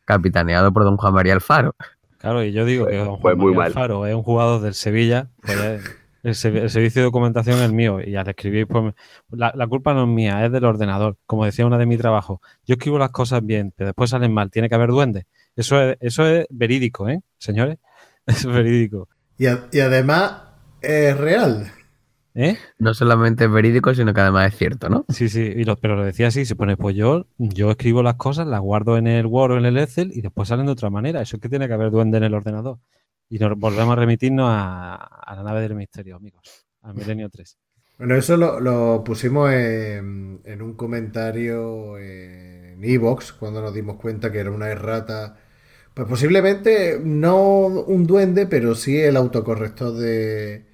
capitaneado por don Juan María Alfaro. Claro, y yo digo Pues- que don pues Juan muy mal. Alfaro es un jugador del Sevilla, pues es- el, se- el servicio de documentación es mío y al escribir, pues la, la culpa no es mía, es del ordenador. Como decía una de mi trabajo, yo escribo las cosas bien, pero después salen mal, tiene que haber duendes. Eso es, eso es verídico, ¿eh, señores? Es verídico. Y, a- y además es real. ¿Eh? No solamente es verídico, sino que además es cierto, ¿no? Sí, sí, y lo- pero lo decía así, se pone, pues yo, yo escribo las cosas, las guardo en el Word o en el Excel y después salen de otra manera. Eso es que tiene que haber duende en el ordenador. Y nos volvemos a remitirnos a, a la nave del misterio, amigos, a Milenio 3. Bueno, eso lo, lo pusimos en, en un comentario en Evox cuando nos dimos cuenta que era una errata. Pues posiblemente no un duende, pero sí el autocorrector de,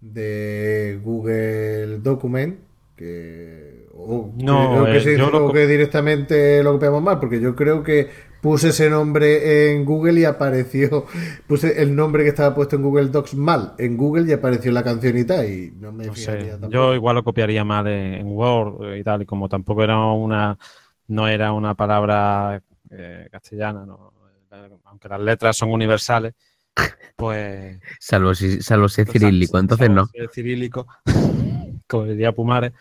de Google Document. Que, o, No, o que, eh, se- yo lo que directamente lo copiamos mal, porque yo creo que puse ese nombre en Google y apareció, puse el nombre que estaba puesto en Google Docs mal en Google y apareció la canción y tal, y no me No sé, tampoco. yo igual lo copiaría mal en, en Word y tal, y como tampoco era una, no era una palabra eh, castellana, no, aunque las letras son universales, pues Salvo si, salvo si es cirílico, entonces no. Es cirílico, como diría Pumares,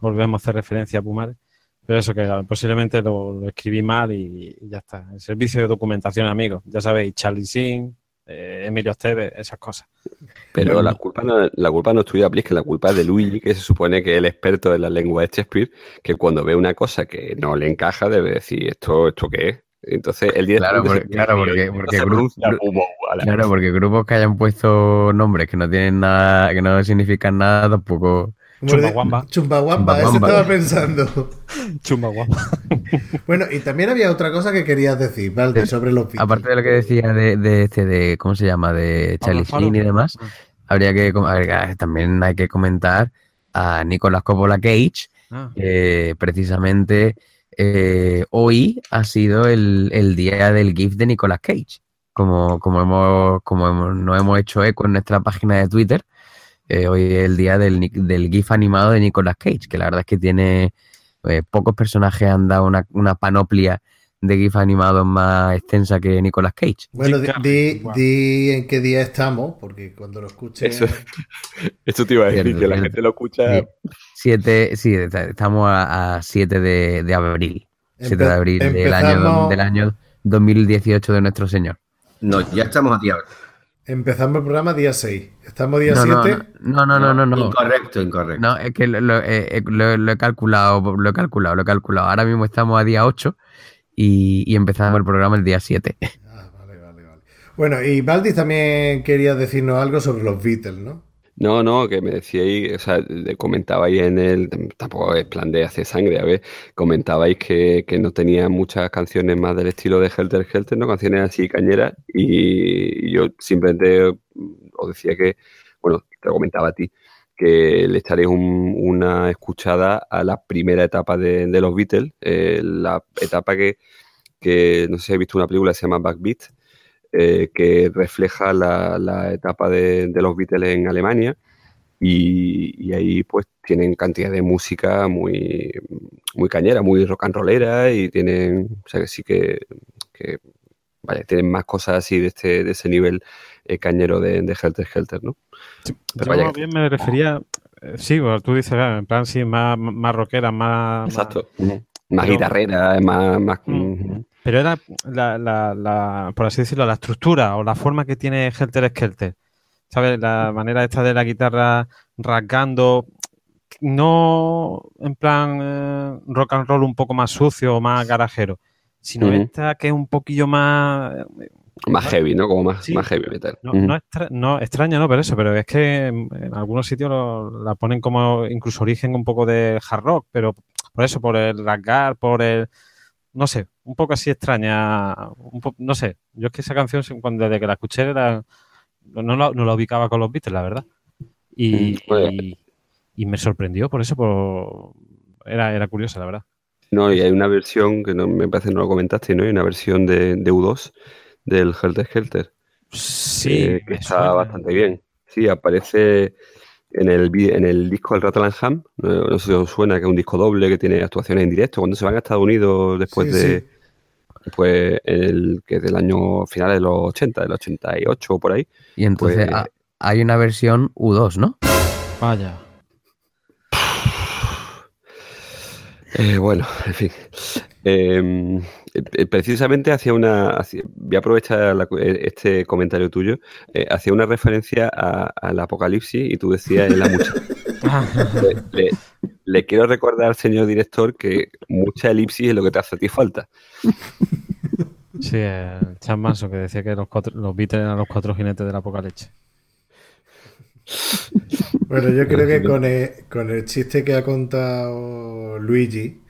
volvemos a hacer referencia a Pumares. Pero eso que posiblemente lo, lo escribí mal y, y ya está. El servicio de documentación, amigos. Ya sabéis, Charlie Sin, eh, Emilio Esteve, esas cosas. Pero la culpa, no, la culpa no es tuya, Plis, que la culpa es de Luigi, que se supone que es el experto en la lengua de Shakespeare, que cuando ve una cosa que no le encaja debe decir, ¿esto, esto qué es? Entonces, el Claro, directamente porque- se- claro, porque- porque se gru- pronuncia gru- Bumo, a la- Claro, porque grupos que hayan puesto nombres que no tienen nada, que no significan nada, tampoco. Chumbawamba. Chumbawamba, eso Chumbawamba. estaba pensando. Chumba guapa. Bueno, y también había otra cosa que querías decir, Valde, sobre los. Aparte de lo que decía de, de este, de, ¿cómo se llama? De Charlie. Sheen y demás, habría que, ver, ah, también hay que comentar a Nicolas Coppola Cage, Ah, que precisamente eh, hoy ha sido el, el día del GIF de Nicolas Cage. Como, como, hemos, como hemos, nos hemos hecho eco en nuestra página de Twitter, eh, hoy es el día del, del GIF animado de Nicolas Cage, que la verdad es que tiene eh, pocos personajes han dado una, una panoplia de GIF animados más extensa que Nicolas Cage. Bueno, di, en qué día estamos, porque cuando lo escuche. Eso, eso te iba a decir, Cierto, que la cierto. gente lo escucha. Sí. Siete, sí, está- estamos a, a 7 de, de abril. 7 de Empe- abril del año, del año 2018 de nuestro Señor. No, ya estamos aquí ahora. Empezamos el programa día 6. Estamos día No, no, 7. no, no, no, no, no. Incorrecto, incorrecto. No, es que lo, lo- eh, eh, lo- lo he calculado, lo he calculado, lo he calculado. Ahora mismo estamos a día 8 y, y empezamos el programa el día 7. Ah, vale, vale, vale. Bueno, y Valdis también quería decirnos algo sobre los Beatles, ¿no? No, no, que me decíais, o sea, comentabais en el, tampoco es plan de hacer sangre, a ver, comentabais que, que no tenía muchas canciones más del estilo de Helter Helter, ¿no? Canciones así cañeras, y yo simplemente os decía que, bueno, te lo comentaba a ti, que le echaréis un- una escuchada a la primera etapa de, de los Beatles, eh, la etapa que, que, no sé si habéis visto una película que se llama Backbeat, eh, que refleja la, la etapa de, de los Beatles en Alemania y, y ahí pues tienen cantidad de música muy, muy cañera, muy rock and rollera y tienen, o sea que sí que, que, vaya, tienen más cosas así de, este, de ese nivel eh, cañero de, de Helter Helter, ¿no? Pero Yo vaya más que- bien me refería, eh, sí, bueno, tú dices, ah, en plan, sí, más, más rockera, más... más- Exacto. Más pero- guitarrera, más... más Mm. Pero era, la, la, la, por así decirlo, la estructura o la forma que tiene Helter Skelter. ¿Sabes? La manera esta de la guitarra rasgando, no en plan eh, rock and roll un poco más sucio o más garajero, sino esta que es un poquillo más... Más heavy, ¿no? Como más, Sí. más heavy metal. No, no, extra- no, extraña, ¿no? Pero eso, pero es que en, en algunos sitios lo- la ponen como incluso origen un poco de hard rock, pero por eso, por el rasgar, por el... No sé, un poco así extraña, un po- no sé. Yo es que esa canción, cuando, desde que la escuché, era, no, no la, no la ubicaba con los Beatles, la verdad. Y, Mm, pues- y- y me sorprendió por eso, por... Era, era curiosa, la verdad. No, y hay una versión que no, me parece que no lo comentaste, ¿no? Hay una versión de, de U2 del Helter Skelter. Sí, eh, que está suena. bastante bien. Sí, aparece en el, en el disco del Rattle and Ham. No, no sé si os suena, que es un disco doble que tiene actuaciones en directo. Cuando se van a Estados Unidos después Sí, de. sí. Pues el que es del año final de los 80, del 88 o por ahí. Y entonces Pues- hay una versión U2, ¿no? Vaya. Eh, bueno, en fin. Eh, eh, precisamente hacía una. voy a aprovechar la eh, este comentario tuyo. eh, hacía una referencia a- al apocalipsis y tú decías en la mucha. le, le- le quiero recordar señor director que mucha elipsis es lo que te hace a ti falta. Sí, el Chan Manson que decía que los, cuatro, los Beatles eran los cuatro jinetes del apocalipsis. Bueno, yo creo que con el, con el chiste que ha contado Luigi,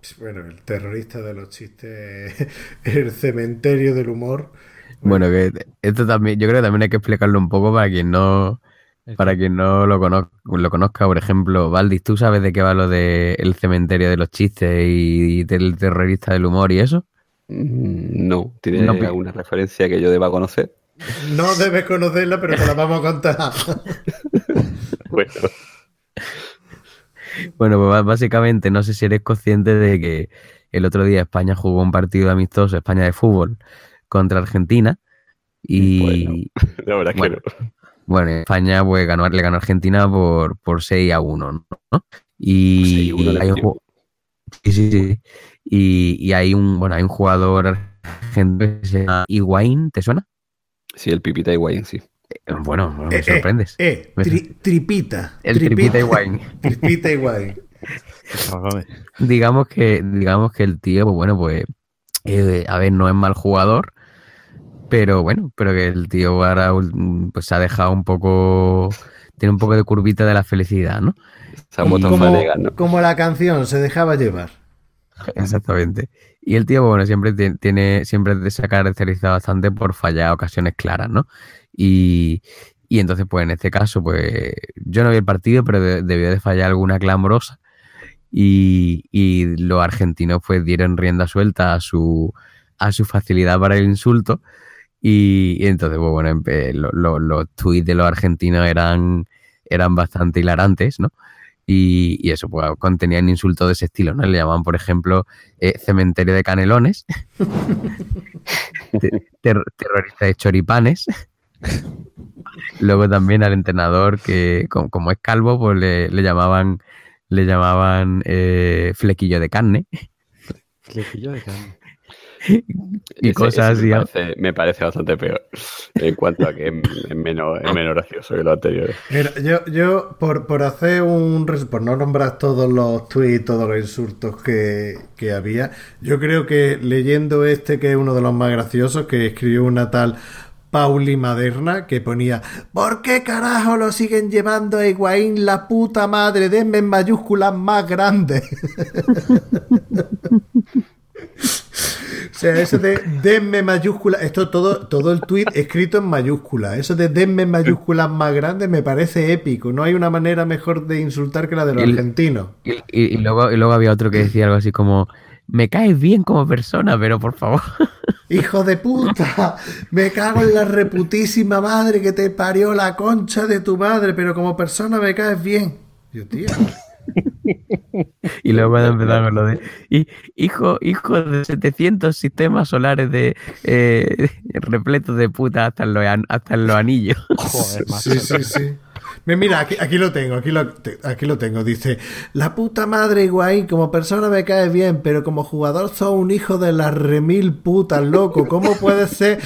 pues, bueno, el terrorista de los chistes, el cementerio del humor. Bueno, que esto también, yo creo que también hay que explicarlo un poco para quien no, para quien no lo, cono- lo conozca. Por ejemplo, Valdis, ¿tú sabes de qué va lo del cementerio de los chistes y, del terrorista del humor y eso? Mm, No, ¿tiene No, alguna referencia que yo deba conocer? No debes conocerla, pero te la vamos a contar. Bueno, Bueno, pues básicamente no sé si eres consciente de que el otro día España jugó un partido amistoso, España de fútbol, contra Argentina. Y la verdad es Bueno. que no. bueno, España pues, ganó, le ganó a Argentina por, por 6 a 1, ¿no? Y, 6 a 1 le hay un, sí, sí, sí. Y, y hay un, bueno, hay un jugador argentino que se llama Higuaín, ¿te suena? Sí, el Pipita Higuaín, sí. Eh, Bueno, me Eh, eh, sorprendes. Eh, tri- tripita. el tripita Higuaín. Tripita Higuaín. Cabrones. digamos que digamos que el tío pues bueno pues eh, a ver no es mal jugador pero bueno pero que el tío ahora pues se ha dejado un poco tiene un poco de curvita de la felicidad no Se ha vuelto a Como, ¿no? como la canción, se dejaba llevar. exactamente y el tío bueno siempre ti- tiene siempre se ha caracterizado bastante por fallar ocasiones claras no y y entonces pues en este caso pues yo no vi el partido pero de- debió de fallar alguna clamorosa. Y, y los argentinos pues dieron rienda suelta a su, a su facilidad para el insulto. Y, entonces pues, bueno, empe- lo- lo- los tweets de los argentinos eran, eran bastante hilarantes, ¿no? Y, y eso, pues contenían insultos de ese estilo, ¿no? Le llamaban, por ejemplo, eh, cementerio de canelones, te- ter- terrorista de choripanes. Luego también al entrenador que, como, como es calvo, pues le, le llamaban le llamaban eh, flequillo de carne Flequillo de carne. Y Ese- cosas ese así. Me parece, me parece bastante peor. En cuanto a que es, menos, es menos gracioso que lo anterior. Mira, yo, yo por, por hacer un res- por no nombrar todos los tweets, todos los insultos que, que había, yo creo que leyendo este, que es uno de los más graciosos, que escribió una tal Pauli Maderna, que ponía ¿Por qué carajo lo siguen llevando a Higuaín la puta madre? Denme en mayúsculas más grandes. O sea, eso de denme mayúsculas, esto todo, todo el tweet escrito en mayúsculas. Eso de denme mayúsculas más grandes me parece épico. No hay una manera mejor de insultar que la de los argentinos. Y, y- y luego, y luego había otro que decía algo así como, me caes bien como persona, pero por favor. Hijo de puta, me cago en la reputísima madre que te parió la concha de tu madre, pero como persona me caes bien. Yo, tío. Y luego cuando empezaron con lo de, "Y- hijo, hijo de 700 sistemas solares de eh, repletos de puta hasta en los, hasta en los anillos. Joder. Sí, sí, sí. Mira, aquí, aquí lo tengo, aquí lo, aquí lo tengo. Dice, la puta madre Higuaín, como persona me cae bien, pero como jugador sos un hijo de las remil putas, loco. ¿Cómo puede ser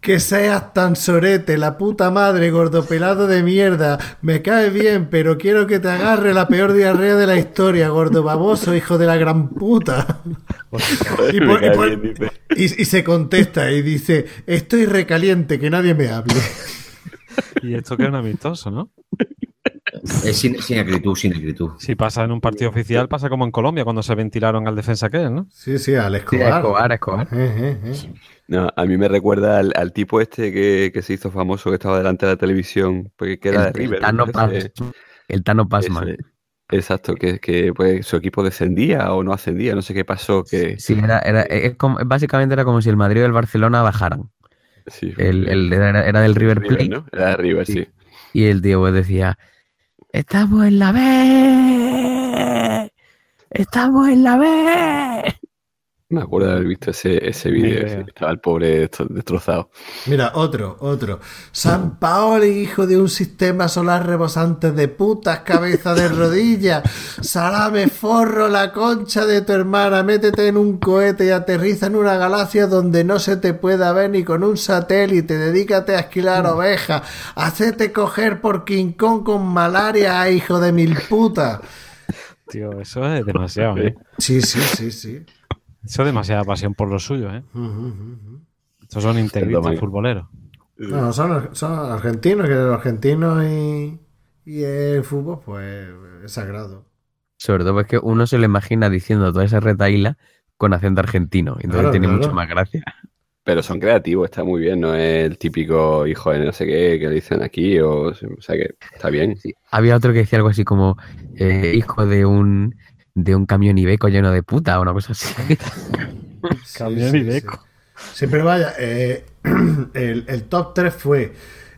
que seas tan sorete, la puta madre, gordopelado de mierda? Me cae bien, pero quiero que te agarre la peor diarrea de la historia, gordo baboso, hijo de la gran puta. Y, por- y por- y- y se contesta y dice, estoy recaliente, que nadie me hable. Y esto que es un amistoso, ¿no? Es sin, sin acritud, sin acritud. Si pasa en un partido oficial, pasa como en Colombia cuando se ventilaron al defensa aquel, ¿no? Sí, sí, al Sí, Escobar. Escobar, Escobar. Eh, eh, eh. No, a mí me recuerda al, al tipo este que, que se hizo famoso, que estaba delante de la televisión, porque que era de El, el River. Tano ¿no? El Tano Pasman. ese- exacto, que, que pues, su equipo descendía o no ascendía, no sé qué pasó, que Sí, era, era, es como- básicamente era como si el Madrid y el Barcelona bajaran. sí, El, el- era, era del River River, Plate ¿no? Era de River, Sí. sí. y el tío pues decía, estamos en la B, estamos en la B. Me acuerdo de haber visto ese, ese vídeo, estaba el pobre destro- destrozado. Mira, otro, otro. San Paoli, hijo de un sistema solar rebosante de putas, cabeza de rodilla. Salame forro la concha de tu hermana. Métete en un cohete y aterriza en una galaxia donde no se te pueda ver ni con un satélite. Dedícate a esquilar ovejas. Hacete coger por King Kong con malaria, hijo de mil putas. Tío, eso es demasiado, ¿eh? Sí, sí, sí, sí. Eso es demasiada pasión por lo suyo, ¿eh? Estos son integristas futboleros. No, son, son argentinos, que los argentinos y, y el fútbol, pues es sagrado. Sobre todo es que uno se lo imagina diciendo toda esa retaíla con acento argentino. Entonces Claro, tiene claro. mucho más gracia. Pero son creativos, está muy bien, no es el típico hijo de no sé qué que dicen aquí, o, o sea que está bien. Sí. Había otro que decía algo así como eh, hijo de un de un camión Ibeco lleno de puta o una cosa así. Camión Iveco. Sí, pero vaya, eh, el, el top 3 fue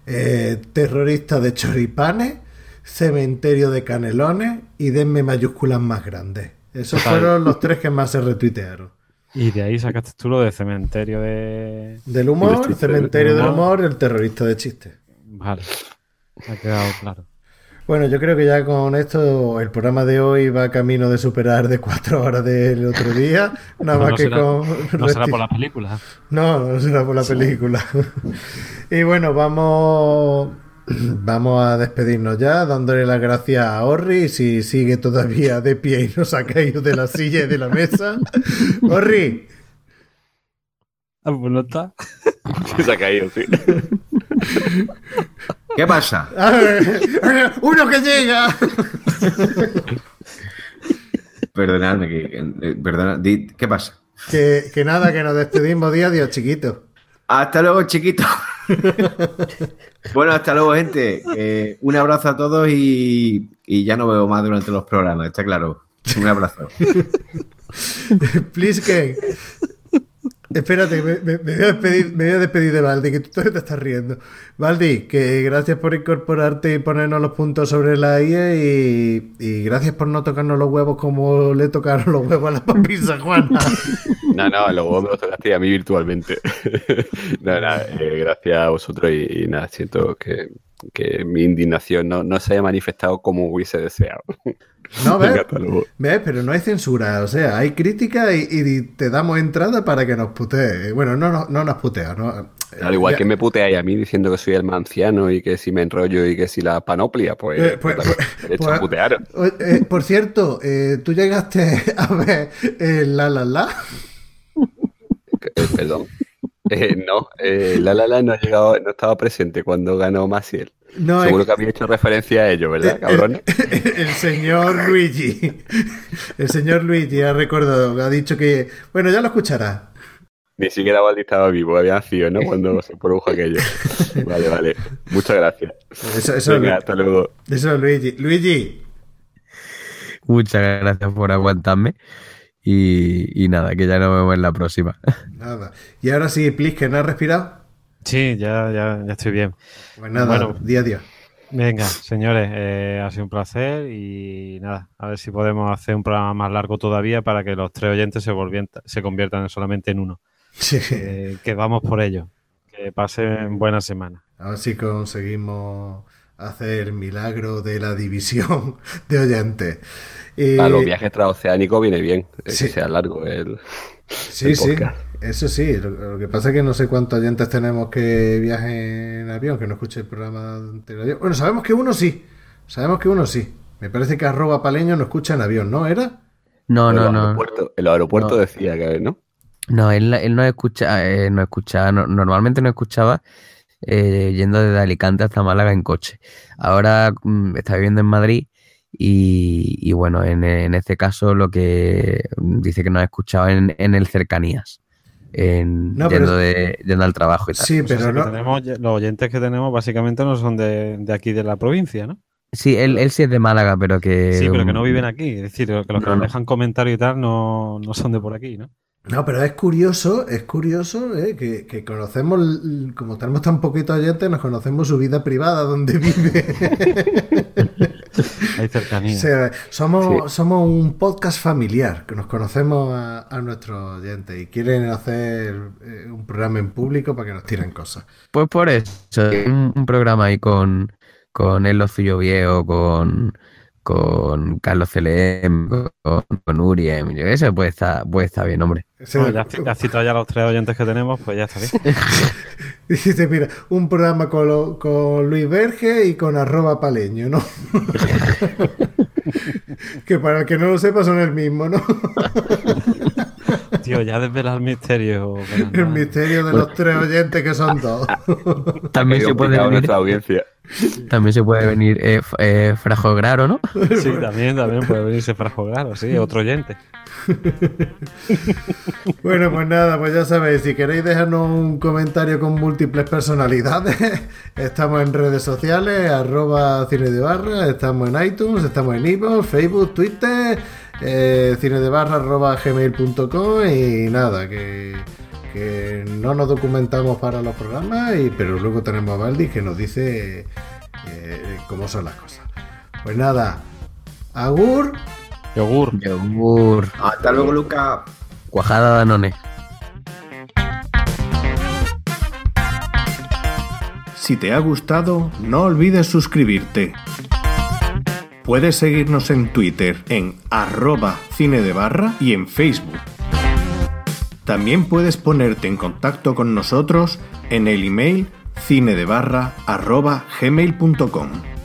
eh, terrorista de choripanes, cementerio de canelones y denme mayúsculas más grandes. Esos fueron los tres que más se retuitearon. Y de ahí sacaste tú lo de cementerio de. Del humor, chiste, cementerio del del humor. humor, el terrorista de chistes. Vale. Ha quedado claro. Bueno, yo creo que ya con esto el programa de hoy va camino de superar de cuatro horas del otro día. Nada No, más no que será- con. No será por las películas. No, no será por la película. y bueno, vamos. Vamos a despedirnos ya, dándole las gracias a Orri, si sigue todavía de pie y no se ha caído de la silla y de la mesa. Orri, Ah, pues no está. Se ha caído, sí. ¿Qué pasa? a ver, uno que llega. Perdonadme, que, eh, perdona, ¿qué pasa? Que, que nada, que nos despedimos día, Dios chiquito. Hasta luego, chiquito. bueno, hasta luego, gente. Eh, un abrazo a todos y, y ya no veo más durante los programas, está claro. Un abrazo. Please, que. Espérate, me, me- voy a despedir, de Valdi, que tú todavía te estás riendo. Valdi, que gracias por incorporarte y ponernos los puntos sobre la IE y, y gracias por no tocarnos los huevos como le tocaron los huevos a la papisa Juana. No, no, luego me lo tocaste a mí virtualmente. no, nada, eh, gracias a vosotros y nada, siento que, que mi indignación no, no se haya manifestado como hubiese deseado. No, ¿ves? ¿Ves? Pero no hay censura, o sea, hay crítica y, y te damos entrada para que nos putee. Bueno, no, no, no nos putea, ¿no? Al igual Ya- que me puteáis a mí diciendo que soy el manciano y que si me enrollo y que si la panoplia, pues, Eh, pues- pues, pues- pues-. O- eh, por cierto, eh, ¿tú llegaste a ver La La La? Eh, perdón. Eh, no, eh, la la la no ha llegado, no estaba presente cuando ganó Maciel. No, Seguro es- que había hecho referencia a ello, ¿verdad, Eh, cabrones? El señor Luigi. El señor Luigi ha recordado, ha dicho que. Bueno, ya lo escucharás. Ni siquiera Valdi estaba vivo, había nacido, ¿no? Cuando se produjo aquello. Vale, vale. Muchas gracias. Eso, eso, Venga, hasta luego. eso es Luigi. Luigi, Muchas gracias por aguantarme. Y, y nada, que ya nos vemos en la próxima. nada. Y ahora sí, no has respirado. Sí, ya, ya, ya estoy bien. Pues nada, Bueno. día a día. Venga, señores, eh, ha sido un placer y nada, a ver si podemos hacer un programa más largo todavía para que los tres oyentes se, se conviertan solamente en uno. Sí. Eh, que vamos por ello. Que pasen buena semana. A ver si conseguimos hace el milagro de la división de oyentes. Y- A los viajes transoceánicos viene bien, eh, Sí. que sea largo el. Sí, el sí, eso sí. Lo, lo que pasa es que no sé cuántos oyentes tenemos que viajen en avión, que no escuche el programa de avión. Bueno, sabemos que uno sí. Sabemos que uno sí. Me parece que arroba paleño no escucha en avión, ¿no? ¿Era? No, no, no. los aeropuertos No. decía que, ¿no? No, él, él no escucha, eh, no escuchaba, no- normalmente no escuchaba eh, yendo desde Alicante hasta Málaga en coche. Ahora mm, está viviendo en Madrid y, y bueno, en, en este caso lo que mm, dice que no ha escuchado en, en el cercanías, en, No, pero- yendo, de, yendo al trabajo y tal. Sí, O sea, pero no. tenemos, los oyentes que tenemos básicamente no son de, de aquí de la provincia, ¿no? Sí, él, él sí es de Málaga, pero que... Sí, pero que no mm, viven aquí. Es decir, que los que No, nos no. dejan comentarios y tal no, no son de por aquí, ¿no? No, pero es curioso, es curioso eh, que, que conocemos, como tenemos tan poquito oyentes, nos conocemos su vida privada, donde vive. Hay cercanía. O sea, somos, somos un podcast familiar, que nos conocemos a, a nuestros oyentes y quieren hacer eh, un programa en público para que nos tiren cosas. Pues por eso, un, un programa ahí con, con El Locillo Viejo, con, con Carlos CLM, con, con Uriem, yo qué sé, puede estar, puede estar bien, hombre. Bueno, ya, has- ya has citado ya los tres oyentes que tenemos, pues ya está bien. Dice, mira, un programa con, lo- con Luis Verge y con arroba paleño, ¿no? que para el que no lo sepa son el mismo, ¿no? Tío, ya desvela el misterio. El misterio de los tres oyentes que son dos. También se puede venir, nuestra audiencia. también se puede venir eh, eh, Frajo Graro, ¿no? Sí, también, también puede venirse Frajo Claro, sí, otro oyente. Bueno, pues nada, pues ya sabéis, si queréis dejarnos un comentario con múltiples personalidades, estamos en redes sociales, arroba cine de barra, estamos en iTunes, estamos en Ivo, Facebook, Twitter, eh, cine de barra arroba gmail.com y nada, que, que no nos documentamos para los programas, y, pero luego tenemos a Valdi que nos dice eh, cómo son las cosas. Pues nada, Agur. Yogur. Yogur, Hasta luego, Luca. cuajada Danone. Si te ha gustado, no olvides suscribirte. Puedes seguirnos en Twitter en arroba cine de barra y en Facebook. También puedes ponerte en contacto con nosotros en el email cinedebarra arroba gmail.com.